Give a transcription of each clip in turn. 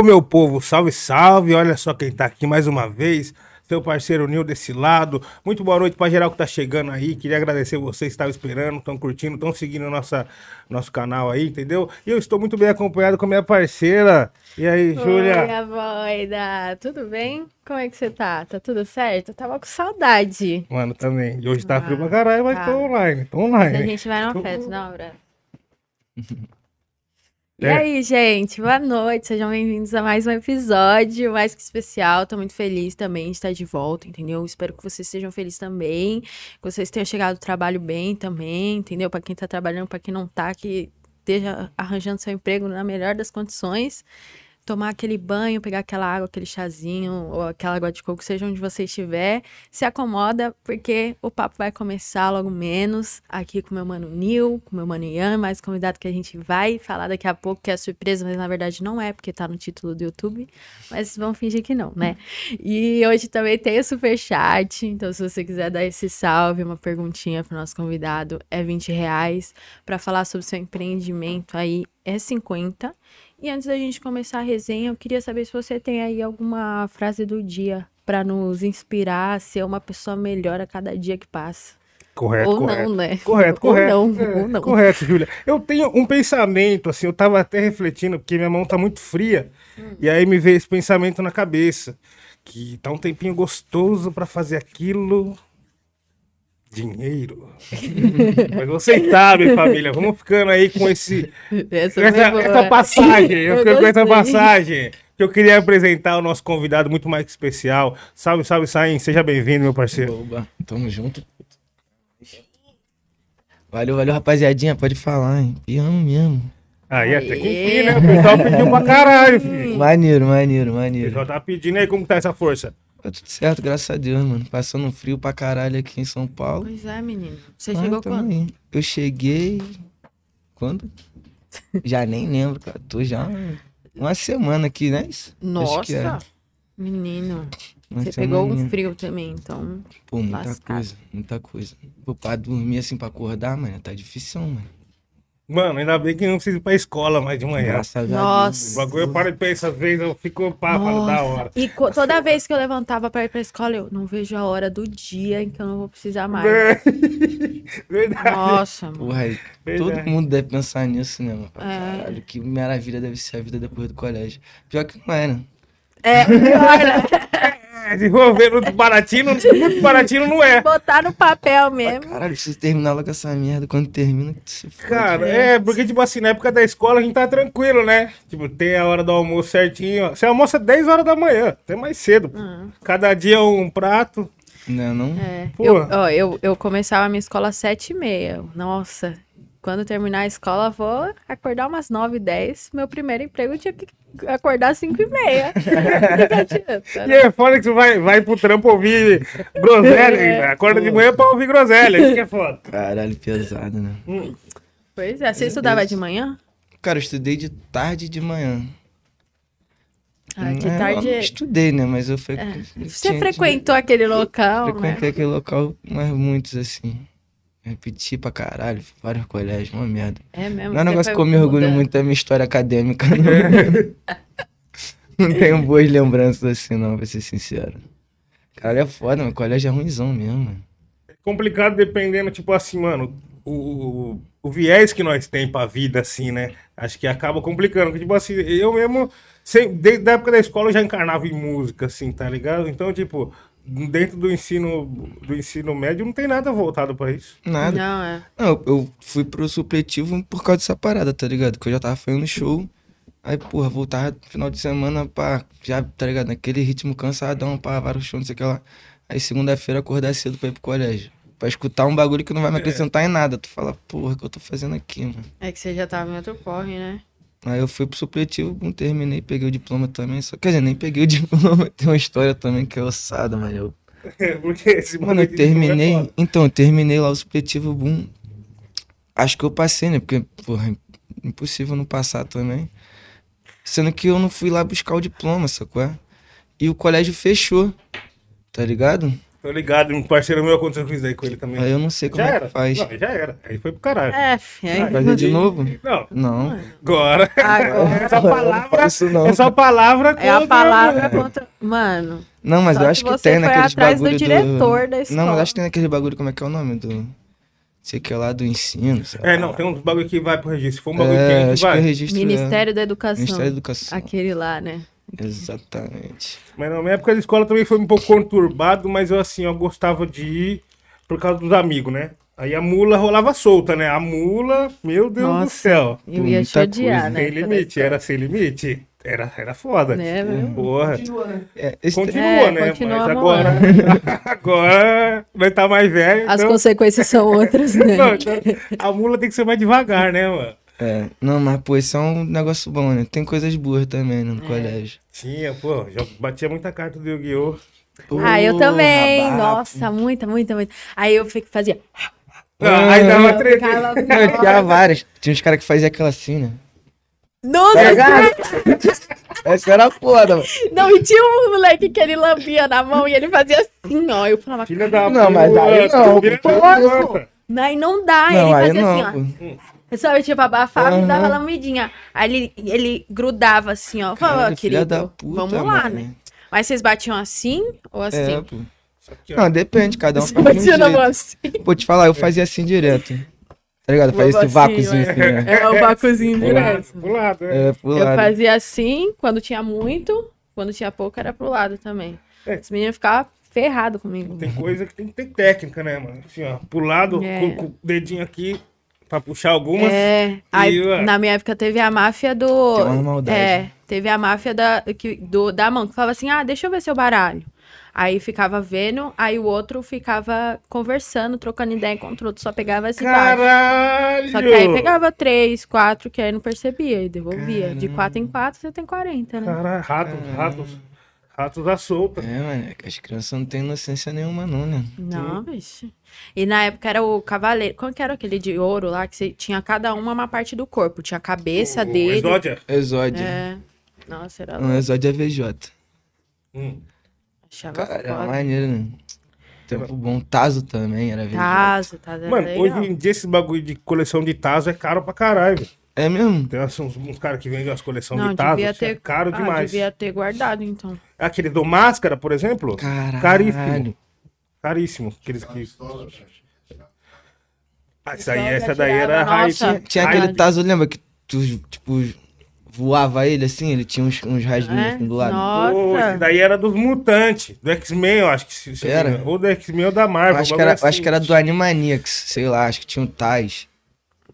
Ô, meu povo, salve, salve. Olha só quem tá aqui mais uma vez. Seu parceiro Nil desse lado. Muito boa noite pra geral que tá chegando aí. Queria agradecer vocês que estavam esperando, estão curtindo, estão seguindo nossa, nosso canal aí, entendeu? E eu estou muito bem acompanhado com a minha parceira. E aí, Júlia? Oi, minha boida. Tudo bem? Como é que você tá? Tá tudo certo? Eu tava com saudade. Mano, também. E hoje tá Ah, frio pra caralho, mas tá. tô online. Tô A online. gente vai numa Tô- festa, não, Bra? E É. aí, gente? Boa noite. Sejam bem-vindos a mais um episódio, mais que especial. Tô muito feliz também de estar de volta, entendeu? Espero que vocês estejam felizes também, que vocês tenham chegado do trabalho bem também, entendeu? Pra quem tá trabalhando, pra quem não tá, que esteja arranjando seu emprego na melhor das condições. Tomar aquele banho, pegar aquela água, aquele chazinho ou aquela água de coco, seja onde você estiver, se acomoda, porque o papo vai começar logo menos aqui com meu mano Nil, com meu mano Ian, mais convidado que a gente vai falar daqui a pouco, que é surpresa, mas na verdade não é, porque tá no título do YouTube, mas vamos fingir que não, né? E hoje também tem o superchat, então se você quiser dar esse salve, uma perguntinha pro nosso convidado, é 20 reais, para falar sobre seu empreendimento aí é 50. E antes da gente começar a resenha, eu queria saber se você tem aí alguma frase do dia para nos inspirar a ser uma pessoa melhor a cada dia que passa. Correto, Ou correto. não, né? Correto, correto. Ou não, É, ou não. Correto, Júlia. Eu tenho um pensamento, assim, eu tava até refletindo, porque minha mão tá muito fria, Hum. e aí me veio esse pensamento na cabeça, que tá um tempinho gostoso pra fazer aquilo... Dinheiro. Mas vocês sabem, família, vamos ficando aí com esse... Essa, Essa, essa passagem, eu Eu fico com essa passagem. Que eu queria apresentar o nosso convidado muito mais que especial. Salve, salve, Sain. Seja bem-vindo, meu parceiro. Oba, tamo junto. Valeu, valeu, rapaziadinha. Pode falar, hein? Piano mesmo. Aí, até que enfim, né? O pessoal pediu pra caralho, filho. Maneiro, maneiro, O maneiro. pessoal tá pedindo aí como tá essa força. Tá tudo certo, graças a Deus, mano. Passando frio pra caralho aqui em São Paulo. Pois é, menino. Você Mas chegou quando? aí. Eu cheguei. Quando? Já nem lembro, cara. Tô já uma semana aqui, né? É. Nossa! Menino, Uma você pegou um frio também, então. Pô, muita lascado. coisa, muita coisa. Pô, pra dormir assim, pra acordar, mano, tá difícil, mano. Mano, ainda bem que não precisa ir pra escola mais de manhã. Graças a Deus. O Nossa! bagulho eu paro e penso, às vezes eu fico pá, falo da hora. E co- toda vez que eu levantava pra ir pra escola, eu não vejo a hora do dia em que eu não vou precisar mais. Verdade. Nossa, mano. Todo mundo deve pensar nisso, né, mano? É. Caralho, que maravilha deve ser a vida depois do colégio. Pior que não é, né? É, pior, né? É, Se for ver muito baratinho, muito baratinho não é. Botar no papel mesmo. Caralho, preciso terminar logo essa merda. Quando termina, que se foda. Cara, é, porque, tipo assim, na época da escola a gente tá tranquilo, né? Tipo, tem a hora do almoço certinho. ó. Você almoça 10 horas da manhã, até mais cedo. Cada dia um prato. Não, não. É, Pô. eu, ó, eu, eu começava a minha escola às sete e meia. Nossa, quando terminar a escola, vou acordar umas nove, dez. Meu primeiro emprego eu tinha que acordar às cinco e meia. Adianta, E né? é foda que você vai, vai pro trampo ouvir groselha. É. Acorda de manhã pra ouvir groselha. Isso que é foda. Caralho, pesado, né? Pois é, você estudava de manhã? Cara, eu estudei de tarde e de manhã. Ah, de É, eu tarde. não estudei, né? Mas eu fui. Você frequentou aquele local, né? Frequentei aquele local, mas muitos assim. Repeti pra caralho, vários colégios, uma merda. É mesmo. Não é um negócio que eu me orgulho mudando. muito da minha história acadêmica, não. não tenho boas lembranças assim, não, pra ser sincero. Cara, é foda, meu colégio é ruimzão mesmo, mano. complicado dependendo, tipo assim, mano, o, o, o viés que nós tem pra vida, assim, né? Acho que acaba complicando. Porque, tipo assim, eu mesmo, sem- desde a época da escola, eu já encarnava em música, assim, tá ligado? Então, tipo, dentro do ensino, do ensino médio, não tem nada voltado pra isso. Nada. Não, é. Não, eu, fui pro supletivo por causa dessa parada, tá ligado? Que eu já tava fazendo show. Aí, porra, voltava no final de semana pra, já, tá ligado? Naquele ritmo cansadão, pá, vários shows, não sei o que lá. Aí, segunda-feira, acordar cedo pra ir pro colégio. Pra escutar um bagulho que não vai me acrescentar em nada. Tu fala, porra, o que eu tô fazendo aqui, mano? É que você já tava em outro corre, né? Aí eu fui pro supletivo, não terminei, peguei o diploma também. Só, quer dizer, nem peguei o diploma. Tem uma história também que é ossada, mano. Eu Porque esse Mano, eu é terminei. foda. Então, eu terminei lá o supletivo boom. Acho que eu passei, né? Porque, porra, impossível não passar também. Sendo que eu não fui lá buscar o diploma, sacou? é? E o colégio fechou, tá ligado? Tô ligado, um parceiro meu aconteceu com isso aí com ele também. Aí eu não sei como já é era. que faz. Não, já era. Aí foi pro caralho. É, aí- Fazer de novo? Não, Não. agora. Agora. É só palavra. Isso não. É só palavra É a contra- palavra contra. Mano. Não, mas eu acho que você tem naqueles atrás do bagulho diretor da escola. Não, mas acho que tem naquele bagulho, como é que é o nome do... Sei que é lá do ensino, sei É, lá. não, tem uns bagulho que vai pro registro. Se for um bagulho É, que acho que é vai. registro... Ministério da é, Educação. Ministério da Educação. Aquele lá, né? Exatamente. Mas na minha época de escola também foi um pouco conturbado, mas eu assim, eu gostava de ir por causa dos amigos, né? Aí a mula rolava solta, né? A mula, meu Deus do Nossa. céu. Eu ia te odiar, né? Sem limite, era sem limite. Era, era foda. Né, meu? Porra. É, esse Continua, É, né? continua Mas agora, agora vai estar mais velho. As então- consequências são outras, né? Não, então, a mula tem que ser mais devagar, né, mano? É, não, mas pô, isso é um negócio bom, né? Tem coisas boas também né, no É. colégio. Tinha, pô, já batia muita carta do Yu-Gi-Oh! Ah, eu também. Nossa, muita, muita, muita. Aí eu fazia. Ah, aí dava treta. Não, tinha várias. Tinha uns caras que faziam aquela assim, né? Nossa, Essa era foda, mano. não, e tinha um moleque que ele lambia na mão e ele fazia assim, ó. Eu falava, Filha da Não, mas aí puta, não, pô. puta. aí não dá. Não, ele aí fazia não, assim, pô. Ó. Sabe, tipo, abafava e Aham. dava lambidinha. Aí ele, ele grudava assim, ó. Ó, filha querido, da puta, vamos lá, mano. né? Mas vocês batiam assim ou assim? É, pô. Isso aqui, ó. Não, depende, cada um Você faz um batia na mão jeito. assim. Pô, te falar, eu fazia assim direto. Tá ligado? Fazia esse Babacinho, vácuozinho é. assim, né? É o bacuzinho Pro lado, direto. pro lado, né? É, pro Eu lado. fazia assim, quando tinha muito, quando tinha pouco era pro lado também. É. Os meninos ficavam ferrados comigo. Tem coisa que tem que ter técnica, né, mano? Assim, ó, pro lado, É. com, com o dedinho aqui, pra puxar algumas. É, aí ué. na minha época teve a máfia do. Tem uma maldade. É, teve a máfia da, que, do, da mão, que falava assim: ah, deixa eu ver seu baralho. Aí ficava vendo, aí o outro ficava conversando, trocando ideia contra o outro, só pegava esse baralho. Caralho! Só que aí pegava três, quatro, que aí não percebia e devolvia. De quatro em quatro, você tem 40, né? Caralho, ratos, ratos. Ratos à solta. É, mano, é que as crianças não têm inocência nenhuma, não, né? Não, bicho. E na época era o cavaleiro. Como que era aquele de ouro lá? Que você tinha cada uma uma parte do corpo. Tinha a cabeça O dele. Exódia. Exódio. É. Nossa, era Um louco. exódio é VJ. Hum. Achava Cara, era foda. maneiro, né? Tempo bom. Tazo também era VJ. Tazo, Tazo era Mano, legal. hoje em dia esse bagulho de coleção de Tazo é caro pra caralho. É mesmo? Tem assim, uns, uns caras que vendem as coleções de Tazo, devia é ter. caro ah, demais. devia ter guardado, então. Aquele do Máscara, por exemplo, Caralho. caríssimo. Caríssimo. Aqueles que... Ah, isso aí, essa daí era Nossa. raiz. Tinha- Tinha aquele Tazo, lembra que tu, tipo, voava ele assim? Ele tinha uns, uns rasguinhos É? assim do lado. Pô, esse Nossa. daí era dos mutantes, do X-Men, eu acho que se, se Era? Ou do X-Men ou da Marvel. acho, que era, bagulho acho que era do Animaniacs, sei lá, acho que tinha um Tais.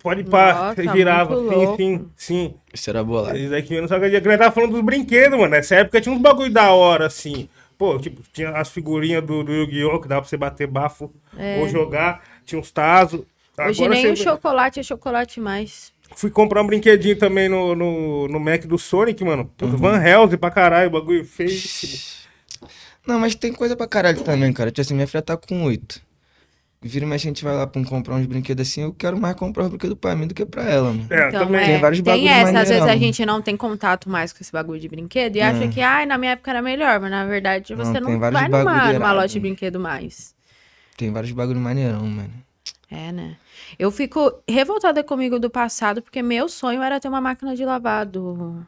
Pode pá, Nossa, girava. muito Sim, louco. sim, sim. Isso era bolado. Esse daqui eu não sabia. Que nós tava falando dos brinquedos, mano. Nessa época tinha uns bagulho da hora, assim. Pô, tipo, tinha as figurinhas do, do Yu-Gi-Oh! que dava pra você bater bafo ou jogar. Tinha uns Tazos. É. Hoje nem o você- chocolate é chocolate mais. Fui comprar um brinquedinho também no, no, no Mac do Sonic, mano. Uhum. Van Helsing pra caralho, bagulho feíssimo. Não, mas tem coisa pra caralho também, cara. Tipo assim, minha filha tá com oito. Vira e mexe, a gente vai lá pra um- comprar uns brinquedos assim. Eu quero mais comprar os brinquedos pra mim do que pra ela, mano. É, Então, também. é, Tem vários tem bagulho essa, às vezes a gente não tem contato mais com esse bagulho de brinquedo e acha É. que, ai, na minha época era melhor, mas na verdade Não, você tem não vários vai numa, bagulho numa loja de brinquedo mais. Tem vários bagulho maneirão, mano. É, né? Eu fico revoltada comigo do passado, porque meu sonho era ter uma máquina de lavado.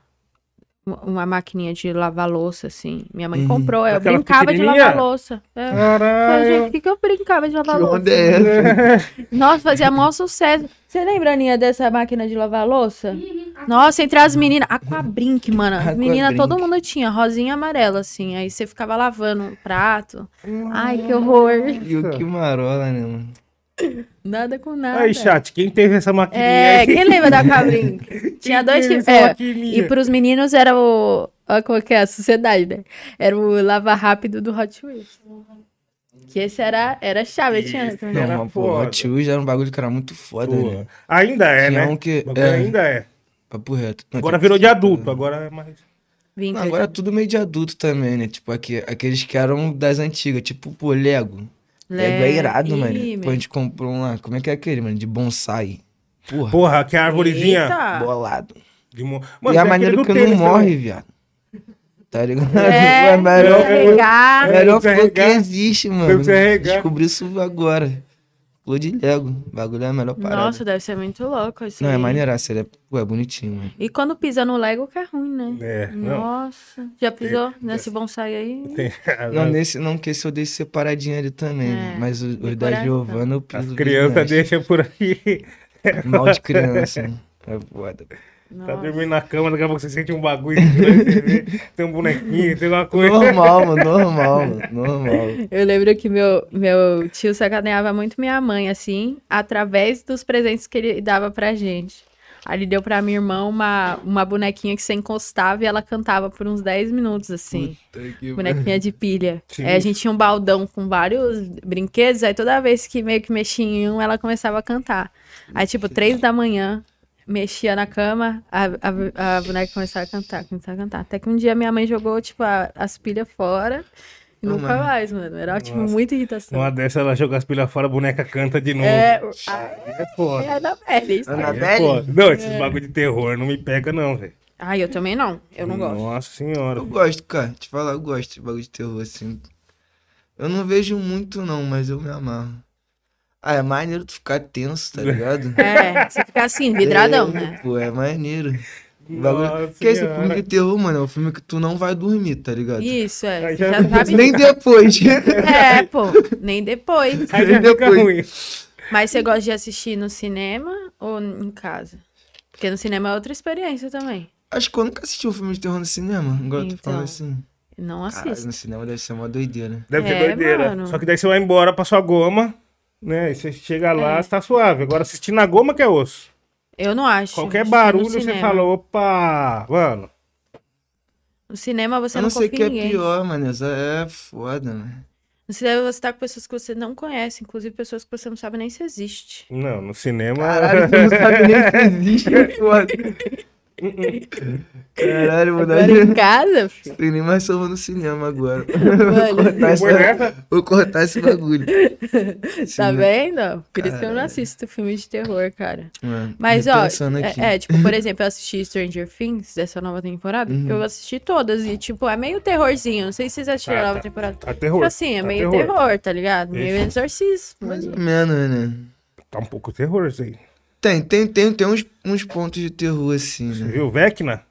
Uma maquininha de lavar louça, assim. Minha mãe Uhum. comprou, eu Aquela brincava de lavar louça. É. Caralho. por que, que eu brincava de lavar Que louça? onda é essa? Nossa, fazia maior sucesso. Você lembra, Aninha, dessa máquina de lavar louça? Nossa, entre as meninas. Aquabrink, mano. As meninas, todo mundo tinha, rosinha e amarela, assim. Aí você ficava lavando um prato. Ai, que horror. E o que marola, né, mano? Nada com nada. Aí, chat, quem teve essa maquininha É, aí? quem lembra da Aquabrink? Tinha dois tipos. É, e pros meninos era o. Olha qual que é a sociedade, né? Era o lava rápido do Hot Wheels. Que esse era, era chave, tinha. também. Não, mas, pô. Hot Wheels era um bagulho que era muito foda, né? Ainda é, Tinha né? um que- é. Ainda é. Papo reto. Não, Agora tipo, virou de adulto, agora é mais. Não, agora é tudo meio de adulto também, né? Tipo, aqui, aqueles que eram das antigas, tipo, pô, Lego. Lego é irado, Ih, mano. meu. Pô, a gente comprou um lá. Como é que é aquele, mano? De bonsai. Porra, Porra, que é a arvorezinha. Eita. bolado. De mo... e a maneira que do não tênis morre, também. viado. Tá ligado? É, É melhor. É, melhor precisa flor que existe, mano. Descobri isso agora. Flor de Lego. O bagulho é a melhor parada. Nossa, deve ser muito louco isso Não, é aí. maneiraço, ele é, pô, é bonitinho, mano. E quando pisa no Lego que é ruim, né? É, não. Nossa. Já pisou nesse bonsai aí? Tem- Não, nesse, não que esse eu deixo separadinho ali também, né? É, Mas o- os da decoração. Giovana eu piso. As crianças deixam por aí. Mal de criança. né? É foda. Tá Nossa. dormindo na cama, daqui a pouco você sente um bagulho. vê, tem um bonequinho, tem alguma coisa. Normal, mano, normal, mano, normal. Eu lembro que meu, meu tio sacaneava muito minha mãe, assim, através dos presentes que ele dava pra gente. Aí ele deu pra minha irmã uma, uma bonequinha que você encostava e ela cantava por uns 10 minutos, assim. Bonequinha de pilha. Sim. Aí a gente tinha um baldão com vários brinquedos, aí toda vez que meio que mexia em um, ela começava a cantar. Aí, tipo, três da manhã, mexia na cama, a, a, a boneca começava a cantar, começava a cantar. Até que um dia minha mãe jogou, tipo, a- as pilhas fora e Ah, nunca mano. mais, mano. Era, tipo, Nossa. muita irritação. Numa dessa ela joga as pilhas fora, a boneca canta de novo. É, É foda. é da pele. isso. Ana- Aí é. Não, esses bagulho de terror não me pega, não, velho. Ai, eu também não. Eu não gosto. Nossa senhora. Eu gosto, cara. Te falar, eu gosto de bagulho de terror, assim. Eu não vejo muito, não, mas eu me amarro. Ah, é maneiro tu ficar tenso, tá ligado? É, você fica assim, vidradão, É, né? Pô, é maneiro. O bagulho- Nossa Porque esse filme de terror, mano, é um filme que tu não vai dormir, tá ligado? Isso, é. Aí já- já sabe. Nem depois. É, pô, nem depois. Aí fica Depois. ruim. Mas você gosta de assistir no cinema ou em casa? Porque no cinema é outra experiência também. Acho que eu nunca assisti um filme de terror no cinema. Agora tu Então, fala assim. Não assisto. no cinema deve ser uma doideira. Deve É, ser doideira. mano. Só que daí você vai embora pra sua goma, né? E você chega lá, É. você tá suave. Agora assistir na goma que é osso. Eu não acho. Qualquer barulho você fala, opa, mano. No cinema você eu não, não sei o confia que em é ninguém. pior, mano. É foda, mano. No cinema você tá com pessoas que você não conhece, inclusive pessoas que você não sabe nem se existe. Não, no cinema. Caralho, tu não sabe nem se existe, é foda. Caralho, mano. Agora em casa, filho. Tem nem mais salva no cinema agora. Mano, Vou cortar, esse, vou cortar esse bagulho. tá vendo? Por isso que eu não assisto filme de terror, cara. Mano, Mas, ó, é, é, tipo, por exemplo, eu assisti Stranger Things dessa nova temporada, Uhum. eu assisti todas e, tipo, é meio terrorzinho. Não sei se vocês assistiram Tá, a nova tá. temporada. tá terror. Tipo assim, é tá meio terror. tá ligado? Meio Isso. exorcismo. Mais ou menos, né? Tá um pouco terror isso aí. Tem, tem, tem, tem uns, uns pontos de terror assim, Você né? viu? Vecna?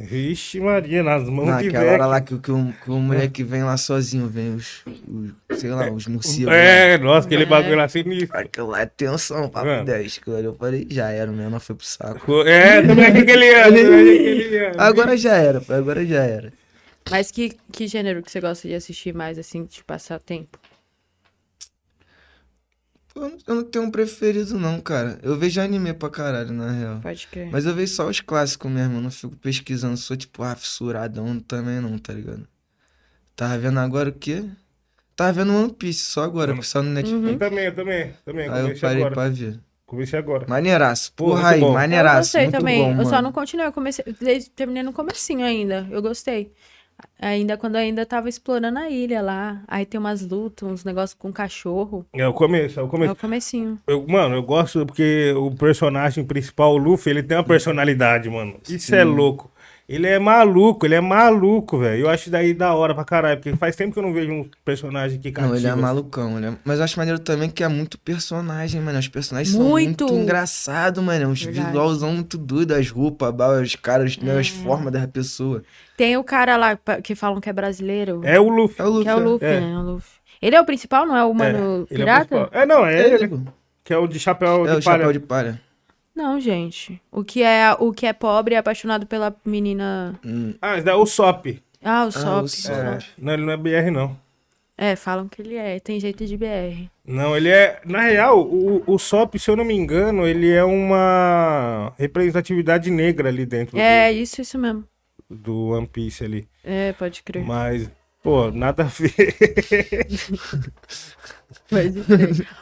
Vixe, Maria, nas mãos de Naquela hora Vecna. lá que, que, o, que o moleque vem lá sozinho, vem os, os sei lá, os morcegos. É, nossa, aquele É. bagulho lá sinistro. Aquilo lá é tensão, papo Mano. 10. Aquilo ali eu falei, já era, mesmo, não foi pro saco. É, também achei que ele que ia. Agora já era, agora já era. Mas que, que gênero que você gosta de assistir mais, assim, de passar tempo? Eu não, eu não tenho um preferido não, cara. Eu vejo anime pra caralho, na real. Pode crer. Mas eu vejo só os clássicos mesmo, eu não fico pesquisando, sou tipo, ah, fissuradão também não, tá ligado? Tava vendo agora o quê? Tava vendo One Piece só agora, porque só no Netflix. Eu também, eu também, também. Aí eu Comecei parei agora. pra ver. Comecei agora. Maneiraço, porra muito aí, bom. Eu maneiraço, gostei muito também. bom, eu só não continuei, eu comecei, terminei no comecinho ainda. Eu gostei. Ainda quando eu ainda tava explorando a ilha lá. Aí tem umas lutas, uns negócios com cachorro. É o começo, é o É começo. o comecinho. Eu- mano, eu gosto porque o personagem principal, o Luffy, ele tem uma personalidade, mano. Isso é louco. Ele é maluco, ele é maluco, velho. Eu acho daí da hora pra caralho, porque faz tempo que eu não vejo um personagem que cativa. Não, ele é assim. malucão, ele é... Mas eu acho maneiro também que é muito personagem, mano. Os personagens Muito. são muito engraçados, mano. Os Verdade. visualzão muito doido, as roupas, os caras, né, É. as formas da pessoa. Tem o cara lá que falam que é brasileiro. É o Luffy. É o Luffy. que é o Luffy, é. né? O Luffy. Ele é o principal, não é o mano é, o pirata? principal. é, não, é É, ele, ele, que é o de chapéu é de o palha. chapéu de palha. Não, gente. O que é o que é pobre é apaixonado pela menina. Hum, Ah, esse daí é o Sop. Ah, o o Sop. Sop. É. Não, ele não é BR, não. É, falam que ele é. Tem jeito de BR. Não, ele é. Na real, o, o Sop, se eu não me engano, ele é uma representatividade negra ali dentro É, isso, isso mesmo. do, do One Piece ali. É, pode crer. Mas, pô, nada a ver.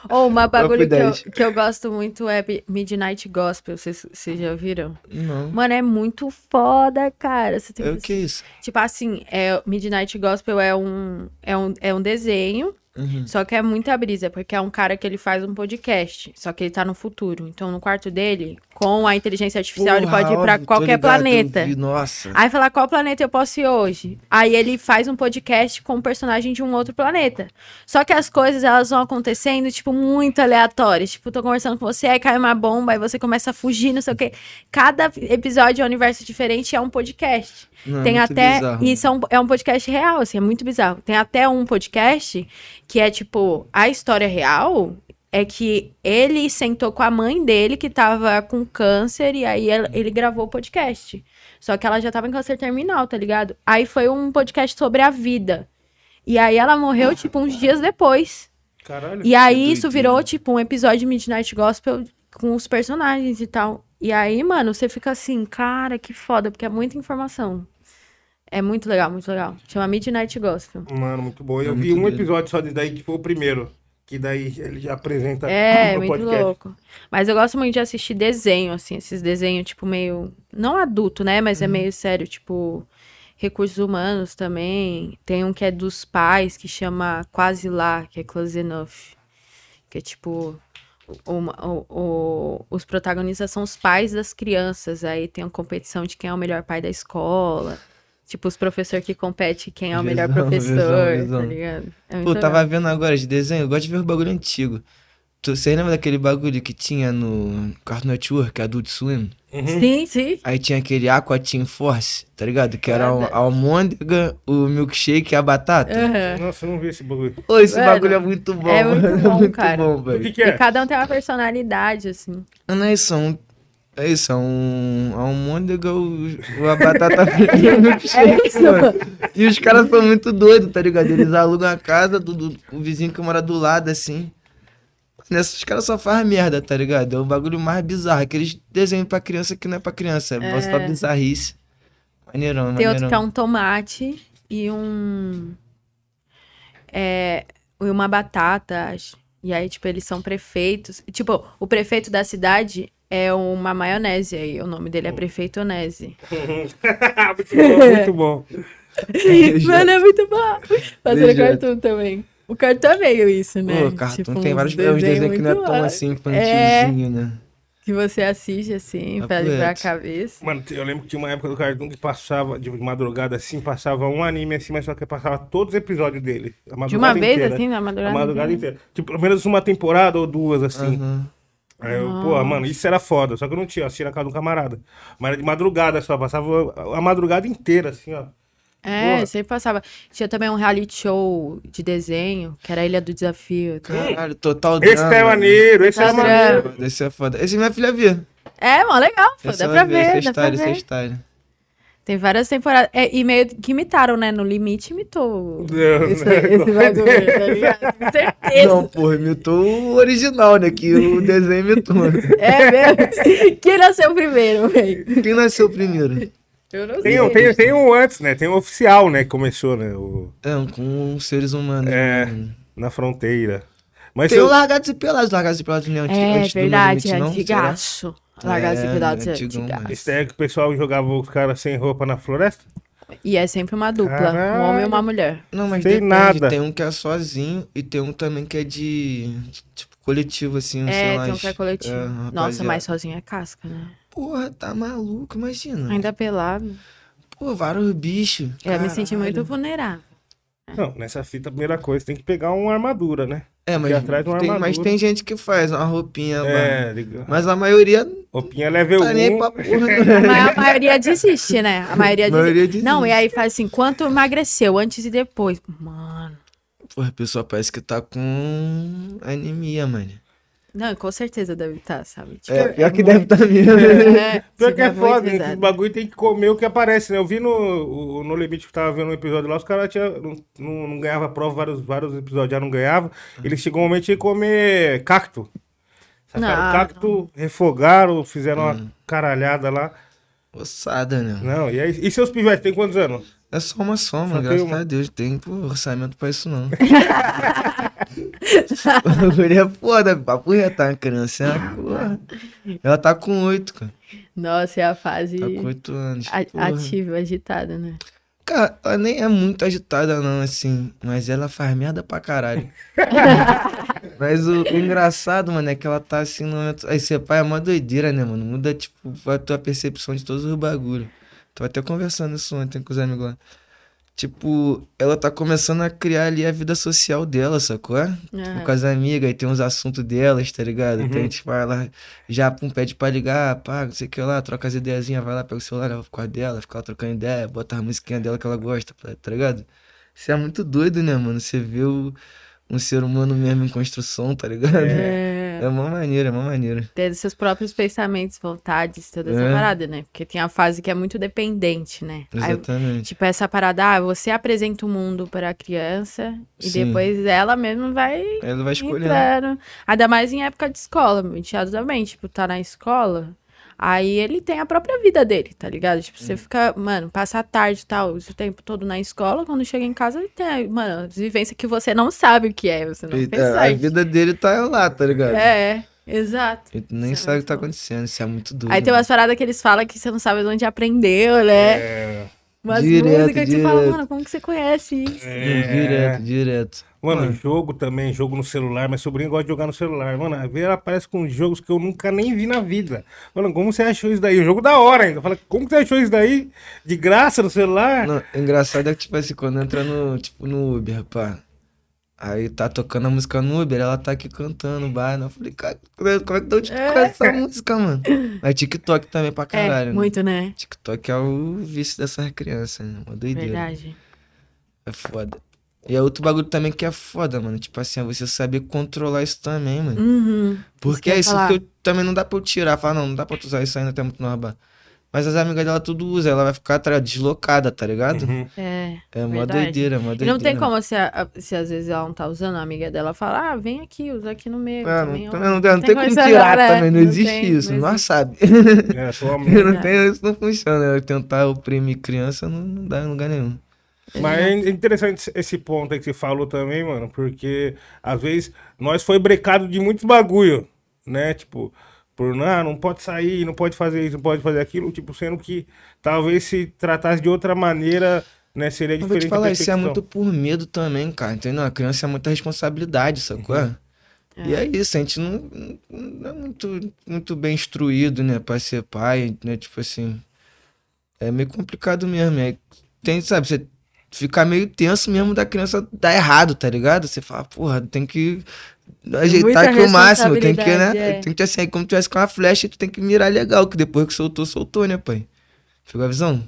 Ou uma bagulho que eu, 10. que eu gosto muito é Midnight Gospel. Vocês vocês já viram? não. Mano, é muito foda, cara. Você tem É que o que é isso? Tipo assim, é, Midnight Gospel é um, é um, é um desenho, Uhum. só que é muita brisa, porque é um cara que ele faz um podcast, só que ele tá no futuro. Então, no quarto dele, com a inteligência artificial, ele Porra, pode ir tô qualquer planeta. vi, Nossa. Aí falar qual planeta eu posso ir hoje. Aí ele faz um podcast com um personagem de um outro planeta. Só que as coisas elas vão acontecendo, tipo, muito aleatórias. Tipo, tô conversando com você, aí cai uma bomba, aí você começa a fugir, não sei o quê. Cada episódio é um universo diferente é um podcast. Não, Tem muito até. bizarro. Isso é um, é um podcast real, assim, é muito bizarro. Tem até um podcast que é tipo, a história real é que ele sentou com a mãe dele que tava com câncer e aí ela- ele gravou o podcast. Só que ela já tava em câncer terminal, tá ligado? Aí foi um podcast sobre a vida. E aí ela morreu, tipo, uns dias depois. Caralho. E aí isso virou, tipo, um episódio de Midnight Gospel com os personagens e tal. E aí, mano, você fica assim, cara, que foda, porque é muita informação. É muito legal, muito legal. Chama Midnight Gospel. Mano, muito bom. Eu É vi um episódio só desse daí, que foi o primeiro. Que daí ele já apresenta É, muito louco. Mas eu gosto muito de assistir desenho, assim, esses desenhos, tipo, meio. Não adulto, né? Mas é meio sério, tipo. Recursos humanos também. Tem um que é dos pais, que chama Quase Lá, que é Close Enough. Que é tipo. uma- o- o- os protagonistas são os pais das crianças. Aí tem uma competição de quem é o melhor pai da escola. Tipo, os professores que competem quem é o melhor Visão, professor, visão, visão. tá ligado? É Pô, legal. tava vendo agora de desenho, eu gosto de ver os bagulho antigo. Tu, você lembra daquele bagulho que tinha no Cartoon Network, Adult Swim? Sim, sim. Aí tinha aquele Aqua Team Force, tá ligado? Que era a almôndega, o milkshake e a batata. Aham. Nossa, eu não vi esse bagulho. Pô, esse Mano, bagulho é muito bom. é muito mano. bom, muito cara. bom, O que velho. que é? E cada um tem uma personalidade, assim. Não é isso, é um... É isso, é um... A almôndega, o, o- a batata frita e o milkshake, É isso, mano. E os caras são muito doidos, tá ligado? Eles alugam a casa do, do o vizinho que mora do lado, assim. Nessa, os caras só fazem merda, tá ligado? É o bagulho mais bizarro. Aqueles desenhos pra criança que não é pra criança. É só bizarrice. Maneirão, Tem maneirão. outro que é um tomate e um. É. E uma batata, acho. E aí, tipo, eles são prefeitos. Tipo, o prefeito da cidade é uma maionese aí. O nome dele é Prefeito Onese. muito bom, muito bom. Mano, é muito bom. Fazendo Dejeto. cartoon também. O cartoon é meio isso, né? Pô, cartoon Tipo, tem vários é uns desenhos que não é tão assim É. infantilzinho, né? Que você assiste assim, É pra livrar a cabeça. Mano, eu lembro que tinha uma época do Cartoon que passava, de madrugada assim, passava um anime assim, mas só que passava todos os episódios dele. A De uma madrugada vez, inteira. assim, na A madrugada. madrugada inteira. Tipo, pelo menos uma temporada ou duas, assim. Aham. Aí eu, pô, mano, isso era foda. Só que eu não tinha, eu assistia na casa de um camarada. Mas era de madrugada só, passava a madrugada inteira, assim, ó. É, Porra. sempre passava. Tinha também um reality show de desenho, que era a Ilha do Desafio. tá? Caralho, total Esse drama. é maneiro, esse é maneiro. Esse é foda. Esse minha filha via. É, mó legal, pô, Essa dá pra ver, Essa dá pra história, essa ver. Tem várias temporadas. É, e meio que imitaram, né? No limite imitou Não, esse, não. esse bagulho, tá ligado? Com certeza. Não, porra, imitou o original, né? Que o desenho imitou. É mesmo? Quem nasceu primeiro, velho? Quem nasceu primeiro? Eu não Tem, sei. um- tem, tem um antes, né? Tem um oficial, né? Que começou, né? O, É, um com os seres humanos. É. né? na fronteira. Mas Tem eu, o Largados e Pelados. Largados e Pelados não é anti- É antes do verdade, não? antigaço. Largar É, cuidados é antigão, antigaço. esse daí que o pessoal jogava os caras sem roupa na floresta? E é sempre uma dupla, um Caralho. homem e uma mulher. Não, mas Tem depende. nada. Tem um que é sozinho e tem um também que é de, tipo, coletivo, assim, sei É, lá. tem um que é coletivo. é, Nossa, mas sozinho é casca, né? Porra, tá maluco, imagina. Ainda pelado. Pô, vários bichos. Eu me senti muito vulnerável. Não, nessa fita, a primeira coisa, tem que pegar uma armadura, né? É, mas, atrás de uma tem, mas armadura. tem gente que faz uma roupinha. É, liga. Mas a maioria Roupinha level tá nem 1. pra porra. Mas a maioria desiste, né? A maioria, A maioria desiste. Não, e aí faz assim, quanto emagreceu antes e depois? Mano. Porra, a pessoa parece que tá com anemia, mano. Não, com certeza deve estar, sabe? Tipo, É, pior que deve estar tá mesmo. é, Pior que é muito foda, esse pesado. bagulho tem que comer o que aparece, né? Eu vi no, o- no Limite que tava vendo um episódio lá, os caras não, não, não ganhava prova, vários, vários episódios já não ganhavam. Eles chegou um momento de comer cacto. Sacaram Não, cacto, refogaram, fizeram uma caralhada lá. Ossada, né? Não, e aí, e seus pivetes, tem quantos anos? É só uma soma, Só graças uma. a Deus. Tem pô, orçamento pra isso, não. o bagulho é foda, papo reto, tá uma criança, porra. Ela tá com oito, cara. Nossa, é a fase Tá com oito anos. a- ativa, agitada, né? Cara, ela nem é muito agitada, não, assim. Mas ela faz merda pra caralho. mas o, o engraçado, mano, é que ela tá assim no momento. Aí ser pai é uma doideira, né, mano? Muda, tipo, a tua percepção de todos os bagulhos. Tô até conversando isso ontem com os amigos lá. Tipo, ela tá começando a criar ali a vida social dela, sacou? Tipo, Aham. com as amigas, aí tem uns assuntos delas, tá ligado? Uhum. Tem, tipo, ela já pum, pede pra ligar, pá, não sei o que lá, troca as ideiazinhas, vai lá, pega o celular, ela fica com a dela, fica lá trocando ideia, bota a musiquinha dela que ela gosta, tá tá ligado? Isso é muito doido, né, mano? Você vê o, um ser humano mesmo em construção, tá ligado? É. É uma maneira, é uma maneira. Ter seus próprios pensamentos, vontades, toda essa É. parada, né? Porque tem a fase que é muito dependente, né? Aí, Exatamente. tipo, essa parada, ah, você apresenta o mundo pra criança e Sim. depois ela mesma vai Ela vai escolher. entrando. Ainda mais em época de escola, meu enteado também, tipo, tá na escola, aí ele tem a própria vida dele, tá ligado? Tipo, você fica, mano, passa a tarde e tal, esse tempo todo na escola, quando chega em casa, ele tem, mano, as vivências que você não sabe o que é, você não E, fez é, a vida dele tá lá, tá ligado? É, exato. E tu nem é sabe o que tá bom. acontecendo, isso é muito doido. Aí tem mano. umas paradas que eles falam que você não sabe de onde aprendeu, né? É, Umas Direto, músicas que você fala, mano, como que você conhece isso? é. Direto, direto. Mano, Mano. jogo também, jogo no celular. Minha sobrinha gosta de jogar no celular. Mano, às vezes ela aparece com jogos que eu nunca nem vi na vida. Mano, como você achou isso daí? O jogo da hora ainda. Fala, como você achou isso daí? De graça no celular? Não, engraçado é que, tipo assim, quando entra no, tipo, no Uber, pá. Aí tá tocando a música no Uber, ela tá aqui cantando, bar, né? Eu falei, cara, como é é que tu conhece essa música, mano? Aí TikTok também pra caralho, é, né? muito, né? TikTok é o vício dessas crianças, né? Uma doideira. Verdade. É foda. E é outro bagulho também que é foda, mano. Tipo assim, é você saber controlar isso também, mano. Uhum. Porque que eu é isso falar. que eu, também não dá pra eu tirar. Falar, não, não dá pra tu usar isso ainda, tem muito no bar. Mas as amigas dela tudo usa, ela vai ficar tá, deslocada, tá ligado? Uhum. É. É uma Verdade. doideira, uma E doideira. não tem como, se, a- se às vezes ela não tá usando, a amiga dela fala, ah, vem aqui, usa aqui no meu. É, também, não, ó." também não, tem- não tem como tirar né? também, não, Não existe tem, isso, não existe. sabe. É, sua não tem, isso não funciona. Eu tentar oprimir criança não, não dá em lugar nenhum. Mas é interessante esse ponto aí que você falou também, mano, porque às vezes nós foi brecado de muitos bagulho, né? Tipo, por não, não pode sair, não pode fazer isso, não pode fazer aquilo, tipo, sendo que talvez se tratasse de outra maneira, né, seria Eu vou diferente. te a falar, isso é muito por medo também, cara. Entendeu? A criança é muita responsabilidade, sacou? Uhum. E é isso, a gente não, não é muito, muito bem instruído, né, pra ser pai, né? Tipo assim. É meio complicado mesmo. É, tem, sabe, você fica meio tenso mesmo da criança dar errado, tá ligado? Você fala, porra, tem que ajeitar Muita aqui o máximo, tem que, né? é. Tem que ter assim, aí como se tivesse com uma flecha, tu tem que mirar legal, que depois que soltou, soltou, né, pai? Pegou a visão?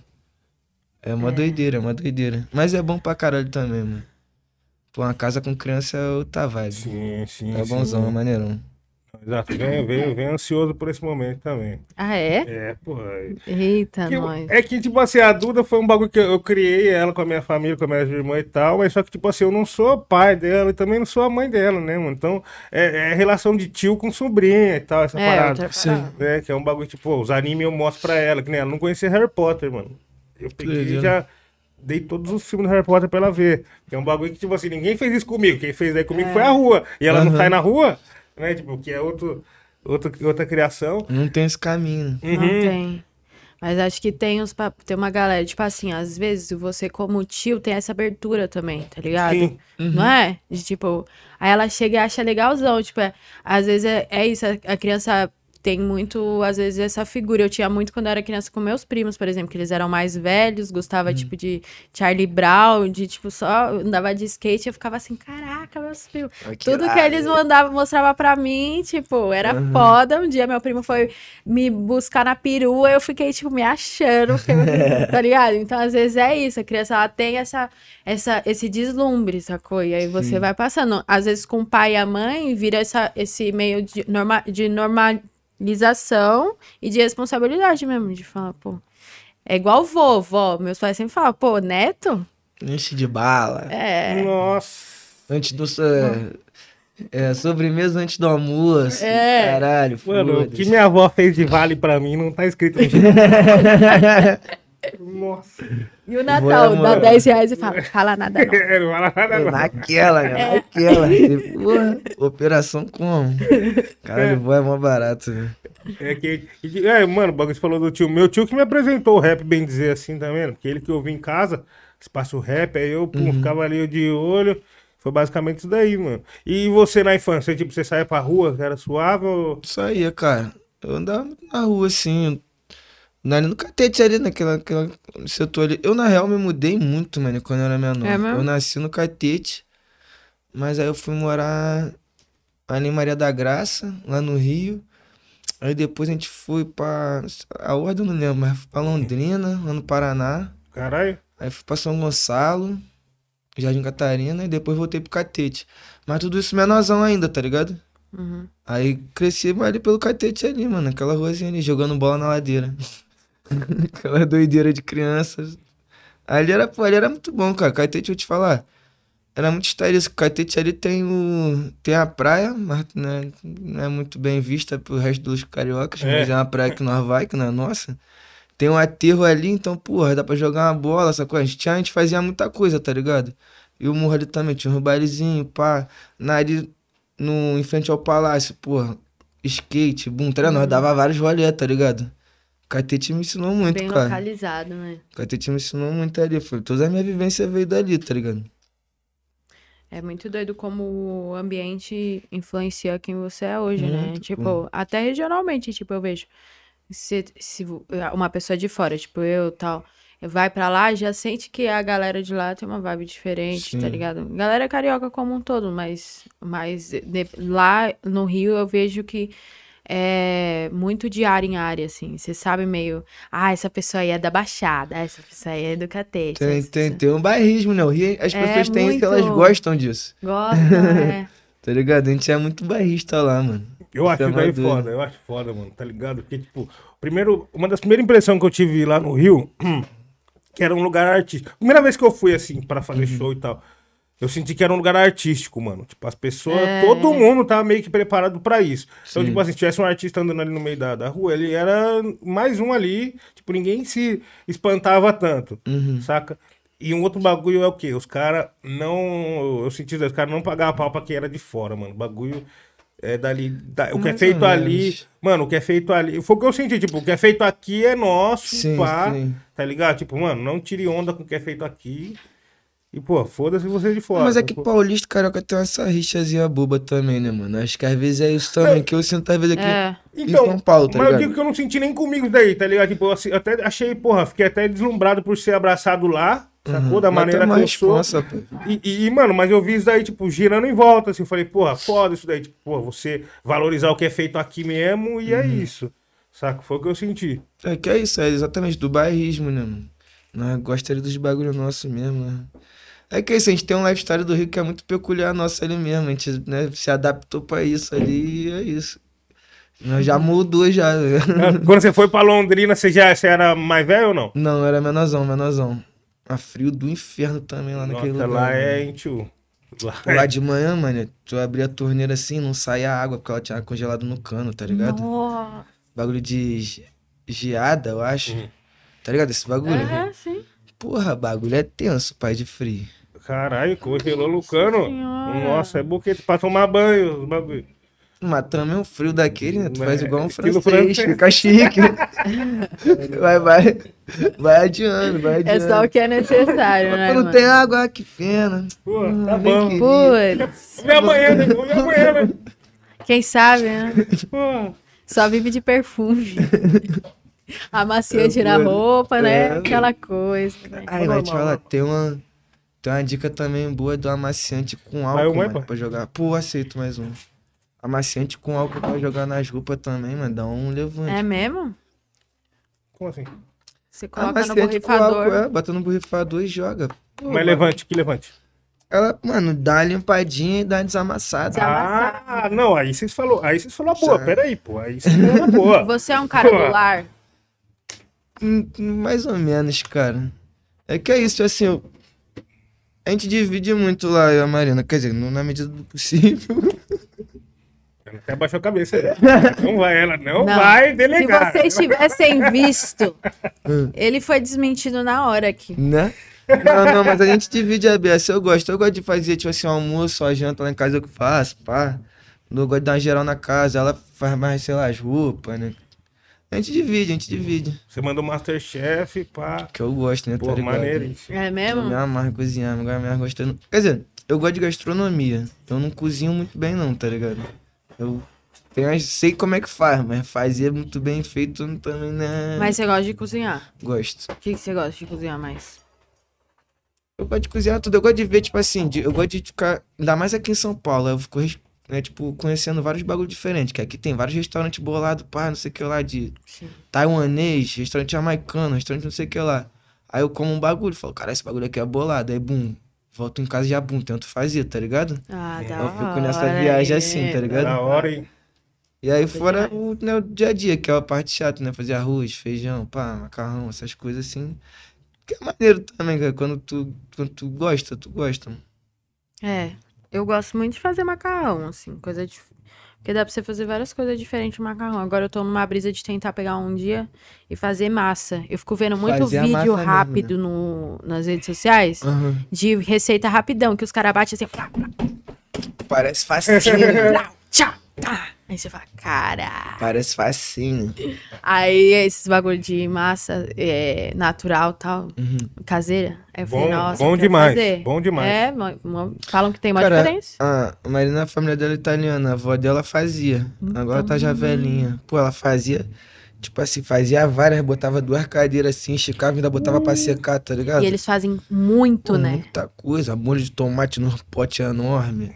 É uma É. doideira, é uma doideira. Mas é bom pra caralho também, mano. Pô, uma casa com criança é outra vibe. Sim, sim. É sim. bonzão, é maneirão. Exato, venho, venho, venho ansioso por esse momento também. Ah, é? É, pô. é- Eita, que eu- nós. é que, tipo assim, a Duda foi um bagulho que eu, eu criei ela com a minha família, com a minha irmã e tal, mas só que, tipo assim, eu não sou pai dela e também não sou a mãe dela, né, mano? Então, é, é relação de tio com sobrinha e tal, essa É, parada. parada. né? Que é um bagulho, tipo, os animes eu mostro pra ela, que nem ela não conhecia Harry Potter, mano. Eu peguei e já dei todos os filmes do Harry Potter pra ela ver. Que é um bagulho que, tipo assim, ninguém fez isso comigo. Quem fez aí comigo foi a rua. E ela não Aham. sai na rua, né? Tipo, que é outro, outro, outra criação. Não tem esse caminho. né? Não Uhum. tem. Mas acho que tem uns tem uma galera, tipo assim, às vezes você como tio tem essa abertura também, tá ligado? Sim. Não é? De tipo, aí ela chega e acha legalzão, tipo, é, às vezes é, é isso, a, a criança tem muito, às vezes, essa figura. Eu tinha muito quando eu era criança com meus primos, por exemplo, que eles eram mais velhos, gostava, tipo, de Charlie Brown, de, tipo, só andava de skate, eu ficava assim, caraca, meus primos. Que Tudo que eles mandavam, mostrava pra mim, tipo, era foda. Um dia meu primo foi me buscar na perua, eu fiquei, tipo, me achando, fiquei, tá ligado? Então, às vezes é isso, a criança, ela tem essa, essa, esse deslumbre, sacou? E aí você Sim. vai passando. Às vezes com o pai e a mãe, vira essa, esse meio de, norma, de normalização e de responsabilidade mesmo, de falar, pô... É igual vovó, meus pais sempre falam, pô, neto? Enche de bala. É... Nossa. Antes do. É, é, sobremesa antes do almoço. É. Caralho, Mano, o que minha avó fez de vale pra mim não tá escrito no Nossa. E o Natal, dá amor. 10 reais e fala, fala nada não. É, não fala nada não. Naquela, né? Naquela. E, Porra, operação como? Caralho, vó é mó barato, né? É que. É, mano, o bagulho você falou do tio. Meu tio que me apresentou o rap, bem dizer assim também, né? Porque ele que eu vi em casa, espaço rap, aí eu pum, ficava ali de olho. Foi basicamente isso daí, mano. E você na infância, tipo, você saía pra rua, era suave ou. Isso aí, é, cara. Eu andava na rua, assim. Na- Ali no catete, ali naquela, naquela setor ali. Eu, na real, me mudei muito, mano, quando eu era menor. É mesmo? eu nasci no catete, mas aí eu fui morar ali em Maria da Graça, lá no Rio. Aí depois a gente foi pra. A ordem eu não lembro, mas fui pra Londrina, lá no Paraná. Caralho. Aí fui pra São Gonçalo, Jardim Catarina, e depois voltei pro catete. Mas tudo isso menorzão ainda, tá ligado? Uhum. Aí cresci ali pelo catete ali, mano. Aquela ruazinha ali, jogando bola na ladeira. Aquela doideira de crianças. Ali era, pô, ali era muito bom, cara. Catete, eu te falar. Era muito estéreo isso. Catete ali tem o. Tem a praia, mas né, não é muito bem vista pro resto dos cariocas, É. mas é uma praia que nós vai, que não é nossa. Tem um aterro ali, então, porra, dá pra jogar uma bola, essa coisa. A gente, tinha- a gente fazia muita coisa, tá ligado? E o morro ali também, tinha um bailezinho, pá. Na ali, no, em frente ao palácio, porra. Skate, boom, tá ligado? Nós dava vários rolê, tá ligado? Catete me ensinou muito, Bem cara. localizado, né? Catete me ensinou muito ali. Foi, toda a minha vivência veio dali, tá ligado? É muito doido como o ambiente influencia quem você é hoje, né? Muito, Tipo, pô. até regionalmente, tipo, eu vejo. Se, se uma pessoa de fora, tipo eu tal, vai pra lá, já sente que a galera de lá tem uma vibe diferente, tá Sim. ligado? Galera carioca como um todo, mas, mas de- lá no Rio eu vejo que é muito de área em área, assim. Você sabe meio, ah, essa pessoa aí é da Baixada, ah, essa pessoa aí é do Catete. Tem, essa tem, tem um bairrismo, né? O Rio, as É pessoas têm isso, muito. elas gostam disso. Gosta, é. Tá ligado? A gente é muito bairrista lá, mano. Eu acho Isso é daí foda, eu acho foda, mano, tá ligado? Porque, tipo, primeiro, uma das primeiras impressões que eu tive lá no Rio, que era um lugar artístico. Primeira vez que eu fui, assim, pra fazer Uhum. show e tal, eu senti que era um lugar artístico, mano. Tipo, as pessoas, É. todo mundo tava meio que preparado pra isso. Então, Sim. tipo assim, se tivesse um artista andando ali no meio da, da rua, ele era mais um ali, tipo, ninguém se espantava tanto, Uhum. saca? E um outro bagulho é o quê? Os caras não. Eu senti os caras não pagavam pau pra quem era de fora, mano. O bagulho é dali. da- o que é feito ali. Mano, o que é feito ali. Foi o que eu senti, tipo, o que é feito aqui é nosso, Sim, pá. sim. Tá ligado? Tipo, mano, não tire onda com o que é feito aqui. E, pô, foda-se você de fora. Mas é que Pô, paulista e carioca tem essa rixazinha boba também, né, mano? Acho que às vezes é isso também, que eu sinto às vezes aqui É. em São Paulo, tá Então, mas eu ligado? digo que eu não senti nem comigo isso daí, tá ligado? Tipo, eu até achei, porra, fiquei até deslumbrado por ser abraçado lá, sacou? Da Uhum. Mas maneira que eu sou. responsa, pô. E, e- e, mano, mas eu vi isso daí, tipo, girando em volta, assim, eu falei, porra, foda isso daí, tipo, porra, você valorizar o que é feito aqui mesmo e é Uhum. isso, saca? Foi o que eu senti. É que é isso, é exatamente do bairrismo, né, mano? Nós gostaria dos bagulho nosso mesmo, né? É que é isso, a gente tem um lifestyle do Rio que é muito peculiar nosso ali mesmo. A gente né, se adaptou pra isso ali e é isso. Nós já mudou já. Ah, Quando você foi pra Londrina, você já você era mais velho ou não? Não, era menorzão, menorzão. A frio do inferno também lá naquele lugar. lá é, hein, tio? Lá Lá é. de manhã, mano, tu abria a torneira assim, não saía água, porque ela tinha congelado no cano, tá ligado? Nossa. Bagulho de ge- geada, eu acho. Uhum. Tá ligado? Esse bagulho? É, sim. Porra, bagulho é tenso, pai de frio. Caralho, congelou no cano. Senhora. Nossa, é boquete pra tomar banho, os bagulho. Também um frio daquele, né? Tu É, faz igual um francês, francês. fica chique. vai, vai. Vai adiando, vai É adiando. só o que é necessário, né? Pô, não mano? tem água, que pena. Pô, tá bom. Putz, E amanhã, né? E amanhã, né? quem sabe, né? Pô, Só vive de perfume. Amacia tira a roupa, né? É. Aquela coisa. Né? Ai, mas te falar, tem uma, tem uma dica também boa do amaciante com álcool, mano, pra jogar. Pô, aceito mais um. Amaciante com álcool pra jogar nas roupas também, mano, dá um levante. É mesmo? como assim? Você coloca no Amaciante com borrifador. álcool, é, bota no borrifador e joga. Pô, Mas levante, que levante. Ela, mano, dá uma limpadinha e dá uma desamassada. Desamassada. Ah, não, aí vocês falou, aí vocês falou a boa, Já. peraí, pô, aí vocês falaram a boa. Você é um cara Pô. do lar? Hum, Mais ou menos, cara. É que é isso, assim, eu... a gente divide muito lá, eu e a Marina. Quer dizer, não na medida do possível. Ela até abaixou a cabeça. Não vai, ela não, Não. vai Se delegar. vocês tivessem visto, ele foi desmentido na hora aqui. Né? Não, não, mas a gente divide a beça. Eu gosto. Eu gosto de fazer, tipo assim, um almoço, a janta lá em casa eu que faço, pá. Eu gosto de dar uma geral na casa, ela faz mais, sei lá, as roupas, né? A gente divide, a gente divide. Você manda o Masterchef, pá. Que eu gosto, né? Pô, tá ligado? maneiro isso. É Eu mesmo? me amarro cozinhar, me amarro gostando. Quer dizer, eu gosto de gastronomia. Eu não cozinho muito bem, não, tá ligado? Eu tenho, sei como é que faz, mas fazer muito bem feito eu também, né? Mas você gosta de cozinhar? Gosto. O que, que você gosta de cozinhar mais? Eu gosto de cozinhar tudo. Eu gosto de ver, tipo assim, de- eu gosto de ficar. Ainda mais aqui em São Paulo. Eu fico, né, tipo, conhecendo vários bagulhos diferentes. Que aqui tem vários restaurantes bolados, pá, não sei o que lá, de Sim. taiwanês, restaurante jamaicano, restaurante não sei o que lá. Aí eu como um bagulho, falo, cara, esse bagulho aqui é bolado. Aí, bum, volto em casa e já, bum, tento fazer, tá ligado? Ah, da Eu fico hora, nessa viagem é. assim, tá ligado? Da hora, hein? E aí fora o, né, o dia a dia, que é a parte chata, né? Fazer arroz, feijão, pá, macarrão, essas coisas assim. Que é maneiro também, cara. Quando tu, quando tu gosta, tu gosta. mano. É, eu gosto muito de fazer macarrão, assim, coisa de... Porque dá pra você fazer várias coisas diferentes no macarrão. Agora eu tô numa brisa de tentar pegar um dia e fazer massa. Eu fico vendo muito Fazer a vídeo massa mesmo, rápido no, nas redes sociais de receita rapidão, que os caras batem assim, Parece plá, tchá, tá. Aí você fala, cara. Parece facinho. Aí esses bagulho de massa é, natural tal, Uhum. caseira. Falei, Bom, nossa, bom demais. fazer. Bom demais. É, falam que tem uma Cara, diferença. A Marina, a família dela é italiana. A avó dela fazia. Agora tá já velhinha. Pô, ela fazia. Tipo assim, fazia várias, botava duas cadeiras assim, esticava e ainda botava pra secar, tá ligado? E eles fazem muito, Pô, né? Muita coisa. Molho de tomate num pote enorme.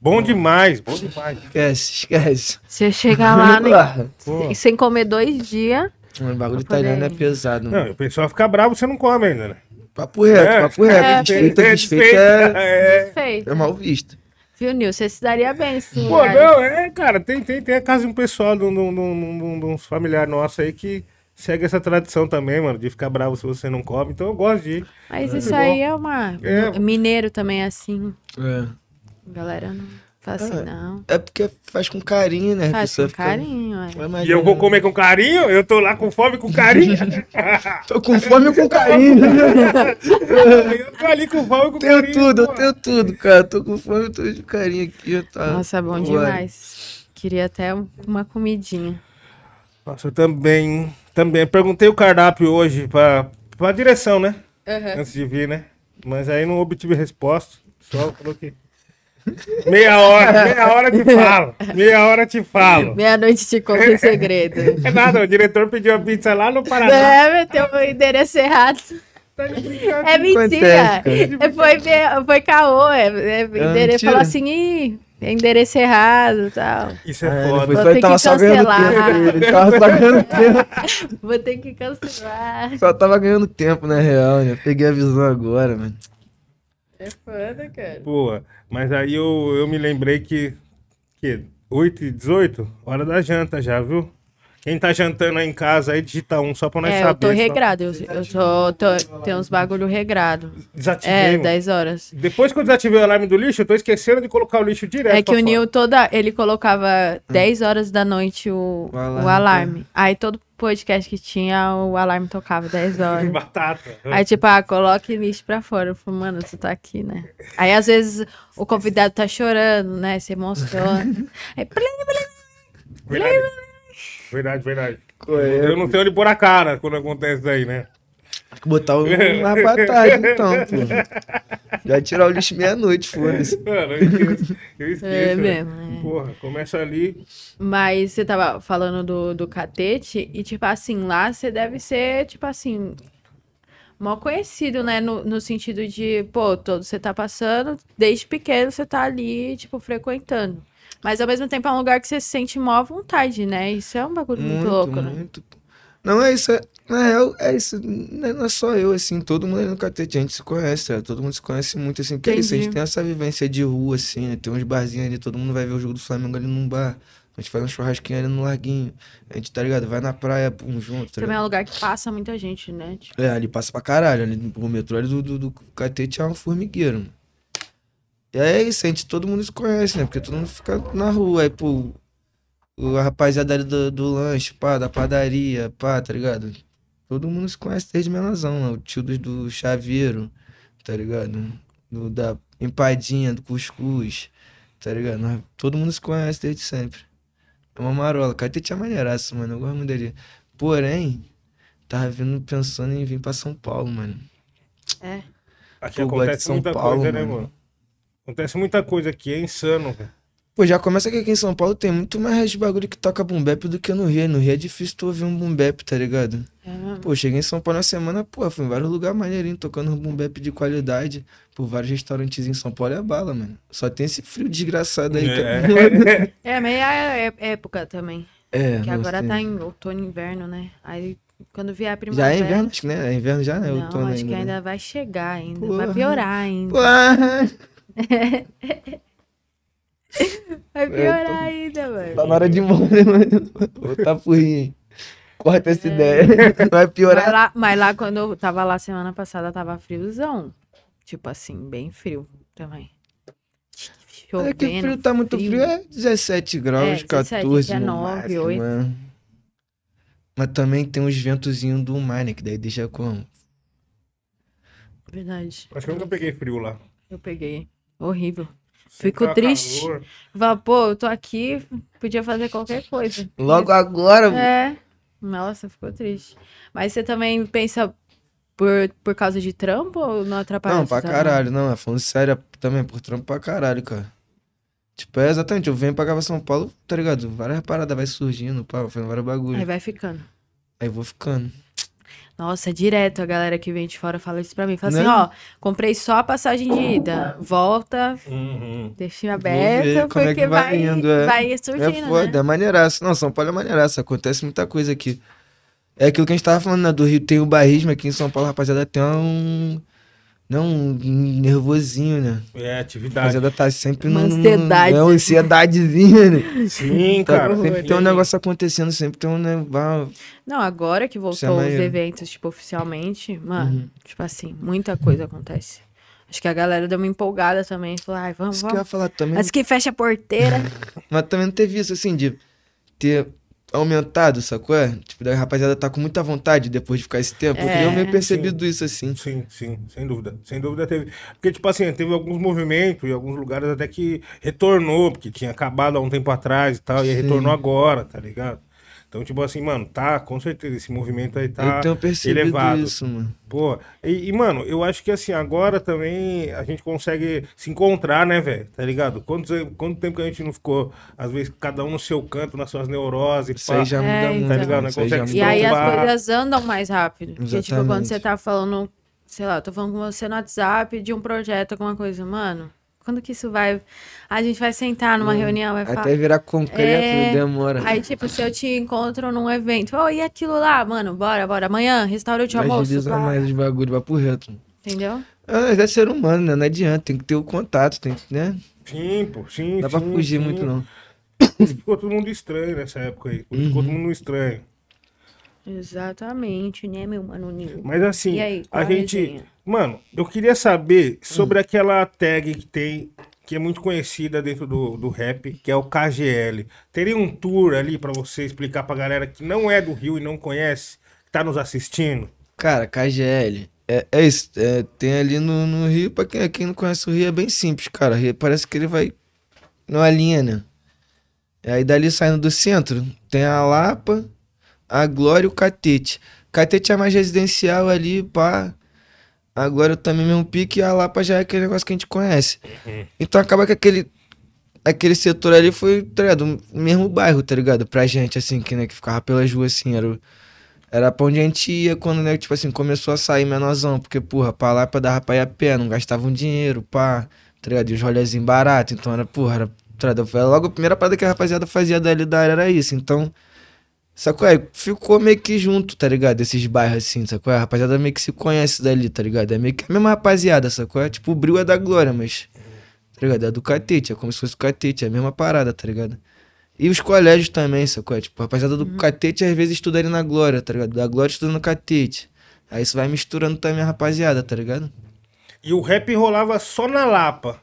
Bom demais, bom demais. Esquece, esquece. Você chega lá né, Pô. sem comer dois dias. O bagulho italiano é pesado. mano. Não, o pessoal fica bravo, você não come ainda, né? Papo reto, É. papo reto. É. Desfeita, desfeita é, é. Feito. é mal visto. Viu, Nil? Você se daria bem, sim. Pô, não, é, cara, tem, tem, tem a casa de um pessoal, de, um- de, um- de, um- de uns familiares nossos aí que segue essa tradição também, mano, de ficar bravo se você não come. Então eu gosto de ir. Mas É isso aí é uma. É. Mineiro também é assim. É. Galera não faz assim, É. não. É porque faz com carinho, né? Faz com fica- carinho, é. E eu vou ou comer com carinho, eu tô lá com fome com carinho. Tô com fome e com carinho. eu tô ali com fome com tenho carinho. tudo, eu pô. tenho tudo, cara. Tô com fome, tô de carinho aqui. Eu tá... Nossa, é bom Bora. demais. Queria até um- uma comidinha. Nossa, eu também, também. Perguntei o cardápio hoje pra, pra direção, né? Antes de vir, né? Mas aí não obtive resposta. Só coloquei. Meia hora, meia hora te falo. Meia hora te falo. Meia-noite te conto em segredo. É nada, o diretor pediu a pizza lá no Paraná. É, meteu o endereço errado. É mentira. É, Foi, foi caô. É, é, endereço, mentira. falou assim, Ih, é endereço errado e tal. Isso Ah, é ele foda. Vou ter tava que só ganhando cancelar. tempo. Ele tava só ganhando tempo. Vou ter que cancelar. Só tava ganhando tempo, na real, né? Peguei a visão agora, mano. É foda, cara. Pô, mas aí eu, eu me lembrei que, que 8 e 18, hora da janta já, viu? Quem tá jantando aí em casa aí, digita um só pra nós É, saber. eu tô só. regrado. Eu, eu tô, tô- Tem uns bagulho regrado. Desativei, É, mano. 10 horas. Depois que eu desativei o alarme do lixo, eu tô esquecendo de colocar o lixo direto É que o. Nil toda. Ele colocava 10 horas da noite o, O o alarme, alarme. Aí todo podcast que tinha, o alarme tocava 10 horas. Batata. Aí, tipo, ah, coloque lixo pra fora. Eu falei, mano, tu tá aqui, né? Aí, às vezes, o convidado tá chorando, né? Se emociona. Aí, plim, plim. Verdade. Verdade, verdade. Eu não sei onde pôr a cara quando acontece isso aí, né? Tem que botar pra tarde, então, pô. Já tirar o lixo meia-noite, foda-se. Mano, eu esqueço. Eu esqueço. É né? mesmo, é. Porra, começa ali. Mas você tava falando do, do catete, e, tipo assim, lá você deve ser, tipo assim, mal conhecido, né? No, no sentido de, pô, todo você tá passando, desde pequeno você tá ali, tipo, frequentando. Mas ao mesmo tempo é um lugar que você se sente mó à vontade, né? Isso é um bagulho muito, louco, né? muito. Não, é isso. É, é isso. Não é, não é só eu, assim. Todo mundo ali no catete, a gente se conhece, é, todo mundo se conhece muito, assim. Porque é isso, a gente tem essa vivência de rua, assim, né? Tem uns barzinhos ali, todo mundo vai ver o jogo do Flamengo ali num bar. A gente faz um churrasquinho ali no larguinho. A gente, tá ligado? Vai na praia, pum, junto, tá Também é um lugar que passa muita gente, né? Tipo, É, ali passa pra caralho. Ali, o metrô ali do, do, do catete é um formigueiro, mano. E é isso, a gente, todo mundo se conhece, né? Porque todo mundo fica na rua. Aí, pô, a rapaziada ali do, do lanche, pá, da padaria, pá, tá ligado? Todo mundo se conhece desde menosão, né? O tio do, do chaveiro, tá ligado? Do, da empadinha, do cuscuz, tá ligado? Nós- todo mundo se conhece desde sempre. É uma marola. Catete é maneiraço, mano. Eu gosto muito dele. Porém, tava vindo pensando em vir pra São Paulo, mano. É. Aqui Pô, acontece São muita Paulo, coisa, né, mano. mano? Acontece muita coisa aqui, é insano, velho. Pô, já começa que aqui em São Paulo tem muito mais bagulho que toca boom bap do que no Rio. No Rio é difícil tu ouvir um boom bap, tá ligado? É. Pô, cheguei em São Paulo na semana, pô, fui em vários lugares maneirinhos, tocando um boom bap de qualidade. Por vários restaurantes em São Paulo é bala, mano. Só tem esse frio desgraçado aí. que é. É. É meia é- época também. É, Que agora sei. tá em outono e inverno, né? Aí quando vier a Já primavera. é inverno, acho que né? É inverno já, né? Não, Outono acho que né? ainda vai chegar ainda. Porra. Vai piorar ainda. Porra! Vai piorar tô- ainda, mano. Tá na hora de embora, mano. Vou tá hein? Corta essa ideia. Vai Mas piorar. lá, mas lá quando eu tava lá semana passada, tava friozão. Tipo assim, bem frio também. Chovendo. É que o frio tá muito frio, é 17 graus, É, 17, 14 no 19, máximo, 8. mano. Mas também tem uns ventozinhos do mar, né? Que daí deixa como? Verdade. Acho que eu nunca peguei frio lá. Eu peguei. Horrível. Fico triste. calor. Fala, pô, eu tô aqui, podia fazer qualquer coisa. Logo agora, É. Nossa, ficou triste. Mas você também pensa por, por causa de trampo ou não atrapalha? Não, pra trabalho? caralho, não. é Falando sério, é também por trampo pra caralho, cara. Tipo, é exatamente, eu venho pra cá pra São Paulo, tá ligado? Várias paradas vai surgindo, pá, fazendo vários bagulhos. Aí Aí, vai ficando. vou ficando. Nossa, direto a galera que vem de fora fala isso pra mim. Fala Né? assim, ó, comprei só a passagem de ida. Volta, Uhum. deixa aberta, é porque que vai vai, indo, é. vai surgindo, É foda, né? é maneiraço. Não, São Paulo é maneiraço, acontece muita coisa aqui. É aquilo que a gente tava falando, né? Do Rio tem o barrismo, aqui em São Paulo, rapaziada, tem um. Não, nervosinho, né? É, A atividade. rapaziada tá sempre Uma num- num- ansiedade. É uma ansiedadezinha, né? Sim, Tá, cara. sempre tem um negócio acontecendo, sempre tem um negócio. Não, agora que é voltou os eventos, tipo, oficialmente, mano, Uhum. tipo assim, muita coisa acontece. Acho que a galera deu uma empolgada também. Falou, ai, vamos, Isso que eu ia vamos. falar também. Antes que feche a porteira. Mas também não teve isso, assim, de ter aumentado, sacou? É? Tipo, da rapaziada tá com muita vontade depois de ficar esse tempo. Eu É. queria meio percebido isso, assim. Sim, sim, sem dúvida. Sem dúvida teve. Porque, tipo assim, teve alguns movimentos e alguns lugares até que retornou, porque tinha acabado há um tempo atrás e tal, e Sim. retornou agora, tá ligado? Então, tipo assim, mano, tá, com certeza, esse movimento aí tá eu tenho percebido elevado. isso, mano. Pô, e, e, mano, eu acho que assim, agora também a gente consegue se encontrar, né, velho? Tá ligado? Quanto, quanto tempo que a gente não ficou, às vezes, cada um no seu canto, nas suas neuroses, Isso pá. aí já É, muda então. Tá ligado, né? Já E aí as coisas andam mais rápido. Porque, tipo, quando você tá falando, sei lá, eu tô falando com você no WhatsApp de um projeto, alguma coisa, mano, quando que isso vai. A gente vai sentar numa reunião, vai falar. Até virar concreto É, demora. Aí, tipo, se eu te encontro num evento, ô, e aquilo lá, mano, bora, bora. Amanhã, restaurante almoço. agilizar pá. mais os bagulho, vai pro reto. Entendeu? Ah, Mas é ser humano, né? Não adianta, tem que ter o contato, tem que, né? Sim, pô, sim. Não dá pra sim, fugir sim. muito, não. Ficou todo mundo estranho nessa época aí. Ficou todo mundo estranho. Exatamente, né, meu mano? Mas assim, E aí, a gente. resenha? Mano, eu queria saber Hum. sobre aquela tag que tem, que é muito conhecida dentro do, do rap, que é o KGL. Teria um tour ali pra você explicar pra galera que não é do Rio e não conhece, que tá nos assistindo? Cara, KGL. É, é isso. é, tem ali no, no Rio, pra quem, quem não conhece o Rio, é bem simples, cara. Rio parece que ele vai numa linha, né? Aí dali saindo do centro, tem a Lapa, a Glória e o Catete. Catete é mais residencial ali, pá. A Glória também mesmo pique e a Lapa já é aquele negócio que a gente conhece. Então acaba que aquele, aquele setor ali foi, tá ligado? O mesmo bairro, tá ligado? Pra gente, assim, que, né, que ficava pelas ruas, assim, era era pra onde a gente ia quando, né, tipo assim, começou a sair menorzão. Porque, porra, pra lá pra dava pra ir a pé, não gastavam dinheiro, pá, tá ligado? E os rolezinhos baratos, então era, porra, era, tá ligado? Foi logo a primeira parada que a rapaziada fazia dali da área era isso, então... Sacou? Aí ficou meio que junto, tá ligado? Esses bairros assim, sacou? A rapaziada meio que se conhece dali, tá ligado? É meio que a mesma rapaziada, sacou? É tipo, o Bril é da Glória, mas... Tá ligado? É do Catete, é como se fosse o Catete, é a mesma parada, tá ligado? E os colégios também, sacou? É, Tipo, a rapaziada do Catete às vezes estuda ali na Glória, tá ligado? Da Glória estuda no Catete. Aí isso vai misturando também a rapaziada, tá ligado? E o rap rolava só na Lapa.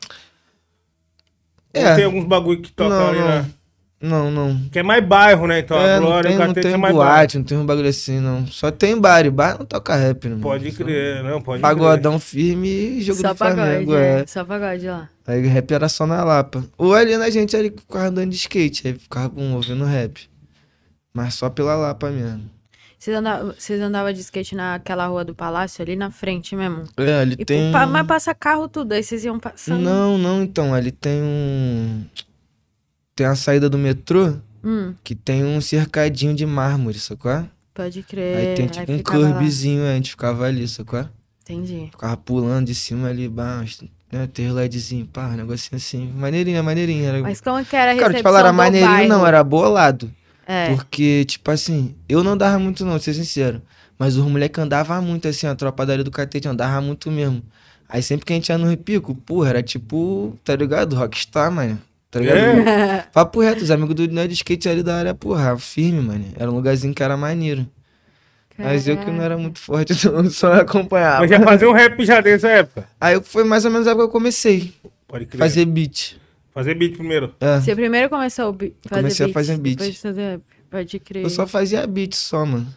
Ou É. tem alguns bagulho que tocam ali não. Não, não. Que é mais bairro, né? Então é, a não Glória e tem, o não Catete tem é mais boate, não tem um bagulho assim, não. Só tem bar, e bar não toca rap, não. bairro. Pode crer, não, pode crer. Pagodão firme e jogo Só do Flamengo, pagode, é. é. Só pagode lá. Aí rap era só na Lapa. Ou ali na gente ali ficava andando de skate, aí ficava um, ouvindo rap. Mas só pela Lapa mesmo. Vocês andavam, vocês andavam de skate naquela rua do Palácio, ali na frente mesmo? É, ali E, tem. mas passa carro tudo, aí vocês iam passando. Não, não, então, ali tem um. Tem a saída do metrô Hum, que tem um cercadinho de mármore, sacou? pode crer. Aí tem tipo um ficava lá. curbzinho, a gente ficava ali, sacou? Entendi. Ficava pulando de cima ali embaixo, né? Ter LEDzinho, pá, um negocinho assim. Maneirinha, maneirinha. Era... Mas como que era a Cara, te falar, era maneirinho, bairro? não, era bolado. É, Porque, tipo assim, eu não dava muito, não, ser sincero. Mas os moleques andavam muito, assim, a tropa da área do catete andava muito mesmo. Aí sempre que a gente ia no repico, porra, era tipo, tá ligado? Rockstar, mano. Tá ligado? É? Papo reto, os amigos do Nerd Skate ali da área, porra, firme, mano. Era um lugarzinho que era maneiro. Mas eu que não era muito forte, então eu só acompanhava. Mas já fazia um rap já dessa época. Aí foi mais ou menos a época que eu comecei Pode crer. fazer beat. Fazer beat primeiro. É. Você primeiro começou a fazer Comecei a beat, fazer beat. Depois fazer... Pode crer. Eu só fazia beat só, mano.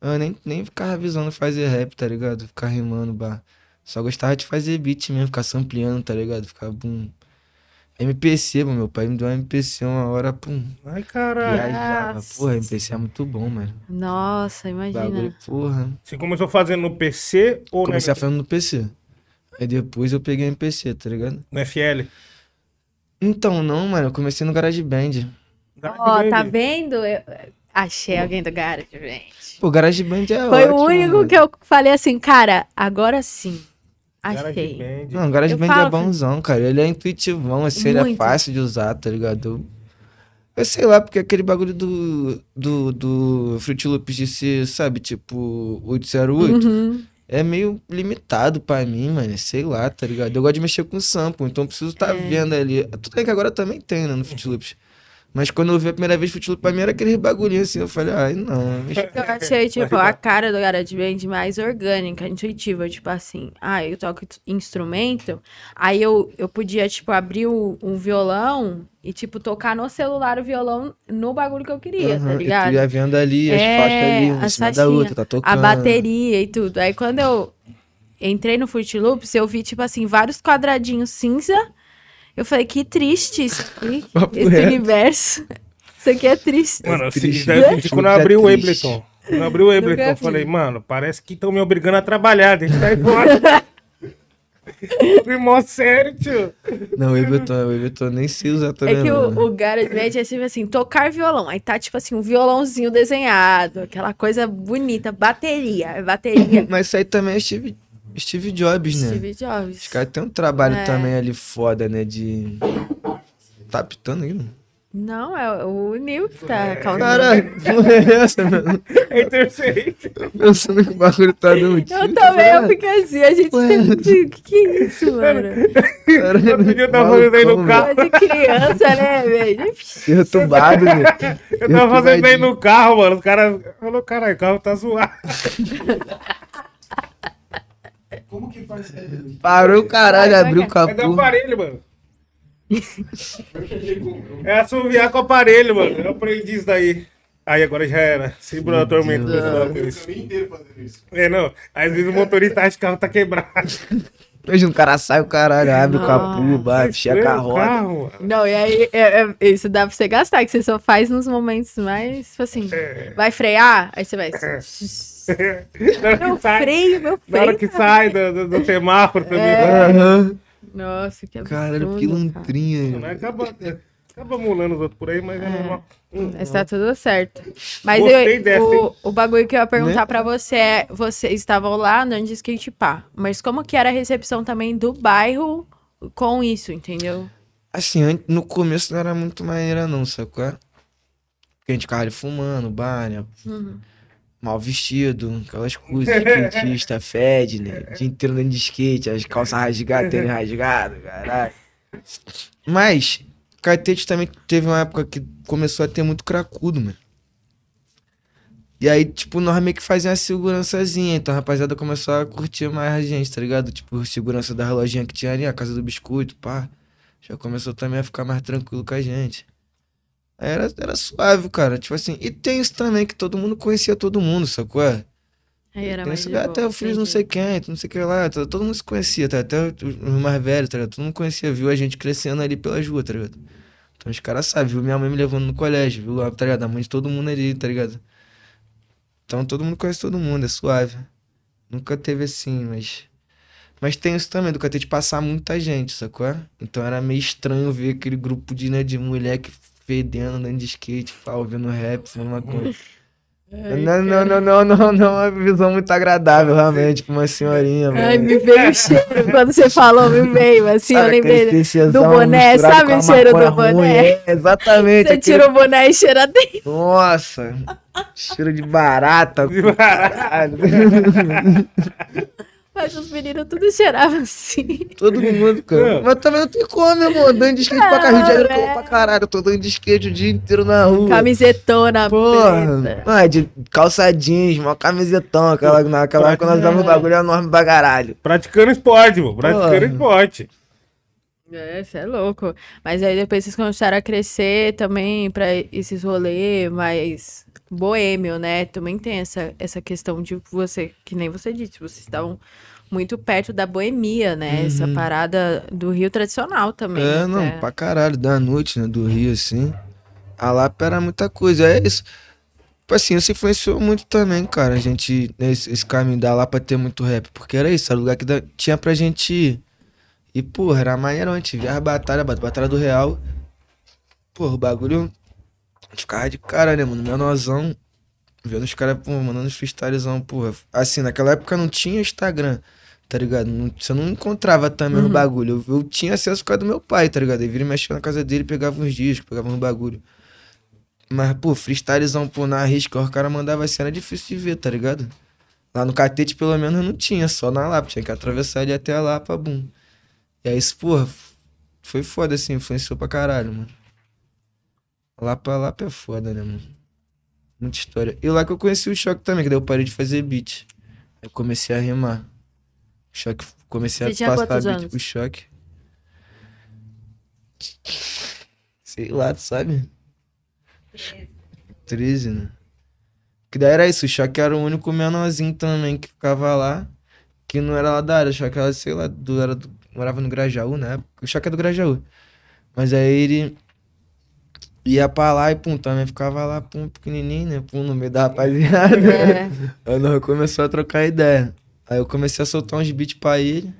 Eu nem, nem ficava visando fazer rap, tá ligado? Ficar rimando, bah. Só gostava de fazer beat mesmo, ficar sampleando, tá ligado? Ficar bum. MPC, mano, meu pai me deu um MPC uma hora, pum. Ai, caralho. Viajava. Nossa. Porra, MPC é muito bom, mano. Nossa, imagina. Bagulho, porra. Você começou fazendo no PC ou no, Comecei a fazer no PC. Aí depois eu peguei MPC, tá ligado? no FL? Então, não, mano, eu comecei no GarageBand. Ó, tá vendo? Eu achei alguém do Garage Band. Pô, GarageBand é Foi ótimo, o único mano. que eu falei assim, cara, agora sim. Achei. Band. Não, o GarageBand falo- é bonzão, cara. Ele é intuitivão, assim, ele é fácil de usar, tá ligado? Eu, eu sei lá, porque aquele bagulho do, do, do Fruit Loops de ser, sabe, tipo, 808, Uhum. é meio limitado pra mim, mano. Sei lá, tá ligado? Eu gosto de mexer com sample, então eu preciso estar É. vendo ali. Tudo bem que agora também tem, né, no Fruit Loops. Mas quando eu vi a primeira vez Fruit Loops, pra mim era aquele bagulhinho assim. Eu falei, ai, não. Eu achei, tipo, a cara do Garage Band mais orgânica, intuitiva. Tipo assim, ah, eu toco instrumento, aí eu, eu podia, tipo, abrir o- um violão e, tipo, tocar no celular o violão no bagulho que eu queria, Aham, tá E tu ligado? ia vendo ali as É, faixas ali, uma em as cima da outra, tá tocando. A bateria e tudo. Aí quando eu entrei no Fruit Loops, eu vi, tipo assim, vários quadradinhos cinza. Eu falei, que triste isso aqui, esse reto. universo. Isso aqui é triste. Mano, É triste, daí, né? quando eu abri o. Ableton, quando eu abri o Ableton, eu falei, mano, parece que estão me obrigando a trabalhar, deixa eu sair fora. Fui mó sério, tio. Não, o Everton, o Everton nem sei usar também. É que não, o, né? o Garage Band é tipo assim, tocar violão. Aí tá tipo assim, um violãozinho desenhado, aquela coisa bonita, bateria, é bateria. Mas isso aí também é Steve, Steve Jobs, né? Steve Jobs. Os caras têm um trabalho É. também ali foda, né? De. Tá pitando aí, mano? Não, é o Neil que tá causando. Caralho, que porra é essa, mano? É interferência. Tô pensando que o bagulho tá dando Eu tiro, também, eu caralho. fiquei assim, a gente sempre... O que, que é isso, mano? Caralho, Outro dia eu tava fazendo aí no carro. Coisa de criança, né, velho? Perturbado, né? Eu tava fazendo aí no carro, mano. Os caras falaram, caralho, o carro tá zoado. Como que faz isso? Parou o caralho, abriu o É do capô. aparelho, mano. É assoviar com o aparelho, mano. Eu aprendi isso daí. Aí agora já era. Segura a tormenta. Deus. o fazendo isso. É, não. Às vezes o motorista acha que o carro tá quebrado. Imagina, o cara sai o caralho, abre o Ah. capô, bate, checa a o roda. carro. Não, e aí, é- é- isso dá pra você gastar, que você só faz nos momentos mais, tipo assim, É. vai frear, aí você vai... Na Meu que sai, freio, meu na freio. hora que sai do, do- do semáforo também. É. Aham. Nossa, que absurdo, Caralho, cara. pilantrinha. Mas acaba, acaba mulando os outros por aí, mas é, normal. Mas tá tudo certo. Mas eu- dessa, o, o bagulho que eu ia perguntar Né? pra você é: vocês estavam lá andando de skate pá, mas como que era a recepção também do bairro com isso, entendeu? Assim, no começo não era muito maneira não, sacou? Porque a gente ficava ali fumando, bar, né? Uhum. Mal vestido, aquelas coisas, skatista, fed, né? O dia inteiro andando de skate, as calças rasgadas, tênis rasgado, caralho. Mas, Catete também teve uma época que começou a ter muito cracudo, mano. E aí, tipo, nós meio que fazia uma segurançazinha. Então a rapaziada começou a curtir mais a gente, tá ligado? Tipo, segurança da lojinha que tinha ali, a casa do biscoito, pá. Já começou também a ficar mais tranquilo com a gente. Era, era suave, cara. Tipo assim, e tem isso também, que todo mundo conhecia todo mundo, sacou? Aí era mais isso, de até o filho não sei quem, não sei o que lá, todo, todo mundo se conhecia, tá? até os mais velhos, tá ligado? Todo mundo conhecia, viu a gente crescendo ali pelas ruas, tá ligado? Então os caras sabem, viu minha mãe me levando no colégio, viu, tá ligado? A mãe de todo mundo ali, tá ligado? Então todo mundo conhece todo mundo, é suave. Nunca teve assim, mas. Mas tem isso também, do que de passar muita gente, sacou? Então era meio estranho ver aquele grupo de, né, de moleque fedendo, andando de skate, pá, ouvindo rap, fumando maconha. Não, não, não, não, não, não, é uma visão muito agradável, realmente, pra uma senhorinha, Ai, mano. me veio o cheiro. Quando você falou, me veio. Assim, eu Sabe lembrei. do boné, sabe o cheiro do maconha ruim? boné? É, exatamente. Você aquele- tira o boné e cheira dentro. Nossa, cheiro de barata. De barata. Mas os meninos tudo cheiravam assim. Todo mundo, cara. Não. Mas também não tem como, meu irmão. Andando de skate pra caralho. De Janeiro, é. pra caralho. Eu tô andando de skate o dia inteiro na rua. Camisetona Porra, preta. ah, de calça jeans, uma camisetão, aquela, naquela época nós usávamos bagulho enorme pra caralho. Praticando esporte, pô. Praticando Porra. esporte. É, você é louco. Mas aí depois vocês começaram a crescer também pra esses rolês mais boêmio, né? Também tem essa, essa questão de você, que nem você disse, vocês estavam muito perto da boemia, né? Essa parada do Rio tradicional também. Uhum. É, não, até. pra caralho, da noite, né, do Rio, assim. A Lapa era muita coisa, é isso. Tipo assim, isso influenciou muito também, cara, a gente, né, esse, esse caminho da Lapa ter muito rap, porque era isso, era o lugar que dá- tinha pra gente ir. E, porra, era maneiro, a gente via as batalhas, bat- batalha do Real. Porra, o bagulho ficava de cara, né, mano, menorzão, vendo os caras, pô, mandando os freestylezão, porra. Assim, naquela época não tinha Instagram, tá ligado? Não- você não encontrava também o bagulho. Eu, eu tinha acesso por causa do meu pai, tá ligado? Ele vira e mexia na casa dele, pegava uns discos, pegava uns bagulho. Mas, pô, freestylezão, pô, na risca, o cara mandava assim, era difícil de ver, tá ligado? Lá no catete, pelo menos, não tinha, só na Lapa. Tinha que atravessar ele até a Lapa, bum. E aí, isso, porra, foi foda, assim, influenciou pra caralho, mano. Lapa, Lapa é foda, né, mano? Muita história. E lá que eu conheci o Choque também, que daí eu parei de fazer beat. Aí eu comecei a rimar. Choque, comecei Você a passar anos? pro Choque. Sei lá, tu sabe? 13, né? Que daí era isso, o Choque era o único menorzinho também que ficava lá, que não era lá da área, o Choque era, sei lá, do, era do- morava no Grajaú, né? O Choque é do Grajaú. Mas aí ele ia pra lá e pum, também ficava lá, pum, pequenininho, né? Pum, no meio da rapaziada. É. Aí nós começou a trocar ideia. Aí eu comecei a soltar uns beats pra ele.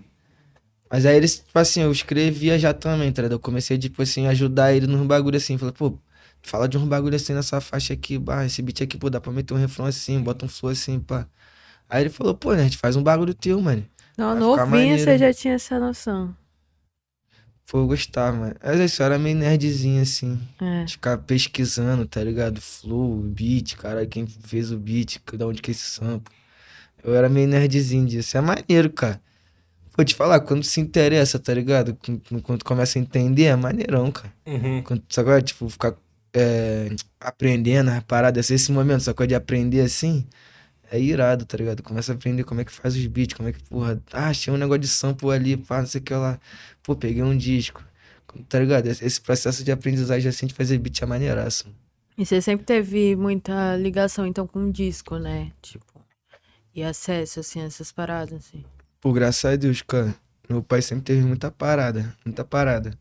Mas aí eles, tipo assim, eu escrevia já também, tá ligado? Eu comecei, tipo assim, a ajudar ele nos bagulho assim. Falei, pô, fala de uns bagulho assim nessa faixa aqui, bah, esse beat aqui, pô, dá pra meter um refrão assim, bota um flow assim, pá. Aí ele falou, pô, né, a gente faz um bagulho teu, mano. Não, novinho você já tinha essa noção. Pô, eu gostava, mano. Mas isso era meio nerdzinho, assim. É. De ficar pesquisando, tá ligado? Flow, beat, cara, quem fez o beat, da onde que é esse sample. Eu era meio nerdzinho disso. É maneiro, cara. Vou te falar, quando se interessa, tá ligado? Quando- Quando começa a entender, é maneirão, cara. Uhum. Quando, agora, tipo, ficar é, aprendendo as paradas, assim, esse momento, só de aprender assim, é irado, tá ligado? Começa a aprender como é que faz os beats, como é que, porra, ah, achei um negócio de sample ali, pá, não sei o que lá. Pô, peguei um disco. Tá ligado? Esse esse processo de aprendizagem assim de fazer beat é maneiraço. E você sempre teve muita ligação, então, com o disco, né? Tipo, e acesso, assim, a essas paradas, assim. Pô, graças a Deus, cara. Meu pai sempre teve muita parada, muita parada.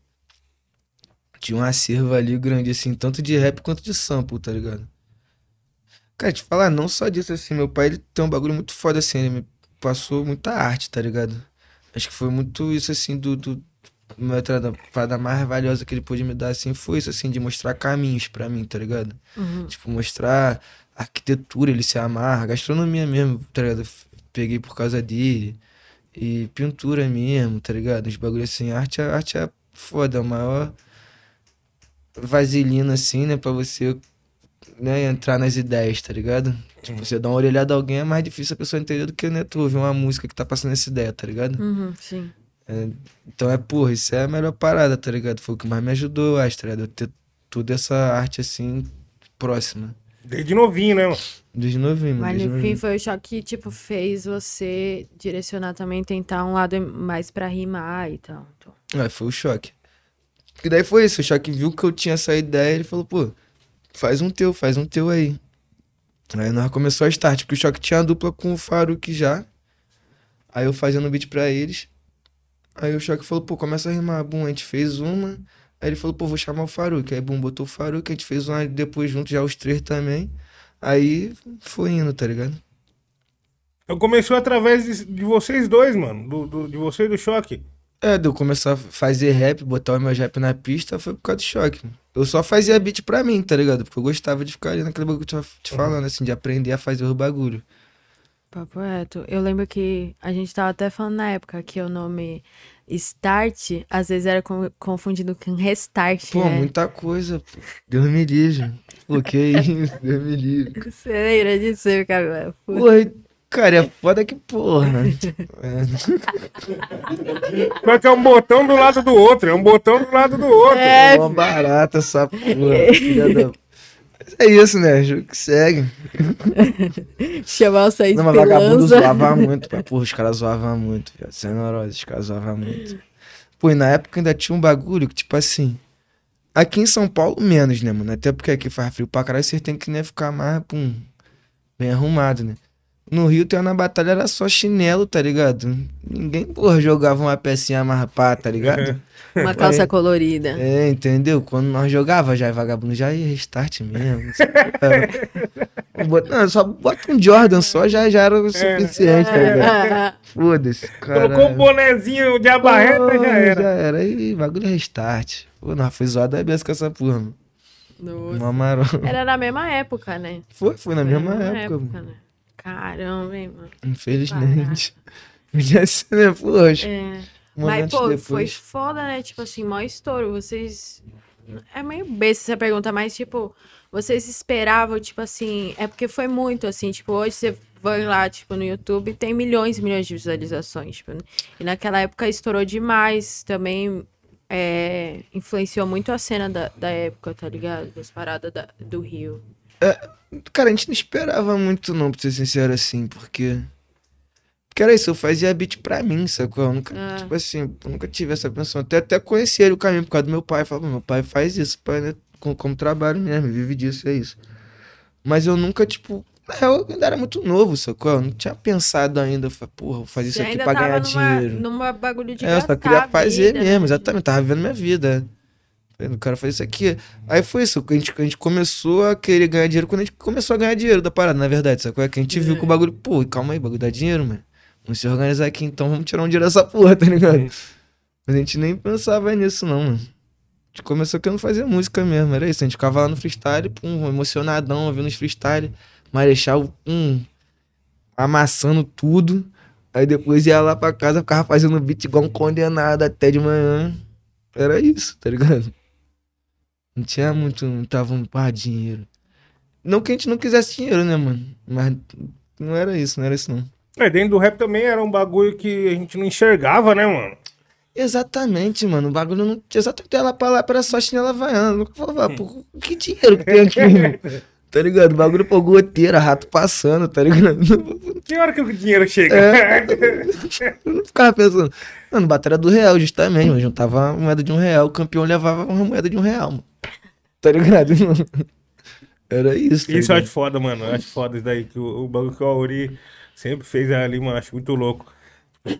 Tinha um acervo ali grande, assim, tanto de rap quanto de sample, tá ligado? Cara, te falar, não só disso, assim, meu pai, ele tem um bagulho muito foda, assim, ele me passou muita arte, tá ligado? Acho que foi muito isso, assim, do... do uma da parada mais valiosa que ele pôde me dar, assim, foi isso, assim, de mostrar caminhos pra mim, tá ligado? Uhum. Tipo, mostrar arquitetura, ele se amarra, gastronomia mesmo, tá ligado? Peguei por causa dele. E pintura mesmo, tá ligado? Os bagulhos assim, arte, é- arte é foda, é o maior vaselina assim, né, pra você né, entrar nas ideias, tá ligado? Tipo, você dá uma orelhada a alguém é mais difícil a pessoa entender do que, né, tu ouvir uma música que tá passando essa ideia, tá ligado? Uhum, sim. Então é, porra, isso é a melhor parada, tá ligado? Foi o que mais me ajudou, eu acho, tá ligado? Eu ter toda essa arte assim, próxima. Desde novinho, né, mano? Desde novinho, mano. Mas desde no fim novinho. foi o choque que, tipo, fez você direcionar também, tentar um lado mais pra rimar e tal. Então, É, foi o choque. E daí foi isso, o choque viu que eu tinha essa ideia, ele falou, pô, faz um teu, faz um teu aí. Aí nós começou a start, porque o Choque tinha a dupla com o Faruk já. Aí eu fazendo beat pra eles. Aí o Choque falou, pô, começa a rimar. Bum, a gente fez uma. Aí ele falou, pô, vou chamar o Faruk. Aí, bum, botou o Faruk, a gente fez uma depois junto, já os três também. Aí foi indo, tá ligado? Eu comecei através de, de vocês dois, mano. Do, do- de você e do choque. É, de eu começar a fazer rap, botar o meu rap na pista, foi por causa do choque. mano. Eu só fazia beat pra mim, tá ligado? Porque eu gostava de ficar ali naquele bagulho que eu tava te falando, assim, de aprender a fazer os bagulho. Papo reto. Eu lembro que a gente tava até falando na época que o nome Start às vezes era com- confundido com Restart. Pô, né? muita coisa, pô. Deus me livre. Isso, Deus me livre. Você lembra disso, cara? Porra, cara, é foda que porra. É. Só que é um botão do lado do outro. É um botão do lado do outro. É, Mó barata essa porra. filha da- é isso, né? Jogo que segue. chamar o Saís Não, mas vagabundo zoava muito, pai. Porra, os caras zoavam muito. Sem neurose, os caras zoavam muito. Pô, e na época ainda tinha um bagulho que, tipo assim. Aqui em São Paulo, menos, né, mano? Até porque aqui faz frio pra caralho, vocês têm que né, ficar mais, pum, bem arrumado, né? No Rio, tem na batalha, era só chinelo, tá ligado? Ninguém, porra, jogava uma pecinha mais pá, tá ligado? Uma calça colorida. É, entendeu? Quando nós jogava, já é vagabundo, já ia restart mesmo. É. Não, só bota um Jordan só, já, já era o suficiente, tá ligado? Ah, Foda-se, cara. Colocou um bonezinho de abarreta já era. Já era. Aí, bagulho é restart. Pô, nós foi zoado a beça com essa porra, mano. marona. Era na mesma época, né? Foi, foi na Foi mesma época, mano. né? Caramba, hein, mano. Infelizmente. Podia ser, né? Poxa. É. um Mas, pô, depois. foi foda, né? Tipo assim, maior estouro. Vocês. É meio besta essa pergunta, mas, tipo, vocês esperavam, tipo assim. É porque foi muito, assim. Tipo, hoje você vai lá, tipo, no YouTube tem milhões e milhões de visualizações. Tipo, e naquela época estourou demais. Também é, influenciou muito a cena da, da época, tá ligado? Das paradas da- do Rio. Cara, a gente não esperava muito, não, pra ser sincero assim, porque. Porque era isso, eu fazia beat pra mim, sacou? Eu nunca, Ah. tipo assim, eu nunca tive essa pensão. Até, até conheci ele o caminho por causa do meu pai. Falava, meu pai faz isso, pai, né? como, como trabalho mesmo, vive disso, é isso. Mas eu nunca, tipo. na real, Eu ainda era muito novo, sacou? Eu não tinha pensado ainda, eu falei, porra, vou fazer isso aqui pra ganhar numa, dinheiro. numa bagulho de É, eu só queria fazer vida, né? mesmo, exatamente. Tava vivendo minha vida. Eu quero fazer isso aqui. Aí foi isso. A gente, a gente começou a querer ganhar dinheiro quando a gente começou a ganhar dinheiro da parada, na verdade. Sacou? É que a gente viu que o bagulho, pô, calma aí, bagulho dá dinheiro, mano. Vamos se organizar aqui então, vamos tirar um dinheiro dessa porra, tá ligado? Mas a gente nem pensava nisso, não, mano. A gente começou querendo fazer música mesmo, era isso. A gente ficava lá no freestyle, pum, emocionadão, ouvindo os freestyle. Marechal, pum, amassando tudo. Aí depois ia lá pra casa, ficava fazendo beat igual um condenado até de manhã. Era isso, tá ligado? Não tinha muito, não tava um pá, dinheiro. Não que a gente não quisesse dinheiro, né, mano? Mas não era isso, não era isso não. É, dentro do rap também era um bagulho que a gente não enxergava, né, mano? Exatamente, mano. O bagulho não. Exatamente ela pra lá, era só chinela. Nunca falava, pô, que dinheiro que tem aqui, mano? Tá ligado? O bagulho pô, goteira, rato passando, tá ligado? Que hora que o dinheiro chega? É. Eu não ficava pensando. Mano, batalha do real, justamente, mano. Juntava moeda de um real, o campeão levava uma moeda de um real, mano. Tá ligado? Era isso. Tá Isso eu acho foda, mano. Eu acho foda isso daí. Que o, o bagulho que o Auri sempre fez ali, mano. Acho muito louco.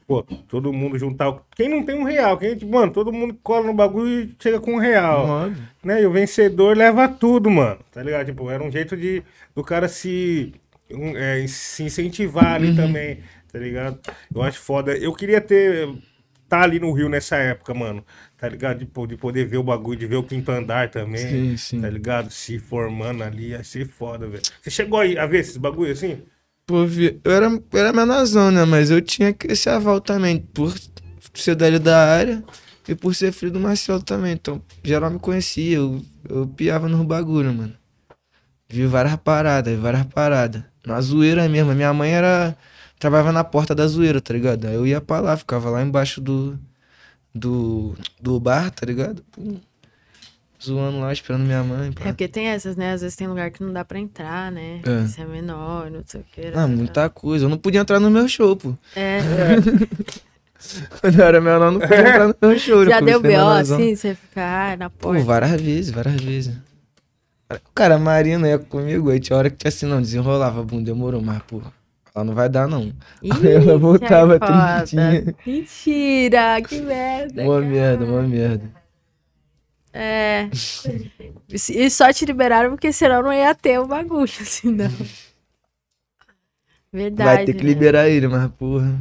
Pô, todo mundo juntar. Quem não tem um real? Quem, tipo, mano, todo mundo cola no bagulho e chega com um real. Óbvio. Né? E o vencedor leva tudo, mano. Tá ligado? Tipo, era um jeito de do cara se, um, é, se incentivar ali também. Tá ligado? Eu acho foda. Eu queria ter. Tá ali no Rio nessa época, mano. Tá ligado? De, de poder ver o bagulho, de ver o quinto andar também. Sim, sim. Tá ligado? Se formando ali, ia ser foda, velho. Você chegou aí a ver esses bagulho assim? Pô, eu era, eu era menorzão, né? Mas eu tinha esse aval também, por ser dali da área e por ser filho do Marcelo também. Então, geral me conhecia, eu, eu piava no bagulho, mano. Vi várias paradas, várias paradas. Na zoeira mesmo. Minha mãe era. Trabalhava na porta da zoeira, tá ligado? Aí eu ia pra lá, ficava lá embaixo do. Do, do bar, tá ligado? Pum. Zoando lá, esperando minha mãe. pá. É porque tem essas, né? Às vezes tem lugar que não dá pra entrar, né? É. É menor, não sei o que. Ah, muita coisa. Eu não podia entrar no meu show, pô. É. Quando eu era menor, não podia entrar no meu show. né? Já deu B.O. assim, você ficar na Pô, porta. várias vezes, várias vezes. Cara, a Marina ia comigo, aí tinha hora que tinha assim, não, desenrolava, bum, demorou, mas, pô, ela não vai dar, não. Aí ela voltava tristinha. Mentira, que merda. Uma cara. merda, uma merda. É. E só te liberaram porque senão não ia ter o bagulho, assim, não. Verdade. Vai ter que né? liberar ele, mas, porra.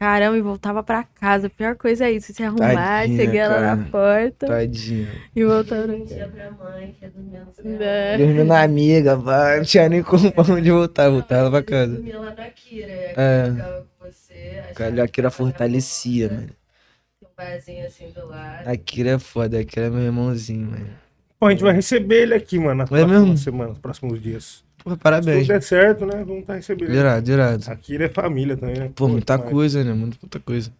Caramba, e voltava pra casa. A pior coisa é isso, se arrumar, Tadinha, chegar lá na cara. porta Tadinha. e voltar pra Tinha pra mãe, que ia dormir céu. Né? Dormindo na amiga, vai. Não tinha nem como pra onde voltar, voltava pra casa. Dormia lá na Kira, e a É. Kira ficava com você. A Kira- a Kira fortalecia, mano. Tem um barzinho assim do lado. A Kira é foda, a Kira é meu irmãozinho, mano. Pô, a gente vai receber ele aqui, mano, nas É próximas mesmo? semanas, nos próximos dias. Se parabéns. tudo der certo, né? Vamos estar recebendo ele. Irado, ele é família também, né? Pô, muita demais. coisa, né? Muita, muita coisa.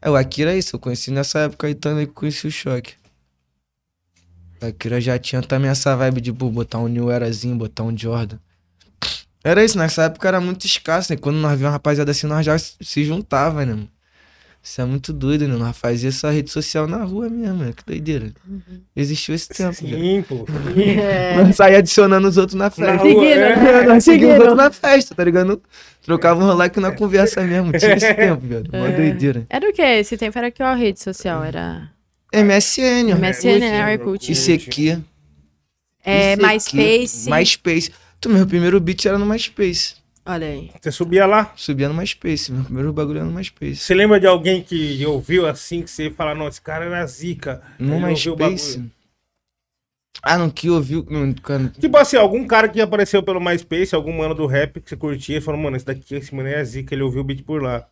É, o Akira é isso, eu conheci nessa época aí também que conheci o choque. O Akira já tinha também essa vibe de pô, botar um New Erazinho, botar um Jordan. Era isso, nessa época era muito escasso, né? Quando nós víamos uma rapaziada assim, nós já se juntava, né? mano? Isso é muito doido, né? Nós fazia essa rede social na rua mesmo, né? Que doideira. Existiu esse tempo, velho. Sim, pô. É. Nós saía adicionando os outros na festa. Na rua, Seguindo, é. né? Nós seguíamos os outros na festa, tá ligado? Trocava um like na conversa mesmo. Tinha esse tempo, velho. Mó É. doideira. Era o quê? Esse tempo era que a rede social? Era MSN, ó. MSN, né? MSN, Orkut. Isso aqui. É. MySpace. MySpace. Tu, meu primeiro beat era no MySpace. Olha aí. Você subia lá. Subia no MySpace. Meu primeiro bagulho era no MySpace. Você lembra de alguém que ouviu assim, que você fala, não, esse cara era zica. No o MySpace? bagulho. Ah, não, que ouviu. Não, cara, Tipo assim, algum cara que apareceu pelo MySpace, algum mano do rap que você curtia, falou, mano, esse daqui, esse mano é zica, ele ouviu o beat por lá.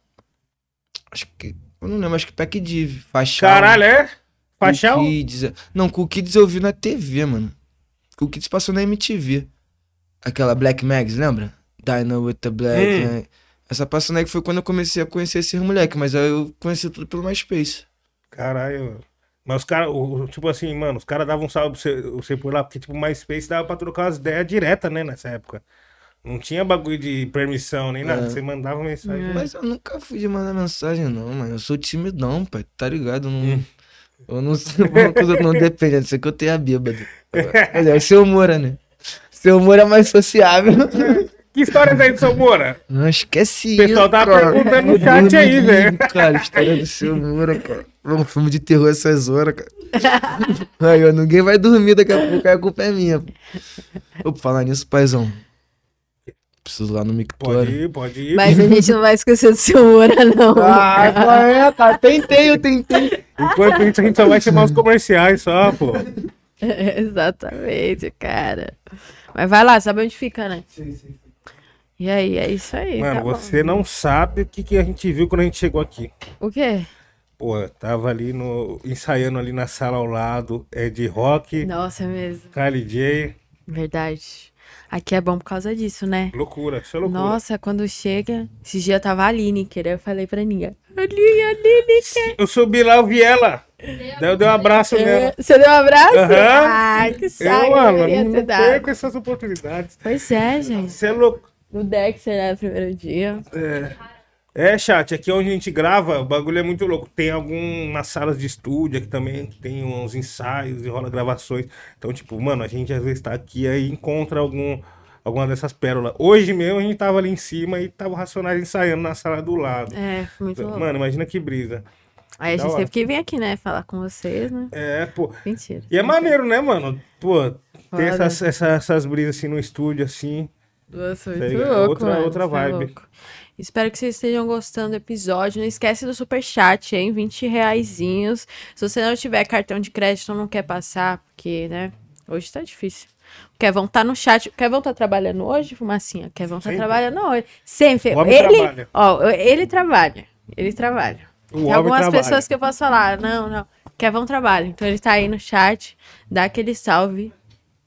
acho que. Eu não lembro, acho que Pack Div. Fachal. Caralho, é? Fachal? Kids. é. Não, Cool Kids eu vi na TV, mano. Cool Kids passou na MTV. Aquela Black Mags, lembra? Dino with the Black. Hum. né? Essa passou que foi quando eu comecei a conhecer esses moleques, mas aí eu conheci tudo pelo MySpace. Caralho. Mas os caras, tipo assim, mano, os caras davam um salve pra você, você por lá, porque, tipo, MySpace dava pra trocar as ideias diretas, né, nessa época. Não tinha bagulho de permissão nem nada, É. você mandava mensagem. Mas eu nunca fui de mandar mensagem, não, mano. Eu sou timidão, pai. Tá ligado? Eu não, eu não sei. Uma coisa não depende, a não ser que eu tenha bêbado. Mas é o seu Moura, né? Seu Moura é mais sociável. Que história é aí do seu Moura? Não esquece O pessoal isso, cara. perguntando no chat aí, ligo, velho. Cara, história do seu Moura, cara. É um filme de terror essas horas, cara. Aí, ó, ninguém vai dormir daqui a pouco, aí a culpa é minha. pô. Ô, por falar nisso, paizão. Preciso lá no Pode Mictório. ir, pode ir. Mas a gente não vai esquecer do seu Moura, não. Ah, é, cara? Tentei, eu tentei. Enquanto isso, a gente só vai chamar os comerciais só, pô. Exatamente, cara. Mas vai lá, sabe onde fica, né? Sim, sim. E aí, é isso aí. Mano, tá bom. você não sabe o que, que a gente viu quando a gente chegou aqui. O quê? Pô, tava ali no. ensaiando ali na sala ao lado. É de rock, Nossa, é mesmo. Kylie J. Verdade. Aqui é bom por causa disso, né? Loucura, isso é loucura. Nossa, quando chega. Esse dia tava a Lineker, eu falei pra Ninha. Aline, Lineker. Eu subi lá, eu vi ela. Daí eu dei um abraço nela. Você deu um abraço? Aham. Ai, que saco. Eu, mano, não perco essas oportunidades. Pois é, gente. Você é louco. No Dexter, né, primeiro dia. É, chat, aqui onde a gente grava, o bagulho é muito louco. Tem algumas salas de estúdio aqui também, que tem uns ensaios e rola gravações. Então, tipo, mano, a gente às vezes tá aqui aí encontra algum, alguma dessas pérolas. Hoje mesmo a gente tava ali em cima e tava o Racionais ensaiando na sala do lado. É, muito louco. Mano, imagina que brisa. Aí a gente teve que vir aqui, né, falar com vocês, né? É, pô. Mentira. E é maneiro, né, mano? Pô, ter essas, essas, essas brisas assim no estúdio, assim. Tá muito ligado? louco, Outra- mano, outra foi vibe. louco. Espero que vocês estejam gostando do episódio. Não esquece do superchat, hein? 20 reaisinhos. Se você não tiver cartão de crédito não quer passar, porque, né? Hoje tá difícil. O Kevão tá no chat. O Kevão tá trabalhando hoje, Fumacinha? O Kevão tá Sempre. trabalhando hoje. Sempre. O homem ele, trabalha. Ó, ele trabalha. Ele trabalha. O Tem algumas trabalha. pessoas que eu posso falar, não, não. Kevão trabalha. Então ele tá aí no chat, dá aquele salve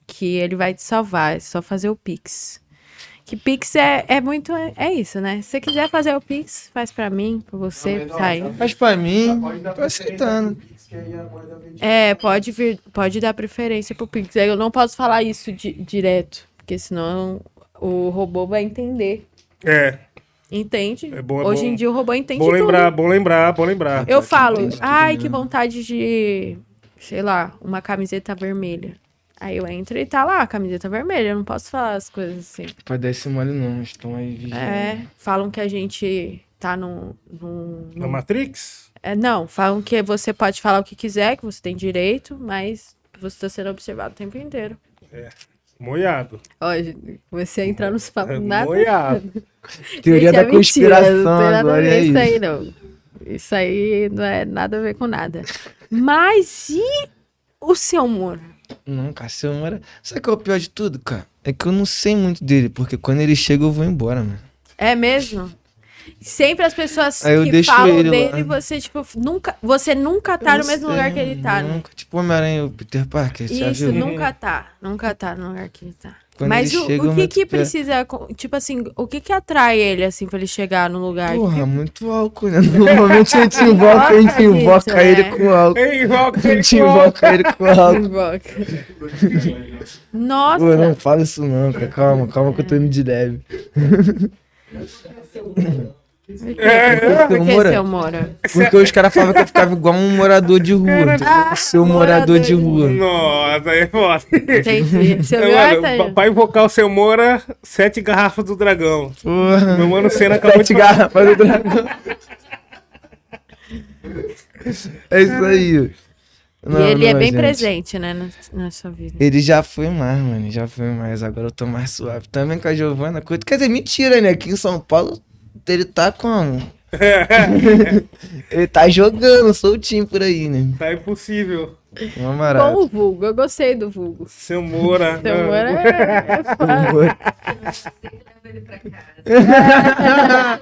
que ele vai te salvar. É só fazer o Pix. Que Pix é, é muito. É, é isso, né? Se você quiser fazer o Pix, faz pra mim, pra você, tá aí. Mas pra mim, Pode dar tô aceitando. É, pode vir, pode dar preferência pro Pix. Eu não posso falar isso di- direto, porque senão o robô vai entender. É, Entende? É bom, é Hoje bom. em dia o robô entende bom tudo. lembrar, bom lembrar, bom lembrar. Eu falo, tudo ai, que vontade de, sei lá, uma camiseta vermelha. Aí eu entro e tá lá, a camiseta vermelha. Eu não posso falar as coisas assim. Pode dar esse mole não, estão aí vigiando. É, falam que a gente tá num. num, Na num- Matrix? É, não, falam que você pode falar o que quiser, que você tem direito, mas você tá sendo observado o tempo inteiro. Moiado. Ó, gente, você entrar nos É, papos nada. moiado. Teoria da é mentira, conspiração, não tem nada a ver é isso isso. aí, não. Isso aí não é nada a ver com nada. Mas e o seu humor? Não, cara, seu Moura... Sabe o que é o pior de tudo, cara? É que eu não sei muito dele, porque quando ele chega eu vou embora, mano. É mesmo? Sempre as pessoas Aí eu que deixo falam ele dele, lá. você, tipo, nunca. Você nunca tá Eu no mesmo sei, lugar que ele tá, né? Nunca. Tipo Homem-Aranha e o Peter Parker, Isso, nunca tá. Nunca tá no lugar que ele tá. Quando Mas ele o, chega, o que que pé. precisa, tipo assim, o que que atrai ele, assim, pra ele chegar no lugar? Porra, muito álcool, né? Normalmente a gente invoca, a gente invoca ele com álcool. A gente invoca ele com álcool. Nossa! Pô, não fala isso não, cara. Calma, calma que eu tô indo de leve. É, por que Moura. seu Mora? Porque os caras falavam que eu ficava igual um morador de rua. entendeu? Ah, Seu morador morador de rua. Nossa, aí é foda. Entendi. Você É, viu mano, essa? pra invocar o seu Moura, sete garrafas do dragão. Porra. Meu mano Senna acabou Sete de falar. garrafas do dragão. É isso aí. E Não, ele é não, bem gente. presente, né, na, na sua vida. Ele já foi mais, mano. Já foi mais. Agora eu tô mais suave. Também com a Giovana. coisa- Quer dizer, mentira, né? Aqui em São Paulo, ele tá como? ele tá jogando soltinho por aí, né? Tá impossível. Uma Bom o vulgo, eu gostei do vulgo. Seu Moura. Seu não. Mora é, é foda. Ele pra casa.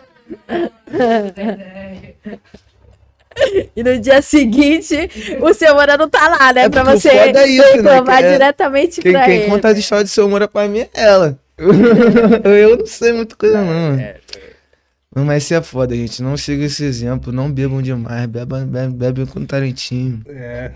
E no dia seguinte, o seu Mora não tá lá, né? É pra você é isso, né, reclamar que é- diretamente Quem, pra quem ele. conta as histórias do seu Moura pra mim é ela. eu não sei muita coisa, não. mano. Não, mas isso é foda, gente. Não siga esse exemplo. Não bebam demais. Bebam, bebam, bebam com talentinho. É.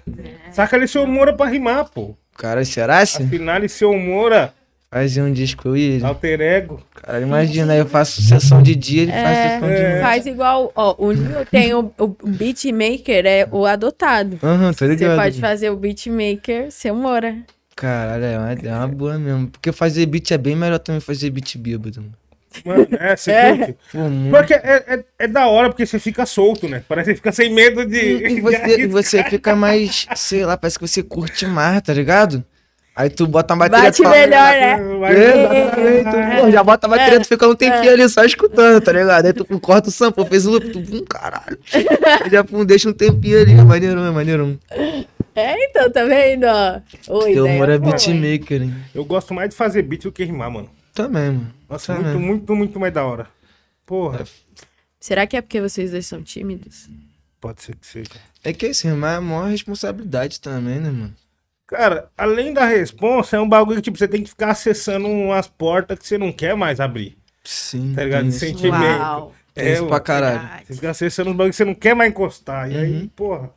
Saca ali seu Moura pra rimar, pô. Cara, será se Afinal, seu Moura, fazer um disco eu e ele? alter ego. Cara, imagina, eu faço sessão de dia, ele faz É, sessão de noite. faz igual, ó, o Nil tem o, o beatmaker, é o adotado. Aham, tô Você ligado. pode fazer o beatmaker, seu Mora. Caralho, é uma, é uma boa mesmo. Porque fazer beat é bem melhor também fazer beat bêbado. Mano. É, você É. Porque é, é, é da hora, porque você fica solto, né? Parece que fica sem medo de. E você, e arriscar. você fica mais, sei lá, parece que você curte mais, tá ligado? Aí tu bota uma bateria Bate melhor, né? Exatamente, tu, pô, já bota a bateria, tu fica um tempinho ali só escutando, tá ligado? Aí tu corta o sample, fez o loop, tu, hum, caralho. Aí já pum, deixa um tempinho ali, é maneirão, é maneirão. É, então, tá vendo, ó? Oi, Eu ideia moro é beatmaker, hein? Eu gosto mais de fazer beat do que rimar, mano. Também, mano. Nossa, Também. muito, muito, muito mais da hora. Porra. Será que é porque vocês dois são tímidos? Pode ser que seja. É que esse rimar é a maior responsabilidade também, né, mano? Cara, além da responsa, é um bagulho que tipo, você tem que ficar acessando umas portas que você não quer mais abrir. Sim. Tá ligado? De isso. sentimento. Uau. Tem isso pra caralho. verdade. Você fica acessando uns bagulhos que você não quer mais encostar. E aí, Uhum. porra,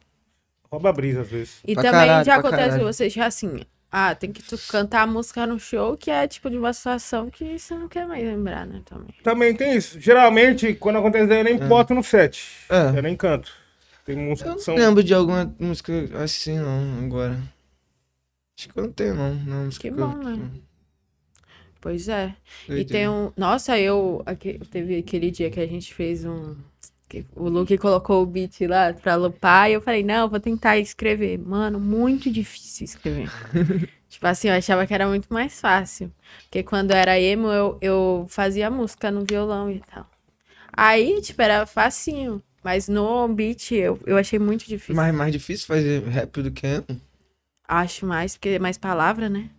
rouba a brisa às vezes. E Pra também caralho, já acontece vocês já assim, ah, tem que tu cantar a música no show, que é tipo de uma situação que você não quer mais lembrar, né, também. Também tem isso. Geralmente, quando acontece, eu nem boto no set. É. Eu nem canto. Tem músicas Eu que são. não lembro de alguma música assim, não, agora. Acho que eu não tenho, não. não música Que eu- bom, né? Pois é. E tem um. Nossa, eu. aque- Teve aquele dia que a gente fez um. Que o Luke colocou o beat lá pra lupar e eu falei, não, vou tentar escrever. Mano, muito difícil escrever. tipo assim, eu achava que era muito mais fácil. Porque quando eu era emo, eu, eu fazia música no violão e tal. Aí, tipo, era facinho. Mas no beat eu, eu achei muito difícil. Mais, mais difícil fazer rap do que emo? Acho mais, porque é mais palavra, né?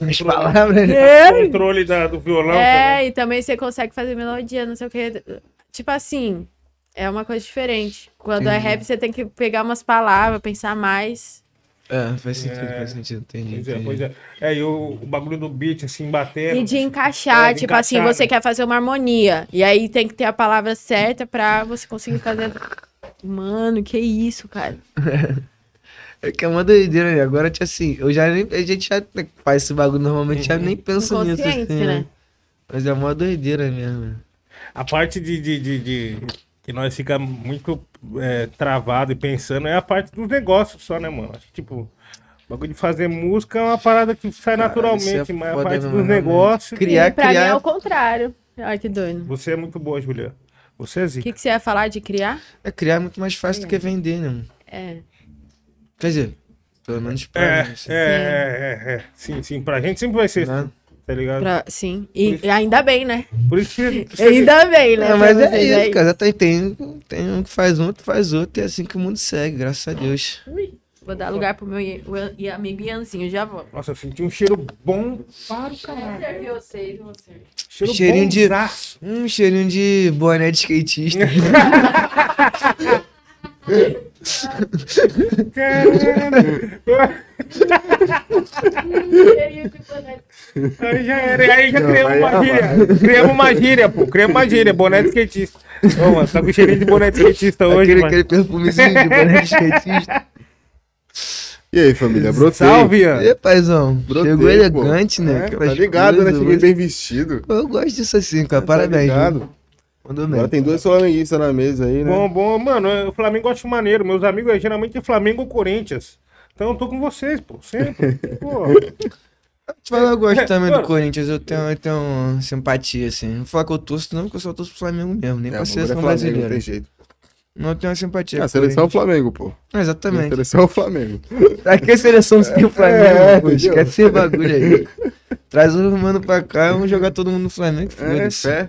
As palavras, né? É, Controle da, do violão. É, também. e também você consegue fazer melodia, não sei o que. Tipo assim, é uma coisa diferente. Quando é Entendi. rap, você tem que pegar umas palavras, pensar mais. É, faz sentido, É. faz sentido, entendi. Pois é, pois é. É, e o, o bagulho do beat, assim, batendo. E de encaixar, É, de tipo assim, encaixar, você né? quer fazer uma harmonia. E aí tem que ter a palavra certa pra você conseguir fazer. Mano, que isso, cara. É que é uma doideira, né? Agora, tipo assim, eu já nem. A gente já faz esse bagulho normalmente, já nem pensa nisso. Assim, né? Mas é uma doideira mesmo. A parte de, de, de, de- que nós fica muito é, travado e pensando é a parte dos negócios só, né, mano? Acho que, tipo, bagulho de fazer música é uma parada que sai Cara, naturalmente, é mas a parte dos realmente. negócios. Criar, e pra mim é criar. o contrário. Ai, que doido. Você é muito boa, Juliana. Você é O zica. que, que você ia falar de criar? É criar é muito mais fácil do que vender, né? É. Quer dizer, pelo menos pra É, mim. é, assim. é, é, é. Sim, sim. Pra gente sempre vai ser, Né? Tá ligado? Pra- sim. E, e ainda bem, né? Por isso que. Ainda bem, né? Não, mas é vocês isso, aí. cara. Tem, tem, tem um que faz um, outro faz outro, e é assim que o mundo segue, graças a Deus. Ui, Vou dar lugar pro meu i- amigo Ianzinho, já vou. Nossa, eu senti um cheiro bom para o caralho. Vocês, você. Cheiro Cheirinho de- bonzaço. Um cheirinho de boné de skatista. Aí já era. Aí já Não, criamos aí uma é gíria. Criamos uma gíria, pô. Criamos uma gíria. Boné de skatista. Ô, mano, tá com cheirinho de boné de skatista hoje, aquele, mano. aquele perfumezinho de boné de skatista. E aí, família? Brotei. Salve, Ian. E paizão, Brotei, chegou pô. elegante, né? É, tá ligado, né? coisas, Cheguei mas- bem vestido. Eu gosto disso assim, cara. Tá Parabéns. ligado? viu? Mandou. Agora tem dois flamenguistas na mesa aí, né? Bom, bom, mano, o Flamengo eu acho maneiro. Meus amigos é geralmente Flamengo ou Corinthians. Então eu tô com vocês, pô. Sempre. Pô. Te falar, eu gosto também do. Corinthians, eu tenho, eu tenho simpatia, assim. Não vou falar que eu torço, não, porque eu só torço pro Flamengo mesmo, nem É, pra o bagulho é seleção Flamengo, Não brasileira. tem jeito. Não tenho uma simpatia. Ah, a o seleção é o. Flamengo, pô. A Exatamente. seleção é o Flamengo. Aqui a seleção tem o Flamengo, É, pô. Esquece esse bagulho aí. Traz o mano pra cá e vamos jogar todo mundo no Flamengo. É, Foda-se.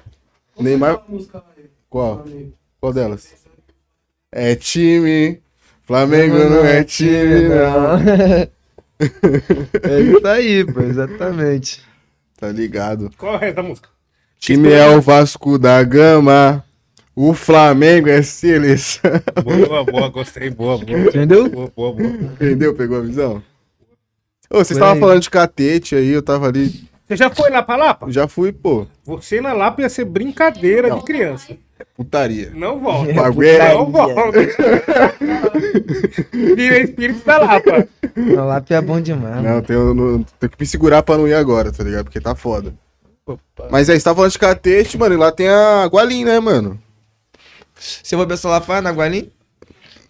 Fé. Neymar. Qual? Qual delas? É time. Flamengo não é time, não. É isso aí, pô, exatamente. Tá ligado. Qual é o resto da música? Time é o Vasco da Gama. O Flamengo é seleção. Boa, boa, gostei. Boa, boa. Entendeu? Boa, boa, boa. Entendeu? Pegou a visão? Ô, vocês estavam falando de catete aí, eu tava ali. Você já foi lá pra Lapa? Já fui, pô, Você na Lapa ia ser brincadeira Não. de criança. putaria. Não volta. O bagulho é- Não volta. Vira espírito da Lapa. O lápis é bom demais. mano. Não, tenho, não- tenho que me segurar pra não ir agora, tá ligado? Porque tá foda. Mas aí, você tava falando de catete, mano, e lá tem a Gualim, né, mano? Você vai pensar lá far na Gualim?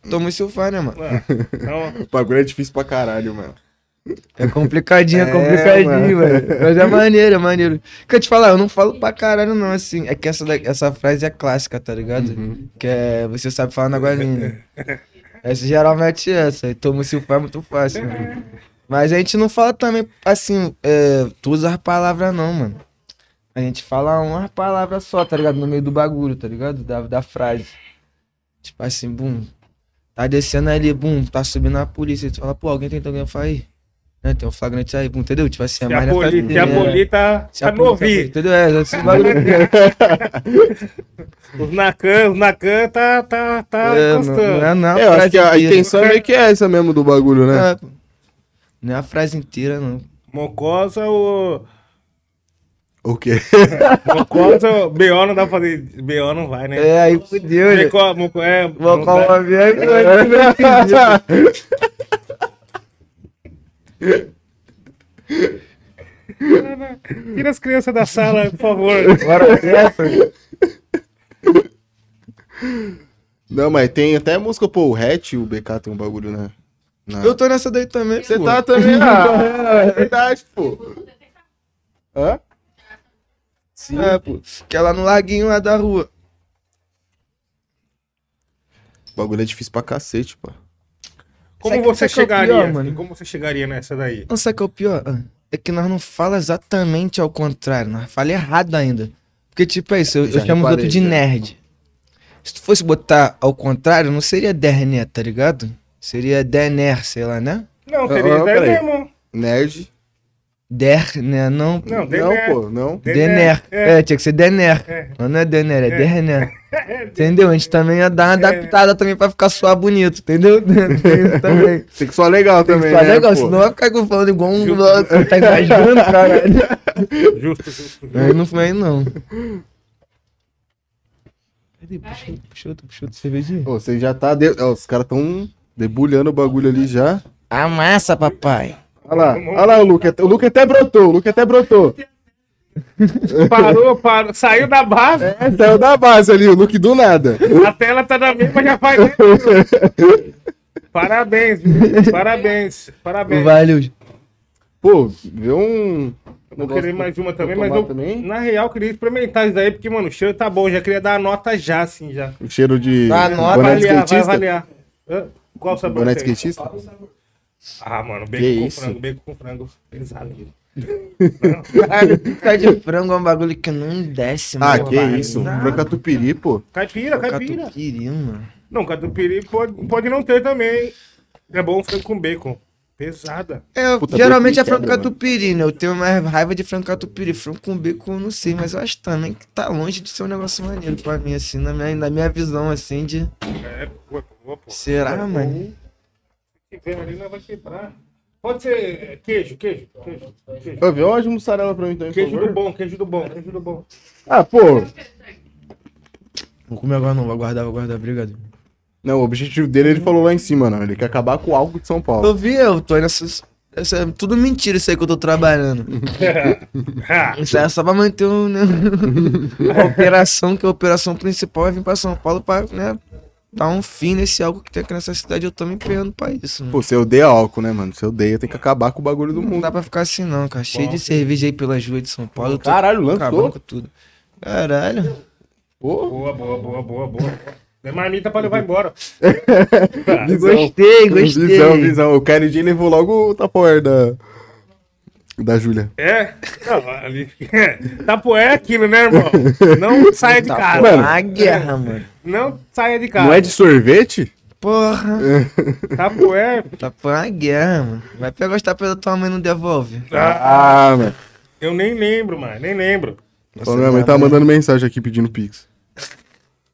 Toma o seu far, né, mano? Não, O bagulho é difícil pra caralho, mano. É complicadinho, é É, complicadinho, mano. velho. Mas é maneiro, é maneiro. Quer te falar, eu não falo pra caralho, não, assim. É que essa, essa frase é clássica, tá ligado? Uhum. Que é você sabe falar na Guarinha. Essa geralmente é essa. E toma o seu far é muito fácil, mano. Mas a gente não fala também, assim, é, todas as palavras, não, mano. A gente fala uma palavra só, tá ligado? No meio do bagulho, tá ligado? Da, da frase. Tipo assim, bum. Tá descendo ali, bum, tá subindo a polícia. Tu fala, pô, alguém tentou alguém aí. Né? Tem um flagrante aí, entendeu? Tipo assim, se é a mais nessa poli, se a linha. poli tá, Se a tá polícia- novinho. Entendeu? É, esse bagulho. Os Nakan, os Nakan tá, tá, tá É, não, encostando. não é, não é É, eu acho que a, inteira. intenção é meio que é essa mesmo do bagulho, né? É. Não é a frase inteira, não. Mocosa, o. O quê? Mocosa, o BO não dá pra fazer. BO não vai, né? É, aí fudeu, né? Moco, moco, é, Vou não falar vai. uma vez, mas Tira as crianças da sala, por favor. Bora essa. Não, mas tem até música, pô, o Hatch, o BK tem um bagulho, né? Na- Eu tô nessa daí também, Você pô. tá também, ah, é verdade, pô. Hã? Sim. É, pô. Que é lá no laguinho lá da rua. O bagulho é difícil pra cacete, pô. Como Sabe- você sabe é chegaria? pior, mano? Como você chegaria nessa daí? Não sabe o que é o pior? Ah, É que nós não fala exatamente ao contrário, nós fala errado ainda. Porque, tipo, é isso, eu, eu chamo os outros de já. nerd. Se tu fosse botar ao contrário, não seria derné, tá ligado? Seria dener, sei lá, né? Não, Ah, seria ah, isso daí peraí. mesmo. Nerd. Der, né? Não. Não, Não, Dener. pô, não. Dener. É. É, tinha que ser Dener. É. Mas não é Dener, é Derner. Entendeu? A gente também ia dar uma adaptada também pra ficar suar bonito, entendeu? Tem isso também. Tem que soar legal Tem que também, ficar né, legal, pô? senão vai ficar falando igual um. Justo. Você tá imaginando, caralho? Justo, justo. Aí não foi aí, não. Cadê? Puxou, puxou, puxou de cervejinha? Ô, você já tá. De... ó, os caras tão debulhando o bagulho ali já. Amassa, papai. Olha lá, olha lá o Luke. O Luke até brotou, o Luke até brotou. Parou, parou, saiu da base, É, saiu da base ali, o Luke do nada. a tela tá na mesma, já faz. Parabéns, viu? parabéns, parabéns. Valeu. Pô, vê um. Vou querer mais uma também, mas eu, também? na real, queria experimentar isso daí, porque, mano, o cheiro tá bom. Já queria dar a nota já, assim, já. O cheiro de. Ah, nota, boné de avaliar, vai avaliar. Qual sabor Boné skatista? Ah, mano, Que bacon com isso? frango, bacon com frango. Pesado. Pica de frango é um bagulho que não desce, Ah, mano. que Vai, isso. não. Franca tupiri, pô. Caipira, caipira. Catupiry, mano. Não, catupiry pode, pode não ter também. É bom frango com bacon. Pesada. É, Puta, geralmente é frango catupiry, né? Eu tenho mais raiva de frango catupiry. Frango com bacon eu não sei, mas eu acho também que tá longe de ser um negócio maneiro pra mim, assim, na minha, na minha visão, assim, de... É, boa, boa, pô. Será, Boa, mano? Tiver ali, não vai quebrar. Pode ser queijo, queijo, queijo. Queijo, Ô, uma de mussarela pra mim também, queijo do bom, queijo do bom, queijo do bom. Ah, pô. Vou comer agora não, vou guardar, vou guardar, obrigado. Não, o objetivo dele ele falou lá em cima, não. Ele quer acabar com o álcool de São Paulo. Eu vi, eu tô nessas... Essa é tudo mentira isso aí que eu tô trabalhando. Isso aí é só pra manter o, né, a operação, que a operação principal é vir pra São Paulo pra, né, dar um fim nesse algo que tem aqui nessa cidade. Eu tô me empenhando pra isso, mano. Pô, você odeia álcool, né, mano? Você odeia, tem que acabar com o bagulho do Não mundo. dá pra ficar assim não, cara. Cheio de cerveja aí pelas ruas de São Paulo. tô Caralho, lançou? acabando com tudo. Caralho. Pô, boa, boa, boa, boa, boa. É marmita pra levar embora. Gostei, gostei. Visão, visão. O Kennedy levou logo o tapoer da. Da Júlia. É? Não, ali. Tapoé é aquilo, né, irmão? Não saia de casa. Mano. A guerra, mano. Não saia de casa. Não é de sorvete? Porra. Tapoé. Tá por uma guerra, mano. Vai pegar os tapas da tua mãe e não devolve. Ah, Ah, mano. eu nem lembro, mano. Nem lembro. Falando, minha mãe tá mandando mensagem aqui pedindo pix.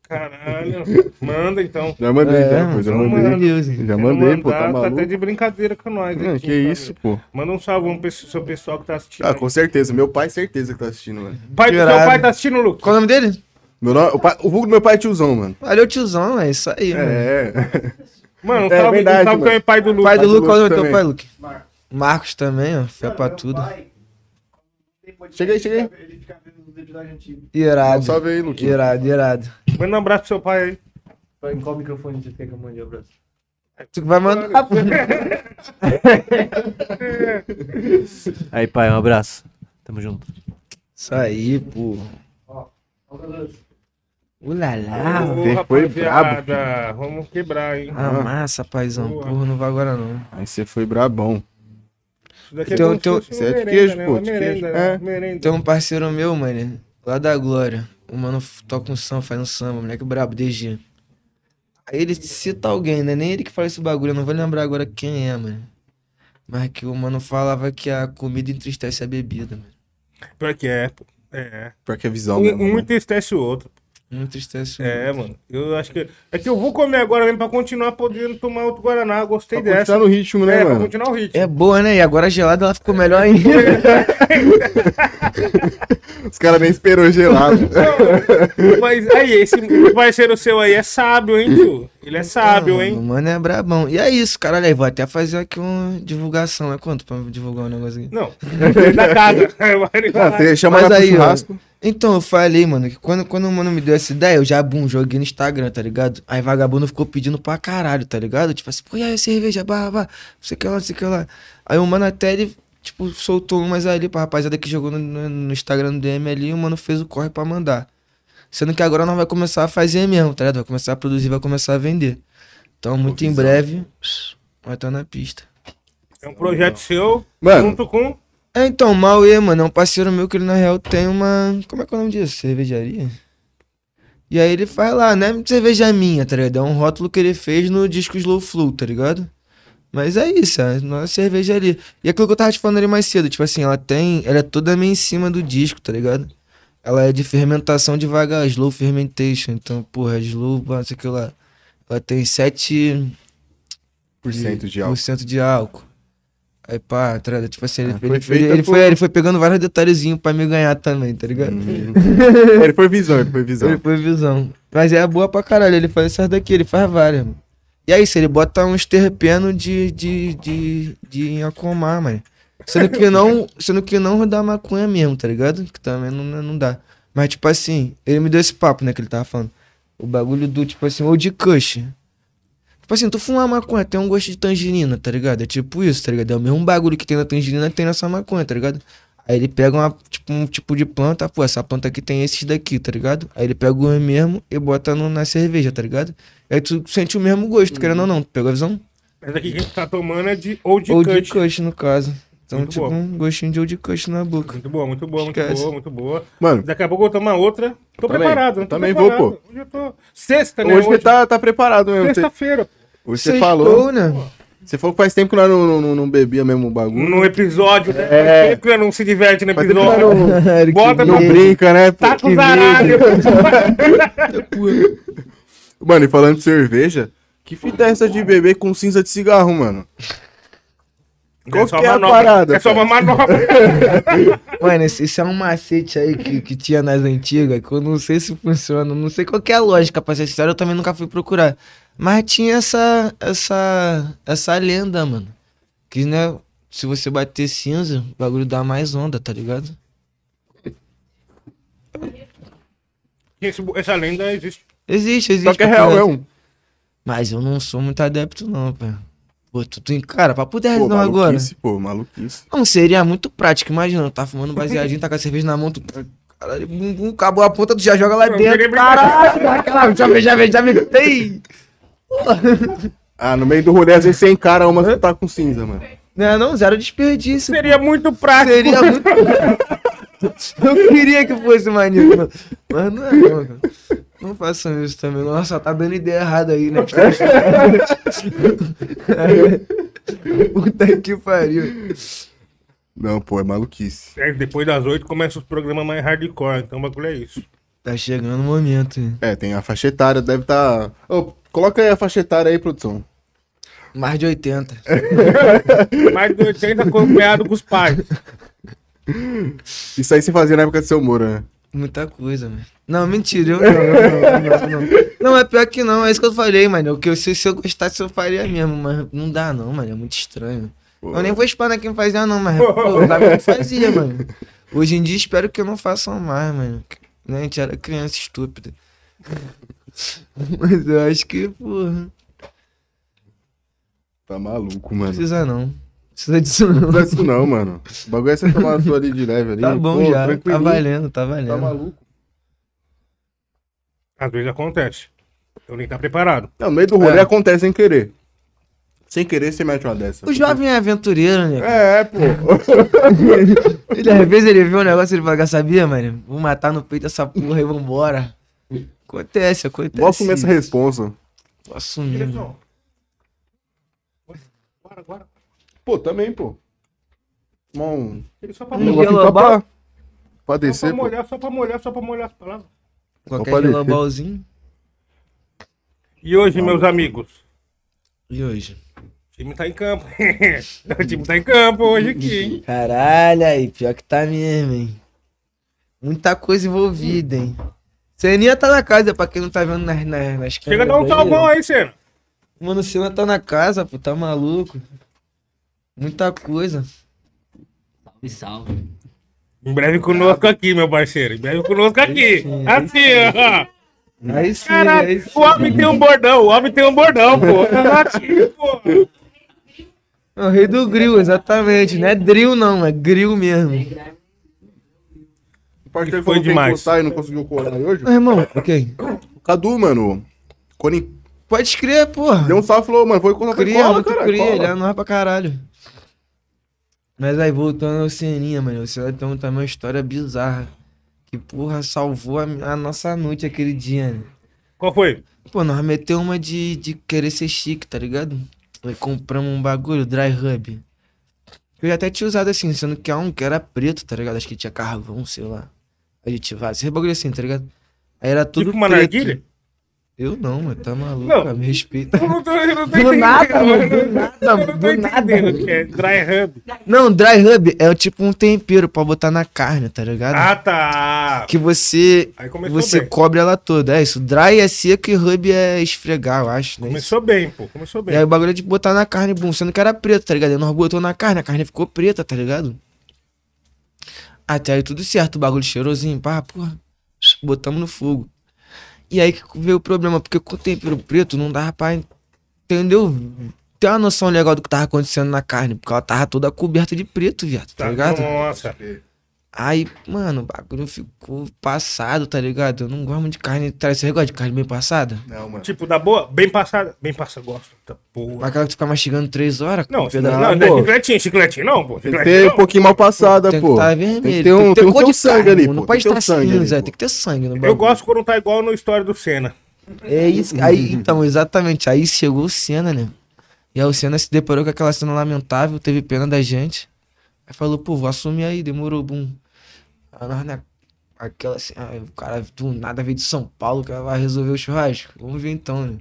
Caralho. Manda então. Já mandei, É, já, pô, já mandei. Deus, Já mandei, pô, mandar, tá maluco. até de brincadeira com nós. Não, aqui, que isso, pô. Manda um salvão pro seu pessoal que tá assistindo. Ah, aí. com certeza. Meu pai, certeza que tá assistindo, mano. pai, seu pai tá assistindo, Lucas? Qual o nome dele? Meu nome, o, pai, o vulgo do meu pai é tiozão, mano. Valeu, tiozão, é isso aí, mano. É. Mano, um É salve, verdade, um salve mano. também, pai do Lucas. Pai do Luke, qual é o teu pai, Luke? Marcos também, ó. Fé pra tudo. Chega aí, chega aí. Irado. Salve aí, Luquinha. Irado, irado. Manda um abraço pro seu pai aí. Em qual microfone você quer que eu mande o abraço? Tu que vai mandar. Aí, pai, um abraço. Tamo junto. Isso aí, pô. Ulala. Ô, Ele foi rapaziada, Vamos quebrar, hein? Ah, massa, paizão. Boa. Porra, não vai agora não. Aí você foi brabão. Isso daqui é como se teu- fosse Isso é de merenda, queijo, né? pô, Uma de merenda, queijo. né? É. merenda. Tem um parceiro meu, mano, lá da Glória. O mano toca um samba, faz um samba, moleque brabo, DG. Aí ele cita alguém, né? Nem ele que fala esse bagulho, eu não vou lembrar agora quem é, mano. Mas que o mano falava que a comida entristece a bebida, mano. Pior que é, pô. É. Pior que a visão, mesmo, Um, um mano. entristece o outro. Não entristece É, mano. Eu acho que. É que eu vou comer agora mesmo pra continuar podendo tomar outro Guaraná. Eu Gostei Pra dessa. continuar no ritmo, né, É, pra mano? continuar o ritmo. É boa, né? E agora gelada ela ficou melhor ainda. Os caras nem esperou gelado. Mas aí, esse parceiro seu aí é sábio, hein, tio? Ele é sábio, O hein? mano é brabão. E é isso, caralho. Aí vou até fazer aqui uma divulgação. É quanto pra divulgar um negócio aqui? Não, da casa. Ah, chama Mas lá pro aí, ó. Então, eu falei, mano, que quando, quando o mano me deu essa ideia, eu já, bum, joguei no Instagram, tá ligado? Aí vagabundo ficou pedindo pra caralho, tá ligado? Tipo assim, pô, e aí, cerveja, barra, barra, não sei o que lá, não sei o que lá. Aí o mano até, ele, tipo, soltou umas ali pra rapaziada que jogou no, no- no Instagram do DM ali, e o mano fez o corre pra mandar. Sendo que agora nós vai começar a fazer mesmo, tá ligado? Vai começar a produzir, vai começar a vender. Então, muito em breve, vai estar na pista. É um projeto seu, Mano. junto com. É, então, o Mauê, mano, é um parceiro meu que ele na real tem uma. Como é que é o nome disso? Cervejaria? E aí ele faz lá, não é cerveja minha, tá ligado? É um rótulo que ele fez no disco Slow Flow, tá ligado? Mas é isso, é uma cervejaria. E aquilo que eu tava te falando ali mais cedo, tipo assim, ela tem. Ela é toda meio em cima do disco, tá ligado? Ela é de fermentação devagar, slow fermentation. Então, porra, slow, não sei o que lá. Ela tem 7% Por cento de álcool. cento de álcool. Aí pá, tá ligado? Tipo assim, ele, Ah, foi ele, feita ele, por- foi, ele foi pegando vários detalhezinhos pra me ganhar também, tá ligado? Hum. ele foi visão, ele foi visão. Ele foi visão. Mas é boa pra caralho, ele faz essas daqui, ele faz várias, mano. E é isso, ele bota uns terpenos de, de, de, de Inhacomar, mano. Sendo que não, sendo que não dá maconha mesmo, tá ligado? Que também não, não dá. Mas tipo assim, ele me deu esse papo, né, que ele tava falando. O bagulho do, tipo assim, ou de kush. Tipo assim, tu fuma uma maconha, tem um gosto de tangerina, tá ligado? É tipo isso, tá ligado? É o mesmo bagulho que tem na tangerina que tem nessa maconha, tá ligado? Aí ele pega uma, tipo, um tipo de planta, pô, essa planta aqui tem esses daqui, tá ligado? Aí ele pega o mesmo e bota no, na cerveja, tá ligado? Aí tu sente o mesmo gosto, querendo ou não. Tu pegou a visão? Essa aqui que a gente tá tomando é de Old Old Cut. Kush, no caso. Então, Muito tipo, boa. um gostinho de Old Kush na boca. Muito boa, muito boa, muito Esquece. boa, muito boa. Mano, Daqui a pouco eu vou tomar outra. Tô Também, preparado, né? Tô também vou, preparado. Hoje eu tô. Sexta, né? hoje você tá, tá preparado mesmo. Você, Sexta-feira. hoje você Sextou, falou. né? Você falou que faz tempo que nós não, não, não bebia mesmo o bagulho. No episódio, né? É. Faz tempo que não se diverte no Faz tempo que episódio. não, Bota não brinca, né? pô? Tá com zaralho. Mano, e falando de cerveja, que fita é essa de beber com cinza de cigarro, mano? Qual que é a parada, É só uma manobra. Mano, esse, esse é um macete aí que, que tinha nas antigas, que eu não sei se funciona, não sei qual que é a lógica, pra ser sincero, eu também nunca fui procurar. Mas tinha essa, essa, essa lenda, mano. Que, né, se você bater cinza, o bagulho dá mais onda, tá ligado? Esse- essa lenda existe. Existe, existe. Só que é real reto. mesmo. Mas eu não sou muito adepto, não, pô. Pô, tu tem. Cara, papo 10 Pô, não agora. maluquice, pô, maluquice. Não, seria muito prático. Imagina, tá fumando baseadinho, tá com a cerveja na mão, tu. Caralho, bum, bum, acabou a ponta, tu já joga lá Eu dentro. Caralho, aquela. Já vem, já vem, já vem. Tem! Ah, no meio do rolê, às vezes você encara uma que tá com cinza, mano. Não, não, zero desperdício. Seria muito prático. Seria muito. Eu queria que fosse maneiro, mas não é, não, cara. Não façam isso também. Nossa, tá dando ideia errada aí, né? Puta que pariu. Não, pô, é maluquice. É, depois das oito começa os programas mais hardcore, então o bagulho é isso. Tá chegando o momento. hein? É, tem a faixa etária, deve tá. Ô, coloca aí a faixa etária aí, produção. Mais de 80. Mais de 80 acompanhado com os pais. Isso aí você fazia na época do seu Moro, né? Muita coisa, mano. Não, mentira, eu não, eu não, não, não. Não, é pior que não, é isso que eu falei, mano. O que eu, se, se eu gostasse, eu faria mesmo, mas não dá não, mano. É muito estranho. Eu nem vou espanar quem fazia, não, mas pô, eu sabia que fazia, mano. Hoje em dia espero que eu não façam mais, mano. Né, a gente era criança estúpida. Mas eu acho que, porra, Tá maluco, não mano. precisa não. Precisa disso não. Não é isso não, mano. O bagulho é você tomar a sua ali de leve ali. Tá bom pô, já, tá valendo, tá Tá valendo. maluco. Às vezes acontece. Eu nem tá preparado. Não, no meio do rolê É. acontece sem querer. Sem querer, você mete uma dessa. O jovem é aventureiro, né? É, pô. Ele, às vezes ele vê um negócio e ele fala, sabia, mano? Vou matar no peito essa porra e vambora. Acontece, acontece. Vou assumir essa responsa. Vou assumir. Bora, bora. Pô, também, pô. Um Ele só pra Um só pra, pra Só descer, pra pô. molhar, só pra molhar, só pra molhar as palavras. Descer. gelobalzinho. E hoje, meus amigos, E hoje? o time tá em campo. o time tá em campo hoje aqui, hein? Caralho, aí, pior que tá mesmo, hein? Muita coisa envolvida, hein? Seninha tá na casa, pra quem não tá vendo nas, nas, nas Chega a dar um salvão aí, Senna. Mano, o Senna tá na casa, pô, tá maluco. Muita coisa. Salve, salve. Em breve conosco aqui, meu parceiro. Em breve conosco aqui. Assim, ó. Aí sim, aí Caralho, sim. o homem tem um bordão, o homem tem um bordão, pô. Assim, pô. É o rei do grill, exatamente. Não é drill, não, é grill mesmo. O parceiro Foi demais. e não conseguiu colar hoje. Meu irmão, ok. O Cadu, mano. Pode crer, porra. deu um salve, falou, mano, foi quando Cria, cola, cara. cria, cola. ele é nóis pra caralho. Mas aí, voltando ao Ceninha, mano, você tem também uma história bizarra. Que, porra, salvou a, a nossa noite aquele dia, né? Qual foi? Pô, nós meteu uma de, de querer ser chique, tá ligado? Aí compramos um bagulho, dry hub. Eu já até tinha usado assim, sendo que é um que era preto, tá ligado? Acho que tinha carvão, sei lá. Aditivado, esse bagulho assim, tá ligado? Aí era tudo Tipo uma preto. narguilha? Eu não, mano, tá maluco, Não. me respeita. Eu não tô, eu não tô Do entendendo. nada, mano, do Eu nada, não tô do nada. entendendo o que é dry hub. Não, dry rub é tipo um tempero pra botar na carne, tá ligado? Ah, tá. Que você Aí começou você bem. cobre ela toda. É isso. Dry é seco e rub é esfregar, eu acho, né? Começou bem, pô. Começou E bem. aí o bagulho é de botar na carne, bum, sendo que era preto, tá ligado? Nós botou na carne, a carne ficou preta, tá ligado? Até aí tudo certo, o bagulho cheirosinho, pá, porra. Botamos no fogo. E aí que veio o problema, porque com o tempero preto não dava pra entendeu? Tem uma noção legal do que tava acontecendo na carne, porque ela tava toda coberta de preto, viado, tá Tá, ligado? Nossa. Aí, mano, o bagulho ficou passado, tá ligado? Eu não gosto muito de carne. Tá, você gosta de carne bem passada? Não, mano. Tipo, da boa, bem passada. Bem passada, gosto. Tá, porra. Aquela que tu fica mastigando três horas? Não, não, Não, não, pô. chicletinho, chicletinho, não, pô. Tem que ter não. um pouquinho mal passada, Tem que pô. estar vermelho. Tem que ter um, tem um, cor tem um de sangue carne, ali, Não pô. pode que ter estar um sangue ali, cinza, pô. tem que ter sangue no Eu bagulho. gosto quando tá igual no história do Senna. É isso. Aí, então, exatamente. Aí chegou o Senna, né? E aí o Senna se deparou com aquela cena lamentável, teve pena da gente. Aí falou, pô, vou assumir aí, demorou, bum. Aí nós, né? Aquela assim, ah, o cara do nada veio de São Paulo, o cara vai resolver o churrasco. Vamos ver então, né?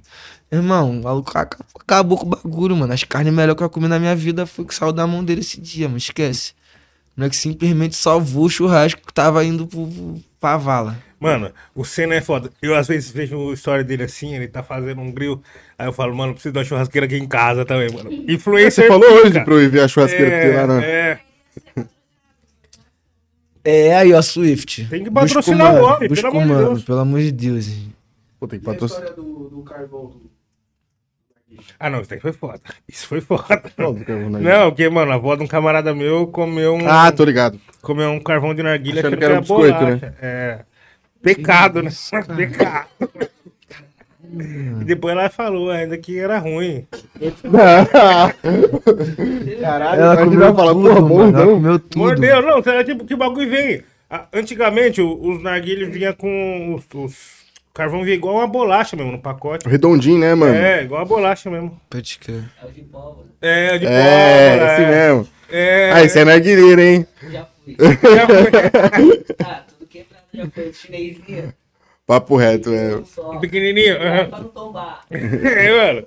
Irmão, o maluco aca- acabou com o bagulho, mano. As carnes melhor que eu comi na minha vida foi o que saiu da mão dele esse dia, mano. Esquece. Não é que simplesmente salvou o churrasco que tava indo pro, pro, pra vala. Mano, o Senna é foda. Eu às vezes vejo a história dele assim, ele tá fazendo um grill. Aí eu falo, mano, preciso de uma churrasqueira aqui em casa também, mano. Influencer. Você falou hoje pra eu ir ver a churrasqueira que tem lá, né? é, É, aí, ó, Swift. Tem que patrocinar o mano, homem, pelo amor de Deus. Pelo amor de Deus. gente. Pô, tem que patrocinar. Ah, não, isso daí foi foda. Isso foi foda. Do carvão Não, porque, mano, a avó de um camarada meu comeu um, Ah, tô ligado. comeu um carvão de narguilha Achando que era um biscoito, bolacha. É. Pecado, né? Pecado. E depois ela falou ainda que era ruim. Caralho, Ela comeu falar, tudo, porra, ela não. comeu tudo. Mordeu, não, é tipo, que bagulho vem. Antigamente, o- os narguilhos vinham com os, os- O carvão vinha igual uma bolacha mesmo no pacote. Redondinho, né, mano? É, igual a bolacha mesmo. Pode crer. É o de pólvora. É, de É, pólvora, esse é. mesmo. É, Ah, esse é narguilheiro, hein? Já fui. já foi. Ah, tudo quebrado já foi. Chinesinha. Papo reto, é. Um só. Pequenininho. Pra não tombar. É, mano.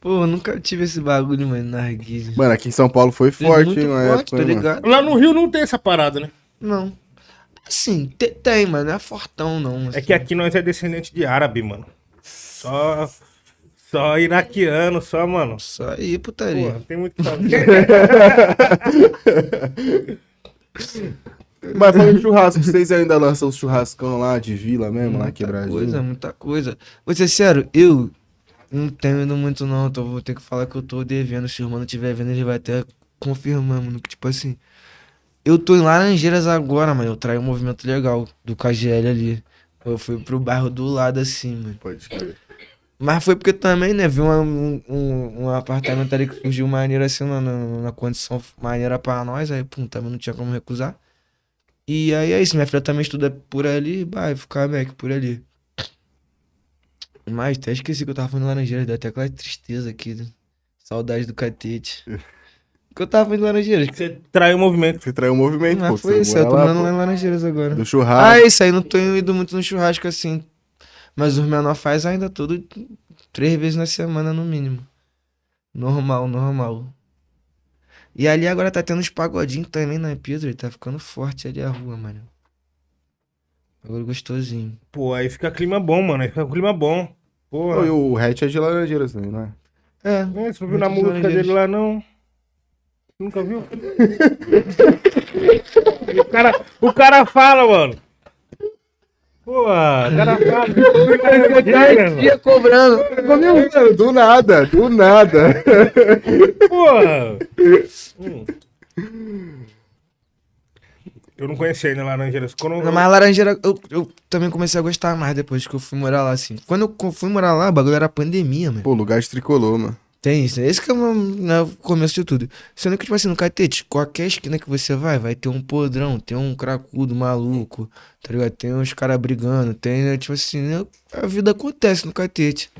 Pô, eu nunca tive esse bagulho, mano, na narguilha. Mano, aqui em São Paulo foi Foi forte, hein, na forte, época, tá né, mano? ligado? Lá no Rio não tem essa parada, né? Não. Assim, te- tem, mas não é fortão, não. É assim. que aqui nós é descendente de árabe, mano. Só. Só iraquiano, só, mano. Só aí, putaria. Pô, tem muito. Mas falando de churrasco, vocês ainda lançam os churrascão lá de vila mesmo, lá muita quebradinho? coisa, muita coisa. Vou ser sério, eu não tenho ido muito não, então vou ter que falar que eu tô devendo. Se o irmão não estiver vendo, ele vai até confirmar, mano, que tipo assim... Eu tô em Laranjeiras agora, mano, eu traí um movimento legal do KGL ali. Eu fui pro bairro do lado assim, mano. Pode crer. Mas foi porque também, né, vi um, um, um apartamento ali que surgiu maneiro assim, na, na, na condição maneira pra nós, aí, pum, também não tinha como recusar. E aí é isso, minha filha também estuda por ali, vai ficar Mac por ali. Mas até esqueci que eu tava falando de Laranjeiras, deu até aquela tristeza aqui, né? Saudade do catete. que eu tava falando de Laranjeiras. Você traiu o movimento. Você traiu o movimento, pô. Mas foi você isso, eu tô mora morando lá em Laranjeiras agora. pô, Do Ah, churrasco. isso aí, não tô indo muito no churrasco assim. Mas os menor faz ainda tudo três vezes na semana no mínimo. Normal, normal. E ali agora tá tendo uns pagodinhos também na Pedro, tá ficando forte ali a rua, mano. Agora gostosinho. Pô, aí fica clima bom, mano. Aí fica clima bom. Pô. Pô, e o hatch é de laranjeiras também, não é? É, É, você não viu na Muitos música dele lá, não? Nunca viu? o, cara, o cara fala, mano. Pô, cara fala. dia cobrando. Mano, do nada, do nada. Pô. Hum. Eu não conhecia ainda Laranjeiras. Quando Não, mas a laranjeira, eu, eu também comecei a gostar mais depois que eu fui morar lá, assim. Quando eu fui morar lá, o bagulho era pandemia, mano. Pô, lugar de tricolor, mano. Tem isso, né? Esse que é o né, começo de tudo. Sendo que, tipo assim, no catete, qualquer esquina que você vai, vai ter um podrão, tem um cracudo maluco, tá ligado? Tem uns caras brigando, tem, né, tipo assim, né? a vida acontece no catete.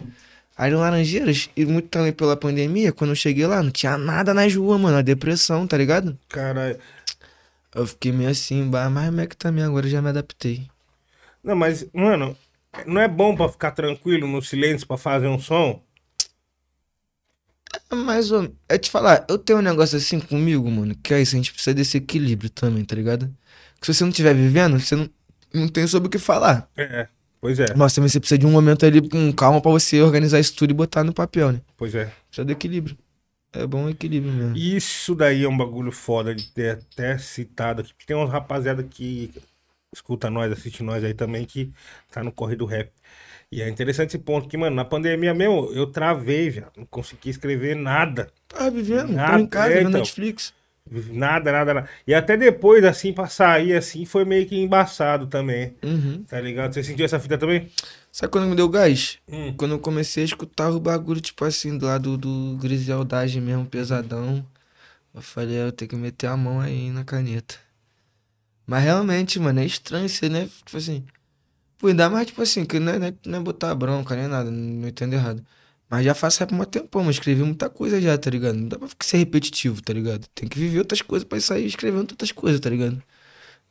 Aí em Laranjeiras, e muito também pela pandemia, quando eu cheguei lá, não tinha nada nas ruas, mano, a depressão, tá ligado? Cara, Eu fiquei meio assim, bah, mas como é que também agora eu já me adaptei. não, mas, mano, não é bom pra ficar tranquilo no silêncio pra fazer um som? Mas, ô, é te falar, eu tenho um negócio assim comigo, mano, que é isso, a gente precisa desse equilíbrio também, tá ligado? Que se você não estiver vivendo, você não, não tem sobre o que falar. É, pois é, Mas também você precisa de um momento ali com calma pra você organizar isso tudo e botar no papel, né? pois é. Precisa do equilíbrio. É bom o equilíbrio mesmo. Isso daí é um bagulho foda de ter até citado aqui. Porque tem uns rapaziada que escuta nós, assiste nós aí também, que tá no corre do rap. E é interessante esse ponto que, mano, na pandemia mesmo, eu travei, já. Não consegui escrever nada. Tá vivendo, Nada, em casa, é, vendo então. Netflix. Nada, nada, nada. E até depois, assim, pra sair, assim, foi meio que embaçado também. Uhum. Tá ligado? Você sentiu essa fita também? Sabe quando me deu gás? Hum. Quando eu comecei a escutar o bagulho, tipo assim, do lado do Griseldagem mesmo, pesadão. Eu falei, "É, eu tenho que meter a mão aí na caneta. Mas realmente, mano, é estranho você, né? Tipo assim. Pô, ainda mais, tipo assim, que não é, não é- é botar bronca, nem nada, não entendo errado. Mas já faço rap há um tempão, mas escrevi muita coisa já, tá ligado? Não dá pra ser repetitivo, tá ligado? Tem que viver outras coisas pra sair escrevendo outras coisas, tá ligado?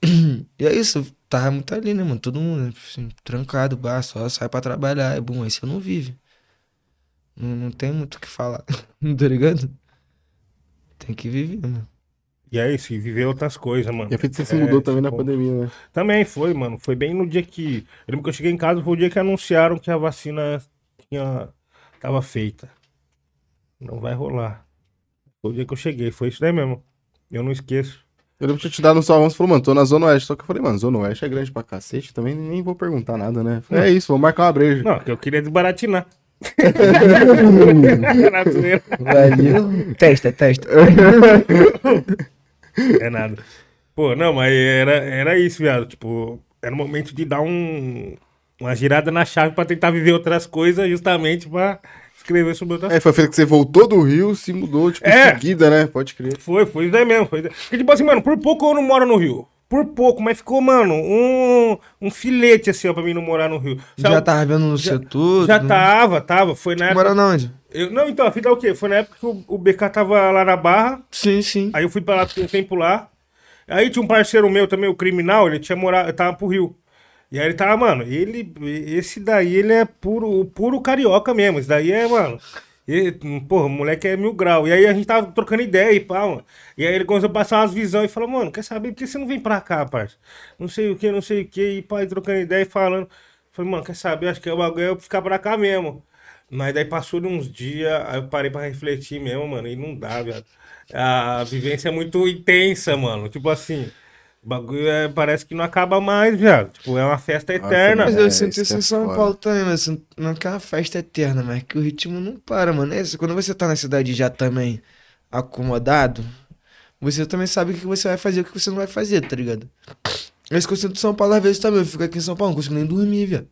E é isso, tava muito ali, né, mano? Todo mundo, né, assim, trancado, bah, só sai pra trabalhar, é bom, aí você não vive. Não, não tem muito o que falar, tá ligado? Tem que viver, mano. E é isso, e viver outras coisas, mano. E a fita você se É, mudou também na tipo, pandemia, né? Também foi, mano. Foi bem no dia que. Eu lembro que eu cheguei em casa, foi o dia que anunciaram que a vacina tinha... tava feita. Não vai rolar. Foi o dia que eu cheguei, foi isso daí mesmo. Eu não esqueço. Eu lembro de te dar no salão, você falou, mano, tô na Zona Oeste. Só que eu falei, mano, Zona Oeste é grande pra cacete, também nem vou perguntar nada, né? Falei, é isso, vou marcar uma breja. Não, que eu queria desbaratinar. Valeu. testa, testa. É nada. Pô, não, mas era, era isso, viado. Tipo, era o momento de dar um, uma girada na chave pra tentar viver outras coisas, justamente pra escrever sobre outras É, foi a feita que você voltou do Rio, se mudou, tipo, É. em seguida, né? Pode crer. Foi, foi isso daí mesmo. Foi daí. Porque, tipo assim, mano, por pouco eu não moro no Rio. Por pouco, mas ficou, mano, um, um filete assim, ó, pra mim não morar no Rio. Já tava vendo no já- setor? Já tava, tava. Foi na época. Mora na onde? Eu, não, então, a fita é o quê? Foi na época que o, o BK tava lá na Barra. Sim, sim. Aí eu fui pra lá, fiquei um tempo lá. Aí tinha um parceiro meu também, o criminal, ele tinha morado, tava pro Rio. E aí ele tava, mano, ele, esse daí, ele é puro, puro carioca mesmo. Esse daí é, mano. Ele, porra, o moleque é mil grau. E aí a gente tava trocando ideia e pá, mano. E aí ele começou a passar umas visões e falou, mano, quer saber por que você não vem pra cá, parça? Não sei o que, não sei o que. E pá, e trocando ideia e falando. Falei, mano, quer saber? Acho que é o bagulho é eu ficar pra cá mesmo. Mas daí passou de uns dias, aí eu parei pra refletir mesmo, mano, e não dá, velho. A vivência é muito intensa, mano. Tipo assim, o bagulho é- parece que não acaba mais, viado. Tipo, é uma festa eterna. Mas É, eu senti isso isso é em São. Paulo também, mas não que é uma festa eterna, mas que o ritmo não para, mano. É isso, quando você tá na cidade já também acomodado, você também sabe o que você vai fazer e o que você não vai fazer, tá ligado? É isso que eu sinto em São Paulo às vezes também. Eu fico aqui em São Paulo, não consigo nem dormir, velho.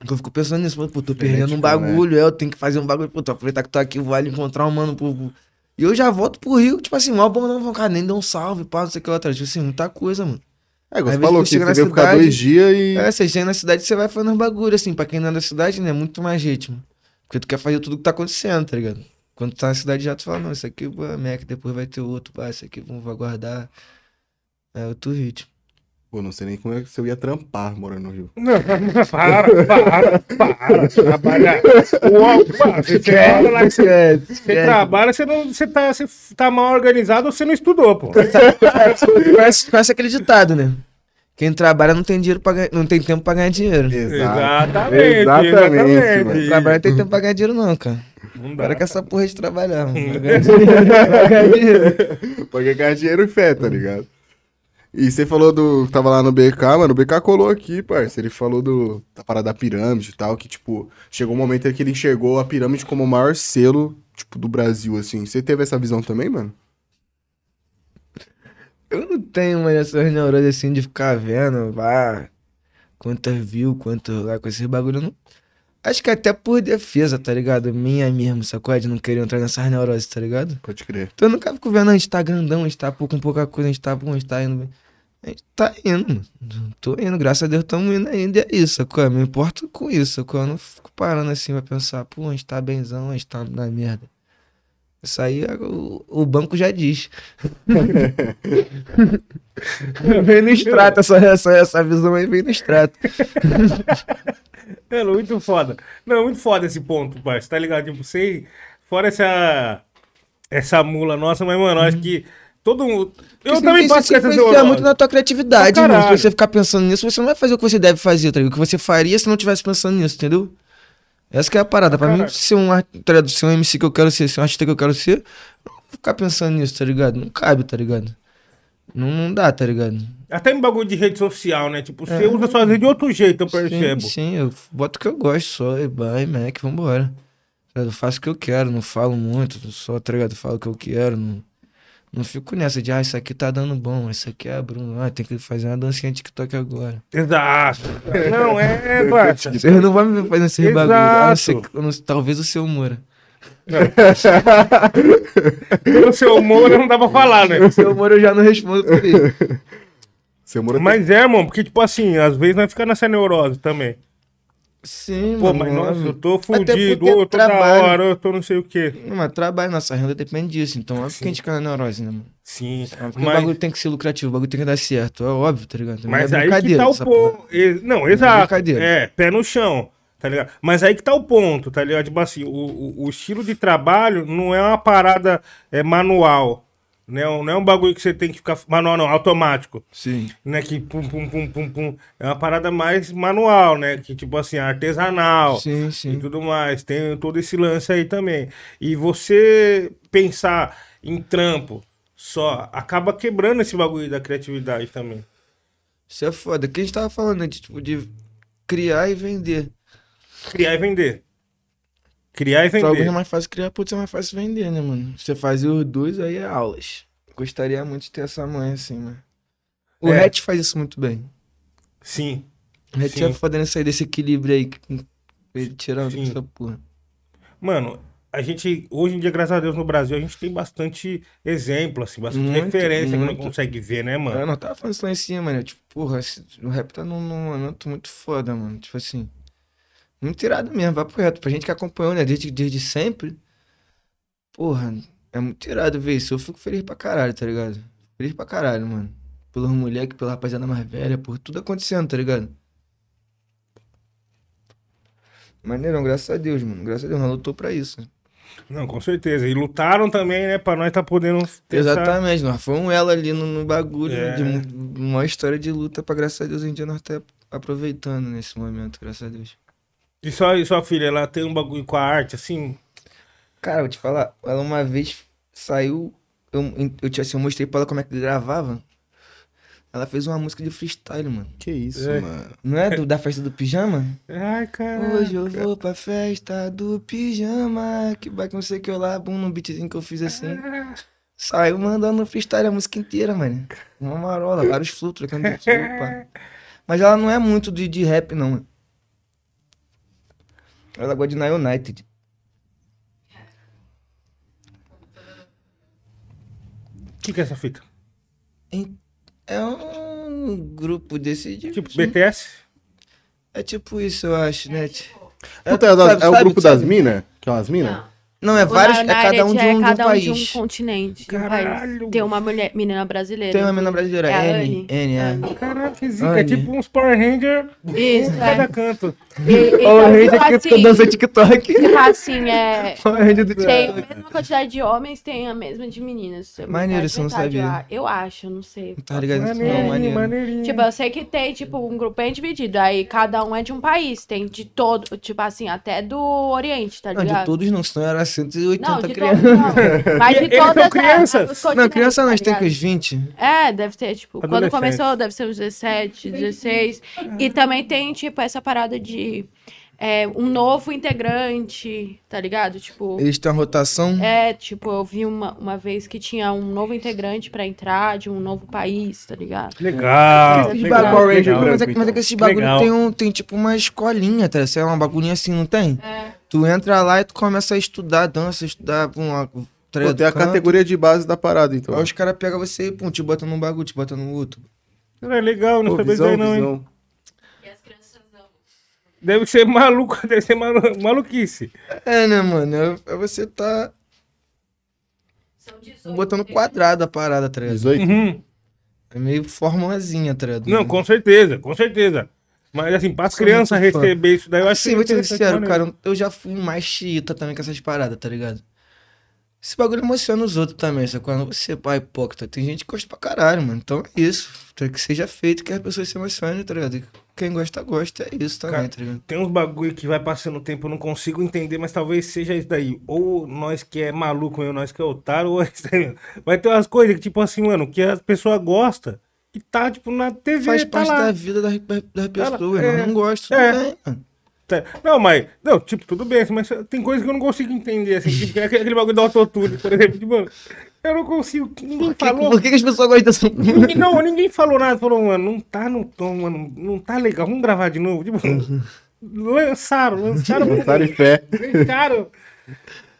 Eu fico pensando nisso, pô, tô perdendo um bagulho, é, eu tenho que fazer um bagulho, pô, tô aproveitar que tô aqui, vou ali encontrar um mano, pô. E eu já volto pro Rio, tipo assim, mal bom não, cara, nem dá um salve, pá, não sei o que lá atrás. Tipo assim, muita coisa, mano. É, você falou que você veio ficar dois dias e. É, você chega na cidade você vai fazendo bagulho, assim, pra quem não é da cidade, né? Muito mais ritmo. Porque tu quer fazer tudo que tá acontecendo, tá ligado? Quando tu tá na cidade já tu fala, não, isso aqui é Mac, depois vai ter outro, pá, isso aqui vamos aguardar. É outro ritmo. Pô, não sei nem como é que você ia trampar morando no Rio. Não, para, para, para. Trabalhar. Você trabalha lá, você, você trabalha, você, não, você, tá, você tá mal organizado ou você não estudou, pô. Conhece, conhece aquele ditado, né? Quem trabalha não tem dinheiro pra ganhar, não tem tempo pra ganhar dinheiro. Exatamente, Exatamente, exatamente. mano. Trabalhar não tem tempo pra ganhar dinheiro, não, cara. Não dá. Para com essa porra de trabalhar, mano. Ganhar dinheiro, pra ganhar dinheiro. Pra ganhar dinheiro e fé, tá ligado? E você falou do. Tava lá no BK, mano. O BK colou aqui, parceiro. Ele falou do, da parada da pirâmide e tal. Que, tipo, chegou um momento em que ele enxergou a pirâmide como o maior selo, tipo, do Brasil, assim. Você teve essa visão também, mano? Eu não tenho mais essas neuroses assim de ficar vendo, vá, quantas views, quanto lá, com esses bagulho. Não... Acho que até por defesa, tá ligado? Minha mesmo, sacou? De não querer entrar nessas neuroses, tá ligado? Pode crer. Então eu nunca fico vendo, a gente tá grandão, a gente tá com pouca coisa, a gente tá bom, a gente tá indo bem. A gente tá indo, mano. Tô indo, graças a Deus tamo indo ainda, e é isso, sacou? Eu me importo com isso, sacou? Eu não fico parando assim pra pensar, pô, a gente tá benzão, a gente tá na merda. Isso aí é o, o banco já diz. vem no extrato, essa, essa, essa visão aí vem no extrato. Mano, muito foda. Não, muito foda esse ponto, parceiro. Tá ligado? Tipo, sei. Fora essa. Essa mula nossa, mas, mano, eu acho que todo mundo. Eu Isso- também isso passo influencia neuroses. muito na tua criatividade, mano. Se você ficar pensando nisso, você não vai fazer o que você deve fazer, tá ligado? O que você faria se não tivesse pensando nisso, entendeu? Essa que é a parada. Pra mim, ser um, tá ser um MC que eu quero ser, ser um artista que eu quero ser, eu não vou ficar pensando nisso, tá ligado? Não cabe, tá ligado? Não, não dá, tá ligado? Até em bagulho de rede social, né? Tipo, você usa suas redes de outro jeito, eu percebo. Sim, sim, eu boto o que eu gosto só, e bye, Mac, vambora. Tá? Eu faço o que eu quero, não falo muito, só, tá ligado? Falo o que eu quero, não, não fico nessa de, ah, isso aqui tá dando bom, isso aqui é a Bruno, ah, tem que fazer uma dancinha TikTok agora. Exato. Não, é, parça. Vocês não vão me fazendo esse bagulho, a não ser Exato. que- eu não- talvez o seu Moura. Pelo seu humor não dá pra falar, né? O seu Moura eu já não respondo por ele. Mas é, mano, porque, tipo assim, às vezes nós ficamos nessa neurose também. Sim, Pô, mano. mas nossa, eu tô fudido, eu tô trabalho. hora, eu tô não sei o quê. Não, mas trabalho, nossa renda depende disso, então óbvio que a gente fica na neurose, né, mano? Sim, É, Porque o mas, bagulho tem que ser lucrativo, o bagulho tem que dar certo, é óbvio, tá ligado? Não mas é aí que tá o ponto. Não, exato. brincadeira. É, pé no chão, tá ligado? Mas aí que tá o ponto, tá ligado? Tipo assim, o, o, o estilo de trabalho não é uma parada é, manual. Né? Não é um bagulho que você tem que ficar. Manual, não, automático. Sim. né, que pum, pum, pum, pum, pum, é uma parada mais manual, né, que tipo assim, artesanal Sim, e sim. tudo mais, tem todo esse lance aí também. E você pensar em trampo só, acaba quebrando esse bagulho da criatividade também. Isso é foda. Que a gente tava falando, né? De, tipo, de criar e vender. Criar e vender. Criar e Pra alguns é vender. mais fácil criar, putz, é mais fácil vender, né, mano? Você fazia os dois, aí é aulas. Gostaria muito de ter essa mãe assim, mano. O É. Hatch faz isso muito bem. Sim, O Hatch é foda nessa aí, desse equilíbrio aí. Ele tirando Sim. essa porra. mano, a gente, hoje em dia, graças a Deus, no Brasil, a gente tem bastante exemplo, assim, bastante Muito, referência que não muito. consegue ver, né, mano? Eu não tava falando isso lá em cima, mano. Tipo, porra, o rap tá num, num momento muito foda, mano. Tipo assim. Muito irado mesmo, vai pro reto. Pra gente que acompanhou, né, desde, desde sempre. Porra, é muito irado ver isso. Eu fico feliz pra caralho, tá ligado? Feliz pra caralho, mano. Pelos moleques, pela rapaziada mais velha, por tudo acontecendo, tá ligado? Maneirão, graças a Deus, mano. Graças a Deus, nós lutou pra isso. Não, com certeza. E lutaram também, né, pra nós tá podendo essa- Exatamente, nós foi um elo ali no, no bagulho, né, É. de mu- uma história de luta pra graças a Deus hoje em dia nós tá aproveitando nesse momento, graças a Deus. E sua, e sua filha, ela tem um bagulho com a arte, assim? Cara, vou te falar, ela uma vez saiu, eu, eu, tinha assim, eu mostrei pra ela como é que gravava. Ela fez uma música de freestyle, mano. Que isso, É. mano. Não é do, da festa do pijama? Ai, cara. Hoje eu vou pra festa do pijama, que vai não sei o que eu lá, bum, num beatzinho que eu fiz assim. Saiu mandando freestyle a música inteira, mano. Uma marola, vários flutos, trocando de flow, pá. Mas ela não é muito de, de rap, não, mano. Ela gosta de Na United. O que, que é essa fita? É um grupo desse de... Tipo, BTS? É tipo isso, eu acho, né? Puta, é, da- é o grupo das minas? Que é umas minas? Não. É O vários, é United cada um de é um, de um cada um de um país. continente. de um Caralho. país. Tem uma mulher, menina brasileira. Tem uma menina brasileira, É N, Anne. N, é. Anne. Caralho, que zica. É tipo uns Power Ranger Isso, cada é. canto. E, então, Ó, o tipo que assim, dança TikTok. tipo assim, é... O Ranger do Tem a mesma quantidade de homens, tem a mesma de meninas. É Maneiro, eu não sabia. Eu, acho, não sei. Tá ligado? Não, Maneirinho, maneiro. maneirinho. Tipo, eu sei que tem, tipo, um grupo bem dividido. Aí cada um é de um país. Tem de todo, tipo assim, até do Oriente, tá Não, ligado? de todos não, senão era 180 Não, de crianças. todos não. Mas de todas as- crianças? os Não, criança não, a tá gente tem que os 20. É, deve ter, tipo, quando começou deve ser uns 17, 16. E também tem, tipo, essa parada de é, um novo integrante, tá ligado? Tipo, Eles têm uma rotação. é, tipo, eu vi uma, uma vez que tinha um novo integrante pra entrar de um novo país, tá ligado? Legal. Esses legal, bagulho- legal. mas, é, mas é que esses bagulho Legal. tem, um, tem tipo uma escolinha, tá? Isso é uma bagulhinha assim, não tem? É. Tu entra lá e tu começa a estudar dança, estudar uma. Pô, tem a Canto. categoria de base da parada, então. Aí os caras pegam você e pum, te bota num bagulho, te bota no outro. É legal, não Pô, sabia visão, aí não, hein? visão. Amam. Deve ser maluco, deve ser malu- maluquice. É, né, mano? É, é você tá São 18. botando quadrado a parada, tá ligado? 18? Uhum. É meio formulazinha, tá ligado? Não, com certeza, com certeza. Mas assim, para as Sou crianças receber isso daí, eu acho Assim, vou te sincero, maneiro. cara, eu já fui mais xiita também com essas paradas, tá ligado? Esse bagulho emociona os outros também, só quando você é pai hipócrita. Tem gente que gosta pra caralho, mano. Então é isso. Tem que seja feito que as pessoas se emocionem, tá ligado? Quem gosta, gosta. É isso também, Cara, tá? Tem uns bagulho que vai passando o tempo, eu não consigo entender, mas talvez seja isso daí. Ou nós que é maluco, ou nós que é otário, ou é isso daí. Vai ter umas coisas que, tipo assim, mano, que as pessoas gostam e tá, tipo, na TV, Faz tá parte lá. da vida da, da pessoa, é, eu não gosto. é. também, mano. Tá. Não, mas. Não, tipo, tudo bem, mas tem coisas que eu não consigo entender, assim. Tipo, aquele, bagulho do autotune, por exemplo. Tipo, eu não consigo. Ninguém Por que, falou. por que as pessoas gostam dessa Ninguém, não, ninguém falou nada. Falou, mano, não tá no tom, mano. Não tá legal. Vamos gravar de novo. Tipo, lançaram, lançaram. Lançaram em fé. Deixaram.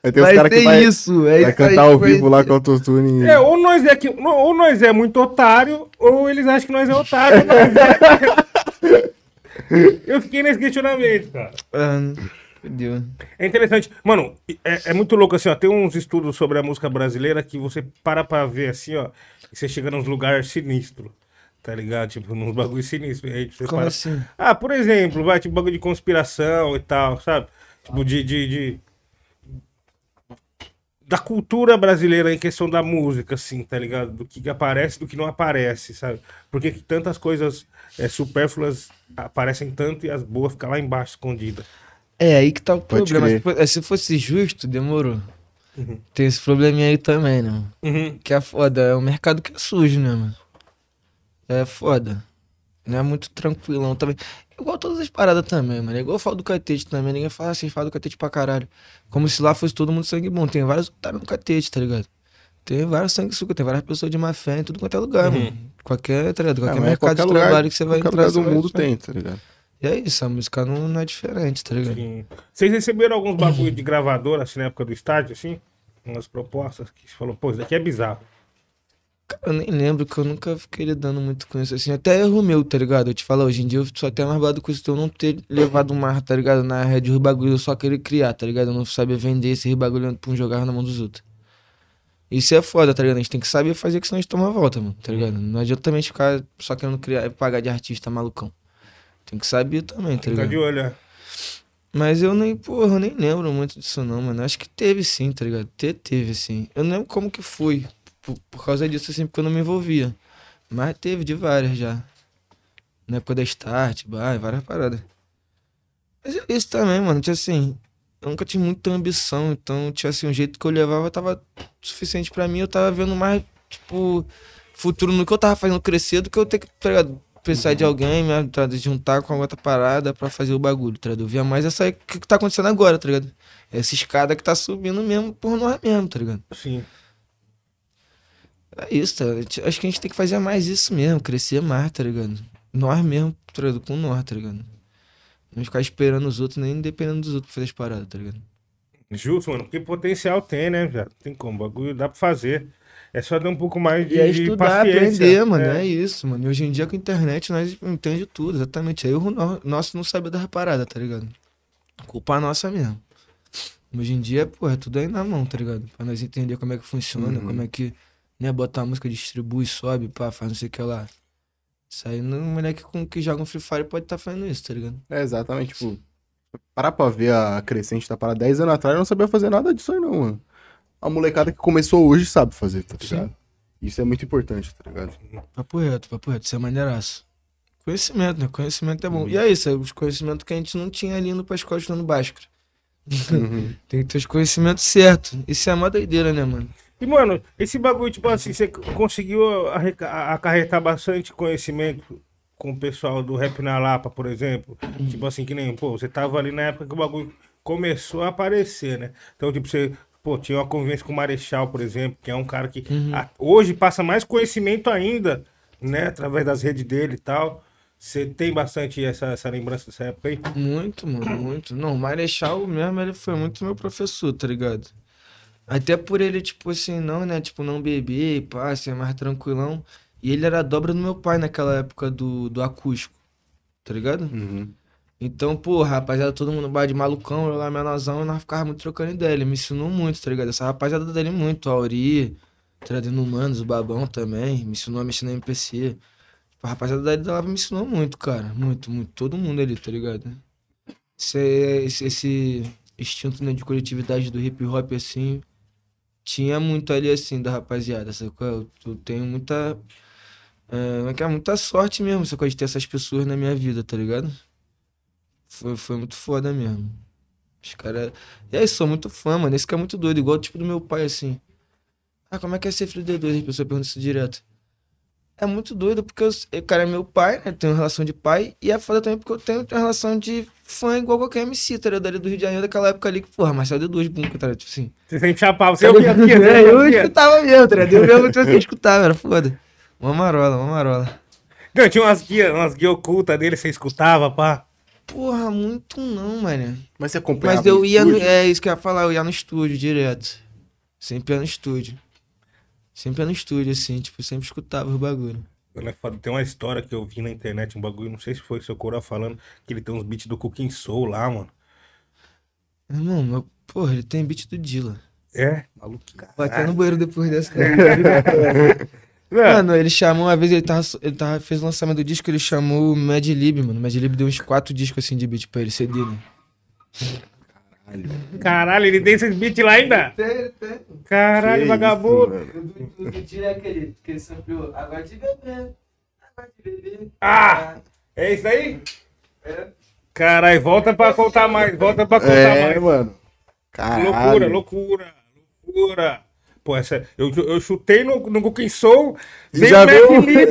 Aí tem os Vai caras que ter vai, isso, é vai isso aí cantar ao vivo lá com autotune. É, ou nós é que, ou nós é muito otário, ou eles acham que nós é otário. Nós é... Eu fiquei nesse questionamento, cara. Ah, fudeu. É interessante. Mano, é, é muito louco assim, ó. Tem uns estudos sobre a música brasileira que você para pra ver assim, ó. E você chega nos lugares sinistros. Tá ligado? Tipo, nos bagulhos sinistros. Aí você Como para- assim? Ah, por exemplo, vai, tipo, bagulho de conspiração e tal, sabe? Tipo, de. de, de- Da cultura brasileira em questão da música, assim, tá ligado? Do que aparece e do que não aparece, sabe? Por que que tantas coisas é, supérfluas aparecem tanto e as boas ficam lá embaixo escondidas? É aí que tá o Pode problema. crer. Se fo- Se fosse justo, demorou. Tem esse probleminha aí também, né? mano? Uhum. Que é foda. É um mercado que é sujo, né, mano? É foda. Não é muito tranquilão também. Igual todas as paradas também, mano. É igual eu falo do catete também. Ninguém fala assim, fala do catete pra caralho. Como se lá fosse todo mundo sangue bom. Tem vários otários no catete, tá ligado? Tem vários sangue suco, tem várias pessoas de má fé em tudo quanto é lugar, mano. Qualquer, tá ligado? É, Qualquer mas mercado de trabalho que você vai qualquer entrar. lugar do mundo tem, tá ligado? E é isso, a música não, não é diferente, tá ligado? Sim. Vocês receberam alguns bagulho de gravadora, assim, na época do estádio, assim? Umas propostas que você falou, pô, isso daqui é bizarro. Eu nem lembro que eu nunca fiquei lidando muito com isso, assim. Até erro meu, tá ligado? Eu te falo, hoje em dia eu sou até mais bado com isso de eu não ter levado mar, tá ligado? Na rede os bagulho, eu só querer criar, tá ligado? Eu não sabia vender esse bagulho pra um jogar na mão dos outros. Isso é foda, tá ligado? A gente tem que saber fazer que senão a gente toma a volta, mano, tá ligado? Não adianta também ficar só querendo criar e pagar de artista malucão. Tem que saber também, tá Fica ligado? de olho, é. Mas eu nem, porra, eu nem lembro muito disso não, mano. Acho que teve sim, tá ligado? Te, teve sim. Eu não lembro como que foi. Por, por causa disso, assim, porque eu não me envolvia. Mas teve de várias já. Na época da Start, vai, várias paradas. Mas é isso também, mano. Tinha assim, eu nunca tive muita ambição, então tinha assim, o jeito que eu levava tava suficiente pra mim. Eu tava vendo mais, tipo, futuro no que eu tava fazendo crescer do que eu ter que, tá ligado? Precisar de alguém, me tá, de juntar com a outra parada pra fazer o bagulho, tá ligado? Eu via mais essa que, que tá acontecendo agora, tá ligado? Essa escada que tá subindo mesmo por nós mesmo, tá ligado? Sim. É isso, tá? Acho que a gente tem que fazer mais isso mesmo, crescer mais, tá ligado? Nós mesmo, tá ligado? Com nós, tá ligado? Não ficar esperando os outros, nem dependendo dos outros pra fazer as paradas, tá ligado? Justo, mano, porque potencial tem, né, já Tem como, bagulho dá pra fazer. É só dar um pouco mais de, E é de estudar, paciência. aprender, mano. É. É. isso, mano. E hoje em dia com a internet nós entendemos tudo, exatamente. É erro no- nosso não saber das paradas, tá ligado? Culpa nossa mesmo. Hoje em dia, pô, é tudo aí na mão, tá ligado? Pra nós entender como é que funciona, como é que, né, botar a música, distribui, sobe, pá, faz não sei o que lá. Isso aí, um moleque com que joga um Free Fire pode estar fazendo isso, tá ligado? É, exatamente, tipo, parar pra ver a crescente da parada 10 anos atrás, eu não sabia fazer nada disso aí não, mano. A molecada que começou hoje sabe fazer, tá ligado? Isso é muito importante, tá ligado? Papo reto, papo reto, isso é maneiraço. Conhecimento, né? Conhecimento é bom. E é isso, é os conhecimentos que a gente não tinha ali indo pra escola estudando Bhaskara. Tem que ter os conhecimentos certos. Isso é uma doideira, né, mano? E, mano, esse bagulho, tipo assim, você conseguiu acarretar bastante conhecimento com o pessoal do Rap na Lapa, por exemplo? Tipo assim, que nem, pô, você tava ali na época que o bagulho começou a aparecer, né? Então, tipo, você, pô, tinha uma convivência com o Marechal, por exemplo, que é um cara que a- hoje passa mais conhecimento ainda, né? Através das redes dele e tal. Você tem bastante essa, essa lembrança dessa época aí? Muito, mano, muito. Não, o Marechal mesmo, ele foi muito meu professor, tá ligado? Até por ele, tipo assim, não, né? Tipo, não beber, pá, ser mais tranquilão. E ele era a dobra do meu pai naquela época do, do acústico, tá ligado? Uhum. Então, pô, rapaziada, todo mundo bar de malucão, eu lá menorzão, e nós ficávamos muito trocando ideia. Ele me ensinou muito, tá ligado? Essa rapaziada dele muito, a Auri, trazendo humanos, o Babão também, me ensinou a mexer na MPC. A rapaziada dele Lava me ensinou muito, cara. Muito, muito. Todo mundo ali, tá ligado? Esse, esse, esse instinto né, de coletividade do hip hop, assim, tinha muito ali, assim, da rapaziada, sacou? Eu, tenho muita. É, é é? muita sorte mesmo, sacou? De ter essas pessoas na minha vida, tá ligado? Foi, foi muito foda mesmo. Os caras. E aí, sou muito fã, mano. Esse que é muito doido, igual o tipo do meu pai, assim. Ah, como é que é ser filho de dois? As pessoas perguntam isso direto. é muito doido, porque o cara é meu pai, né? Tenho relação de pai, e é foda também porque eu tenho, tenho relação de fã igual qualquer MC, tá ligado? Dali do Rio de Janeiro, daquela época ali que, porra, Marcelo D2, bunca, tá ligado? Tipo assim. Você sempre chapava, você ouvia aqui, você É, eu escutava mesmo, tá ligado? Eu mesmo tinha que escutar, era foda. Uma marola, uma marola. Não, tinha umas guias, umas guias ocultas dele, você escutava, pá. Porra, muito não, mano. Mas você acompanhava Mas eu ia no. É isso que eu ia falar, eu ia no estúdio direto. Sempre ia no estúdio. Sempre ia no estúdio, assim, tipo, sempre escutava o bagulho. É Tem uma história que eu vi na internet, um bagulho, não sei se foi o seu Coroa falando, que ele tem uns beats do Cooking Soul lá, mano. Irmão, meu, porra, ele tem beat do Dilla. É? Vai até no banheiro depois dessa. Não, Mano, ele chamou, uma vez ele tava, ele tava, fez o lançamento do disco, ele chamou o Mad Lib, mano. O Mad Lib deu uns quatro discos assim de beat pra ele, CD, né? caralho, ele tem esses beats lá ainda? Tem, tem. Caralho, Que vagabundo. isso. O Dilla é aquele que ele samplou água de bebê, água de bebê. Ah! É isso aí? É. Caralho, volta pra contar mais, volta pra contar É, mais. mano. Caralho. Loucura, loucura, loucura. Pô, essa, eu, eu chutei no, no Cooking Soul, veio já Mac Lib.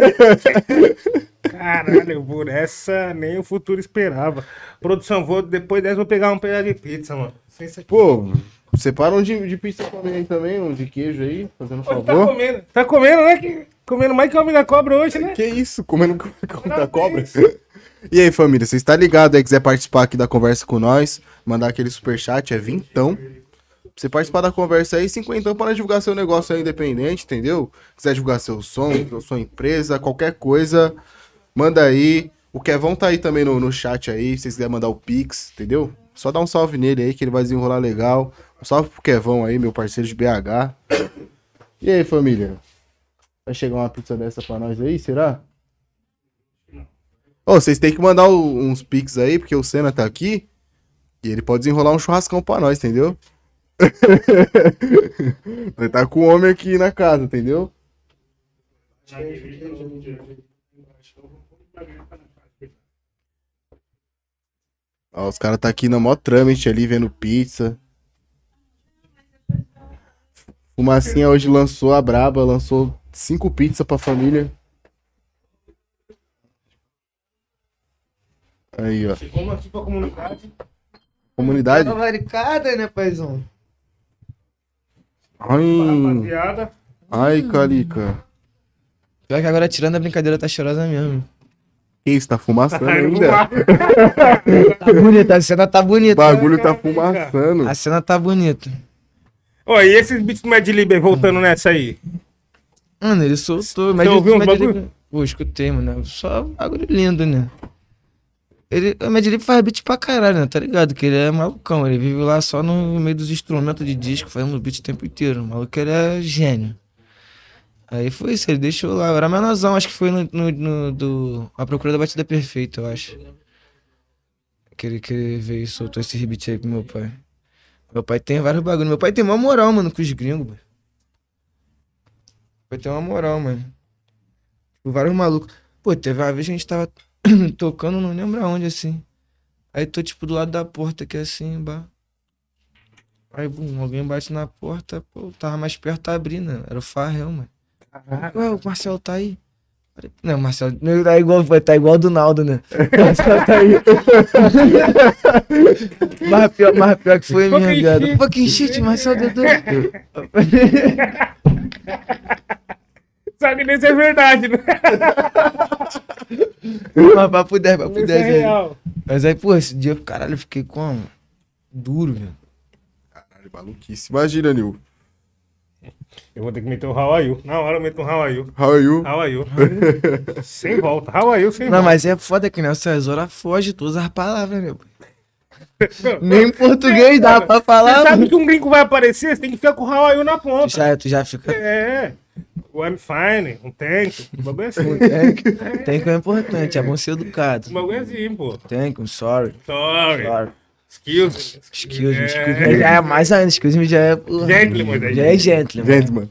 Caralho, por essa nem o futuro esperava. Produção, vou, depois dessa vou pegar um pedaço de pizza, mano. Sem. Pô, separa um de, de pizza pra mim aí também, um de queijo aí, fazendo um tá favor. comendo, tá comendo, né? Que- Comendo mais que homem da cobra hoje, né? Que isso, comendo com da cobra? E aí, família, você está ligado aí, quiser participar aqui da conversa com nós, mandar aquele superchat, é vintão. Você participar da conversa aí, cinquentão para divulgar seu negócio aí independente, entendeu? Quiser divulgar seu som, sua empresa, qualquer coisa, manda aí. O Kevão tá aí também no, no chat aí, se vocês quiserem mandar o Pix, entendeu? Só dá um salve nele aí que ele vai desenrolar legal. Um salve pro Kevão aí, meu parceiro de BH. E aí, família? Vai chegar uma pizza dessa pra nós aí, será? Ô, vocês têm que mandar o- uns pics aí, porque o Senna tá aqui. E ele pode desenrolar um churrascão pra nós, entendeu? Vai tá com o homem aqui na casa, entendeu? Ó, os caras tá aqui na mó trâmite ali, vendo pizza. Fumacinha hoje lançou a Braba, lançou cinco pizzas pra família. Aí, ó. Como aqui pra comunidade. Comunidade. Talaricada, né, paizão? Ai, ai, Calica. Pior que agora, tirando a brincadeira, tá cheirosa mesmo. Que isso, tá fumaçando ainda? Tá bonita, a cena tá O bonita. bagulho tá fumaçando. A cena tá bonita. Ó, e esses beats do Mad voltando nessa aí? Mano, ele soltou. Você ouviu Lib- bagulho? Pô, escutei, mano. Só bagulho lindo, né? Ele, o Mad Lib faz beat pra caralho, né? Tá ligado? Que ele é malucão. Ele vive lá só no meio dos instrumentos de disco, fazendo beat o tempo inteiro. O maluco, ele é gênio. Aí foi isso, ele deixou lá. Era menorzão, acho que foi no, no, no- do... A Procura da Batida Perfeita, eu acho. Que ele, que ele veio e soltou esse beat aí pro meu pai. Meu pai tem vários bagulhos. Meu pai tem uma moral, mano, com os gringos, mano. Meu pai tem uma moral, mano. Tipo, vários malucos. Pô, teve uma vez que a gente tava tocando, não lembro aonde, assim. Aí tô, tipo, do lado da porta aqui, assim, bah. Aí, bum, alguém bate na porta, pô, tava mais perto, tá abrindo, né? Era o Farrell, mano. Ué, o Marcelo tá aí? Não, o Marcelo não, tá igual, tá igual do Naldo, né? O Marcelo tá aí. mais, pior, mais pior que foi minha, viado. Fucking shit, Marcelo Dedô. Sabe nem se é verdade, né? Mas papo 10, papo Isso 10 é real. Mas aí, pô, esse dia, caralho, eu fiquei como? Duro, velho. Caralho, maluquice. Imagina, Nil. Eu vou ter que meter o How are you? Na hora eu meto um How are you? How are you? How are you? sem volta. How are you? Sem Não, volta. mas é foda que nessas horas foge todas as palavras, né? pô? Nem em português dá pra Você falar. sabe mano. que um gringo vai aparecer, você tem que ficar com o How are you na Tu ponta. já, tu já fica. É. O I'm fine, um thank, um bagulho assim. Tem, tem que é importante, é bom ser educado. Um bagulho assim, pô. Tem que, sorry. Sorry. Sorry. Excuse. Excuse me, É. excuse me. Já é mais ainda, excuse me já é. Gentleman, né? Já é gentleman. Gente, mano.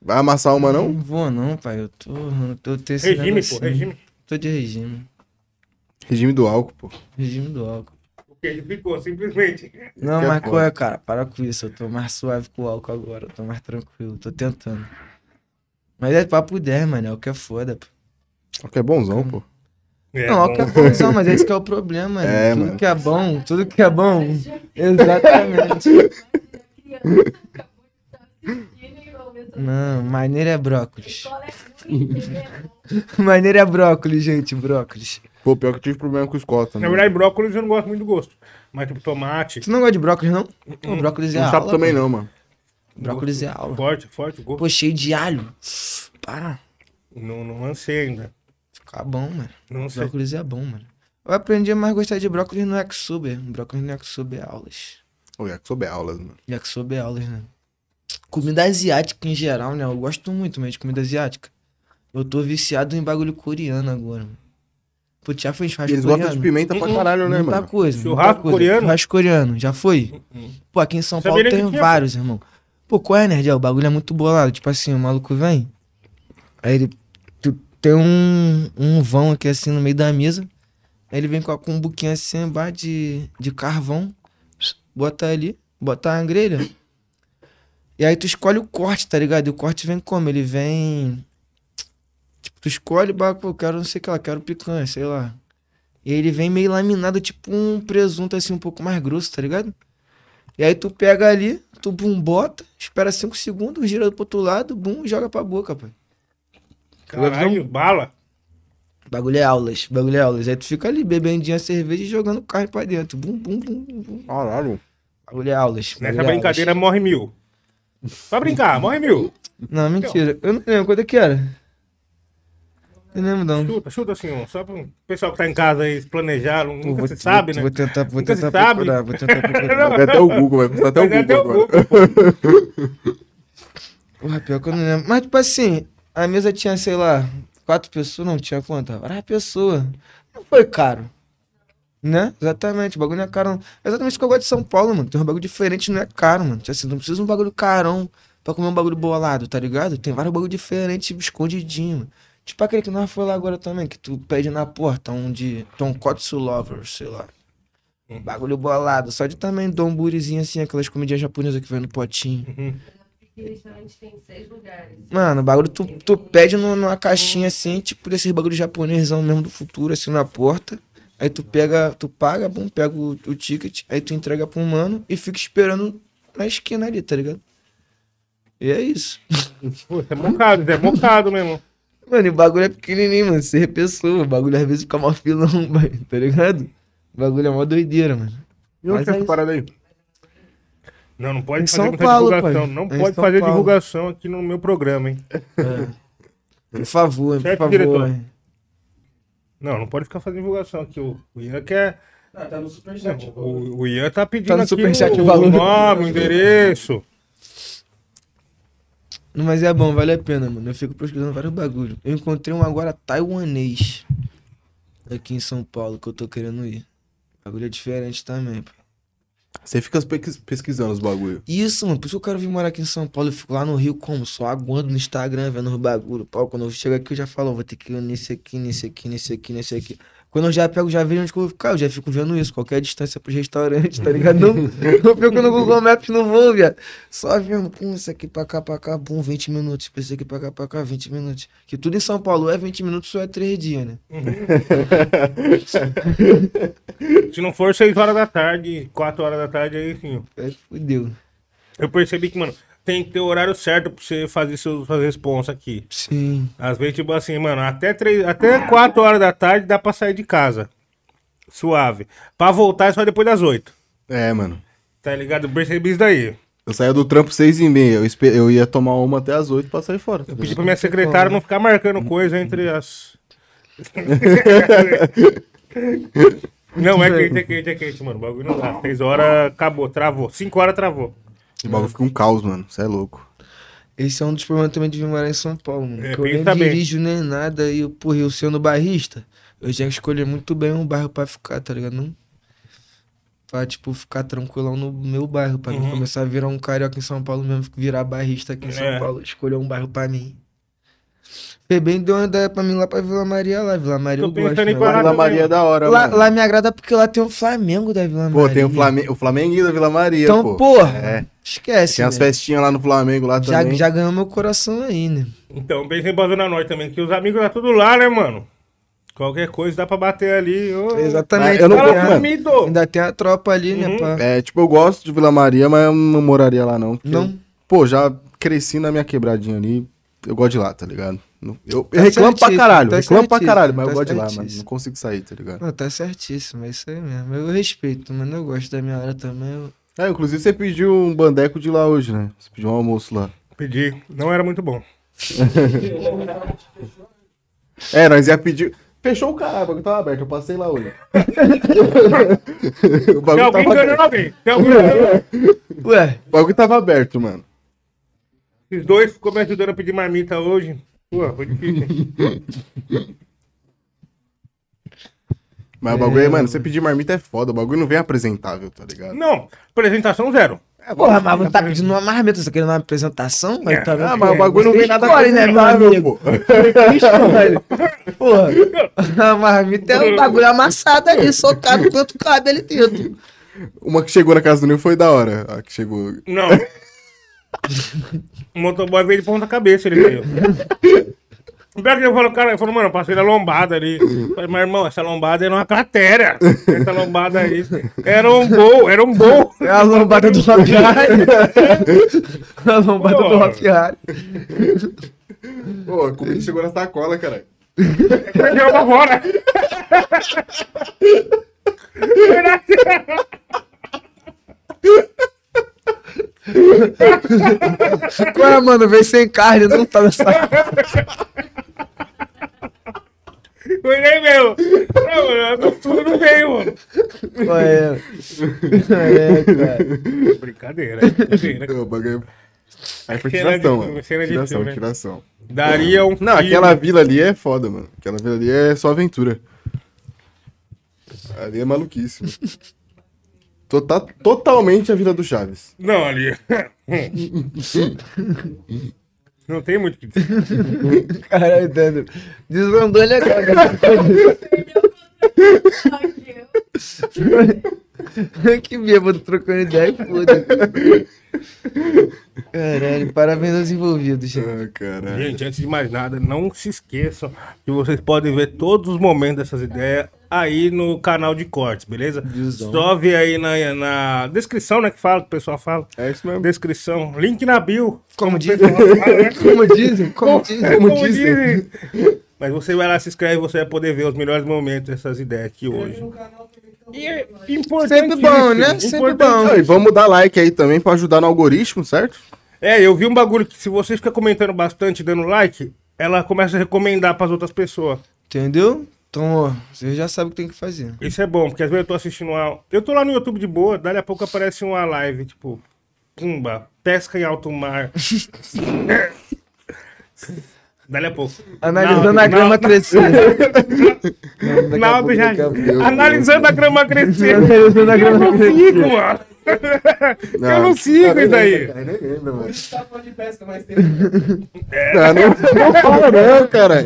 Vai amassar uma, não? Não vou não, pai. Eu tô. Eu tô Regime, pô, negocinho. regime. Tô de regime. Regime do álcool, pô. Regime do álcool. Porque ele ficou, simplesmente. Não, é mas qual é, cara? Para com isso. Eu tô mais suave com o álcool agora. Eu tô mais tranquilo. Tô tentando. Mas é papo 10, mano. É o que é foda, pô. Só que é bonzão, pô. É, não, é o que é bonzão, mas esse que é o problema, mano. É, tudo mano. que é bom, tudo que é bom. Exatamente. Não, maneira é brócolis. Maneira é brócolis, gente, brócolis. Pô, pior que eu tive problema com escola Na também. verdade, brócolis eu não gosto muito do gosto. Mas tipo, tomate. Tu não gosta de brócolis, não? Pô, brócolis é Não sabe aula. também pô. não, mano. Brócolis é aula. Forte, forte, gosto. Pô, cheio de alho. Pá, Não, não lancei ainda. fica bom, mano. Não sei. Brócolis é bom, mano. Eu aprendi a mais gostar de brócolis no Yakisoba. Brócolis no Yakisoba é aulas. Ô, é que soube aulas, mano. Yakisoba é aulas, né? Comida asiática em geral, né? Eu gosto muito mesmo de comida asiática. Eu tô viciado em bagulho coreano agora, mano. Pô, já foi churrasco eles coreano? gostam de pimenta pra caralho, né, Muita mano? coisa. Churrasco coisa. coreano? Churrasco coreano, já foi? Pô, aqui em São Paulo tem tinha, vários, irmão. Pô, qual é, nerd? É, O bagulho é muito bolado. Tipo assim, o maluco vem. Aí ele tu- tem um, um vão aqui assim no meio da mesa. Aí ele vem com, a- com um buquinho assim, de, de carvão. Bota ali, bota a grelha. E aí tu escolhe o corte, tá ligado? E o corte vem como? Ele vem. Tu escolhe, pô, eu quero não sei o que lá, quero picanha, sei lá. E aí ele vem meio laminado, tipo um presunto assim, um pouco mais grosso, tá ligado? E aí tu pega ali, tu bum, bota, espera 5 segundos, gira pro outro lado, bum, joga pra boca, pai. Caralho, bala. Bagulho é aulas, bagulho é aulas. Aí tu fica ali bebendinho a cerveja e jogando carne pra dentro. Bum, bum, bum, bum, bum. Caralho. Bagulho é aulas. Nessa é brincadeira morre mil. Pra brincar, morre mil. aulas. Não, mentira. Eu não lembro quanto é que era. Eu não lembro, não. Chuta, chuta assim, ó. Só pro pessoal que tá em casa aí planejar. Nunca vou, se sabe, vou, né? Vou tentar, vou Nunca tentar sabe. procurar, vou tentar procurar. Vai até o Google, vai custar até o Vai até Google o agora. Google. Porra, pior que eu não lembro. Mas, tipo assim, a mesa tinha, sei lá, quatro pessoas, não tinha quanto? Era pessoa. Não foi caro. Né? Exatamente, o bagulho não é caro. Não. Exatamente o que eu gosto de São Paulo, mano. Tem um bagulho diferente, não é caro, mano. Tipo assim, não precisa de um bagulho carão pra comer um bagulho bolado, tá ligado? Tem vários bagulho diferentes, escondidinho. mano. Tipo aquele que nós foi lá agora também, que tu pede na porta, um de Tonkotsu Lover, sei lá. Um bagulho bolado, só de também domburizinho assim, aquelas comidinhas japonesas que vem no potinho. tem seis lugares. Mano, o bagulho tu, tu pede numa caixinha assim, tipo desses bagulho japonesão mesmo do futuro, assim, na porta. Aí tu pega, tu paga, bum, pega o, o ticket, aí tu entrega pro mano e fica esperando na esquina ali, tá ligado? E é isso. É mocado, é mocado mesmo. Mano, e o bagulho é pequenininho, mano. Você repensou. O bagulho às vezes fica mó filão, tá ligado? O bagulho é mó doideira, mano. E onde Mas que é é essa parada aí? Não, não pode Em fazer São muita Paulo, divulgação. pai. Não É em pode São fazer Paulo. divulgação aqui no meu programa, hein? Por favor, por Certo, favor. diretor? Não, não pode ficar fazendo divulgação aqui. O, o Ian quer. tá no superchat. O, o Ian tá pedindo Tá no aqui superchat o, o valor. o nome, o endereço. Mas é bom, vale a pena, mano. Eu fico pesquisando vários bagulhos. Eu encontrei um agora taiwanês aqui em São Paulo que eu tô querendo ir. Bagulho é diferente também, pô. Você fica pesquis- pesquisando os bagulho. Isso, mano. Por isso que eu quero vir morar aqui em São Paulo. Eu fico lá no Rio como? Só aguando no Instagram, vendo os bagulho. Pô, quando eu chego aqui, eu já falo, vou ter que ir nesse aqui, nesse aqui, nesse aqui, nesse aqui. Quando eu já pego, já vejo onde que eu vou ficar. Eu já fico vendo isso. Qualquer distância pros restaurantes, tá ligado? Não, eu fico no Google Maps, não vou, viado. Só vendo, pum, isso aqui pra cá, pra cá, pum, 20 minutos. Esse aqui pra cá, pra cá, 20 minutos. Que tudo em São Paulo é 20 minutos, só é 3 dias, né? Se não for 6 horas da tarde, 4 horas da tarde, aí sim. Aí fudeu. Eu percebi que, mano, tem que ter o horário certo pra você fazer suas responsas aqui. Sim. Às vezes, tipo assim, mano, até, 3, até 4 horas da tarde dá pra sair de casa. Suave. Pra voltar é só depois das 8. É, mano. Tá ligado? Percebi isso daí. Eu saía do trampo seis e meia. Eu, eu ia tomar uma até as oito pra sair fora. tá Eu pedi pra minha secretária não ficar marcando coisa entre as. não, é quente, é quente, é quente, mano. O bagulho não dá. 6 horas acabou, travou. 5 horas travou. O bagulho fica um caos, mano. Você é louco. Esse é um dos problemas também de vir morar em São Paulo, mano. É, que eu nem dirijo nem nada e, eu, porra, eu sendo barrista, eu já escolhi muito bem um bairro pra ficar, tá ligado? Não... Pra, tipo, ficar tranquilão no meu bairro, pra Uhum. não começar a virar um carioca em São Paulo mesmo, virar barrista aqui em São É. Paulo, escolher um bairro pra mim. Febem deu uma ideia pra mim lá pra Vila Maria lá. Vila Maria Tô eu gosto. pensando em né? Vila. Maria é da hora, Lá, mano. lá me agrada porque lá tem o Flamengo da Vila Maria. Pô, tem o, Flamengo, o Flamenguinho da Vila Maria, Então, pô. porra, É. esquece. Tem as né? festinhas lá no Flamengo lá já, também. já ganhou meu coração aí, né? Então, pensei pra Zona Norte também, que os amigos tá tudo lá, né, mano? Qualquer coisa dá pra bater ali. ô. Exatamente. eu não ainda, Fala tem a, mano. comigo! ainda tem a tropa ali, né, Uhum. pá? É, tipo, eu gosto de Vila Maria, mas eu não moraria lá não. porque Não? pô, já cresci na minha quebradinha ali. Eu gosto de lá, tá ligado? Não- Eu, eu Tá reclamo pra caralho, tá reclamo pra caralho, mas eu tá gosto de lá, mano. Não consigo sair, tá ligado? Não, tá certíssimo, é isso aí mesmo. Eu respeito, mano. Eu gosto da minha área também. eu- É, inclusive você pediu um bandeco de lá hoje, né? Você pediu um almoço lá. Pedi, não era muito bom. É, nós ia pedir. Fechou o caralho, o bagulho tava aberto, eu passei lá hoje. o, Tem bagulho alguém tava enganando aberto. alguém. Tem alguém enganando. Ué, o bagulho tava aberto, mano. Esses dois ficou me ajudando a pedir marmita hoje. Pô, foi difícil. hein? Mas o bagulho, é, mano, você pedir marmita é foda, o bagulho não vem apresentável, tá ligado? Não, apresentação zero. porra, mas você tá pedindo uma marmita, você tá querendo uma apresentação? Mas tá Ah, mas o bagulho não vem nada escolhe, né, meu amigo? pô. Porra, a marmita é um bagulho amassado ali, socado quanto cabe ali dentro. Uma que chegou na casa do Nil foi da hora. A que chegou. Não. o motoboy veio de ponta cabeça, ele veio. O pior que ele falou, cara, ele falou, mano, eu passei na lombada ali. Eu Falei, mas irmão, essa lombada era uma cratera. Essa lombada aí era um gol, era um gol. É a lombada do Hop Harry. A lombada do Porra. Hop Harry. Pô, a comida chegou na sacola, caralho. Perdeu pra fora. Qual é, mano? Vem sem carne, não tá nessa. Nem meu. Não, mano, a mistura não veio, mano. Qual é? É, cara. Brincadeira, brincadeira. O bagulho. Aí foi tiração, mano. Tiração, tiração. Daria um Não, filme. aquela vila ali é foda, mano. Aquela vila ali é só aventura. Ali é maluquice. Tá totalmente a Vila do Chaves. Não, ali. Não tem muito o que dizer. Caralho, Dando. Desandou ele agora. que bêbado trocando ideia, foda. Caralho, parabéns aos envolvidos, gente. Ah. Gente, antes de mais nada, não se esqueçam que vocês podem ver todos os momentos dessas ideias aí no canal de cortes, beleza? Só ver aí na, na descrição, né? Que fala, que o pessoal fala. É isso mesmo. Descrição. Link na bio. Como diz. dizem? Como dizem? Como dizem? Como, Como dizem. Mas você vai lá, se inscreve e você vai poder ver os melhores momentos dessas ideias aqui hoje. E é importante Sempre bom, né? Sempre bom. Ah, e vamos dar like aí também pra ajudar no algoritmo, certo? É, eu vi um bagulho que se você fica comentando bastante, dando like, ela começa a recomendar pras outras pessoas. Entendeu? Então, ó, você já sabe o que tem que fazer. Isso é bom, porque às vezes eu tô assistindo uma. Eu tô lá no YouTube de boa, dali a pouco aparece uma live, tipo, Pumba, pesca em alto mar. dali a pouco. Analisando a Naldo- grama Naldo- crescer. Naldo já. Analisando a grama crescer. Analisando a Eu grama não crescer. sigo, mano. Eu não sigo isso aí. tá falando de pesca, mas tem. Ah, não, não fala não, cara.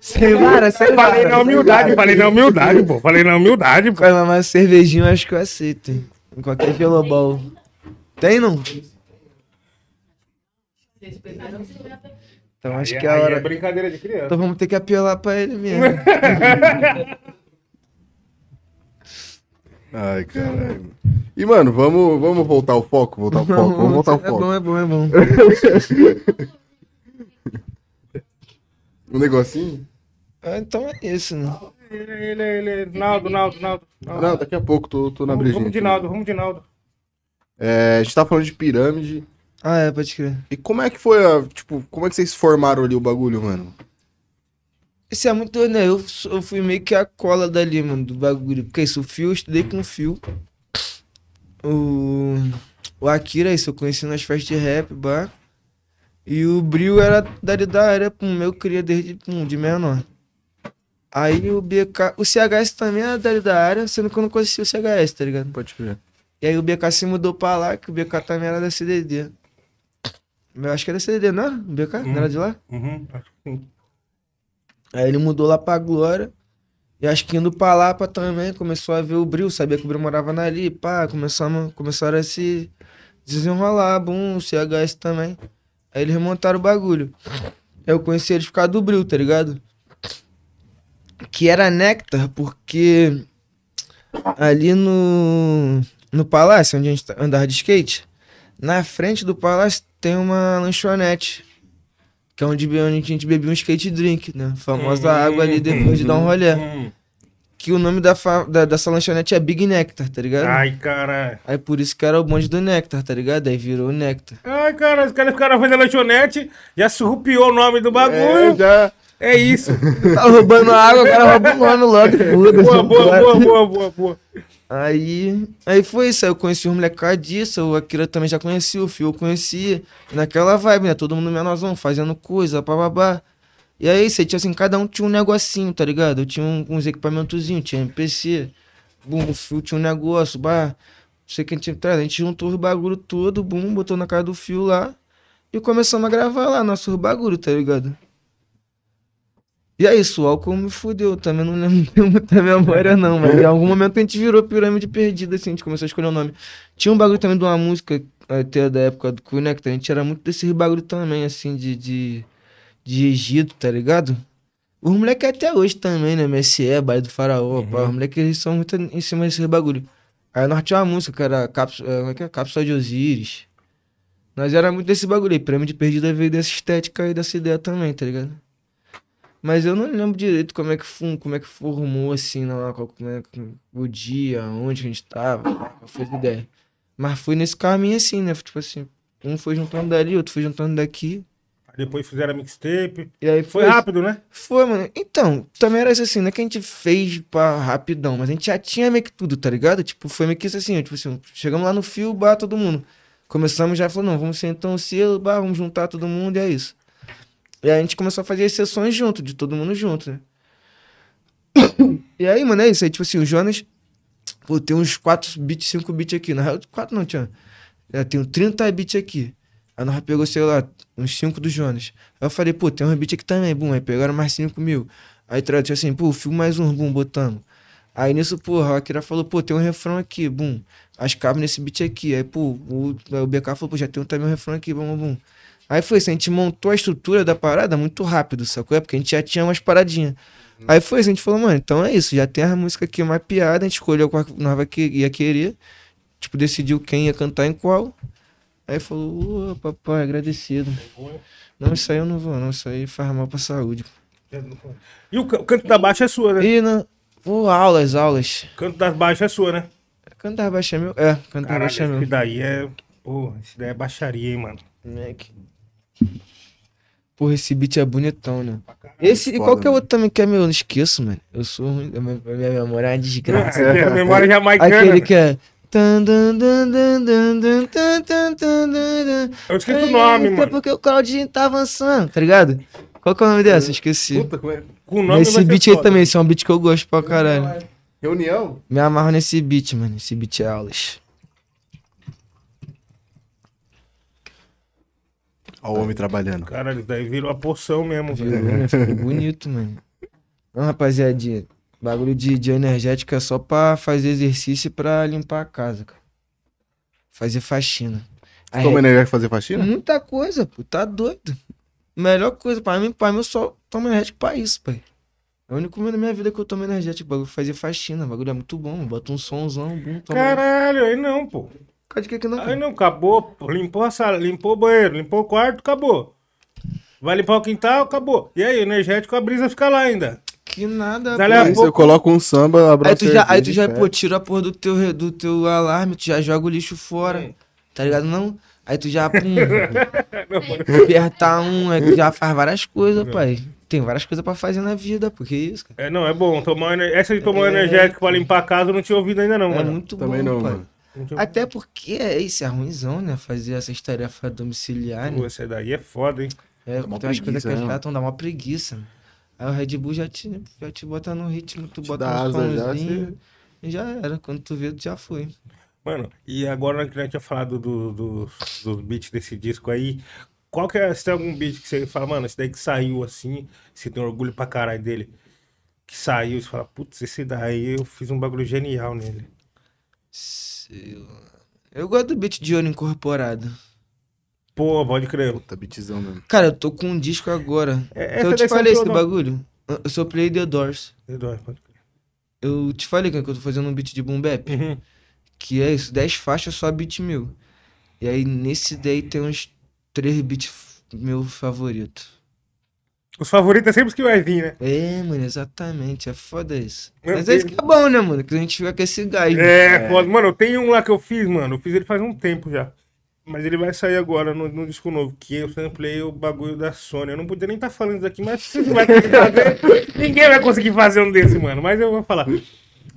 Sem vara, sem vara. Falei na humildade, falei na humildade, pô. Falei na humildade, pô. Vai mamar cervejinha, eu acho que eu aceito, hein? Em qualquer gelobol. Tem, não? Então acho que é a Aí hora. É brincadeira de criança. Então vamos ter que apelar pra ele mesmo. Ai, caralho. E, mano, vamos, vamos voltar ao foco, voltar ao foco, vamos voltar ao é foco. bom, é bom, é bom. Um negocinho? Ah, então é isso, né? Ele, ele, ele. Naldo, Naldo, Naldo. Naldo. Não, daqui a pouco, tô, tô na brejinha. vamos de. Naldo, vamos de Naldo. É, a gente tá falando de pirâmide. Ah, é, pode crer. E como é que foi a, tipo, como é que vocês formaram ali o bagulho, mano? Isso é muito doido, né? Eu, eu fui meio que a cola dali, mano, do bagulho. Porque isso, o fio, eu estudei com o fio. O, o Akira, isso, eu conheci nas festas de rap, bah. E o Bril era dali da área, pum, eu queria desde pum, de menor. Aí o BK, o CHS também era dali da área, sendo que eu não conhecia o CHS, tá ligado? Pode crer. E aí o BK se mudou pra lá, que o BK também era da CDD. Eu acho que era CD, não era? BK? Não era de lá? Uhum, acho que sim. Aí ele mudou lá pra Glória. E acho que indo pra Lapa também, começou a ver o Bril, sabia que o Bril morava ali, pá, começamos, começaram a se desenrolar, bum, o CHS também. Aí eles remontaram o bagulho. Eu conheci eles por causa do Bril, tá ligado? Que era Nectar, porque ali no, no palácio, onde a gente andava de skate, na frente do palácio tem uma lanchonete. Que é onde, a gente bebia um skate drink, né? Famosa água ali depois de dar um rolê. Hum. Que o nome da, da, dessa lanchonete é Big Nectar, tá ligado? Ai, cara. Aí por isso que era o bonde do Nectar, tá ligado? Aí virou Nectar. Ai, cara, os caras ficaram fazendo lanchonete, já surrupiou o nome do É, bagulho. já. É, isso. Tá roubando água, o cara rouba o nome logo. boa, boa, boa, boa, boa, boa. Aí, aí foi isso, aí eu conheci os disso, o Akira também já conhecia, o Fio eu conhecia. Naquela vibe, né? Todo mundo menorzão, fazendo coisa, bababá. E aí, você tinha assim, cada um tinha um negocinho, tá ligado? Eu tinha um- uns equipamentozinhos, tinha MPC, bum, o Fio tinha um negócio, bah. Não sei quem tinha atrás, a gente juntou os bagulho todo, bum, botou na cara do Fio lá. E começamos a gravar lá nossos bagulho, tá ligado? E é isso, o álcool me fudeu, também não lembro muita memória não, mas em algum momento a gente virou pirâmide perdida, assim, a gente começou a escolher o nome. Tinha um bagulho também de uma música, até da época do Connect, a gente era muito desses bagulho também, assim, de, de, de Egito, tá ligado? Os moleques até hoje também, né, MSE, Baile do Faraó, pá, os moleques eles são muito em cima desses bagulho. Aí nós tinha uma música que era Cápsula, como é que é? Cápsula de Osíris. Nós era muito desse bagulho aí, Pirâmide Perdida veio dessa estética aí, dessa ideia também, tá ligado? Mas eu não lembro direito como é que, como é que formou, assim, não, qual- como é o dia, onde a gente tava, qual foi a ideia. Mas foi nesse caminho assim, né? Tipo assim, um foi juntando dali, outro foi juntando daqui. Aí depois fizeram a mixtape. E aí Foi foi. rápido, né? Foi, mano. Então, também era assim, não é que a gente fez pra rapidão, mas a gente já tinha meio que tudo, tá ligado? Tipo, foi meio que isso assim, tipo assim, chegamos lá no fio, bah, todo mundo. Começamos já, falou, não, vamos ser então cedo, bah, vamos juntar todo mundo e é isso. E aí a gente começou a fazer as sessões junto, de todo mundo junto, né? E aí, mano, é isso. Aí, tipo assim, o Jonas, pô, tem uns 4 bits, 5 bits aqui. Na real, 4 não, tinha. Eu tenho 30 bits aqui. Aí nós pegou, sei lá, uns 5 do Jonas. Aí eu falei, pô, tem uns bits aqui também, bum. Aí pegaram mais 5 mil. Aí traduziu assim, pô, fio mais um, bum, botamos. Aí nisso, porra, o Akira falou, pô, tem um refrão aqui, bum. As cabos nesse beat aqui. Aí, pô, o, o BK falou, pô, já tem um, também um refrão aqui, bum, bum. Aí foi isso, a gente montou a estrutura da parada muito rápido, sacou? É porque a gente já tinha umas paradinhas. Aí foi isso, a gente falou, mano, então é isso, já tem a música aqui mapeada, a gente escolheu qual nós ia querer, tipo, decidiu quem ia cantar em qual. Aí falou, ô, papai, agradecido. Não, isso aí eu não vou, não, isso aí faz mal pra saúde. E o, ca- o canto da baixa é sua, né? E não, pô, aulas, aulas. O canto das baixas é sua, né? Cantar baixo é meu? É, cantar Caralho, baixo é esse meu. daí é. Pô, esse daí é baixaria, hein, mano. Moleque. Porra, esse beat é bonitão, né? Esse e qualquer mano. outro também que é meu, eu não esqueço, mano. Eu sou ruim, minha, memória é uma desgraça. A memória jamaicana. Aquele que é. Eu esqueci o nome, É mano. porque o Claudinho tá avançando, tá ligado? Qual que é o nome dessa? Esqueci. Puta, como é? Com o nome Esse beat aí também, esse é um beat que eu gosto pra caralho. Reunião? Me amarro nesse beat, mano. Esse beat é aulas. Ó o homem trabalhando. Caralho, daí virou a poção mesmo, Virou, velho. né? Ficou bonito, mano. Não, rapaziadinha. Bagulho de, de energética é só pra fazer exercício e pra limpar a casa, cara. Fazer faxina. A Toma re- energia fazer faxina? Muita coisa, pô. Tá doido. Melhor coisa pra mim, pra mim, eu só tomo energético pra isso, pai. É o único momento da minha vida que eu tomo energético. Bagulho fazer faxina. Bagulho é muito bom. Bota um somzão. Caralho, aí não, pô. De que que não? Aí não, acabou. pô. Limpou a sala, limpou o banheiro, limpou o quarto, acabou. Vai limpar o quintal, acabou. E aí, energético, a brisa fica lá ainda. Que nada, Dali pô. a Aí pouco- você coloca um samba, abre Aí tu já, aí tu já pô, tira a porra do teu, do teu alarme, tu já joga o lixo fora. Tá ligado? Não? Aí tu já, pum, apertar um, aí tu já faz várias coisas, pai. Tem várias coisas pra fazer na vida, porque isso, cara. É, não, é bom. Tomar, essa de tomar energético pra limpar a casa eu não tinha ouvido ainda, não, É mano. muito Também bom, não, pai. mano. Até porque é isso, é ruimzão, né? Fazer essas tarefas domiciliares, Pô, né? essa daí é foda, hein? É, Dá tem umas coisas que é né? chato, dá uma preguiça. Aí o Red Bull já te, já te bota no ritmo, tu bota dá um asa já, somzinho, e já era. Quando tu vê, tu já foi. Mano, e agora que a gente tinha falado do, do- dos beats desse disco aí, qual que é, se tem algum beat que você fala, mano, esse daí que saiu assim, você tem orgulho pra caralho dele, que saiu, você fala, putz, esse daí eu fiz um bagulho genial nele. Sei lá. Eu gosto do beat de ouro incorporado. Pô, pode crer. Puta, beatzão mesmo. Cara, eu tô com um disco agora. É, Então eu te falei esse no- bagulho. Eu soplei The Doors. Eduardo, pode crer. Eu te falei que eu tô fazendo um beat de boom bap. Uhum. Que é isso, 10 faixas só beat meu. E aí nesse daí tem uns 3 beats meu favorito. Os favoritos é sempre os que vai vir, né? É, mano, exatamente. É foda isso. Meu Mas é isso que é bom, né, mano? Que a gente fica com esse gás. né? É, foda. Mano, eu tenho um lá que eu fiz, mano. Eu fiz ele faz um tempo já. Mas ele vai sair agora no, no disco novo, que eu samplei o bagulho da Sony. Eu não podia nem estar falando isso aqui, mas você vai fazer. Ninguém vai conseguir fazer um desse, mano. Mas eu vou falar.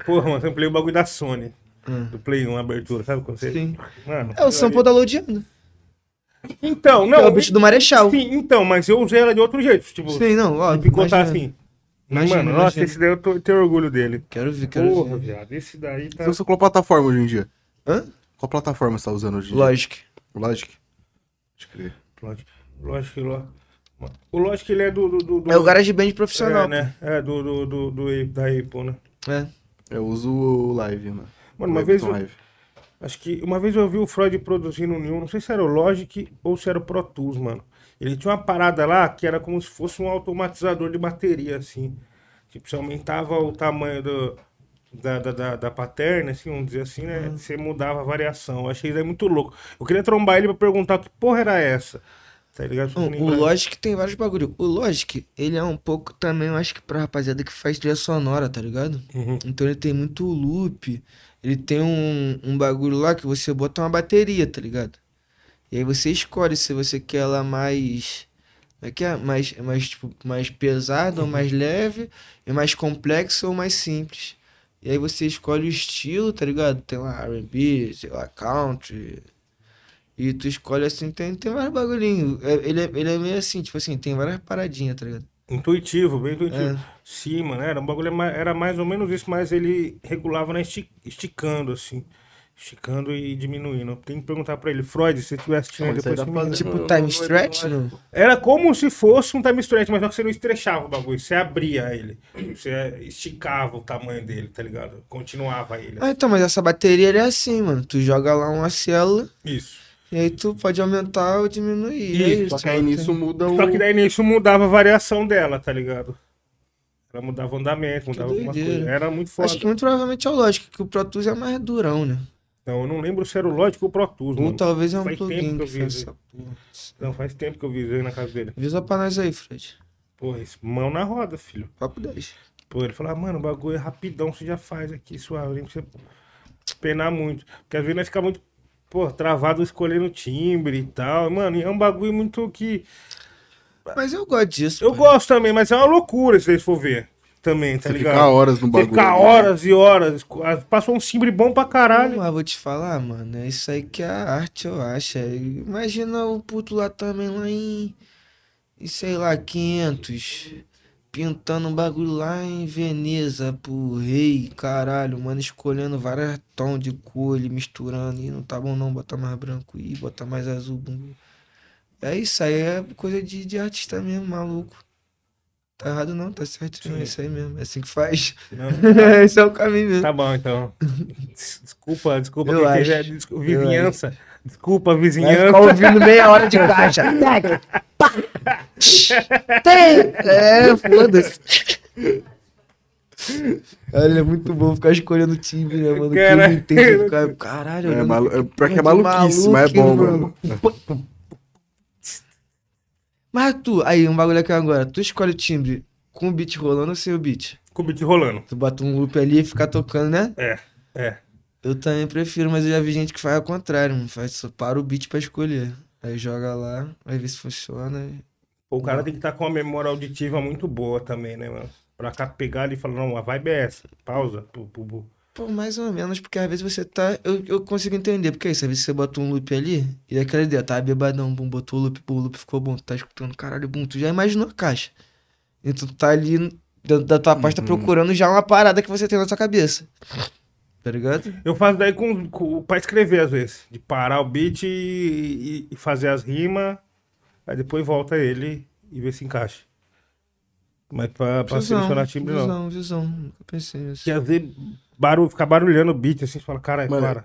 Porra, mano, samplei o bagulho da Sony. Hum. Do Play 1, abertura, sabe quando você. Sim. Mano. É o sample da Loadiano. Então, Não, é o beat do Marechal. Sim, então, mas eu usei ela de outro jeito. Tipo, Sim, não, ó. picotar imagina. assim. Imagina, mano, nossa, imagina. esse daí eu tô, tenho orgulho dele. Quero ver, quero Porra, ver. viado, esse daí tá. Você usa qual plataforma hoje em dia? Hã? Qual plataforma você tá usando hoje em dia? Logic. Logic. Pode crer. Lógico, lógico que lo- O lógico que ele é do. do, do- do- É o GarageBand profissional. É, né? É, do, do, do, do, da Apple, né? É. Eu uso o Live, mano. Mano, uma vez. Eu- Live. Acho que uma vez eu vi o Freud produzindo um, não sei se era o Logic ou se era o Pro Tools, mano. Ele tinha uma parada lá que era como se fosse um automatizador de bateria, assim. Tipo, você aumentava o tamanho do, da, da, da, da paterna, assim, vamos dizer assim, né? Você mudava a variação. Eu achei isso aí muito louco. Eu queria trombar ele pra perguntar que porra era essa. Tá ligado? O Logic tem vários bagulho. O Logic, ele é um pouco também, eu acho que pra rapaziada que faz trilha sonora, tá ligado? Uhum. Então ele tem muito loop. Ele tem um, um bagulho lá que você bota uma bateria, tá ligado? E aí você escolhe se você quer ela mais. Como é que é? Mais, mais, tipo, mais pesada ou mais leve, e mais complexa ou mais simples. E aí você escolhe o estilo, tá ligado? Tem lá R&B, sei lá, country. E tu escolhe assim, tem, tem vários bagulhinhos. É, Ele é, ele é meio assim, tipo assim, tem várias paradinhas, tá ligado? Intuitivo, bem intuitivo. É. Sim, mano, era um bagulho, era mais ou menos isso, mas ele regulava na esti- esticando, assim. Esticando e diminuindo. Tem que perguntar pra ele, Freud, se estiver assistindo Não, isso depois você me. Tipo não, time não, stretch, não, não? Era como se fosse um time stretch, mas só que você não estrechava o bagulho, você abria ele. Você esticava o tamanho dele, tá ligado? Continuava ele. Ah, então, mas essa bateria ele é assim, mano. Tu joga lá uma célula Isso. e aí tu pode aumentar ou diminuir. é Isso, Só isso, que aí não nisso muda o. Só que daí nisso mudava a variação dela, tá ligado? Ela mudava o andamento, mudava algumas doideira. coisas. Era muito foda. Acho que muito provavelmente é o Logic, que o Pro Tools é mais durão, né? Então, eu não lembro se era o Logic ou o Pro Tools, Ou mano. talvez é um Faz tempo plugin que eu vi isso. essa porra. Não, faz tempo que eu vi isso na casa dele. Avisa pra nós aí, Fred. Porra, esse mão na roda, filho. Papo 10. Pô, ele falou, ah, mano, o bagulho é rapidão, você já faz aqui, suave, nem precisa penar muito. Porque às vezes nós fica muito, pô, travado escolhendo timbre e tal. Mano, e é um bagulho muito que. Mas eu gosto disso. Eu pai. gosto também, mas é uma loucura se vocês for ver. Também, tá Você ligado? fica horas no Você bagulho. ficar né? horas e horas. Passou um timbre bom pra caralho. Mas vou te falar, mano, é isso aí que é a arte, eu acho. É, Imagina o puto lá também, lá em, em sei lá, 500, pintando um bagulho lá em Veneza pro rei, caralho, mano, escolhendo vários tons de cor, ele misturando, e não tá bom não, bota mais branco e bota mais azul. bum. É isso aí, é coisa de, de artista mesmo, maluco. Tá errado não, tá certo, não, é isso aí mesmo, é assim que faz. Não, Esse é o caminho mesmo. Tá bom, então. Des- Desculpa, desculpa Eu quem acho. quiser. descu- Eu vizinhança. Desculpa, Vai vizinhança. ficar ouvindo meia hora de caixa. Tem. É, foda-se. Cara, ele é muito bom ficar escolhendo time, né, mano? Cara, não entende, ficar, caralho, É, malu... é, pior que é maluquice, mas é bom, maluco, mano. Mas tu, aí, um bagulho aqui agora. Tu escolhe o timbre com o beat rolando ou sem o beat? Com o beat rolando. Tu bota um loop ali e fica tocando, né? É, é. Eu também prefiro, mas eu já vi gente que faz ao contrário, mano. Faz só para o beat pra escolher. Aí joga lá, vai ver se funciona. e- O cara tem que estar com uma memória auditiva muito boa também, né, mano? Pra cá pegar ali e falar, não, a vibe é essa. Pausa. Pu, pu, pu. Pô, mais ou menos, porque às vezes você tá. Eu, eu consigo entender, porque é isso, às vezes você bota um loop ali, e aquela ideia, tá bebadão, bum, botou o loop, pô, o loop ficou bom, tu tá escutando, caralho, bum, tu já imaginou a caixa. Então tu tá ali dentro da tua pasta procurando já uma parada que você tem na tua cabeça. Tá ligado? Eu faço daí com, com, pra escrever, às vezes. De parar o beat e, e- fazer as rimas aí depois volta ele e vê se encaixa. Mas pra, pra Visão, selecionar timbre, não. visão, visão. Nunca pensei nisso. Que às vezes barulho, fica barulhando o beat, assim, você fala, caralho, Mano, para.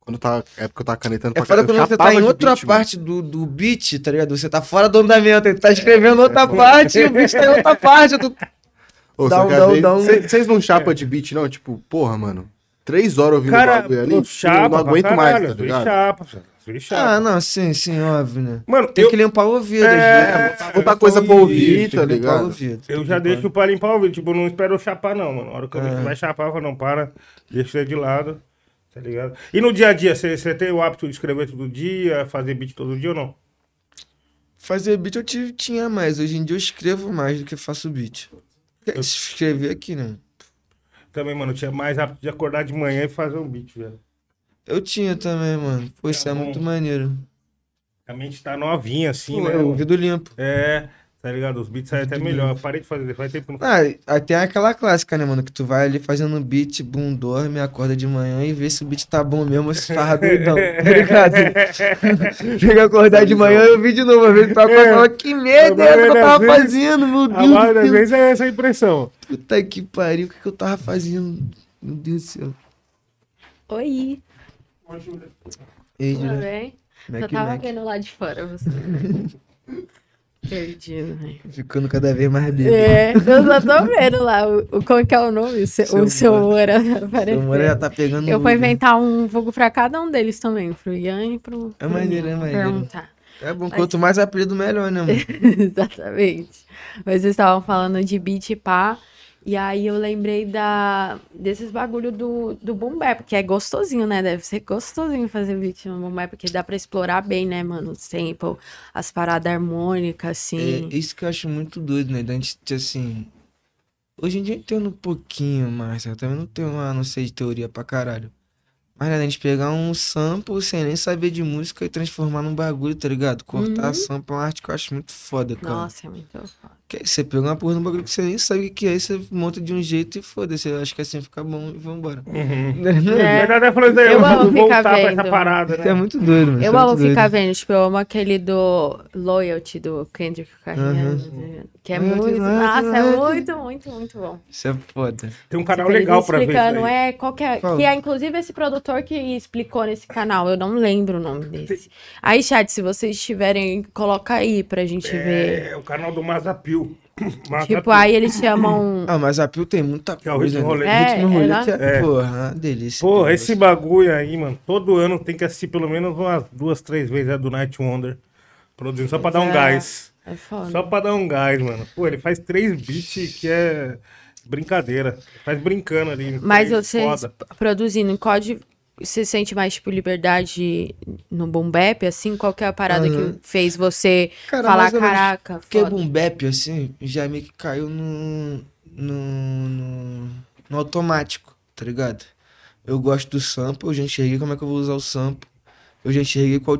Quando eu tava, época que eu tava canetando É pra caralho, quando eu você tá em outra beat, parte do, do beat, tá ligado? Você tá fora do andamento, ele tá escrevendo outra parte e o beat tá em outra parte. Eu tô... Ô, Dá um- dá um- dá um- cê- Vocês não chapam de beat, não? Tipo, porra, mano. Três horas ouvindo o bagulho ali. chapa, não aguento pra mais, caralho, tá ligado? chapa, chapa. Ah, não, sim, sim, óbvio, né? Mano, Tem eu, que limpar o ouvido, É, vezes. Botar coisa pra ouvir, tá ligado? ouvido. eu já limpar. deixo pra limpar o ouvido, tipo, não espero eu chapar, não, mano. Na hora que eu Ah. vai chapar, eu falo, não, para, deixa de lado, tá ligado? E no dia a dia, você tem o hábito de escrever todo dia, fazer beat todo dia ou não? Fazer beat eu tinha mais. Hoje em dia eu escrevo mais do que faço beat. Porque Escrever aqui, né? Também, mano, eu tinha mais hábito de acordar de manhã e fazer um beat, velho. Eu tinha também, mano. Pô, isso é bom. muito maneiro. A mente tá novinha, assim, Pô, né? é, ouvido limpo. É, tá ligado? Os beats saem até melhor. Eu parei de fazer, faz tempo não Ah, aí tem aquela clássica, né, mano? Que tu vai ali fazendo beat, bum, dorme, acorda de manhã e vê se o beat tá bom mesmo ou se tá doidão, tá ligado? Chega a acordar de manhã e eu vi de novo, às vezes tu acorda e fala, que merda é essa que eu maioria tava vezes- fazendo, meu A Deus maioria do das vezes é essa a impressão. Puta que pariu, o que, que eu tava fazendo? Meu Deus do céu. Oi, Ei, tudo Juliana, bem? Mac, Eu tava Mac. vendo lá de fora você. Perdido, né? Ficando cada vez mais bêbado. É, eu só tô vendo lá o, o- como que é o nome? O seu, Seu o seu Moura. Aparecendo. Moura já tá pegando Eu vou inventar um vulgo pra cada um deles também, pro Ian e pro. É maneiro, é maneiro. Perguntar. É bom, Mas- quanto mais apelido, melhor, né, mano? Exatamente. Mas vocês estavam falando de beat e pá. E aí eu lembrei da, desses bagulho do, do boom bap, que é gostosinho, né? Deve ser gostosinho fazer beat no boom bap, porque dá pra explorar bem, né, mano? O sample, as paradas harmônicas, assim. É isso que eu acho muito doido, né? Da gente, ter, assim. Hoje em dia eu entendo um pouquinho mais, eu também não tenho uma, não sei de teoria pra caralho. Mas né, a gente pegar um sample sem nem saber de música e transformar num bagulho, tá ligado? Cortar Uhum. sample é uma arte que eu acho muito foda, cara. Nossa, é muito foda. Que aí você pega uma porra um bagulho que você nem sabe o que é, e você monta de um jeito e foda-se. Eu acho que assim fica bom e vambora. Uhum. Né? É. Na verdade, eu Eu eu amo vou ficar voltar pra essa vendo. parada, Isso é né? muito doido, mano. Eu é amo muito doido. ficar vendo, tipo, eu amo aquele do Loyalty do Kendrick Carreira, que é muito, loyalty, nossa, é muito, muito, muito bom. Isso é foda. Tem um canal Tipo, ele legal pra ver isso explicando, é, qual que é, que é inclusive esse produtor que explicou nesse canal, eu não lembro o nome desse. Aí, chat, se vocês tiverem, coloca aí pra gente ver. É, o canal do Mazapil. Tipo, aí eles chamam... Ah, mas a Pio tem muita Que é o coisa. ritmo né? rolê. Ritmo É, rolê é, É. porra, delícia. Pô, cara. esse bagulho aí, mano, todo ano tem que assistir pelo menos umas duas, três vezes a do Night Wonder. Produzindo só pra dar um É. gás. É foda. Só pra dar um gás, mano. Pô, ele faz três beats que é brincadeira. Faz brincando ali. Mas três vocês foda. produzindo em código, você sente mais, tipo, liberdade no boom bap, assim? Qual que é a parada que fez você Cara, falar, menos, caraca, Porque foda. boom bap, assim, já meio que caiu no, no, no, no automático, tá ligado? Eu gosto do sample, eu já enxerguei como é que eu vou usar o sample. Eu já enxerguei qual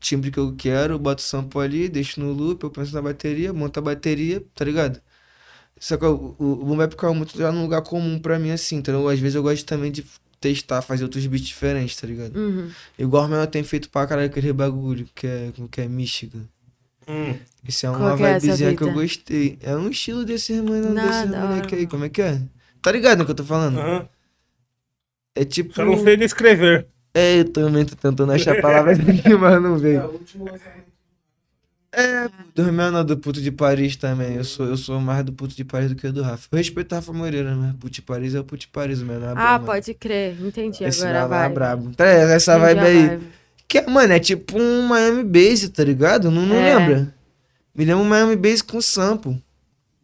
timbre que eu quero, boto o sample ali, deixo no loop, eu penso na bateria, monto a bateria, tá ligado? Só que o, o, o boom bap caiu muito já num lugar comum pra mim, assim, então às vezes eu gosto também de testar, fazer outros beats diferentes, tá ligado? Uhum. Igual o meu tem feito pra caralho aquele bagulho, que é, que é Michigan. Hum. Isso é Qual uma que é vibezinha que eu gostei. É um estilo desse mano, desse Nada, moleque aí. Como é que é? Tá ligado no que eu tô falando? Aham. É tipo. Só não sei descrever. É, eu também tô tentando achar palavras aqui, mas não É, veio. o último lançamento. É, do meu não, do puto de Paris também. Eu sou, eu sou mais do puto de Paris do que do Rafa. Eu respeito o Rafa Moreira, mas puto de Paris é o puto de Paris, o não é Ah, bom, mano. pode crer. Entendi Esse agora lá é brabo. Tá, essa Entendi vibe aí. vibe. Que, é, mano, é tipo um Miami Base, tá ligado? Não, não É. lembra? Me lembra um Miami Base com sample.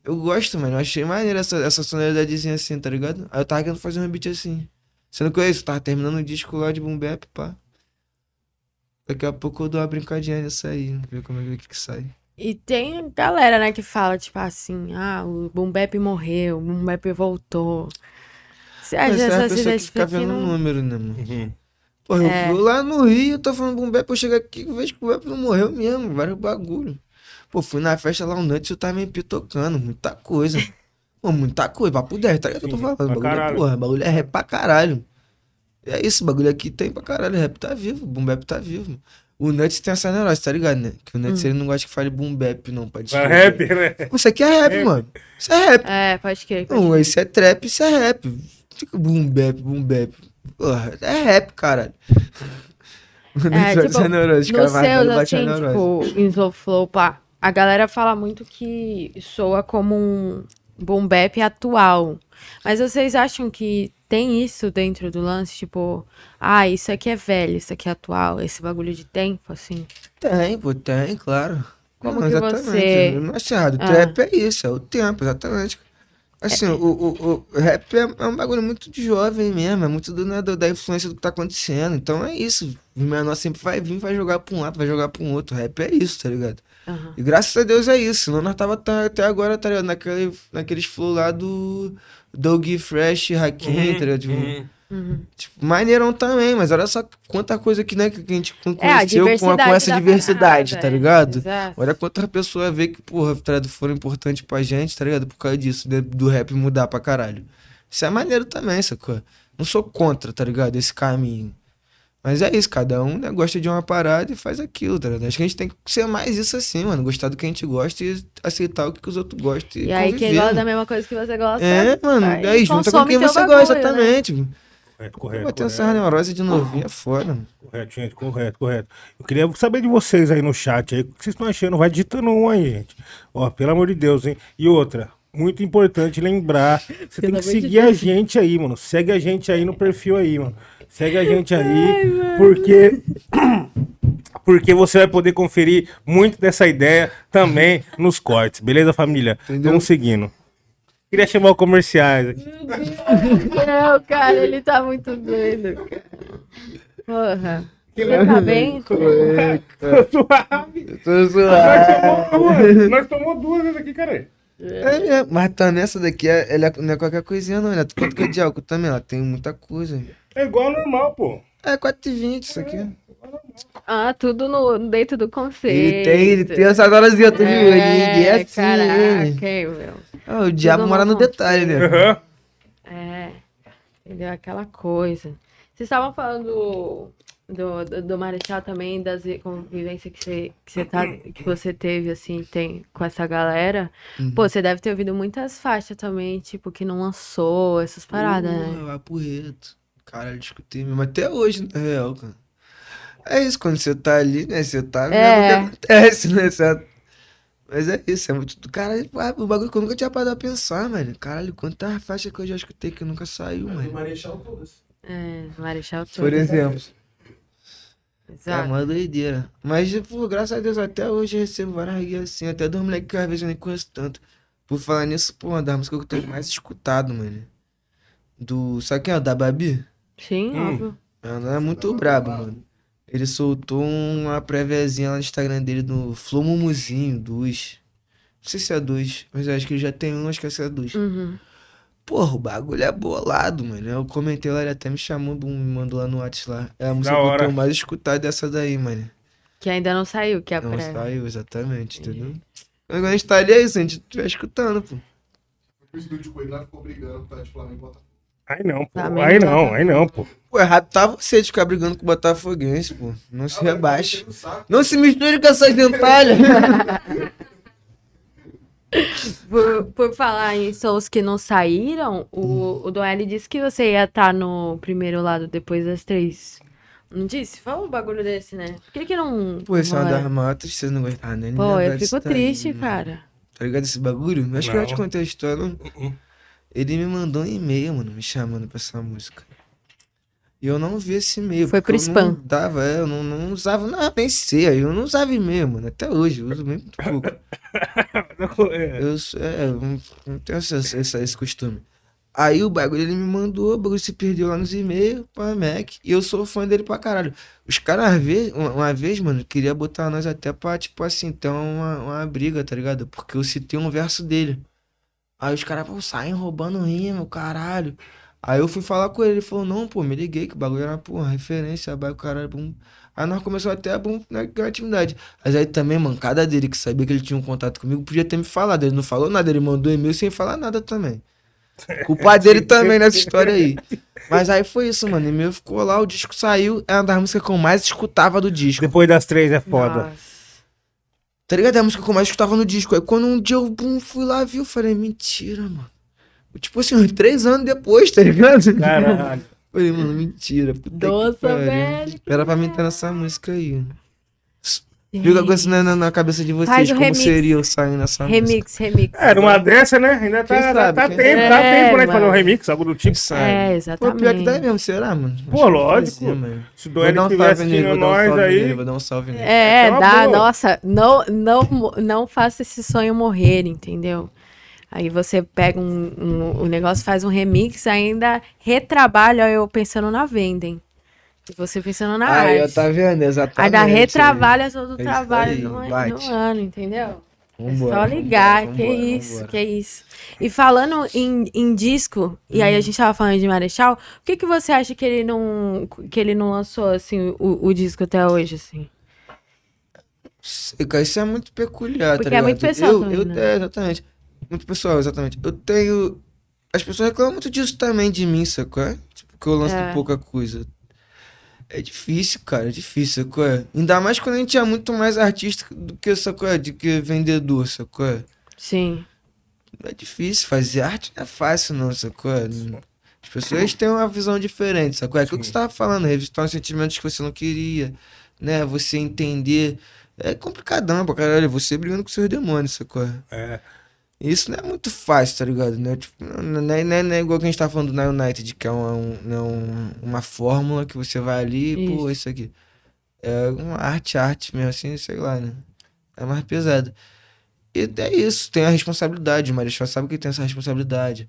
Eu gosto, mano. Eu achei maneiro essa, essa sonoridadezinha assim, tá ligado? Aí eu tava querendo fazer um beat assim. Sendo que é isso, eu tava terminando o disco lá de Boom Bap, pá. Daqui a pouco eu dou uma brincadinha nisso aí, ver como é que, que sai. E tem galera, né, que fala, tipo assim, ah, o Boom Bap morreu, o Boom Bap voltou. Você Mas acha é a essa pessoa que fica vendo não... número, né, mano? Uhum. Porra, É. eu lá no Rio, eu tô falando Boom Bap, eu chego aqui e vejo que o Bap não morreu mesmo, vários bagulho. Pô, fui na festa lá um noite e eu tava me tocando, muita coisa. Pô, muita coisa, papo 10, tá ligado? o que eu tô falando, pra bagulho é, porra, bagulho é rap pra caralho. É isso, bagulho aqui tem pra caralho, rap tá vivo, Boom Bap tá vivo. O Nuts tem essa neurose, tá ligado, né? Que o Nuts ele não gosta que fale boom bap, não. Pode É rap, né? Isso aqui é rap, mano. Isso é rap. É, pode crer. pode Não, crer. isso é trap, isso é rap. Fica boom bap, boom bap. Porra, é rap, caralho. O Nuts É, tipo, essa neurose, os Nos caras mais seus, velhos batem a assim, tipo, em Slow Flow, pá, a galera fala muito que soa como um boom bap atual. Mas vocês acham que tem isso dentro do lance? Tipo, ah, isso aqui é velho, isso aqui é atual, esse bagulho de tempo, assim? Tem, pô, tem, claro. Como Não, que exatamente, você- acho errado. Ah. Trap é isso, é o tempo, exatamente. Assim, o, o, o rap é, é um bagulho muito de jovem mesmo, é muito do, né, do- da influência do que tá acontecendo. Então é isso. O menor sempre vai vir, vai jogar pra um lado, vai jogar pra um outro. Rap é isso, tá ligado? Aham. E graças a Deus é isso. Senão nós tava tá- até agora, tá ligado? Naquele, naqueles flow lá do Doug Fresh, Hakim, tá ligado? Tipo, Uhum. Uhum. Tipo, maneirão também, mas olha só quanta coisa que, né, que a gente É, a conheceu com, a- com essa da diversidade, parada, tá é. ligado? Exato. Olha quantas pessoas vê que, porra, tá ligado, foram importantes pra gente, tá ligado? Por causa disso, de- do rap mudar pra caralho. Isso é maneiro também, sacou? Não sou contra, tá ligado? Esse caminho. Mas é isso, cada um né, gosta de uma parada e faz aquilo, tá ligado? Acho que a gente tem que ser mais isso assim, mano. Gostar do que a gente gosta e aceitar o que, que os outros gostam. E, E aí, quem conviver, gosta da mesma coisa que você gosta. É, mano. aí, e junta com quem você bagulho, gosta, né? exatamente. Correto, Vou correto. bater essa neurose de novinho, é foda, mano. Correto, gente, correto, correto. Eu queria saber de vocês aí no chat aí, o que vocês estão achando? Vai digitando um aí, gente. Ó, pelo amor de Deus, hein? E outra, muito importante lembrar, você tem que de seguir a gente aí, mano. Segue a gente aí no perfil aí, mano. Segue a gente aí, porque porque você vai poder conferir muito dessa ideia também nos cortes, beleza, família? Entendeu? Vamos seguindo. Queria chamar o comerciais aqui. Não, cara, ele tá muito doido, cara. Porra. Você tá bem? Tô suave. Tô zoado. Nós tomamos duas vezes aqui, cara. É mesmo, mas também essa daqui é, ela é- não é qualquer coisinha, não. Ela quanto que é de álcool também? Ela tem muita coisa. É igual ao normal, pô. É 4,20 isso aqui. Ah, tudo no, dentro do conceito. Ele tem, ele tem essa viu? Ele é É, assim, caraca, hein, meu. Ah, o diabo mora no no detalhe, né? Aham. É, entendeu? Aquela coisa. Vocês estavam falando do, do, do Marechal também, das convivências que você, que, você tá, que você teve, assim, tem com essa galera. Uhum. Pô, você deve ter ouvido muitas faixas também, tipo, que não lançou, essas paradas, né? Porra, Vapo reto. Caralho, escutei mesmo. Até hoje, na real, cara. É isso, quando você tá ali, né? Você tá vendo É. o que acontece, né? Você- Mas é isso, é muito. Caralho, ah, o bagulho que eu nunca tinha parado a pensar, mano. Caralho, quantas faixas que eu já escutei que nunca saiu, Do mano. Marechal todas. É, Marechal Por todo. exemplo. É Exato. uma doideira. Mas, pô, graças a Deus, até hoje eu recebo várias guias assim. Até dos moleques que às vezes eu nem conheço tanto. Por falar nisso, pô, uma das músicas que eu tenho mais escutado, mano. Do. Sabe quem é? O da Babi? Sim, Hum. óbvio. Ela é muito brabo, mano. Ele soltou uma préviazinha lá no Instagram dele do Flow Mumuzinho, dos. Não sei se é dos, mas eu acho que ele já tem um, acho que esse é dos. Uhum. Porra, o bagulho é bolado, mano. Eu comentei lá, ele até me chamou, me mandou lá no WhatsApp lá. É a música que eu tenho mais escutado dessa daí, mano. Que ainda não saiu, que é a Não pré. saiu, exatamente, entendeu? Agora a gente tá ali, é isso, a gente estiver escutando, pô. O estúdio com ele lá ficou brigando causa de Flamengo e Botafogo. Aí não, pô. Também Aí não não, dá. aí não, pô. Pô, errado tá você de ficar brigando com o Botafoguense, pô. Não se rebaixe. Enchendo o saco. Não se misture com essas dentalhas. Por, por falar em shows que não saíram, o, o Doeli disse que você ia estar no primeiro lado depois das três. Não disse? Fala um bagulho desse, né? Por que que não... Pô, esse é uma não das matas, vocês não gostam. Ah, nem Pô, eu fico triste, mano. cara. Tá ligado esse bagulho? Acho que eu já te Não. contei a história, não? Uh-uh. Ele me mandou um e-mail, mano, me chamando pra essa música. E eu não vi esse e-mail. Foi pro eu spam. Não dava, é, eu não, não usava, não, nem sei, aí eu não usava e-mail, mano, até hoje, eu uso muito pouco. É. Eu, sou- é, eu não, tenho essa, essa- esse costume. Aí o bagulho ele me mandou, o bagulho se perdeu lá nos e-mails pra Mac. E eu sou fã dele pra caralho. Os caras, uma vez, uma, uma vez, mano, queria botar nós até pra, tipo assim, ter uma, uma briga, tá ligado? Porque eu citei um verso dele. Aí os caras, pô, saem roubando rima, caralho. Aí eu fui falar com ele, ele falou, não, pô, me liguei que o bagulho era, pô, referência, bairro, caralho, bum. Aí nós começamos até a bum, né, ganhar intimidade. Mas aí também, mancada dele, que sabia que ele tinha um contato comigo, podia ter me falado. Ele não falou nada, ele mandou e-mail sem falar nada também. Culpa dele também nessa história aí. Mas aí foi isso, mano. E meu ficou lá, o disco saiu, é uma das músicas que eu mais escutava do disco. Depois das três é foda. Nossa. Tá ligado? É a música que eu mais escutava no disco. Aí quando um dia eu bum, fui lá, vi, eu falei, mentira, mano. Tipo assim, uns três anos depois, tá ligado? Caralho. Falei, mano, mentira. Pariu. velho. Era pra mim estar nessa música aí. Fica com isso na, na- na cabeça de vocês, Faz como remix. seria eu saindo nessa música. Remix, remix. É, numa dessa, né? Ainda tá, tá, tá tempo, sabe? dá tempo, né? É, De fazer um remix, algo do tipo. Sabe? É, Pô, exatamente. pior que dá mesmo, será, mano? Pô, Acho lógico. fazia, mano. Se o Vou Doel dar um estiver salve nele, vou dar um nós salve nele, aí. vou dar um salve nele. É, É uma dá, boa. nossa, não, não, não faça esse sonho morrer, entendeu? Aí você pega um, um, o negócio, faz um remix, ainda retrabalha eu pensando na venda, hein? Você pensando na Aí, arte. tá vendo? Exatamente. Ainda retrabalha todo o É isso trabalho aí, no, no ano, entendeu? É Vambora, só ligar, vambora, que vambora, isso, vambora. que isso. E falando em, em disco, e aí a Hum. gente tava falando de Marechal, por que, que você acha que ele não, que ele não lançou, assim, o, o disco até hoje, assim? Cara, Isso é muito peculiar, Porque tá é ligado? muito pessoal eu, também, eu, né? É, exatamente. Muito pessoal, exatamente. Eu tenho... As pessoas reclamam muito disso também de mim, sacou? é? Tipo, que eu lanço É. pouca coisa. É difícil, cara, é difícil, sacou? é? Ainda mais quando a gente é muito mais artista do que, sacou? De que vendedor, sacou? é? Sim. É difícil, fazer arte não é fácil não, sacou? As pessoas têm uma visão diferente, sacou? É aquilo que você tava falando, revistar os sentimentos que você não queria, né? Você entender. É complicadão pra caralho, você brigando com seus demônios, sacou? É. Isso não é muito fácil, tá ligado? Né? Tipo, não, é, não é- não é igual que a gente tá falando na United, que é uma, um, né, um- uma fórmula que você vai ali e, pô, isso aqui. É uma arte, arte mesmo, assim, sei lá, né? É mais pesado. E é isso, tem a responsabilidade, o Marechal sabe que tem essa responsabilidade.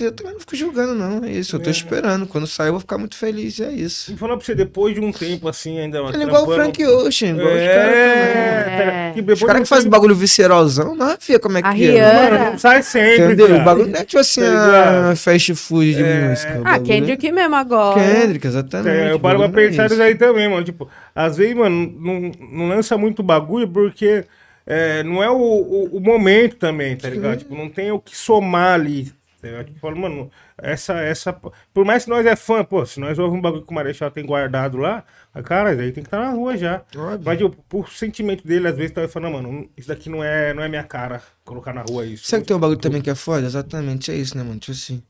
Eu também não fico julgando, não, é isso. Eu tô É. esperando. Quando sair, eu vou ficar muito feliz, é isso. E falar pra você, depois de um tempo assim, ainda. Ele é igual o Frank Ocean, igual os caras também. É, É. Os caras que fazem bagulho visceralzão, não vê como é que A é. Rihanna- Mano, sai sempre. Entendeu? cara. O bagulho não é tipo assim, a ligado? fast food de É. música. Ah, bagulho Kendrick mesmo é- agora. Kendrick, exatamente. É, eu o paro pra é pensar isso. isso aí também, mano. Tipo, às vezes, mano, não, não lança muito bagulho porque é, não é o, o, o momento também, tá ligado? Tipo, não tem o que somar ali. Tá ligado? Tipo, falo, mano, essa, essa. Por mais que nós é fã, pô, se nós ouvimos um bagulho que o Marechal tem guardado lá, cara, aí tem que estar na rua já. Óbvio. Mas, tipo, por sentimento dele, às vezes, tá falando, mano, isso daqui não é, não é minha cara, colocar na rua isso. Sabe que tem um bagulho também que é foda? Exatamente, é isso, né, mano? Tipo assim,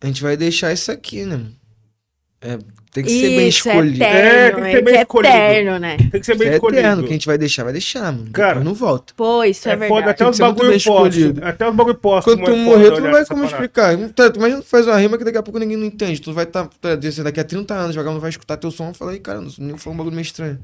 a gente vai deixar isso aqui, né, mano? É, tem que ser bem Isso, escolhido. é É, tem que é, ser bem é escolhido. eterno, né? Tem que ser bem é escolhido. eterno, que a gente vai deixar, vai deixar, mano. Cara, não volta. Pô, isso é, É verdade. foda, até os bagulho escolhido. Até os bagulho postos. Quando tu é morrer, tu não vai como explicar. Tá, tu imagina tu faz uma rima que daqui a pouco ninguém não entende. Tu vai estar, tá, tá, daqui a 30 anos, o vagabundo vai escutar teu som e falar, "Ih, cara, não foi um bagulho meio estranho.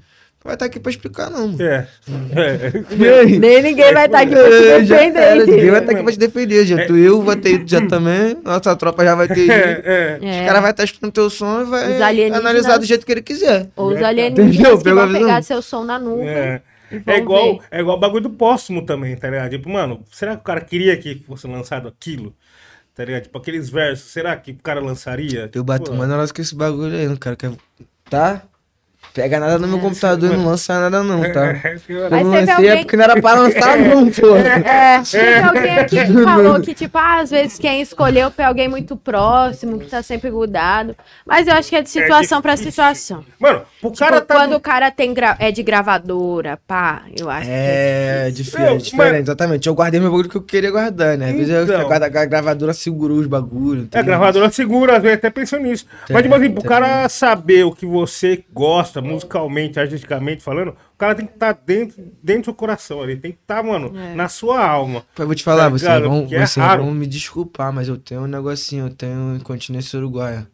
Vai estar aqui pra explicar, não, mano. É. é. Nem ninguém vai estar aqui pra É, te já defender. ninguém entendeu? vai estar aqui pra te defender, já. Tu, eu vou ter ido já também, nossa tropa já vai ter ido. É, é. É. O cara vai estar escutando teu som e Os vai analisar do jeito que ele quiser. Ou os Entendeu? alienígenas que Pegou a vão visão? pegar seu som na nuvem. É. vão É igual, ver. é igual o bagulho do póstumo também, tá ligado? Tipo, mano, será que o cara queria que fosse lançado aquilo? Tá ligado? Tipo, aqueles versos, será que o cara lançaria? Eu bato Pô, mais negócio com esse bagulho aí, não, cara. Quer... Tá? Pega nada no meu É. computador e não lança nada, não, tá? é, Eu Mas não lancei é alguém- porque não era pra lançar, não, pô. É, teve alguém aqui que falou que, tipo, ah, às vezes quem escolheu foi alguém muito próximo, que tá sempre grudado. Mas eu acho que é de situação pra situação. Mano, o Tipo, cara tá. quando o cara tem gra- é de gravadora, pá, eu acho que É, Eu, diferente, diferente, mas- exatamente. Eu guardei meu bagulho que eu queria guardar, né? Às vezes eu- Então. a guarda- a gravadora segurou os bagulhos. É, a gravadora segura, às vezes até pensou nisso. Mas, tipo assim, pro tem. cara saber o que você gosta, musicalmente, artisticamente falando, o cara tem que estar dentro, dentro do seu coração ali. Tem que estar, mano, É. na sua alma. Eu vou te falar, Tá vocês, vão, é vocês vão me desculpar, mas eu tenho um negocinho, eu tenho incontinência uruguaia.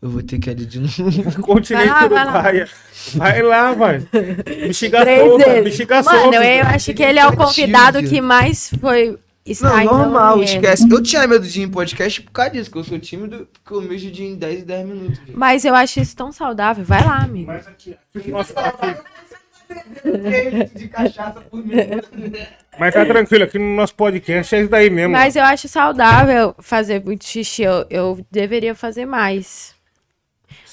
Eu vou ter que ir de novo. Continente Vai lá, vai lá. Uruguaia. Vai lá, vai. Bexiga Três solta, bexiga Mano, solta. eu acho que ele é o convidado que mais foi. Está Não, normal, é. esquece. Eu tinha medo de ir em podcast por causa disso, que eu sou tímido, porque eu mejo de ir em 10 e 10 minutos. gente. Mas eu acho isso tão saudável. Vai lá, amigo. Mas aqui, aqui, de cachaça por minuto. Mas tá tranquilo, aqui no nosso podcast é isso daí mesmo. Mas eu acho saudável fazer muito xixi. Eu, eu deveria fazer mais.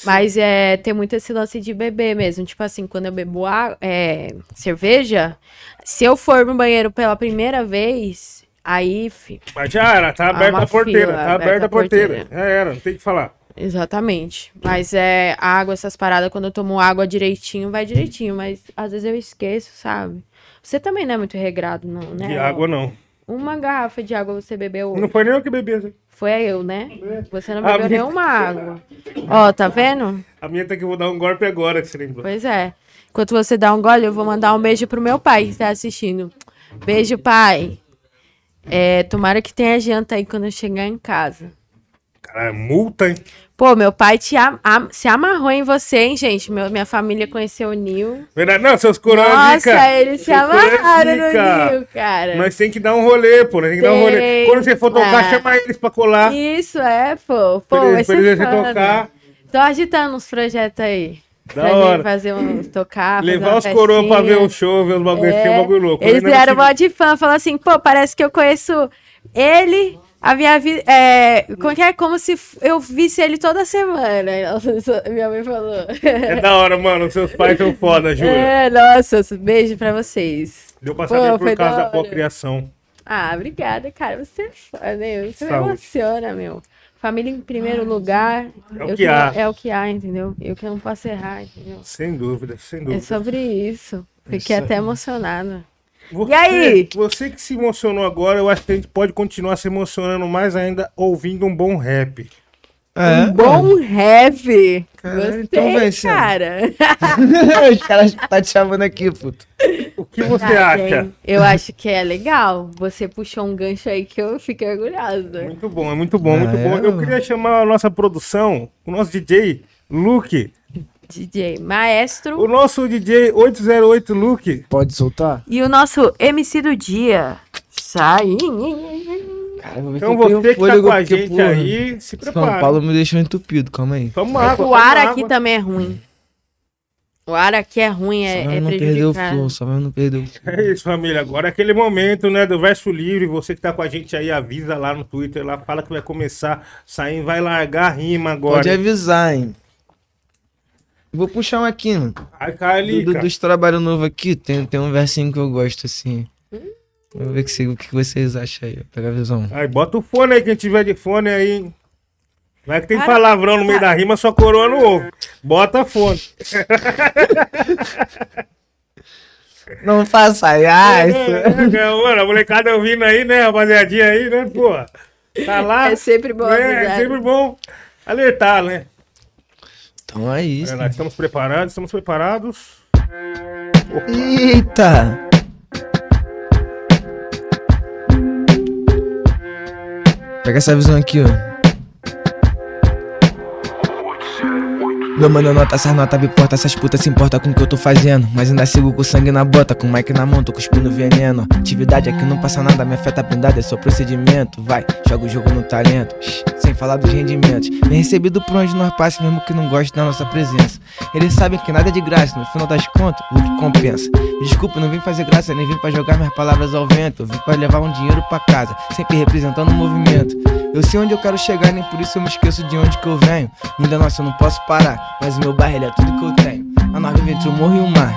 Mas é ter muito esse lance de beber mesmo. Tipo assim, quando eu bebo á- é, cerveja, se eu for no banheiro pela primeira vez, Aí, fi, Mas já era, tá aberta uma a porteira, fila, tá aberta a porteira. porteira. Já era, não tem que falar. exatamente. Mas é água, essas paradas, quando eu tomo água direitinho, vai direitinho. Mas às vezes eu esqueço, sabe? Você também não é muito regrado, não, né? De água não. Uma garrafa de água você bebeu hoje. Não foi nem eu que bebi. essa. Foi eu, né? Você não Ah, bebeu nenhuma água. Ó, tá vendo? A minha tá que eu vou dar um golpe agora, que você lembrou. Pois é. Enquanto você dá um gole, eu vou mandar um beijo pro meu pai que tá assistindo. Beijo, pai. É, tomara que tenha janta aí quando eu chegar em casa. Cara, multa, hein? Pô, meu pai te am- am- se amarrou em você, hein, gente? Meu- minha família conheceu o Nil. Verdade? Não, seus coroas Nossa, eles se amarraram no Nil, cara. Nós tem que dar um rolê, pô. Nós tem que dar um rolê. Tem. Quando você for tocar, Ah. chama eles pra colar. Isso, é, pô. Pô, Pra vai pra ser eles tocar. Tô agitando uns projetos aí. Da pra hora. fazer um tocar. Levar os coroas pra ver o show, ver os bagulho, É, é. um bagulho louco. Eles Ainda vieram mó de fã, falaram assim, pô, parece que eu conheço ele, a minha vida, é, como que é? Como se eu visse ele toda semana, minha mãe falou. É da hora, mano. Seus pais são foda, juro. É, nossa, beijo pra vocês. Deu pra Pô, saber por foi causa da da hora. procriação. Ah, obrigada, cara, você é foda, meu, você me Saúde. emociona, meu. Família em primeiro lugar. É o que há. É o que há, entendeu? Eu que não posso errar, entendeu? Sem dúvida, sem É dúvida. sobre isso. Fiquei até emocionada. Você, E aí? Você que se emocionou agora, eu acho que a gente pode continuar se emocionando mais ainda ouvindo um bom rap. É? Um bom rap. Caralho, Gostei, então vai, cara. Os caras tá te chamando aqui, puto. O que você Tá, acha? bem. Eu acho que é legal. Você puxou um gancho aí que eu fiquei orgulhosa. Muito bom, é muito bom, muito Ah, bom. é? Eu queria chamar a nossa produção, o nosso DJ, Luke. DJ Maestro O nosso DJ 808 Luke. Pode soltar? e o nosso MC do dia. Sai. Cara, vou ver Então você que tá com a gente porra, aí, se São prepara. Paulo me deixou entupido, calma aí. Toma água. O ar água. aqui também é ruim. O ar aqui é ruim, é, só é não perdeu o flow, só não perdeu o flow. É isso, família. Agora é aquele momento, né, do verso livre. Você que tá com a gente aí, avisa lá no Twitter, lá fala que vai começar, sair, vai largar a rima agora. Pode avisar, hein. Vou puxar um aqui, mano. Ai, Do, Calica. do- dos trabalhos novos aqui, tem, tem um versinho que eu gosto, assim. Vamos ver que se- o que vocês acham aí. Pega a visão. Aí, bota o fone aí, quem tiver de fone aí. Vai que tem palavrão no meio da rima, só coroa no ovo. Bota fone. Não faça ai, É, mano, a molecada ouvindo aí, né, rapaziadinha aí, né, pô. Tá lá. É sempre bom É, é sempre bom alertar, né? Então é isso. É, nós estamos preparados, estamos preparados. Eita! Pega essa visão aqui, ó. Meu mano, nota essas notas, biporta, essas putas se importa com o que eu tô fazendo. Mas ainda sigo com sangue na bota, com o na mão, tô cuspindo veneno. Atividade aqui não passa nada, minha fé tá blindada, é só procedimento. Vai, joga o jogo no talento, falar dos rendimentos. Bem recebido por onde nós passa, mesmo que não goste da nossa presença. Eles sabem que nada é de graça, no final das contas, o que compensa. Desculpa, não vim fazer graça, nem vim pra jogar minhas palavras ao vento. Eu vim pra levar um dinheiro pra casa, sempre representando o movimento. Eu sei onde eu quero chegar, nem por isso eu me esqueço de onde que eu venho. Ainda nossa, eu não posso parar, mas o meu bairro ele é tudo que eu tenho. A nós vive entre o morro e o mar.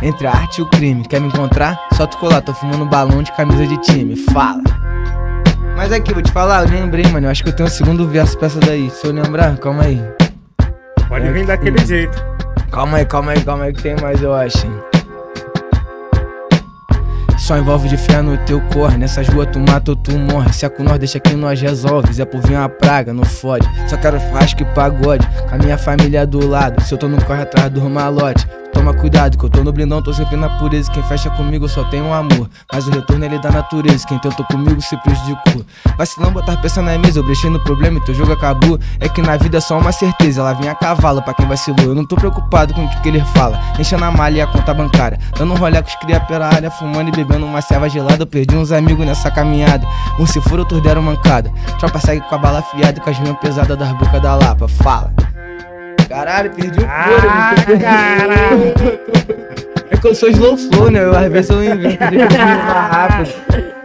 Entre a arte e o crime. Quer me encontrar? Só tu colar, tô fumando balão de camisa de time. Fala. Mas aqui, vou te falar, eu lembrei, mano. Eu acho que eu tenho o segundo verso pra essa daí. Se eu lembrar, calma aí. Pode É, vir daquele jeito. Calma aí, calma aí, calma aí que tem mais, eu acho. hein. Só envolve de fé no teu corre. Nessas ruas tu mata ou tu morre. Se é com nós, deixa que nós resolve. Zé por vir uma praga, não fode. Só quero churrasco e pagode. Com a minha família do lado. Se eu tô no corre atrás do malote. Toma cuidado, que eu tô no blindão, tô sempre na pureza. Quem fecha comigo eu só tenho amor. Mas o retorno ele é da natureza. Quem tentou comigo se prejudicou. Vacilão botar peça na mesa, eu brechei no problema e teu jogo acabou. É que na vida é só uma certeza, ela vinha a cavalo pra quem vacilou. Eu não tô preocupado com o que, que ele fala. Enchendo a malha e a conta bancária. Dando um rolê com os cria pela área, fumando e bebendo uma serva gelada. Eu perdi uns amigos nessa caminhada. Um se for, outros deram mancada. Tropa segue com a bala afiada e com as rimas pesadas das bocas da lapa. Fala. Caralho, perdi o Ah, fôlego. caralho. É que eu sou slow flow, né? Eu, às vezes eu invento de rápido.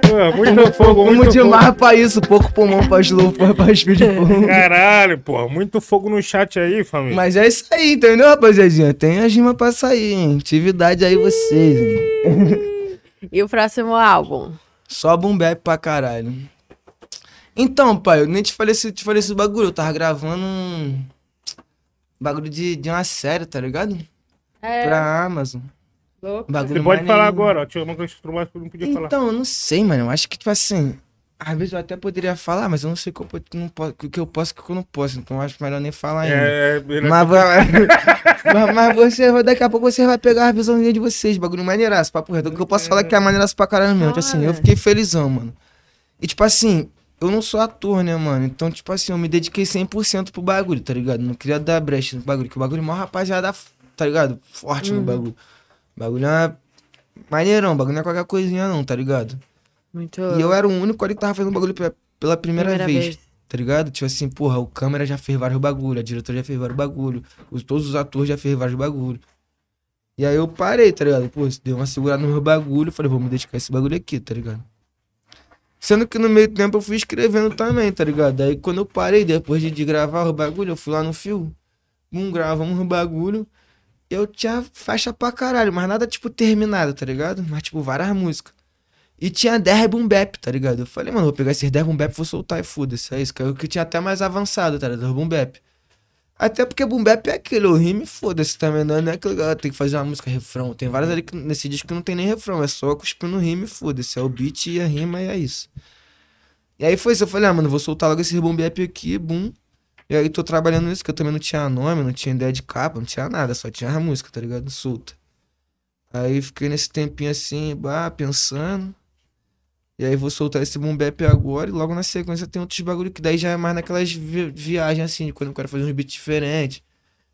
Pô, muito fogo, Como muito fogo. demais pra isso, pouco pulmão pra slow, pra, pra speed flow. Caralho, pô, muito fogo no chat aí, família. Mas é isso aí, entendeu, rapaziadinha? Tem as rimas pra sair, hein? Atividade aí vocês, hein? E o próximo álbum? Só boom bap pra caralho. Então, pai, eu nem te falei esse, te falei esse bagulho. Eu tava gravando um bagulho de, de uma série, tá ligado? É, Pra Amazon. louco. Bagulho Você pode falar agora, ó. Tinha uma coisa que eu não podia falar. Então, eu não sei, mano. Eu acho que, tipo assim. Às vezes eu até poderia falar, mas eu não sei o que eu, não posso- o que eu posso e o que eu não posso. Então eu acho melhor nem falar ainda. É, beleza. Mas, mas, mas você, vai- daqui a pouco você vai pegar a visãozinha de vocês, bagulho maneiraço, papo reto. O que eu posso falar é que é maneiraço pra caralho mesmo. Tipo assim, eu fiquei felizão, mano. E tipo assim, eu não sou ator, né, mano? Então, tipo assim, eu me dediquei 100% pro bagulho, tá ligado? Não queria dar brecha no bagulho, que o bagulho é mó rapaziada, tá ligado? Forte no bagulho. O bagulho é maneirão, o bagulho não é qualquer coisinha não, tá ligado? Muito. E eu era o único ali que tava fazendo bagulho pe- pela primeira, Primeira vez, vez. tá ligado? Tipo assim, porra, o câmera já fez vários bagulho, a diretora já fez vários bagulho, os, todos os atores já fez vários bagulho. E aí eu parei, tá ligado? Pô, deu uma segurada no meu bagulho, falei, vou me dedicar a esse bagulho aqui, tá ligado? Sendo que no meio tempo eu fui escrevendo também, tá ligado? Aí quando eu parei, depois de, de gravar o bagulho, eu fui lá no fio, um gravamos o bagulho, eu tinha faixa pra caralho, mas nada tipo terminado, tá ligado? Mas tipo várias músicas. E tinha 10 boom bap, tá ligado? Eu falei, mano, vou pegar esses 10 boom bap vou soltar e foda-se. É isso, que é que tinha até mais avançado, tá ligado? Boom bap. Até porque boom é aquele, o rime, foda-se também, não é aquele, ah, tem que fazer uma música refrão. Tem várias ali que, nesse disco que não tem nem refrão, é só cuspindo rime, foda-se. É o beat e a rima e é isso. E aí foi isso, eu falei, ah, mano, vou soltar logo esse boom aqui, boom. E aí tô trabalhando nisso, que eu também não tinha nome, não tinha ideia de capa, não tinha nada, só tinha a música, tá ligado? Solta. Aí fiquei nesse tempinho assim, bah, pensando. E aí vou soltar esse boom bap agora e logo na sequência tem outros bagulho que daí já é mais naquelas vi- viagens assim, de quando eu quero fazer uns beats diferentes.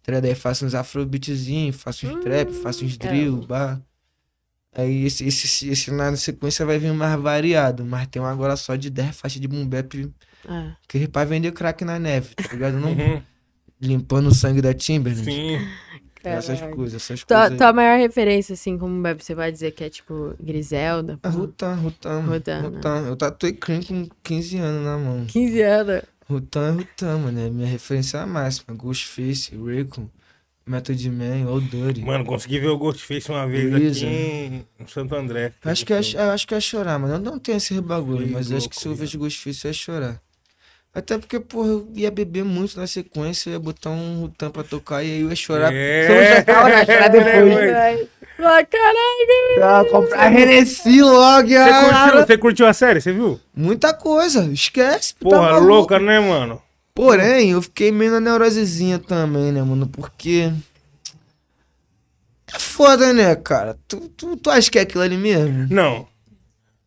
Tá ligado? Aí faço uns afrobeatzinhos, faço uns trap, faço uns drill, bah. Aí esse, esse, esse, esse na sequência vai vir mais variado, mas tem um agora só de 10 faixas de boom bap É. que pra vender crack na neve, tá ligado? Não Uhum, limpando o sangue da Timberland. sim. Essas Caralho. coisas, essas Tua, coisas. tua maior referência, assim, como bebe, você vai dizer que é tipo Griselda? Ah, Rutan, Rutan, Rutan, Rutan. né? Eu tatuei cream com 15 anos na mão. 15 anos. Rutan é Rutan, mano. É minha referência máxima. Ghostface, Raycon, Method Man, Old Dirty. Mano, consegui ver o Ghostface uma vez Luísa. aqui em Santo André. Acho que, é, eu acho que é chorar, mano. Eu não tenho esse bagulho, mas eu acho que louco, se eu vejo Ghostface, ia chorar. Até porque, porra, eu ia beber muito na sequência, eu ia botar um Rutan pra tocar e aí eu ia chorar. É. Se eu já tava na chorar depois. Ah, caralho! Ah, comprar Hennessy logo, Você ah. curtiu, você curtiu a série, você viu? Muita coisa, esquece. tá Porra, louca, né, mano? Porém, eu fiquei meio na neurosezinha também, né, mano? Porque. É foda, né, cara? Tu, tu, tu acha que é aquilo ali mesmo? Não.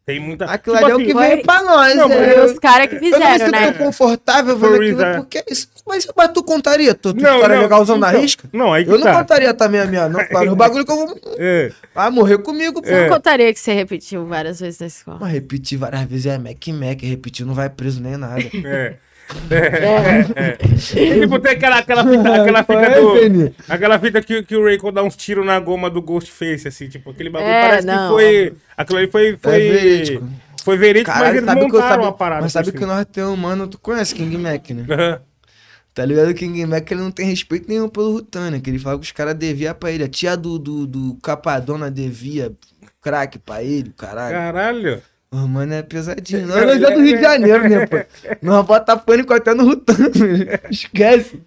Tem muita. Aquilo Tipo ali é o assim, que Foi- veio pra nós, Não, né? os caras que Eu não fizeram, né? tão confortável vendo For aquilo, reason. porque é isso. Mas, mas tu contaria? Tu, tu Não, história não, legalzão na então, risca? Não, aí que Eu não tá. contaria também a minha, não, claro. O bagulho que eu vou. É. Ah, morrer comigo, pô. Eu não contaria que você repetiu várias vezes na escola. Mas repetir várias vezes é Mac Mac, repetir não vai preso nem nada. É. É. E, tipo, tem aquela, aquela fita, aquela fita É, do. Aquela fita que, que o Raycon dá uns tiros na goma do Ghostface, assim, tipo, aquele bagulho É, parece não. que foi. Aquilo ali foi. Foi verídico. Foi verídico, mas eles sabe montaram sabe, uma parada. Mas sabe por que cima. nós temos um mano, tu conhece King Mac, né? Tá ligado? O King Mac ele não tem respeito nenhum pelo Rutana, que ele fala que os caras deviam pra ele. A tia do, do, do Capadona devia crack pra ele, caralho. Caralho. O mano é pesadinho. Nós nós é do Rio de Janeiro, né, pô? Nós bota pânico até no Rutana. Esquece.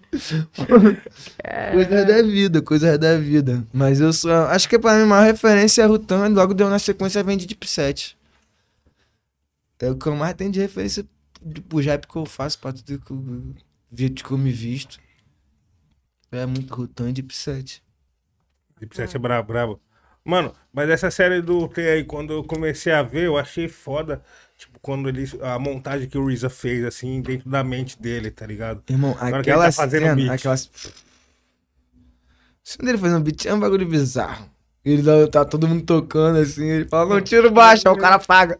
Coisas da vida, coisas da vida. Mas eu sou. Acho que pra mim a maior referência é Rutana, logo deu na sequência vem de Deep 7. É o que eu mais tenho de referência pro rap que eu faço, pra tudo que eu, vídeo que eu me visto. É muito Rutan e Deep 7. Deep Set é brabo, brabo. Mano, mas essa série do T aí, quando eu comecei a ver, eu achei foda. Tipo, quando ele. A montagem que o Reza fez, assim, dentro da mente dele, tá ligado? Irmão, ele aquela tá fazendo cena, beat. aquelas... cena dele fazendo beat é um bagulho bizarro. Ele tá, todo mundo tocando assim, ele fala, não, tiro baixo, aí o cara paga.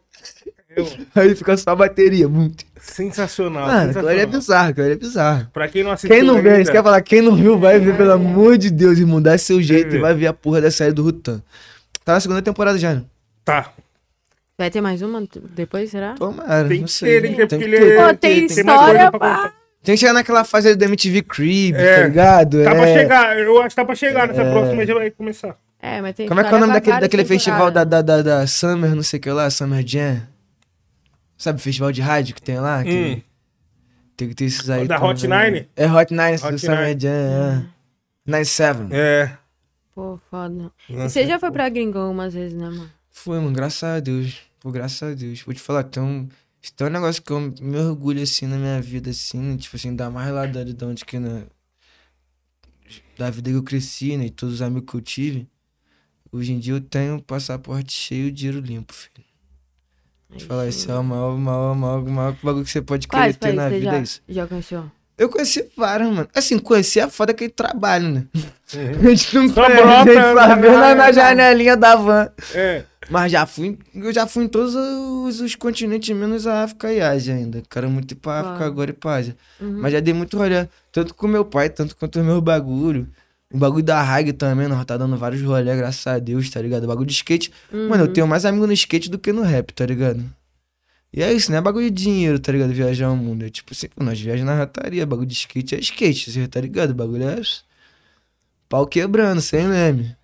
Aí fica só a bateria, muito. Sensacional. Mano, ali é sensacional. bizarro, ali é bizarro. Pra quem não assistiu. Quem não vê, isso quer falar, quem não viu, vai ver, pelo amor de Deus, irmão, dá seu jeito e vai ver a porra da série do Rutan. Tá na segunda temporada já, né? Tá. Vai ter mais uma depois, será? Tomara, Tem que ter, tem que ter, porque ele é- tem história contar. Tem que chegar naquela fase ali do MTV Crib, É. tá ligado? Tá é. pra chegar, eu acho que tá pra chegar nessa próxima, já vai começar. É, mas tem Como é que é o nome daquele, daquele festival da, da, da, da Summer, não sei o que lá, Summer Jam? Sabe o festival de rádio que tem lá? Que Hum. Tem que ter esses aí. Da também. Hot Nine? É Hot Nine, Hot do Summer Nine. Jam. é. Nine Seven. É. Pô, foda. E Nossa, você já foi pra gringo algumas vezes, né, mano? Foi, mano, graças a Deus. Pô, graças a Deus. Vou te falar, tem um, tem um negócio que eu me orgulho, assim, na minha vida, assim, tipo assim, ainda mais lá da, de onde que, né, da vida que eu cresci, né, e todos os amigos que eu tive, hoje em dia eu tenho um passaporte cheio de dinheiro limpo, filho. Vou te falar, esse é o maior, maior, maior, maior bagulho que você pode querer Quais ter na vida, já, é isso. já conheceu? Eu conheci vários, mano. Assim, conheci é foda aquele trabalho, né? Uhum. A gente não conhece, a gente só vê na- na, janelinha da van. É. Mas já fui, eu já fui em todos os, os continentes, menos a África e a Ásia ainda. Quero muito ir pra África Uau. agora e pra Ásia. Uhum. Mas já dei muito rolê, tanto com meu pai, tanto quanto o meu bagulho. O bagulho da Rag também, nós tá dando vários rolê, graças a Deus, tá ligado? O bagulho de skate. Mano, eu tenho mais amigos no skate do que no rap, tá ligado? E é isso, não é bagulho de dinheiro, tá ligado? Viajar o mundo. É tipo assim, nós viajamos na rataria, bagulho de skate é skate, você tá ligado? O bagulho é pau quebrando, sem leme.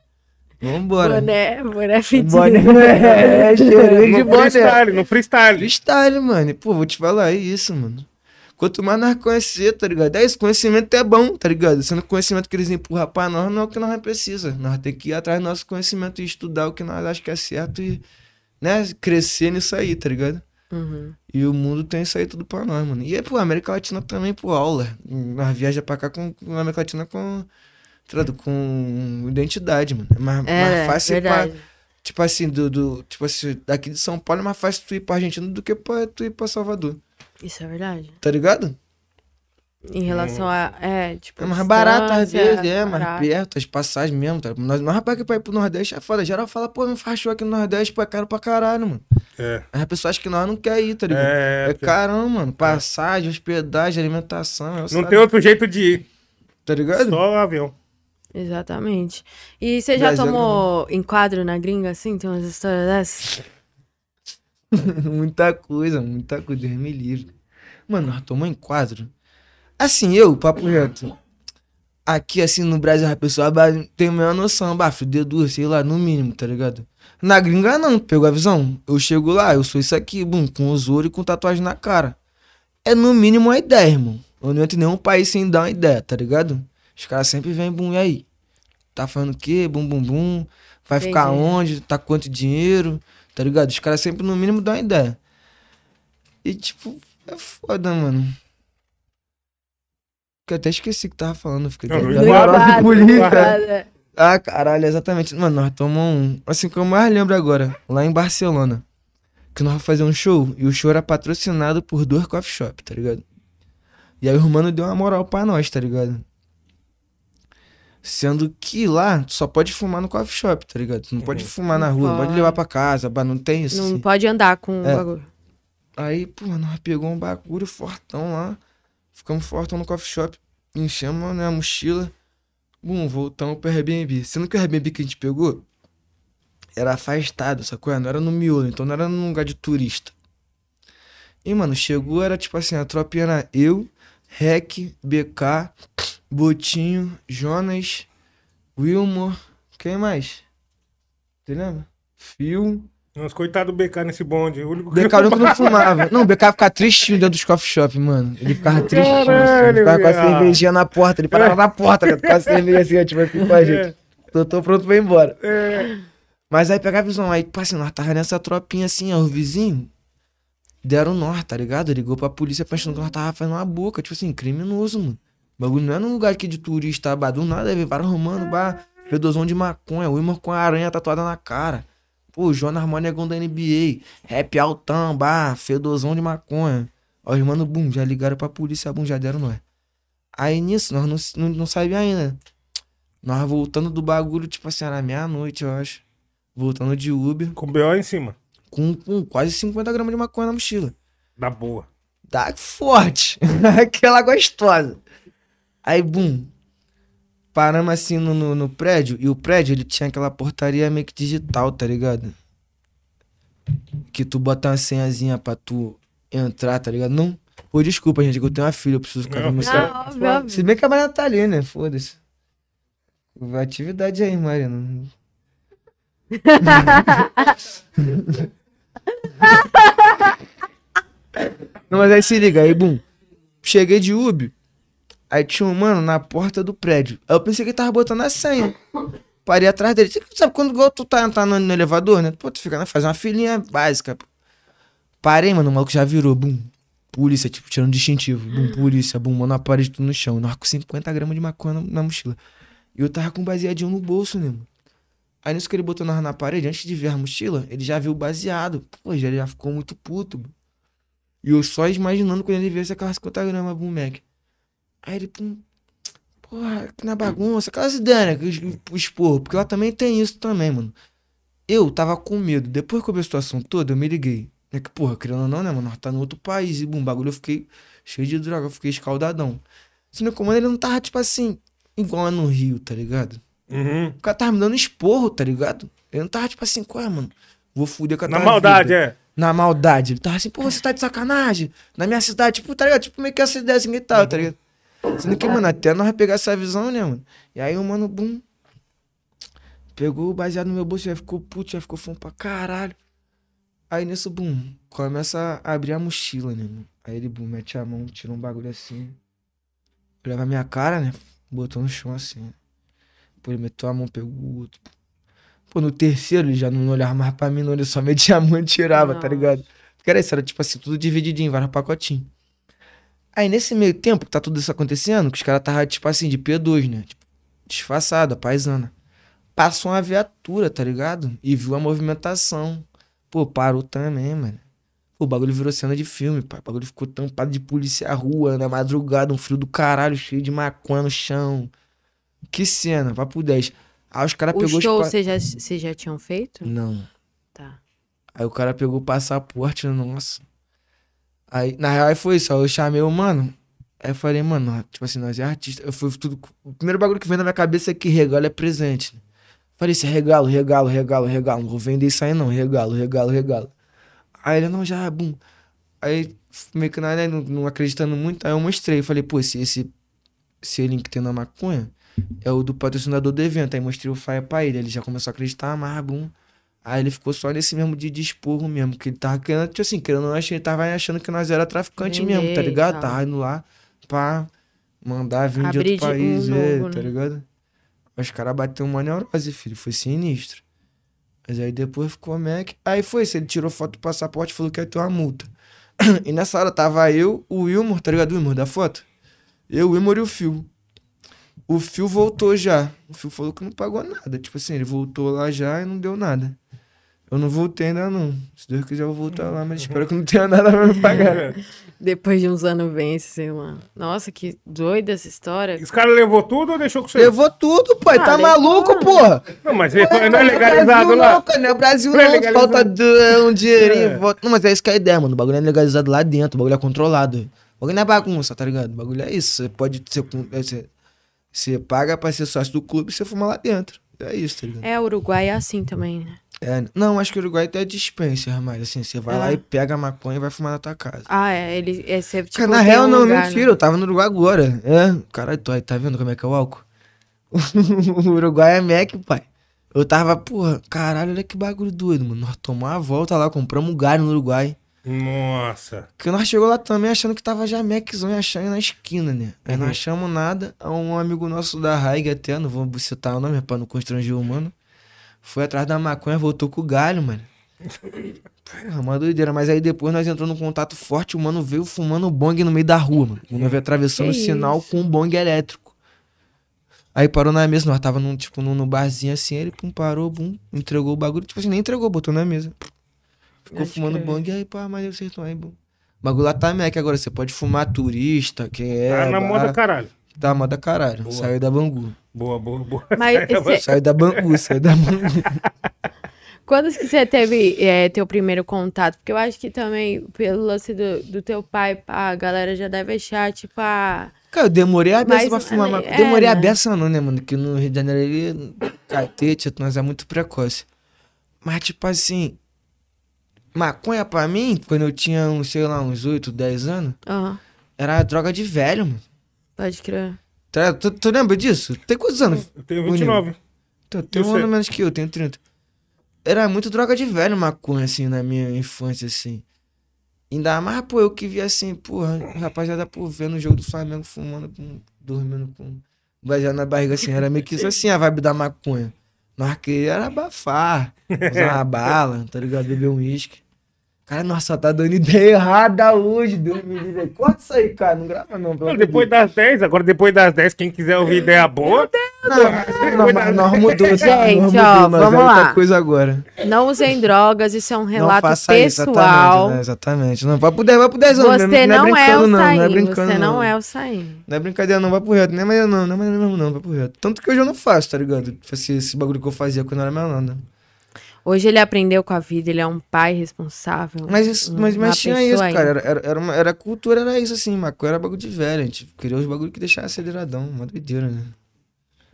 Vambora. Boné, boné fedido. Boné, é, cheirei de No boné. freestyle, no freestyle. Freestyle, mano. E, Pô, vou te falar, é isso, mano. Quanto mais nós conhecer, tá ligado? É isso, conhecimento é bom, tá ligado? Sendo conhecimento que eles empurram pra nós, não é o que nós precisa. Nós temos que ir atrás do nosso conhecimento e estudar o que nós achamos que é certo e, né, crescer nisso aí, tá ligado? Uhum. E o mundo tem isso aí tudo pra nós, mano. E, pô, a América Latina também, pô, aula. Nós viaja pra cá com, com a América Latina com, tá com identidade, mano. É mais, É, mais fácil pra, verdade. Tipo assim, do, do- Tipo assim, daqui de São Paulo é mais fácil tu ir pra Argentina do que pra tu ir pra Salvador. Isso é verdade. Tá ligado? Em relação a. É, tipo. É mais barato às vezes, é, mais barato. perto, as passagens mesmo. Tá? Nós, nós rapaz que pra ir pro Nordeste é foda. Geral fala, pô, não faz show aqui no Nordeste, pô, é caro pra caralho, mano. É. As pessoas acham que nós não quer ir, tá ligado? É, É, carão, mano. Passagem, hospedagem, alimentação. eu Não sabe, tem outro jeito de ir. Tá ligado? Só avião. Exatamente. E você já Brasil tomou enquadro na gringa, assim? Tem umas histórias dessas? muita coisa, muita coisa, Deus me livre. Mano, nós tomamos em quadro. Assim, eu, papo reto. Aqui, assim, no Brasil, a pessoa tem a maior noção, bafo, dedo, sei lá, no mínimo, tá ligado? Na gringa, não, pegou a visão? Eu chego lá, eu sou isso aqui, bum, com ouro e com tatuagem na cara. É no mínimo uma ideia, irmão. Eu não entro em nenhum país sem dar uma ideia, tá ligado? Os caras sempre vêm, bum, e aí? Tá falando o quê? Bum, bum, bum. Vai ficar Entendi. onde? Tá quanto dinheiro? Tá ligado? Os caras sempre, no mínimo, dão uma ideia. E, tipo, é foda, mano. Que eu até esqueci o que tava falando. Fiquei Não, Agora enquadro. de polícia. Enquadro. Ah, caralho, exatamente. Mano, nós tomamos um. Assim que eu mais lembro agora, lá em Barcelona. Que nós fazíamos um show. E o show era patrocinado por dois coffee shop, tá ligado? E aí o mano deu uma moral pra nós, tá ligado? Sendo que lá tu só pode fumar no coffee shop, tá ligado? Tu não pode fumar na rua, não pode pode. levar pra casa, bah, não tem isso. Não assim. pode andar com o É. bagulho. Aí, pô, nós pegou um bagulho fortão lá. Ficamos fortão no coffee shop. Enchemos né, a mochila. Bum, voltamos pro Airbnb. Sendo que o Airbnb que a gente pegou era afastado, sacou? Não era no miolo, então não era num lugar de turista. E, mano, chegou, era tipo assim, a tropinha era eu, Rec, BK, Botinho, Jonas, Wilmore, quem mais? Você lembra? Fio. Nossa, coitado do BK nesse bonde. O único que BK nunca não fumava. Não, o BK ficava tristinho dentro dos coffee shop, mano. Ele ficava tristinho. assim. Caralho, Ele ficava com a cervejinha na porta. Ele parava na porta, cara, com a cerveja assim, ó, tipo assim com a gente. Tô, tô pronto pra ir embora. É. Mas aí pegava a visão, aí, tipo assim, nós tava nessa tropinha assim, ó, o vizinho. Deram nó, tá ligado? Ligou pra polícia pensando que nós tava fazendo uma boca, tipo assim, criminoso, mano. O bagulho não é num lugar aqui de turista, bah, do nada, veio vários romano, bah, fedozão de maconha, o Wilmar com a aranha tatuada na cara. Pô, Jonas Monegão da NBA, rap altão, bah, fedozão de maconha. Ó, os mano, bum, já ligaram pra polícia, bum, já deram nós. Aí nisso, nós não, não, não sabíamos ainda. Nós voltando do bagulho, tipo assim, era meia-noite, eu acho. Voltando de Uber, Com BO em cima. com, com quase 50 gramas de maconha na mochila. Da boa. Tá forte. Aquela gostosa. Aí, bum. Paramos assim no, no, no prédio. E o prédio, ele tinha aquela portaria meio que digital, tá ligado? Que tu bota uma senhazinha pra tu entrar, tá ligado? Não. Pô, desculpa, gente, que eu tenho uma filha, eu preciso ficar com óbvio. Se bem que a Mariana tá ali, né? Foda-se. Atividade aí, Mariana. Não, mas aí se liga, aí, bum. Cheguei de Uber. Aí tinha um mano na porta do prédio. Aí eu pensei que ele tava botando a senha. Parei atrás dele. Sabe quando igual tu tá entrando no elevador, né? Pô, tu fica, né? Faz uma filinha básica. pô. Parei, mano. O maluco já virou. Bum. Polícia, tipo, tirando distintivo. Bum, polícia. Bum, mano, a parede tudo no chão. Nós com 50 gramas de maconha na, na mochila. E eu tava com um baseadinho no bolso, né, mano? Aí nisso que ele botou nós na parede, antes de ver a mochila, ele já viu o baseado. Pô, já, ele já ficou muito puto, mano. E eu só imaginando quando ele viesse aquelas 50 gramas, bum, Mac. Aí ele, pum, porra, que na bagunça, aquelas ideias, né? que O esporro, porque lá também tem isso também, mano. Eu tava com medo. Depois que eu vi a situação toda, eu me liguei. É que, porra, querendo ou não, né, mano? Nós tá no outro país e, bum, bagulho, eu fiquei cheio de droga, eu fiquei escaldadão. Se no comando ele não tava, tipo assim, igual lá no Rio, tá ligado? Uhum. O cara tava me dando esporro, tá ligado? Ele não tava, tipo assim, qual é, mano? Vou fuder com a Na maldade, vida. é. Na maldade. Ele tava assim, pô, você tá de sacanagem? Na minha cidade, tipo, tá ligado? Tipo, meio que essa ideia assim que tava, tá ligado? Sendo que, mano, até nós pegar essa visão, né, mano? E aí o mano, bum. Pegou o baseado no meu bolso, já ficou puto, já ficou fome pra caralho. Aí nisso, bum, começa a abrir a mochila, né, mano? Aí ele, bum, mete a mão, tira um bagulho assim. Leva a minha cara, né? Botou no chão assim. Pô, ele meteu a mão, pegou o outro. Pô, no terceiro ele já não olhava mais pra mim, não. Ele só metia a mão e tirava, tá Nossa. ligado? Porque era isso, era tipo assim, tudo divididinho, vários pacotinhos. Aí nesse meio tempo que tá tudo isso acontecendo, que os caras tava tipo assim, de P2, né? Tipo, disfarçado, a paisana. Passou uma viatura, tá ligado? E viu a movimentação. Pô, parou também, mano. Pô, o bagulho virou cena de filme, pai. O bagulho ficou tampado de polícia à rua, na madrugada, um frio do caralho, cheio de maconha no chão. Que cena, vai pro 10. Aí os caras O pegou show os pa- vocês já, vocês já tinham feito? Não. Tá. Aí o cara pegou o passaporte, nossa. Aí, na real, aí foi isso. Eu chamei o mano. Aí eu falei, mano, tipo assim, nós é artista. Eu fui tudo. O primeiro bagulho que vem na minha cabeça é que regalo é presente. Né? Falei, é regalo, regalo, regalo, regalo. Não vou vender isso aí, não. Regalo, regalo, regalo. Aí ele, não, já, bum. Aí, meio que na, né, não, não acreditando muito, aí eu mostrei. Falei, pô, esse, esse, esse link que tem na maconha é o do patrocinador do evento. Aí mostrei o flyer pra ele. Ele já começou a acreditar, mas, bum. Aí ele ficou só nesse mesmo de desporro mesmo, que ele tava querendo, tipo assim, querendo não, achei- ele tava achando que nós era traficante Vender mesmo, tá ligado? tal. Tava indo lá pra mandar vir de outro de- um país, é, novo, tá né? ligado? Os caras bateu uma neurose, filho, foi sinistro. Mas aí depois ficou Mac. Aí foi isso, ele tirou foto do passaporte e falou que ia ter uma multa. E nessa hora tava eu, o Wilmor, tá ligado? O Wilmor da foto? Eu, o Wilmor e o Fio. O Fio voltou já. O Fio falou que não pagou nada. Tipo assim, ele voltou lá já e não deu nada. Eu não voltei ainda não. Se Deus quiser eu vou voltar lá, mas espero que não tenha nada pra me pagar. Depois de uns anos vence, sei lá. Nossa, que doida essa história. Os caras levou tudo ou deixou com você? Levou tudo, pai. Ah, tá levou, maluco, porra? Não, mas ele não é é legalizado Brasil lá. Não, cara, não é Brasil Não é. Falta de- um dinheirinho. É. Não, mas é isso que é a ideia, mano. O bagulho é legalizado lá dentro. O bagulho é controlado. O bagulho não é bagunça, tá ligado? O bagulho é isso. Você pode ser. com- é, Você, você paga pra ser sócio do clube e você fuma lá dentro. É isso, tá ligado? É, o Uruguai é assim também, né? É, não, acho que o Uruguai até dispensa, mas assim, você vai É. lá e pega a maconha e vai fumar na tua casa. Ah, é, ele é sempre tipo, Cara, na real, um não, lugar, mentira, né? eu tava no Uruguai agora. É, caralho, tu aí, tá vendo como é que é o álcool? o Uruguai é Mac, pai. Eu tava, porra, caralho, olha que bagulho doido, mano. Nós tomamos a volta lá, compramos um galho no Uruguai. Nossa. Porque nós chegou lá também achando que tava já Maczão e achando na esquina, né? Aí Uhum. não achamos nada. Um amigo nosso da Raig até, não vou citar o nome pra não constranger o mano. Foi atrás da maconha, voltou com o galho, mano. Porra, uma doideira. Mas aí depois nós entramos num contato forte, o mano veio fumando bong no meio da rua, mano. O mano veio atravessando o Que sinal isso? com um bong elétrico. Aí parou na mesa, nós tava num, tipo, num, num barzinho assim, ele pum, parou, bum, entregou o bagulho. Tipo assim, nem entregou, botou na mesa. Ficou Pode fumando crer. bong, aí pá, mas vocês estão aí, bum. O bagulho lá tá Mac agora, você pode fumar turista, quem é. Tá na moda, caralho. Tá na moda caralho. Boa. Saiu da Bangu. Boa, boa, boa. Mas esse- Saiu da Bangu, saiu da Bangu. quando que você teve é, teu primeiro contato? Porque eu acho que também, pelo lance do, do teu pai, a galera já deve achar, tipo, ah, Cara, eu demorei a beça Mas, pra fumar é, maconha. Demorei a né? beça não, né, mano? Que no Rio de Janeiro catete, nós é muito precoce. Mas, tipo assim, maconha pra mim, quando eu tinha, uns, sei lá, uns 8, 10 anos, aham, era droga de velho, mano. pode crer. Tá- Tu, tu lembra disso? Tem quantos anos? Eu tenho 29. Tu tem um ano menos que eu, tenho 30. Era muito droga de velho maconha, assim, na minha infância, assim. Ainda mais, pô, eu que vi assim, porra, rapaziada, pô, vendo o jogo do Flamengo, fumando, com, dormindo com baseado na barriga, assim, era meio que isso assim, a vibe da maconha. Nós queríamos era abafar, usar uma bala, tá ligado? Beber um uísque. Cara, nossa, tá dando ideia errada hoje, Deus me livre. Corta isso aí, cara, não grava não, pelo Não, depois das 10, agora depois das 10, quem quiser ouvir ideia boa, Não, não, mas nós mudou, tá? Gente, ó, vamos é outra lá. coisa agora. Não usem drogas, isso é um não relato isso, pessoal. exatamente, né? Exatamente. Não, vai pro 10, vai pro 10 anos, Você não, é não é brincando o não, não é Saim, brincando você não é o Saim. Não é brincadeira não, vai pro reto, nem amanhã não, nem amanhã não, não, vai pro reto. Tanto que hoje eu não faço, tá ligado? Esse, esse bagulho que eu fazia quando eu era menor, né? Hoje ele aprendeu com a vida, ele é um pai responsável. Mas, isso, mas, mas tinha isso, aí. cara. Era, era, era, uma, era cultura, era isso assim, maconha era bagulho de velho. A gente queria os bagulho que deixava aceleradão, uma doideira, né?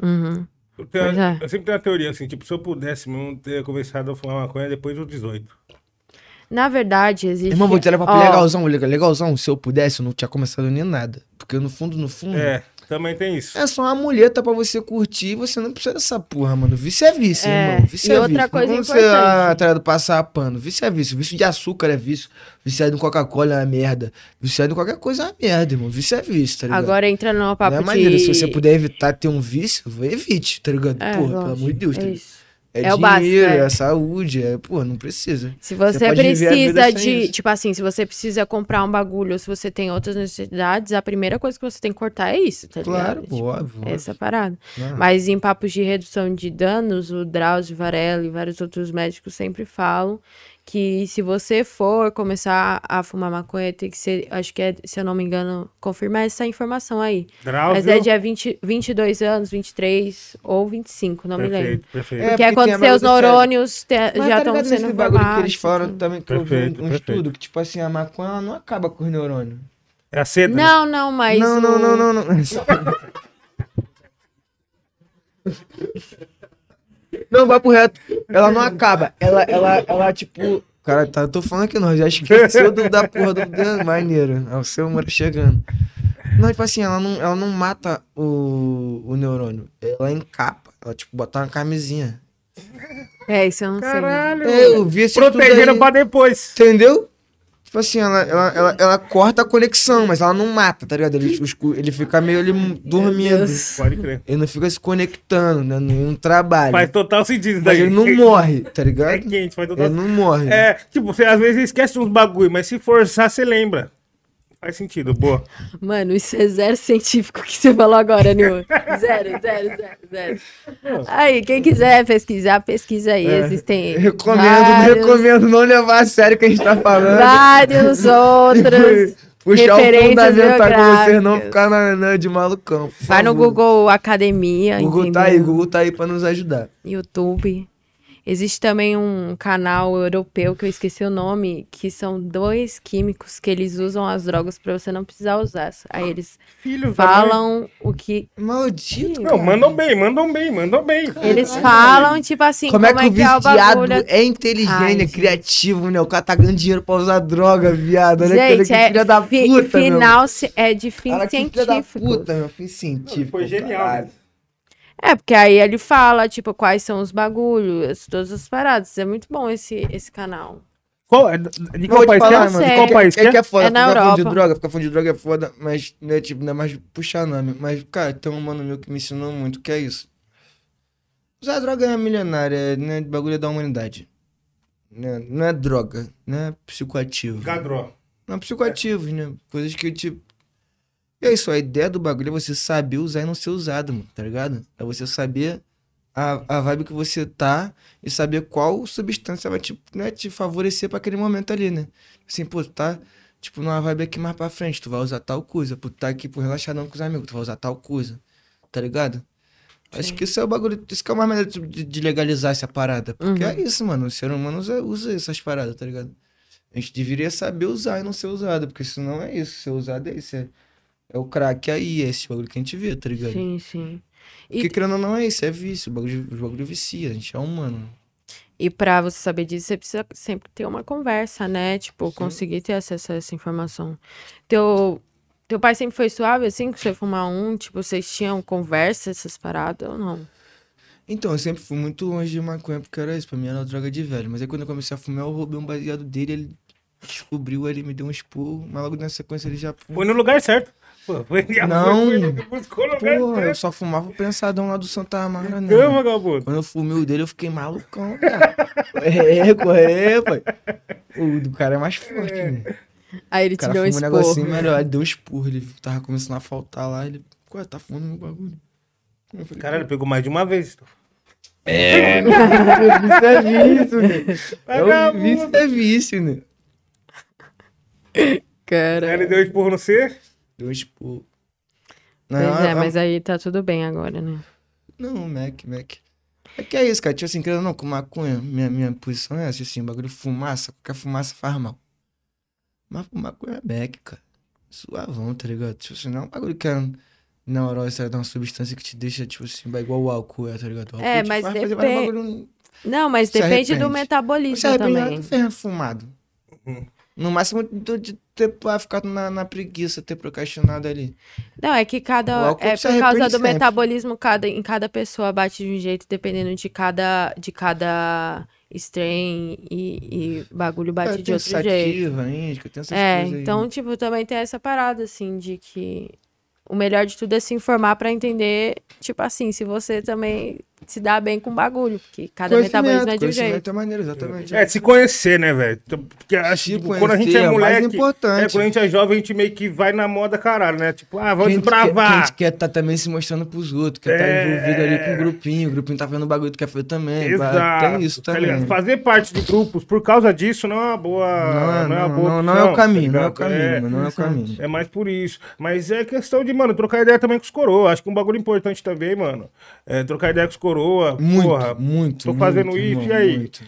Uhum. eu, tenho- é. eu sempre tenho uma teoria assim, tipo, se eu pudesse mesmo ter começado a fumar maconha depois dos 18. Na verdade, existe. Irmão, vou te levar pro Ó, legalzão, legal- legalzão. Se eu pudesse, eu não tinha começado nem nada. Porque no fundo, no fundo. É, também tem isso. É só uma muleta pra você curtir, você não precisa dessa porra, mano. Vício é vício, É, irmão. Vício e é outra vício. coisa Não você, importante. ah, tá ligado, passar pano. Vício é vício. Vício de açúcar é vício. Viciado em Coca-Cola é uma merda. Viciado em qualquer coisa é uma merda, irmão. Vício é vício, tá ligado? Agora entra no papo não é de. maneiro. Se você puder evitar ter um vício, evite, tá ligado? É, porra, pelo lógico, amor de Deus. tá é ligado? isso. É, É o básico, dinheiro, é. é. saúde, é, pô, não precisa. Se você, vida precisa de, isso. tipo assim, se você precisa comprar um bagulho ou se você tem outras necessidades, a primeira coisa que você tem que cortar é isso, tá Claro, ligado? pô, óbvio. Tipo, essa parada. Mas em papos de redução de danos, o Drauzio Varela e vários outros médicos sempre falam que se você for começar a fumar maconha, tem que ser, acho que é, se eu não me engano, confirmar essa informação aí. Drauzio, Mas é dia 20, 22 anos, 23 ou 25, não me lembro. perfeito, perfeito. É, Porque porque quando seus neurônios te- já tá estão ligado sendo bagulho que eles falaram tudo. também, que eu vi Perfeito, um, um perfeito. estudo, que tipo assim, a maconha ela não acaba com os neurônios. É a seda. né? Não, não, mas. não, não, o- não, não, não. Não, vai pro reto. Ela não acaba. Ela, ela, ela, tipo. Cara, tá, eu tô falando aqui, nós já esqueceu do, da porra do dedo. Maneiro. É o seu humor chegando. Não, tipo assim, ela não, ela não mata o, o neurônio. Ela encapa. Ela, tipo, bota uma camisinha. É, isso eu não Caralho. É, eu vi esse aí. pra depois. Entendeu? Tipo assim, ela, ela, ela, ela corta a conexão, mas ela não mata, tá ligado? Ele, ele fica meio ali dormindo. Pode crer. Ele não fica se conectando, né? Não trabalha. Faz total sentido isso Mas daí. ele não morre, tá É ligado? quente, faz total Ele não morre. É, tipo, você às vezes esquece uns bagulho, mas se forçar, você lembra. Faz sentido, boa. Mano, isso é zero científico que você falou agora, Nil. Zero, zero, zero, zero. Aí, quem quiser pesquisar, pesquisa aí. Existem. Eu recomendo, vários, recomendo não levar a sério o que a gente tá falando. Vários outros. Puxar o fundamental pra vocês não ficar na, na de malucão. Vai no favor. Google Academia. Google tá entendeu? aí, Google tá aí pra nos ajudar. YouTube. Existe também um canal europeu que eu esqueci o nome, que são dois químicos que eles usam as drogas pra você não precisar usar. Aí eles mãe. falam o que. Maldito. Não, mandam bem, mandam bem, mandam bem. Eles falam, tipo assim, Como, é que o é o viciado bagulho. é inteligente, Ai, é criativo, né? O cara tá ganhando dinheiro pra usar droga, viado. Olha Gente, que é filha da puta, meu. final ci- é de fim Cara, que filha da científico. puta, meu. Fim científico. Foi genial. caralho. É, porque aí ele fala, tipo, quais são os bagulhos, todas as paradas. É muito bom esse, esse canal. Qual, é- de qual país que falar, é? mano, De qual país que É que é? é foda, É na ficar falando de Europa. droga, ficar falando de droga é foda, mas, né, tipo, não é mais puxar nome. Mas, cara, tem um mano meu que me ensinou muito, que é isso. Usar droga é milenária, né? Bagulho da humanidade. Né? Não é droga, né? Psicoativo. Gadró. Não, psicoativos, né? Coisas que, tipo. E é isso, a ideia do bagulho é você saber usar e não ser usado, mano, tá ligado? É você saber a, a vibe que você tá e saber qual substância vai te, né, te favorecer pra aquele momento ali, né? Assim, pô, tu tá, tipo, numa vibe aqui mais pra frente, tu vai usar tal coisa. Pô, tu tá aqui, pô, relaxadão com os amigos, tu vai usar tal coisa, tá ligado? Acho que isso é o bagulho, isso que é uma maneira de, de legalizar essa parada. Porque Uhum. é isso, mano, o ser humano usa, usa essas paradas, tá ligado? A gente deveria saber usar e não ser usado, porque senão é isso. Ser usado é isso. É, é o crack aí, é esse bagulho que a gente vê, tá ligado? Sim, sim. Porque E, querendo ou não é isso, é vício. O bagulho, o bagulho vicia, a gente é humano. e pra você saber disso, você precisa sempre ter uma conversa, né? Tipo, conseguir ter acesso a essa informação. Teu, teu pai sempre foi suave, assim, que você fumar um? Tipo, vocês tinham conversa, essas paradas ou não? Então, eu sempre fui muito longe de maconha, porque era isso, pra mim era droga de velho. Mas aí quando eu comecei a fumar, eu roubei um baseado dele, ele descobriu ele, me deu um expor, mas logo na sequência ele já. Foi no lugar certo. Pô, foi, Não. Pô, eu só fumava o pensadão lá do Santa Amara, Não, vagabundo. Quando eu fumei o dele, eu fiquei malucão, cara. Corre, pai. O do cara é mais forte, né? Aí ele O te deu um fuma um esporro. negocinho melhor. Ele deu um expurro, ele tava começando a faltar lá. Ele, ué, tá fumando meu bagulho. Eu falei, Caralho, pegou mais de uma vez. É, vício é vício, né? É vício é vício, né? Aí Cara. ele deu esporro no C. Deu um expurro. Pois Não, é, a- mas aí tá tudo bem agora, né? Não, Mac, Mac. É que é isso, cara. Tipo assim, querendo não, com maconha, minha, minha posição é essa, assim, bagulho fumaça, qualquer fumaça faz mal. Mas com maconha é Mac, cara. Suavão, tá ligado? Tipo assim, não é um bagulho que é neurose, é uma substância que te deixa, tipo assim, vai igual o álcool, é, tá ligado? O álcool É, te mas faz fazer vários depende- bagulho- Não, mas depende do metabolismo Você também. de ferro fumado. No máximo de, ter ficado na, na preguiça, ter procrastinado ali. Não, é que cada. É por causa do sempre. metabolismo, cada, em cada pessoa bate de um jeito, dependendo de cada, de cada strain e, e bagulho bate É, de outro jeito. índica, tem essas É, aí. então, tipo, também tem essa parada, assim, de que o melhor de tudo é se informar pra entender, tipo assim, se você também se dá bem com o bagulho, porque cada metabolismo é de um jeito. é maneiro, exatamente. É, de se conhecer, né, velho? Porque acho tipo, quando a gente é é o mais moleque. importante. É, quando a gente é jovem, a gente meio que vai na moda caralho, né? Tipo, ah, vamos Quem quer, quem desbravar. quer tá também se mostrando pros outros, quer tá É. envolvido ali com o grupinho, o grupinho tá fazendo bagulho que quer fazer também. Exato. Tem isso tá também. ligado? Fazer parte de grupos por causa disso não é uma boa. Não é- Não, é uma não- boa não- não é o opção, caminho, não é o caminho, mano, não é o caminho. É mais por isso. Mas é questão de, mano, trocar ideia também com os coroa. Acho que um bagulho importante também, mano. É trocar ideia com os coroa. Muito, Porra, muito. tô fazendo muito, isso, irmão, e aí? muito.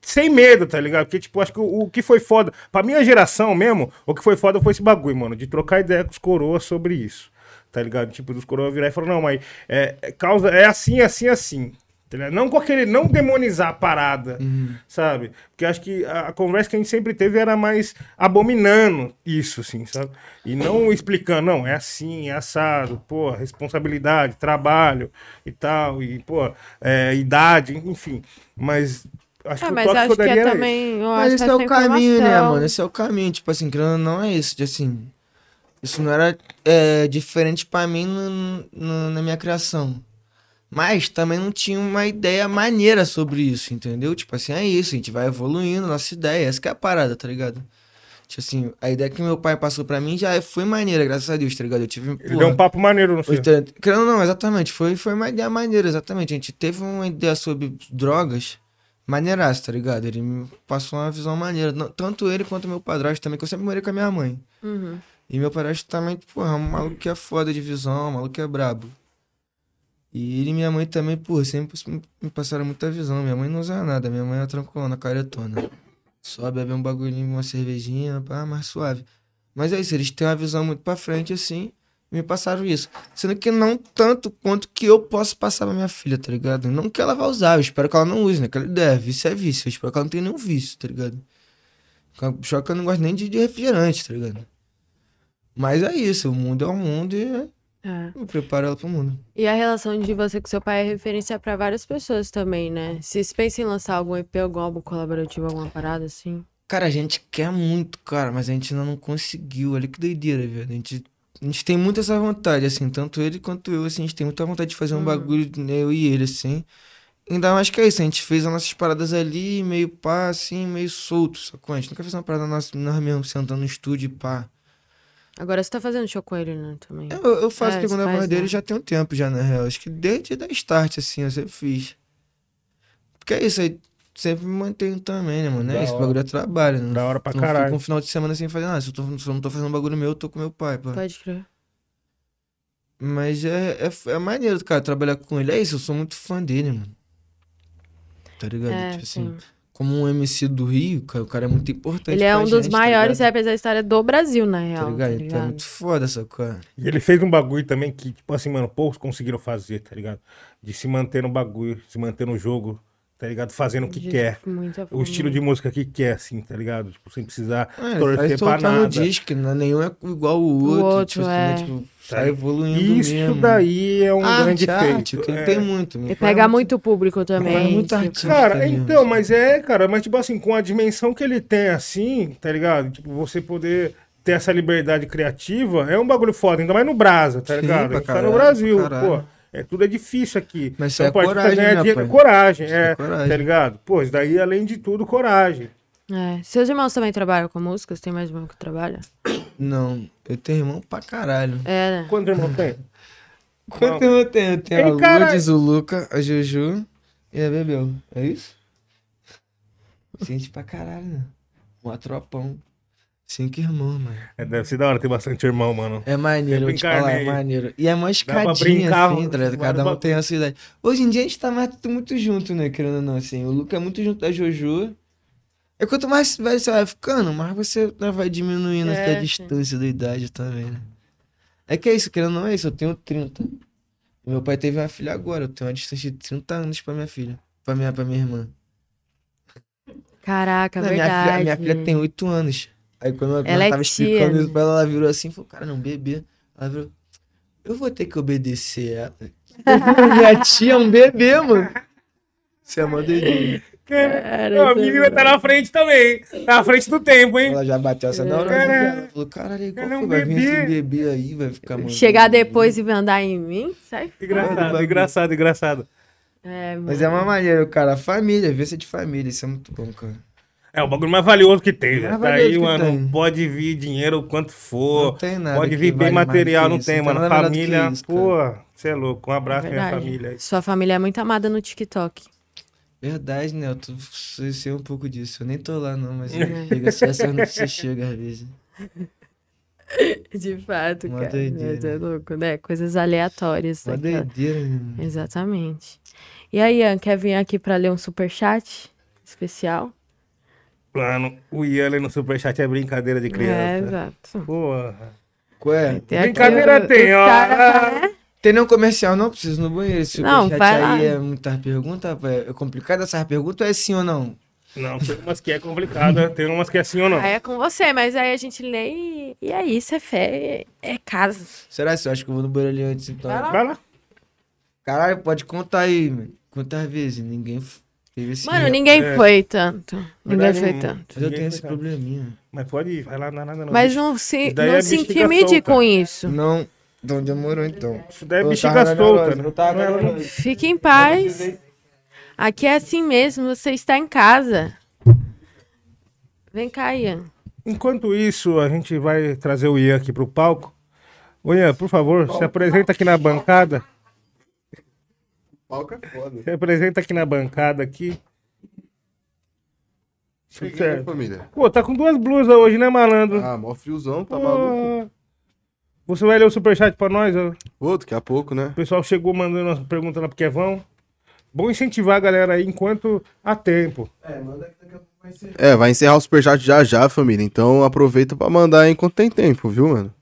sem medo, tá ligado? Porque, tipo, acho que o, o que foi foda. Pra minha geração mesmo, o que foi foda foi esse bagulho, mano. De trocar ideia com os coroas sobre isso. Tá ligado? Tipo, dos coroas virar e falar, não, mas é, é causa, é assim, assim, assim. Tá? Não com aquele, não demonizar a parada, sabe? Porque acho que a, a conversa que a gente sempre teve era mais abominando isso, assim, sabe? E não explicando, não, é assim, é assado, pô, responsabilidade, trabalho e tal, e, pô, é, idade, enfim. Mas acho É, que o mas acho que é também. Mas esse é o caminho, né, mano? Esse é o caminho. Tipo assim, querendo não é isso. De assim. Isso não era é, diferente pra mim no- no- na minha criação. Mas também não tinha uma ideia maneira sobre isso, entendeu? Tipo assim, é isso, a gente vai evoluindo, nossa ideia, essa que é a parada, tá ligado? Tipo assim, a ideia que meu pai passou pra mim já foi maneira, graças a Deus, tá ligado? Eu tive. Ele porra, deu um papo maneiro no filme. Querendo ou não, exatamente. Foi, foi uma ideia maneira, exatamente. A gente teve uma ideia sobre drogas maneiraça, tá ligado? Ele me passou uma visão maneira. Não- Tanto ele quanto meu padrasto também, que eu sempre morei com a minha mãe. Uhum. E meu padrasto também, porra, é um maluco que é foda de visão, um maluco que é brabo. E ele e minha mãe também, porra, sempre me passaram muita visão. Minha mãe não usa nada, minha mãe é tranquilona, caretona. Só bebe um bagulhinho, uma cervejinha, pá, mais suave. Mas é isso, eles têm uma visão muito pra frente, assim, me passaram isso. Sendo que não tanto quanto que eu posso passar pra minha filha, tá ligado? Não que ela vá usar, eu espero que ela não use, né? Que ela ideia, vício é vício, eu espero que ela não tenha nenhum vício, tá ligado? Só que eu não gosto nem de, de refrigerante, tá ligado? Mas é isso, o mundo é um mundo e É. eu preparo ela pro mundo. E a relação de você com seu pai é referência pra várias pessoas também, né? Vocês pensam em lançar algum EP, algum álbum colaborativo, alguma parada assim? Cara, a gente quer muito, cara, mas a gente ainda não conseguiu. Olha que doideira, velho. A gente, a gente tem muito essa vontade, assim, tanto ele quanto eu, assim, a gente tem muita vontade de fazer um bagulho, né, eu e ele, assim. Ainda mais que é isso, a gente fez as nossas paradas ali, meio pá, assim, meio solto, sacou? A gente nunca fez uma parada nossa, nós mesmo, sentando no estúdio e pá. Agora você tá fazendo show com ele, né? Também. Eu, eu faço É, faz, voz dele né? já tem um tempo já, na real. Acho que desde da start, assim, eu sempre fiz. Porque é isso aí, sempre me mantenho também, né, mano? Da É isso, hora. bagulho é trabalho, né? Da hora pra não caralho. fico um final de semana sem fazer nada. Se eu, tô, se eu não tô fazendo um bagulho meu, eu tô com meu pai, pô. Pode crer. Mas é, é, é maneiro, cara, trabalhar com ele. É isso, eu sou muito fã dele, mano. Tá ligado? É, tipo assim, sim. Como um MC do Rio, cara, o cara é muito importante. Ele é pra um dos gente, tá maiores ligado? rappers da história do Brasil, na Tá real. ligado? Tá Então é ligado? muito foda essa coisa. E ele fez um bagulho também que, tipo assim, mano, poucos conseguiram fazer, tá ligado? De se manter no bagulho, se manter no jogo, tá ligado? Fazendo o que De quer. O estilo de música que quer, assim, tá ligado? Tipo, sem precisar É, torcer pra nada. disco, né? nenhum é igual o outro. outro, tipo, é. assim, né? tipo, sai evoluindo Isso mesmo. daí é um grande arte, feito. arte, que é. tem muito. E pega muito público também. muito tipo, artista. Cara, ali, então, mas é, cara, mas tipo assim, com a dimensão que ele tem assim, tá ligado? Tipo, você poder ter essa liberdade criativa é um bagulho foda, ainda mais no Brasa, tá Sim, ligado? A gente tá caralho, no Brasil, caralho. pô. É, tudo é difícil aqui. Mas isso é coragem, ganhar né, dinheiro- pai? Coragem, é é, coragem. tá ligado? Pô, isso daí, além de tudo, coragem. É. Seus irmãos também trabalham com músicas? Tem mais irmão que trabalha? Não, eu tenho irmão pra caralho. É, né? Quantos irmãos tem? Quanto eu tenho? Eu tenho Ei, a caralho. Lourdes, o Luca, a Juju e a Bebel. É isso? Gente pra caralho, né? Um tropão. Cinco irmãos, mano. É, deve ser da hora ter bastante irmão, mano. É maneiro, eu vou te falar, é Reencarnei. maneiro. E é pra escadinha assim, tá ligado? Cada um tem a sua idade. Hoje em dia a gente tá mais tudo muito junto, né? Querendo ou não, assim. O Luca é muito junto da Jojo. E quanto mais velho você vai ficando, mais você né, vai diminuindo É, sim. distância da idade também, né? É que é isso, querendo ou não é isso, eu tenho 30. E meu pai teve uma filha agora, eu tenho uma distância de 30 anos pra minha filha. Pra minha, pra minha irmã. Caraca, Não, minha, verdade. filha, minha filha tem 8 anos. Aí quando ela, Ela é tava tia, explicando né? isso pra ela, ela virou assim e falou, cara, não, bebê. Ela virou, eu vou ter que obedecer ela. minha tia é um bebê, mano. Você é uma doidinha. Cara, a é menina tá na frente também. Tá na frente do tempo, hein? Ela já bateu essa na hora. Cara, Ela falou, caralho, qual ela é foi? Vai vir bebê." esse bebê aí, vai ficar mandando. Chegar depois e mandar em mim, sai Engraçado, engraçado, engraçado. É, Mas é uma maneira, cara. Família, vê se de família, isso é muito bom, cara. É o bagulho mais valioso que tem, velho. Tá aí, mano. tem. Pode vir dinheiro o quanto for. Não tem nada Pode vir bem vale material, não tem, Não mano. que Família, isso, pô, você é louco. Um É abraço pra minha família. Sua família é muito amada no TikTok. Verdade, né? Eu tô, sei, sei um pouco disso. Eu nem tô lá, não, mas É. eu chego assim, essa notícia chega às vezes. De fato, Uma cara. doideira. Mas é louco, né? Coisas aleatórias. Uma daquela- doideira, né? mano? Exatamente. E aí, Ian, quer vir aqui pra ler um superchat especial? Mano, o Ian ali no superchat é brincadeira de É, criança. exato. Porra. Qual é? Tem aqui Brincadeira o- tem, os ó. cara- Tem nenhum comercial, não? Preciso no banheiro. Esse Não, superchat vai lá. aí é muita pergunta. É complicado essa pergunta ou é sim ou não? Não, tem umas que é complicada, tem umas que é sim ou não. Aí é com você, mas aí a gente lê e, e é isso, é fé, é, é casa. Será que eu acho que eu vou no banheiro ali antes, então? Vai lá. Vai lá. Caralho, pode contar aí, mano. Quantas vezes? Ninguém. Mano, ninguém é. foi tanto. Ninguém Verdade, foi não. tanto. Mas eu tenho esse probleminha. Mas pode ir, vai lá, não é nada não. Mas não se, não é se intimide com isso. Não, não demorou então. Isso daí é Eu bexiga solta, né? tava. Fique em paz. Aqui é assim mesmo, você está em casa. Vem cá, Ian. Enquanto isso, a gente vai trazer o Ian aqui pro palco. Ô Ian, por favor, se apresenta aqui na bancada. Palco é foda. Se apresenta aqui na bancada aqui. Cheguei, Certo. né, família? Pô, tá com duas blusas hoje, né, malandro? Ah, mó friozão, tá Pô, maluco? Você vai ler o superchat pra nós? ó? Pô, daqui a pouco, né? O pessoal chegou mandando umas perguntas lá pro Kevão. Bom incentivar a galera aí enquanto há tempo. É, manda que daqui a pouco vai ser. É, vai encerrar o superchat já já, família. Então aproveita pra mandar aí enquanto tem tempo, viu, mano?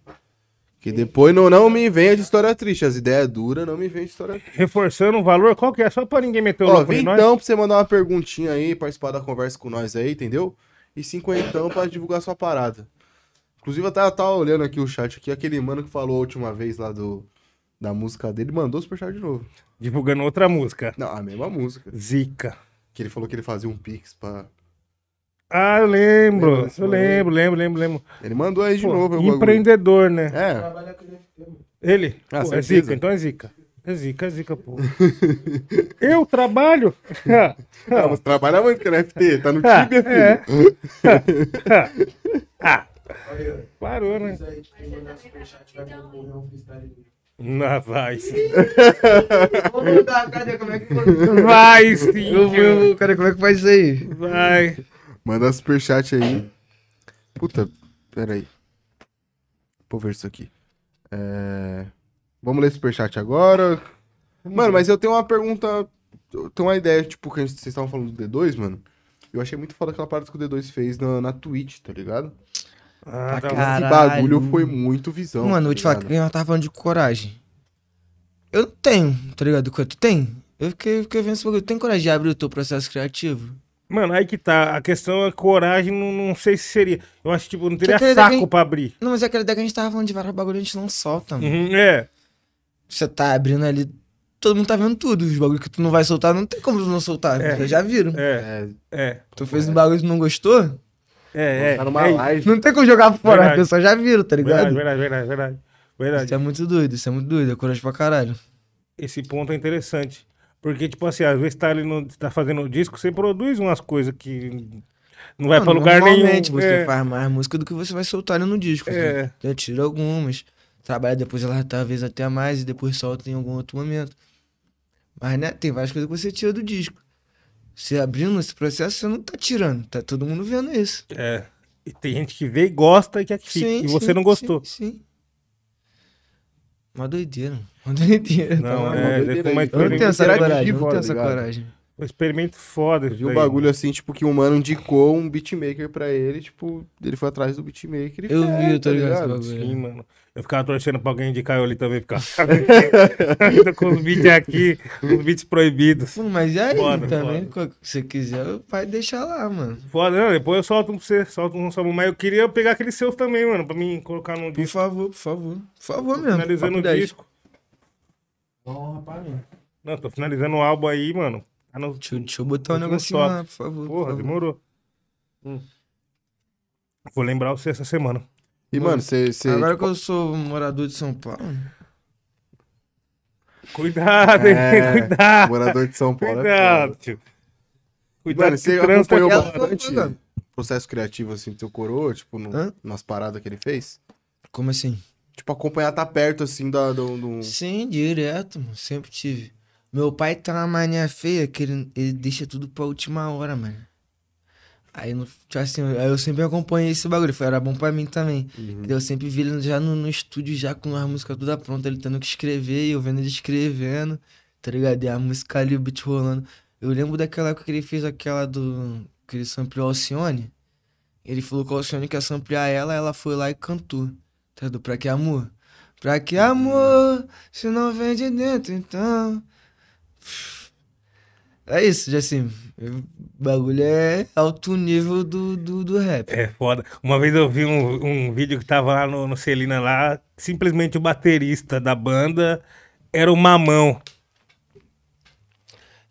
Que depois não, não me venha de história triste. As ideias duras não me venham de história triste. Reforçando o valor, qual que é? Só pra ninguém meter o Ó, louco em nós. então pra você mandar uma perguntinha aí, participar da conversa com nós aí, entendeu? E cinquentão pra divulgar sua parada. Inclusive, eu tava, tava olhando aqui o chat aqui, aquele mano que falou a última vez lá do, da música dele, mandou o superchat de novo. Divulgando outra música. Não, a mesma música. Zica. Que ele falou que ele fazia um pix pra... Ah, eu lembro. Eu lembro, lembro, lembro, lembro. Ele mandou aí de Pô, novo. empreendedor, né? É, Trabalha com NFT, mano. Ele? Ah, Pô, é zica, então é zica. É zica, é zica, pô. eu trabalho? Ah, você trabalha muito com NFT, tá no Ah, Tibia, é. filho. ah, parou, né? superchat vai. Não, sim. Vou mudar, cadê? Como é que foi? Vai sim. Cara, como é que faz isso aí? Vai. Manda superchat aí. Puta, pera aí. Vou ver isso aqui. É... Vamos ler superchat agora. Mano, mas eu tenho uma pergunta. Eu tenho uma ideia, tipo, que a gente- vocês estavam falando do D2, mano. Eu achei muito foda aquela parada que o D2 fez na, na Twitch, tá ligado? Ah, tá. Esse bagulho foi muito visão. Mano, eu tá vou te falar ligado? que eu tava falando de coragem. Eu não tenho, tá ligado? Tu tem? Eu fiquei, fiquei vendo esse bagulho. Tem coragem de abrir o teu processo criativo? Mano, aí que tá. A questão é coragem, não, não sei se seria. Eu acho, tipo, não teria saco daqui- pra abrir. Não, mas é aquela ideia que a gente tava falando de vários bagulhos, a gente não solta, mano. Uhum, é. Você tá abrindo ali, todo mundo tá vendo tudo. Os bagulhos que tu não vai soltar, não tem como tu não soltar. É. Vocês já viram. É, É, é. Tu fez um bagulho e tu não gostou? É, é. tá numa é, live. Não tem como jogar fora, Verdade. as pessoas já viram, tá ligado? Verdade, verdade, verdade, verdade. Verdade. Isso é muito doido, isso é muito doido, é coragem pra caralho. Esse ponto é interessante. Porque, tipo assim, às vezes tá ali no. tá fazendo o disco, você produz umas coisas que não vai Não, pra lugar nenhum. normalmente você é, faz mais música do que você vai soltar ali no disco. É. assim. Então, tira algumas, trabalha depois ela talvez até mais e depois solta em algum outro momento. Mas, né, tem várias coisas que você tira do disco. Você abrindo esse processo, você não tá tirando, tá todo mundo vendo isso. é. E tem gente que vê e gosta e quer que fique. e você não gostou. Sim, sim. Uma doideira, uma doideira. Não, uma é, foi uma. Eu não tenho essa coragem, eu não foda, tenho essa ligado? coragem. um experimento foda. Eu vi um daí. bagulho assim, tipo, que um mano indicou um beatmaker pra ele, tipo, ele foi atrás do beatmaker e Eu fez, vi, eu tô tá ligado. Sim, mano. Eu ficava torcendo pra alguém indicar eu ali também, ficava com os beats aqui, os beats proibidos. Pô, mas e aí, Foda, também, se você quiser, vai deixar lá, mano. Foda, não, depois eu solto um pra você, solto um só Mas eu queria pegar aqueles seus também, mano, pra mim colocar no Por disco, favor, por favor. Por favor mesmo. finalizando o 10. disco. Honra pra mim. Não, tô finalizando o álbum aí, mano. Tá no... Deixa, eu- deixa eu botar um negocinho lá, por favor. por Porra, favor. demorou. Hum. Vou lembrar você essa semana. E, mano, você. Agora tipo, que eu sou morador de São Paulo. Cuidado, hein? É, Cuidado. morador de São Paulo. é Cuidado, foda. tio. Cuidado Mano, você acompanhou é foda. bastante processo criativo, assim, do teu coroa, tipo, no- nas paradas que ele fez? Como assim? Tipo, acompanhar tá perto, assim, da, do, do- Sim, direto, mano. Sempre tive. Meu pai tá uma mania feia que ele, ele deixa tudo pra última hora, mano. Aí, no, tipo assim, eu sempre acompanhei esse bagulho. Foi, era bom pra mim também. Eu sempre vi ele já no, no estúdio, já com as músicas toda pronta, ele tendo que escrever, e eu vendo ele escrevendo, tá ligado? E a música ali, o beat rolando. Eu lembro daquela época que ele fez aquela do. que ele sampleou Alcione. Ele falou com a Alcione que ia samplear ela, ela foi lá e cantou. Ligado? Pra que amor? Pra que amor? Se não vem de dentro, então. É isso, já assim. O bagulho é alto nível do, do, do rap. É foda. Uma vez eu vi um, um vídeo que tava lá no, no Celina lá, simplesmente o baterista da banda era o Mamão.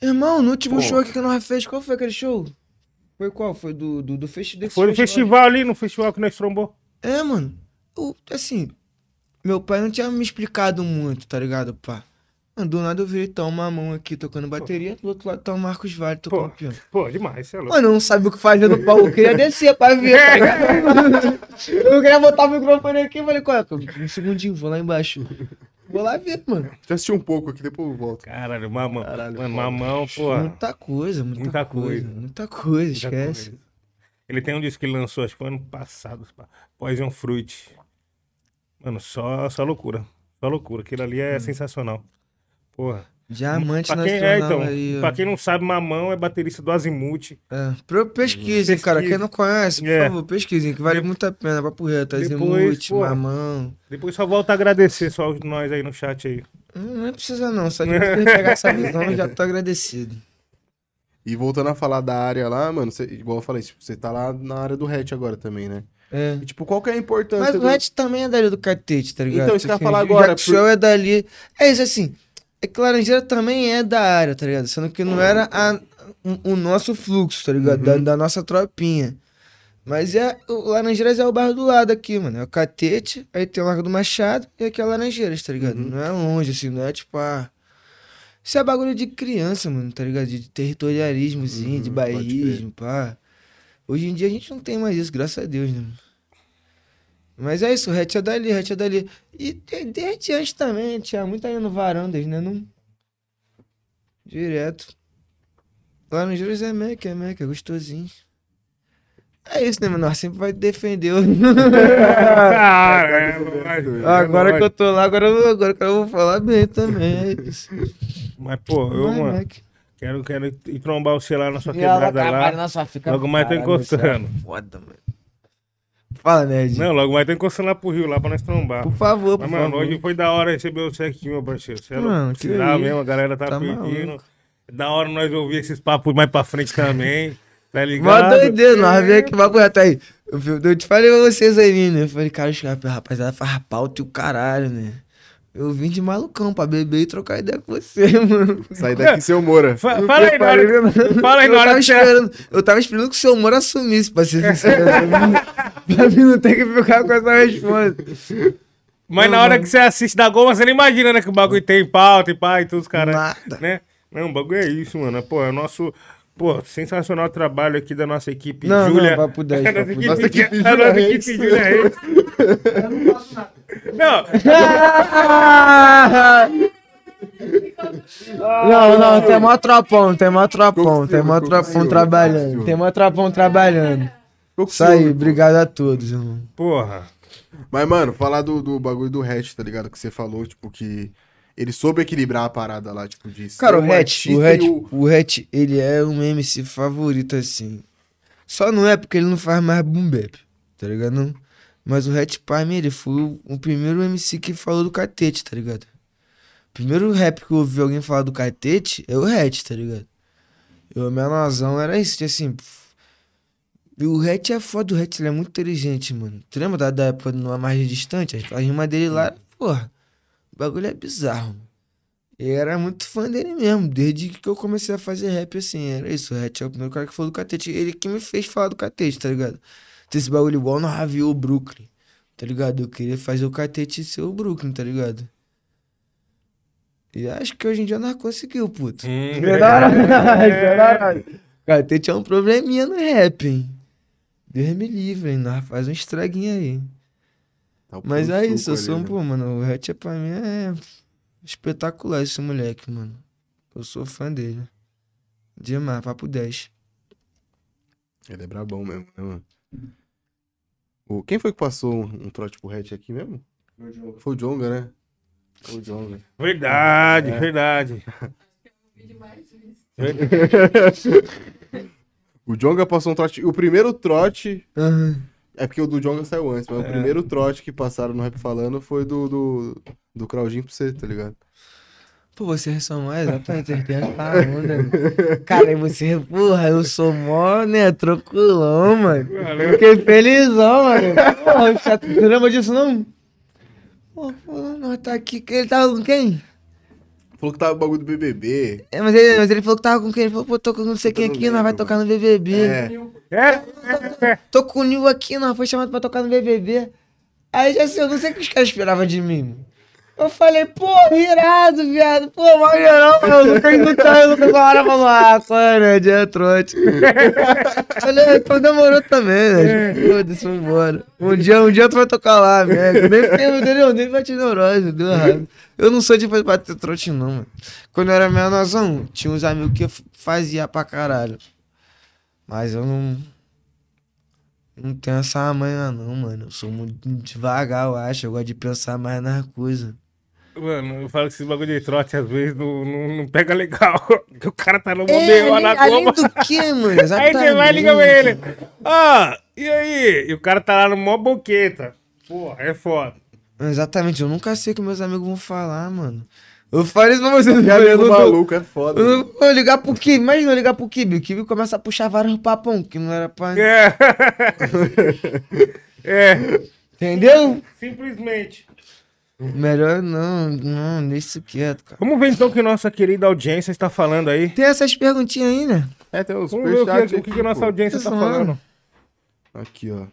Irmão, no último Pô. show aqui que nós fez, qual foi aquele show? Foi qual? Foi do, do, do festi desse Foi no festival ali, no festival que nós trombou. É, mano. Eu, assim, meu pai não tinha me explicado muito, tá ligado, pá? Mano, do nada eu virei tá uma mão aqui tocando bateria, do outro lado tá o Marcos Vale tocando Pô. piano. Pô, demais, você é louco. Mano, eu não sabia o que fazer no palco, eu queria descer pra ver, tá ligado? Eu queria botar o microfone aqui e falei, qual é? Um segundinho, vou lá embaixo. Vou lá ver, mano. Deixa eu assistir um pouco aqui, depois eu volto. Caralho, Mamão. Caralho, Mano. Mamão, pô. Muita coisa, muita, Muita coisa, coisa. Muita coisa, muita esquece. coisa. Ele tem um disco que ele lançou, acho que foi ano passado, pá, Poison Fruit. Mano, só, só loucura. Só loucura. Aquilo ali Hum. é sensacional. Porra. Diamante Pra quem, nacional é, então, aí, pra quem não sabe, Mamão é baterista do Azimuth. É, pro- pesquisem, cara. Quem não conhece, por É. favor, pesquisem, que vale muito a pena. Papo reto, Depois, Azimuth, pô. Mamão. Depois só volta a agradecer só nós aí no chat aí. Hum, Não precisa não, só de pegar essa visão eu já tô agradecido. E voltando a falar da área lá, mano, você- igual eu falei, tipo, você tá lá na área do hatch agora também, né? É. Tipo, qual que é a importância Mas o. Hatch também é dali do catete, tá ligado? Então, isso que eu ia Assim, falar agora, o show é dali. É isso assim. É que Laranjeira também é da área, tá ligado? Sendo que não era a- o, o nosso fluxo, tá ligado? Uhum. Da, da nossa tropinha. Mas é. O Laranjeiras é o bairro do lado aqui, mano. É o Catete, aí tem o Largo do Machado e aqui é Laranjeiras, tá ligado? Uhum. Não é longe, assim, não é tipo a. Isso é bagulho de criança, mano, tá ligado? De territorialismozinho, de Uhum, pode bairrismo, pá. Hoje em dia a gente não tem mais isso, graças a Deus, né? mano? Mas é isso, o hatch é dali, o hatch é dali. E de- desde antes também, tinha muito aí no Varandas, né? Não... Direto. Lá no Juros é Mac, é Mac, é gostosinho. É isso, né, mano? Nós sempre vai defender o... Caramba, agora que eu tô lá, agora, eu- agora que eu vou falar bem também, é isso. Mas, pô, eu, Mas, mano, Mac. quero, quero ir trombar você lá na sua E quebrada lá. na sua fica Logo mais tô isso é encostando. Foda, mano. Fala, Nerd. Não, logo mais tô encostando lá pro Rio, lá pra nós trombar. Por favor, por Mas, mano, favor. hoje foi da hora receber você aqui, meu parceiro. Você é Não, louco. que mesmo, a galera tá, Tá pedindo. maluco. Da hora nós ouvir esses papos mais pra frente também. Tá Mó ligado? doideira, nós vem aqui, bagulho até aí. Eu, te falei pra vocês aí, né? Eu falei, cara, caras, rapaziada, faz pauta e o caralho, né? Eu vim de malucão pra beber e trocar ideia com você, mano. Sai daqui, seu Moura. Fa- Fala aí, na hora, fala aí eu, hora tava esperando, eu tava esperando que o seu humor assumisse, pra ser sincero. pra mim- não ter que ficar com essa resposta. Mas na hora que você assiste da Goma, você não imagina, né? Que o bagulho tem pauta e pá e tudo, os caras. Nada. Né? Não, o bagulho é isso, mano. Pô, é o nosso. Pô, sensacional trabalho aqui da nossa equipe. Não, não, Júlia. papo 10, A nossa equipe, 10. Nossa equipe a Júlia nossa Reis. equipe Júlia Reis. Não, Não, não, tem mó tropão, tem mó tropão, tem mó tropão trabalhando, tem mó tropão trabalhando. Isso aí, obrigado a todos, irmão. porra. Mas, mano, falar do, do bagulho do hatch, tá ligado? Que você falou, tipo, que ele soube equilibrar a parada lá, tipo, de ser Cara, o Hatch, o Hatch, o Hatch, ele é um MC favorito, assim. Só não é porque ele não faz mais boom bap, tá ligado? Não? Mas o pra mim, ele foi o, primeiro MC que falou do catete, tá ligado? Primeiro rap que eu ouvi alguém falar do catete é o Hatch, tá ligado? Eu, minha noção era isso, assim... E o Hatch é foda, o Hatch ele é muito inteligente, mano. Tu lembra da, da época numa margem distante? A rima dele lá, porra, o bagulho é bizarro. Eu era muito fã dele mesmo, desde que eu comecei a fazer rap assim, era isso, o Hatch é o primeiro cara que falou do catete, ele que me fez falar do catete, tá ligado? Ter esse bagulho igual no Ravio o Brooklyn, tá ligado? Eu queria fazer o catete ser o Brooklyn, tá ligado? E acho que hoje em dia nós conseguiu, puto. Hum, Verdade. Catete é um probleminha no rap, hein? Deus me livre, hein? Nós faz um estraguinho aí. Tá Mas é isso, eu sou um, né? pô, mano, o Hatch é pra mim é espetacular esse moleque, mano. Eu sou fã dele. Demais, papo 10. Ele é brabão mesmo, né, mano? O, quem foi que passou um, um trote pro hatch aqui mesmo? Foi o Jonga, né? Foi o Jonga. Verdade, verdade. O Jonga passou um trote. O primeiro trote. Aham. É porque o do Jonga saiu antes, mas o primeiro trote que passaram no Rap Falando foi do, do, do Claudinho pra você, tá ligado? Pô, vocês são mais, exatamente, vocês têm essa onda, né? Cara, e você, porra, eu sou mó, né, tranquilão, mano. Fiquei felizão, mano. Porra, caras- você lembra disso, não? Pô, pô, nós tá aqui, que ele tava com quem? Falou que tava o bagulho do BBB. É, mas ele, mas ele falou que tava com quem? Ele falou, pô, tô com não sei quem não aqui, nós vai tocar no BBB. É. É, Tô com o Nil aqui, nós foi chamado pra tocar no BBB. Aí já sei, eu não sei o que os caras esperavam de mim. Eu falei, pô, irado, viado. Pô, maneirão, mano. Eu nunca eu nunca uma hora falou, ah, é, né? Dia trote. falei, então demorou também, né? Foda-se, vambora. Um dia, um dia tu vai tocar lá, velho. Nem fiquei, entendeu? Nem bati neurose, deu errado. Eu não sou de bater trote, não, mano. Quando eu era menorzão, tinha uns amigos que eu fazia pra caralho. Mas eu não. Não tenho essa manha, não, mano. Eu sou muito devagar, eu acho. Eu gosto de pensar mais nas coisas. Mano, eu falo que esse bagulho de trote às vezes não, não, não pega legal. Porque o cara tá no É, modelo lá além, na além do que, mano? Aí você vai e liga pra ele. Ah, e aí? E o cara tá lá no mó boqueta. Porra, é foda. Exatamente, eu nunca sei o que meus amigos vão falar, mano. Eu falei isso pra vocês. Que eu não tô- maluco, é foda. Eu não vou ligar pro Kibe, imagina eu ligar pro Kibe. O Kibe começa a puxar vários papão, que não era pra. É. é, Entendeu? simplesmente. Melhor não, não, deixa isso quieto, cara. Vamos ver então o que nossa querida audiência está falando aí. Tem essas perguntinhas aí, né? É, tem uns Vamos ver o que, o que, aqui, que a nossa audiência está Isso, falando. Aqui, ó.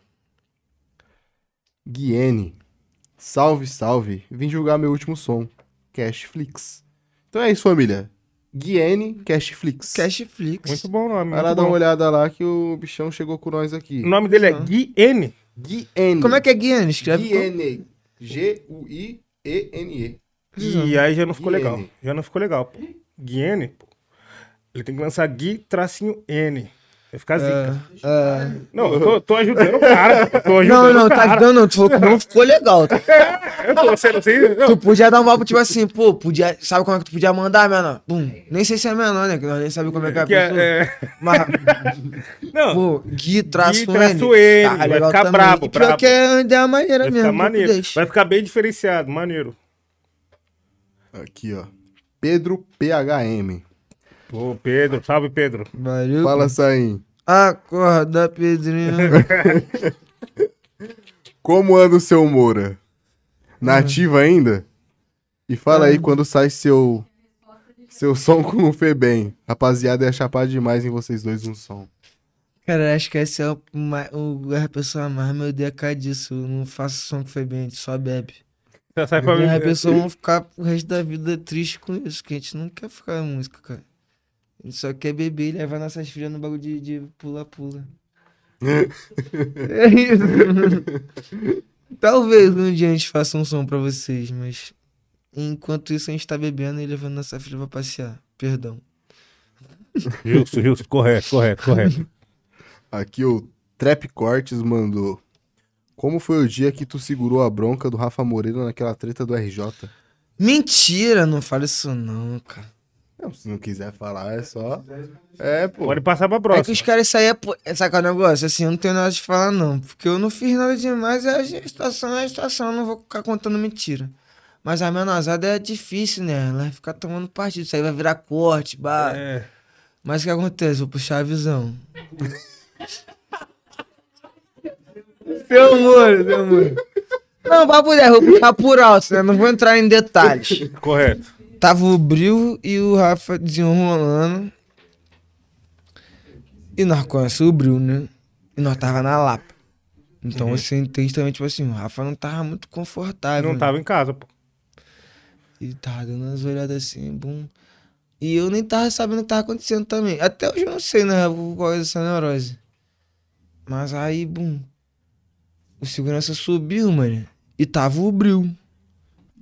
Guiene. Salve, salve. Vim julgar meu último som. Cashflix. Então é isso, família. Guiene Cashflix. Cashflix. Muito bom nome. Vai lá dar uma olhada lá que o bichão chegou com nós aqui. O nome dele é Gui N. Guiene. Como é que é Guiane? Escreve. como? Guiene. G-U-I-E-N-E. E aí já não ficou legal. Já não ficou legal, pô. Guiene, pô. Ele tem que lançar Gui tracinho N. Vai ficar zica. É. Não, eu tô, tô ajudando o cara. Tô ajudando Não, não, tá cara. dando, tu falou que não ficou legal. Tu, Eu tô sendo assim. não. tu podia dar um papo, tipo assim, pô, podia. Sabe como é que tu podia mandar, menor? Pum. Nem sei se é menor, né? Que nós nem sabemos como é que é a pessoa. é, é... Mas, Não, pô, Gui traço Gui traço N, vai legal ficar também. brabo, E pior brabo. que é ideia maneira vai mesmo. ficar maneiro. Vai ficar bem diferenciado, maneiro. Aqui, ó. Pedro PHM. Ô, Pedro, salve, Pedro. Valeu. Fala, Saim. Acorda, Pedrinho. Como anda o seu Moura? Nativa ainda? E fala aí quando sai seu seu som com o Febem. Rapaziada, é chapar demais em vocês dois um som. Cara, acho que esse é o, o a pessoa mais me odeia por disso. Eu não faço som que foi bem, a gente só bebe. Sai pra E mim. as pessoas vão ficar o resto da vida triste com isso, que a gente não quer ficar em música, cara. Gente só quer beber e levar nossas filhas no bagulho de- de pula-pula. é isso. Talvez um dia a gente faça um som pra vocês, mas enquanto isso a gente tá bebendo e levando nossa filha pra passear. Perdão. Justo, justo, correto, correto, correto. Aqui o Trap Cortes mandou. Como foi o dia que tu segurou a bronca do Rafa Moreira naquela treta do RJ? Mentira, não fala isso não, cara. Não, se não quiser falar, é só. É, pô. Pode passar pra É que próxima. os caras Sabe qual é o negócio? Assim, eu não tenho nada de falar, não. Porque eu não fiz nada demais. É a situação, é a situação. Eu não vou ficar contando mentira. Mas a menosada é difícil, né? Ela vai ficar tomando partido. Isso aí vai virar corte, bah. É. Mas o que acontece? Vou puxar a visão. seu amor, seu amor. Não, papo dez, vou puxar por alto, né? Não vou entrar em detalhes. Correto. Tava o Bril e o Rafa desenrolando. E nós conhecemos o Bril, né? E nós tava na Lapa. Então você entende também, tipo assim, o Rafa não tava muito confortável. Não né? tava em casa, pô. Ele tava dando umas olhadas assim, bum. E eu nem tava sabendo o que tava acontecendo também. Até hoje eu não sei, né? Qual é essa neurose. Mas aí, bum. O segurança subiu, mano. E tava o Bril.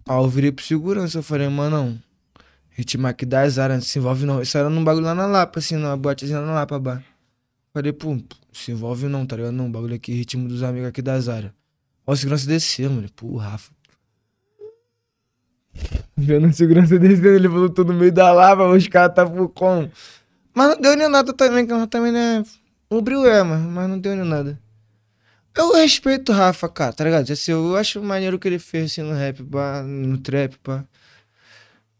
Aí eu virei pro segurança. Eu falei, mano, Ritmo das áreas, não se envolve não. Isso era num bagulho lá na Lapa, assim, numa boatezinha na Lapa, bar. Falei, pô, se envolve não, tá ligado? Não, bagulho aqui, ritmo dos amigos aqui das áreas. Ó, segurança desceu, mano. Pô, Rafa. Vendo a segurança descendo, ele falou todo no meio da lava, os caras estavam com. Mas não deu nem nada também, que nós também, né? O brilho é, mas, mas não deu nem nada. Eu respeito o Rafa, cara, tá ligado? Assim, eu acho maneiro o que ele fez assim no rap, pá, no trap, pá.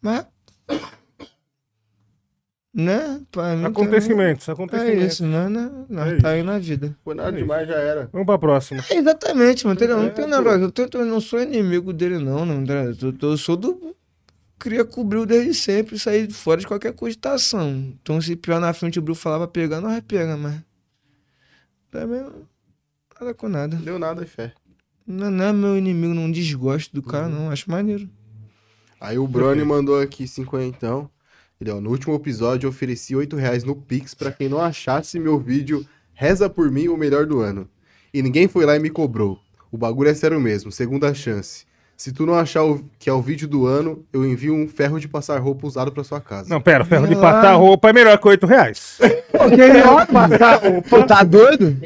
Mas. Né? Acontecimentos, também É acontecimentos. isso, né? né? Nós É tá aí na vida. Foi nada demais, já era. Vamos pra próxima. É, exatamente, mano. Não É, tem pô. negócio. Eu, tento, eu não sou inimigo dele, não. não entendeu? eu, tô- eu sou do. Queria cobrir o desde sempre sair fora de qualquer cogitação. Então, se pior na frente o Bruno falar pra pegar, nós pega, mas. Também não- nada com nada. Deu nada, fé. Não, não é meu inimigo, não desgosto do cara, não. Acho maneiro. Aí o Brony mandou aqui cinquentão. Ele, ó, no último episódio eu ofereci 8 reais no Pix pra quem não achasse meu vídeo Reza por mim o melhor do ano. E ninguém foi lá e me cobrou. O bagulho é sério mesmo, segunda chance. Se tu não achar o- que é o vídeo do ano, eu envio um ferro de passar roupa usado pra sua casa. Não, pera, ferro de passar roupa é melhor que 8 reais. Pô, tá doido?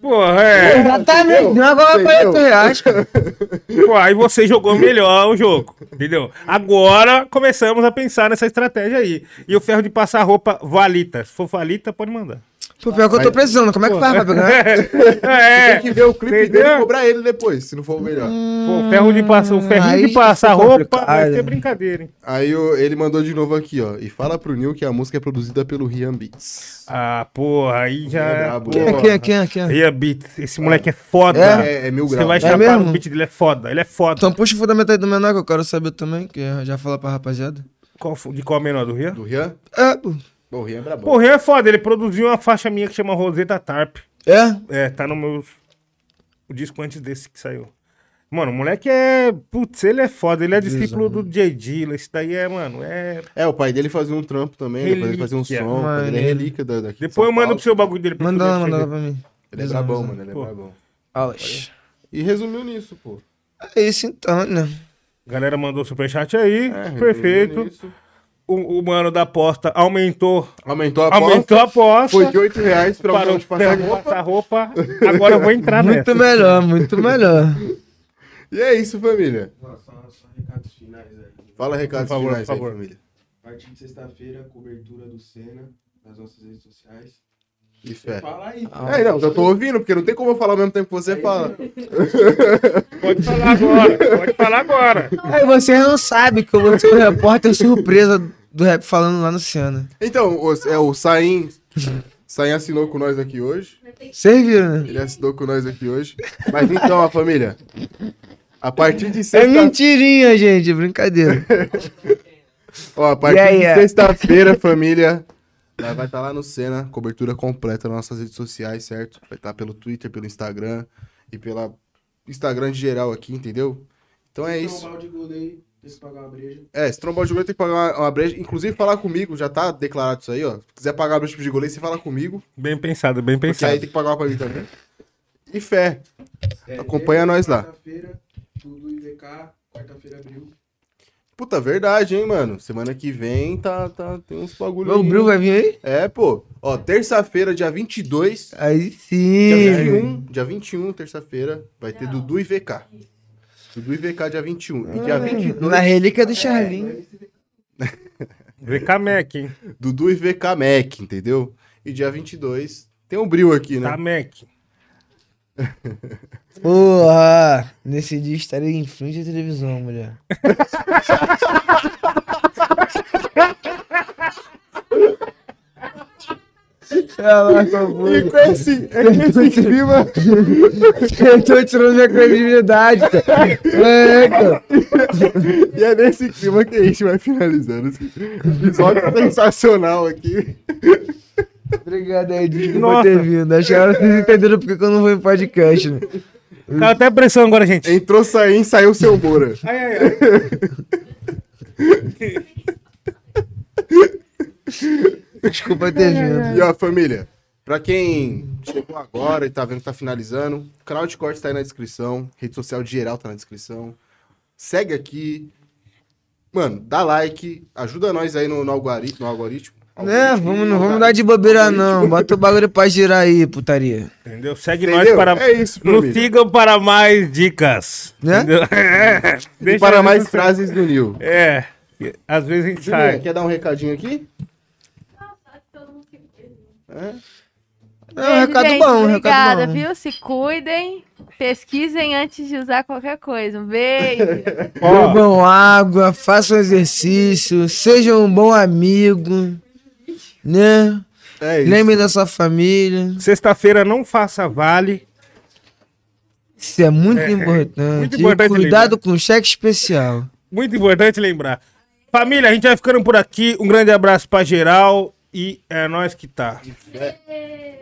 Porra, é. Exatamente. Não agora pra Entendeu? 8 reais, cara. Pô, aí você jogou melhor o jogo, entendeu? Agora começamos a pensar nessa estratégia aí. E o ferro de passar roupa valita. Se for valita, pode mandar. Pô, pior que eu tô precisando. Como é que faz pra pegar? É, Tem que ver o clipe Entendeu? dele e cobrar ele depois, se não for o melhor. Pô, o ferro de passar, o ferrinho aí de passar roupa vai ser brincadeira, hein? Aí o- ele mandou de novo aqui, ó. E fala pro Nil que a música é produzida pelo Rian Beats. Ah, porra, aí já. É brabo. porra. Quem, é, quem, é, quem, é, quem? É? Beat, esse moleque é foda. É, é mil Você graus. vai É chapar mesmo? no beat dele, é foda. Ele é foda. Então puxa o fundamento aí do menor que eu quero saber também, que eu já fala pra rapaziada. Qual de qual menor do Ria? Do Rian? É, pô. O Rian é brabo. Pô, o Ria é foda. Ele produziu uma faixa minha que chama Roseta Tarp. É? É, tá no meu. O disco antes desse que saiu. Mano, o moleque é. Putz, ele é foda. Ele é discípulo do J. Dilla. Esse daí é, mano. É. É, o pai dele fazia um trampo também, né? Depois ele fazia um Relíquia. som. o pai dele é relíquia da, daqui de Depois São eu mando Paulo. pro seu bagulho dele. pra Manda você lá, manda lá pra mim. Ele é brabão, mano, ele é Pô. brabão. Aulas. E resumiu nisso, pô. É isso então, né? Galera mandou superchat aí. É, perfeito. nisso. O, o mano da aposta aumentou. Aumentou a aposta. Aumentou a aposta. Foi de 8 reais pra Parou um de passar passar roupa. roupa. Agora eu vou entrar Muito nessa. melhor, muito melhor. E é isso, família. Só, só recados finais aí. Fala recados favor, finais por aí, favor. família. A partir de sexta-feira, cobertura do Senna nas nossas redes sociais. E fé. Fala aí. É, não, eu tô ouvindo, porque não tem como eu falar ao mesmo tempo que você fala. Pode falar agora. Pode falar agora. Aí vocês não sabem que eu vou ser o repórter surpresa do rap falando lá no Senna. Então, o, é, o Saim. Saim assinou com nós aqui hoje. Vocês viram, né? Ele assinou com nós aqui hoje. Mas então, a família. A partir de É sexta... mentirinha, gente, brincadeira. Ó, a partir Yeah, de yeah. sexta-feira, família. Vai estar lá no Senna, cobertura completa nas nossas redes sociais, certo? Vai estar pelo Twitter, pelo Instagram e pela Instagram de geral aqui, entendeu? Então é isso. Tem que pagar uma breja. É, se trombar de goleiro tem que pagar uma, uma breja. Inclusive, falar comigo, já tá declarado isso aí, ó. Se quiser pagar a breja de goleiro, você fala comigo. Bem pensado, bem Porque pensado. aí tem que pagar uma pra mim também. E fé. É, Acompanha terça, nós lá. Quarta-feira, tudo IVK, quarta-feira abril. Puta, verdade, hein, mano. Semana que vem tá, tá, tem uns bagulho O aí. Bril vai vir aí? É, pô. Ó, terça-feira, dia 22. Aí Dia sim. 21, dia 21, terça-feira, vai ter Dudu e VK. Dudu e VK dia 21. E dia 22, Na relíquia do Charlinho. VK Mac, hein? Dudu e VK Mac, entendeu? E dia 22, tem um Bril aqui, né? Tá Mac. Porra! Nesse dia estarei em frente à televisão, mulher. Ela E com esse, é com esse clima, Eu tô tirando minha credibilidade, cara. É, cara. e é nesse clima que a gente vai finalizando esse episódio sensacional aqui. Obrigado desculpa Nossa. ter vindo. Acho que agora vocês entenderam porque que eu não vou em podcast, né? Tá até pressão agora, gente. Entrou Saim, saiu seu Moura. Ai, ai, ai. Desculpa ter vindo. E ó, família, pra quem chegou agora e tá vendo que tá finalizando, o canal de cortes tá aí na descrição, rede social de geral tá na descrição. Segue aqui. Mano, dá like, ajuda nós aí no, no, algori- no algoritmo. Né, vamos, não vamos dar de bobeira, não. Bota o bagulho pra girar aí, putaria. Entendeu? Segue Entendeu? nós para. É isso, Nos família. sigam para mais dicas. Né? É. E para mais no- frases do Nil. É. Às vezes a gente Julinha, sai. quer dar um recadinho aqui? É um recado gente, bom, um obrigada, recado bom. viu? Se cuidem. Pesquisem antes de usar qualquer coisa. Um beijo. Bebam água, façam exercício, sejam um bom amigo, né? É isso. Lembrem da sua família. Sexta-feira não faça vale. Isso é muito importante. muito E importante cuidado com o cheque especial. Muito importante lembrar. Família, a gente vai ficando por aqui. Um grande abraço pra geral. E é nós que tá. É.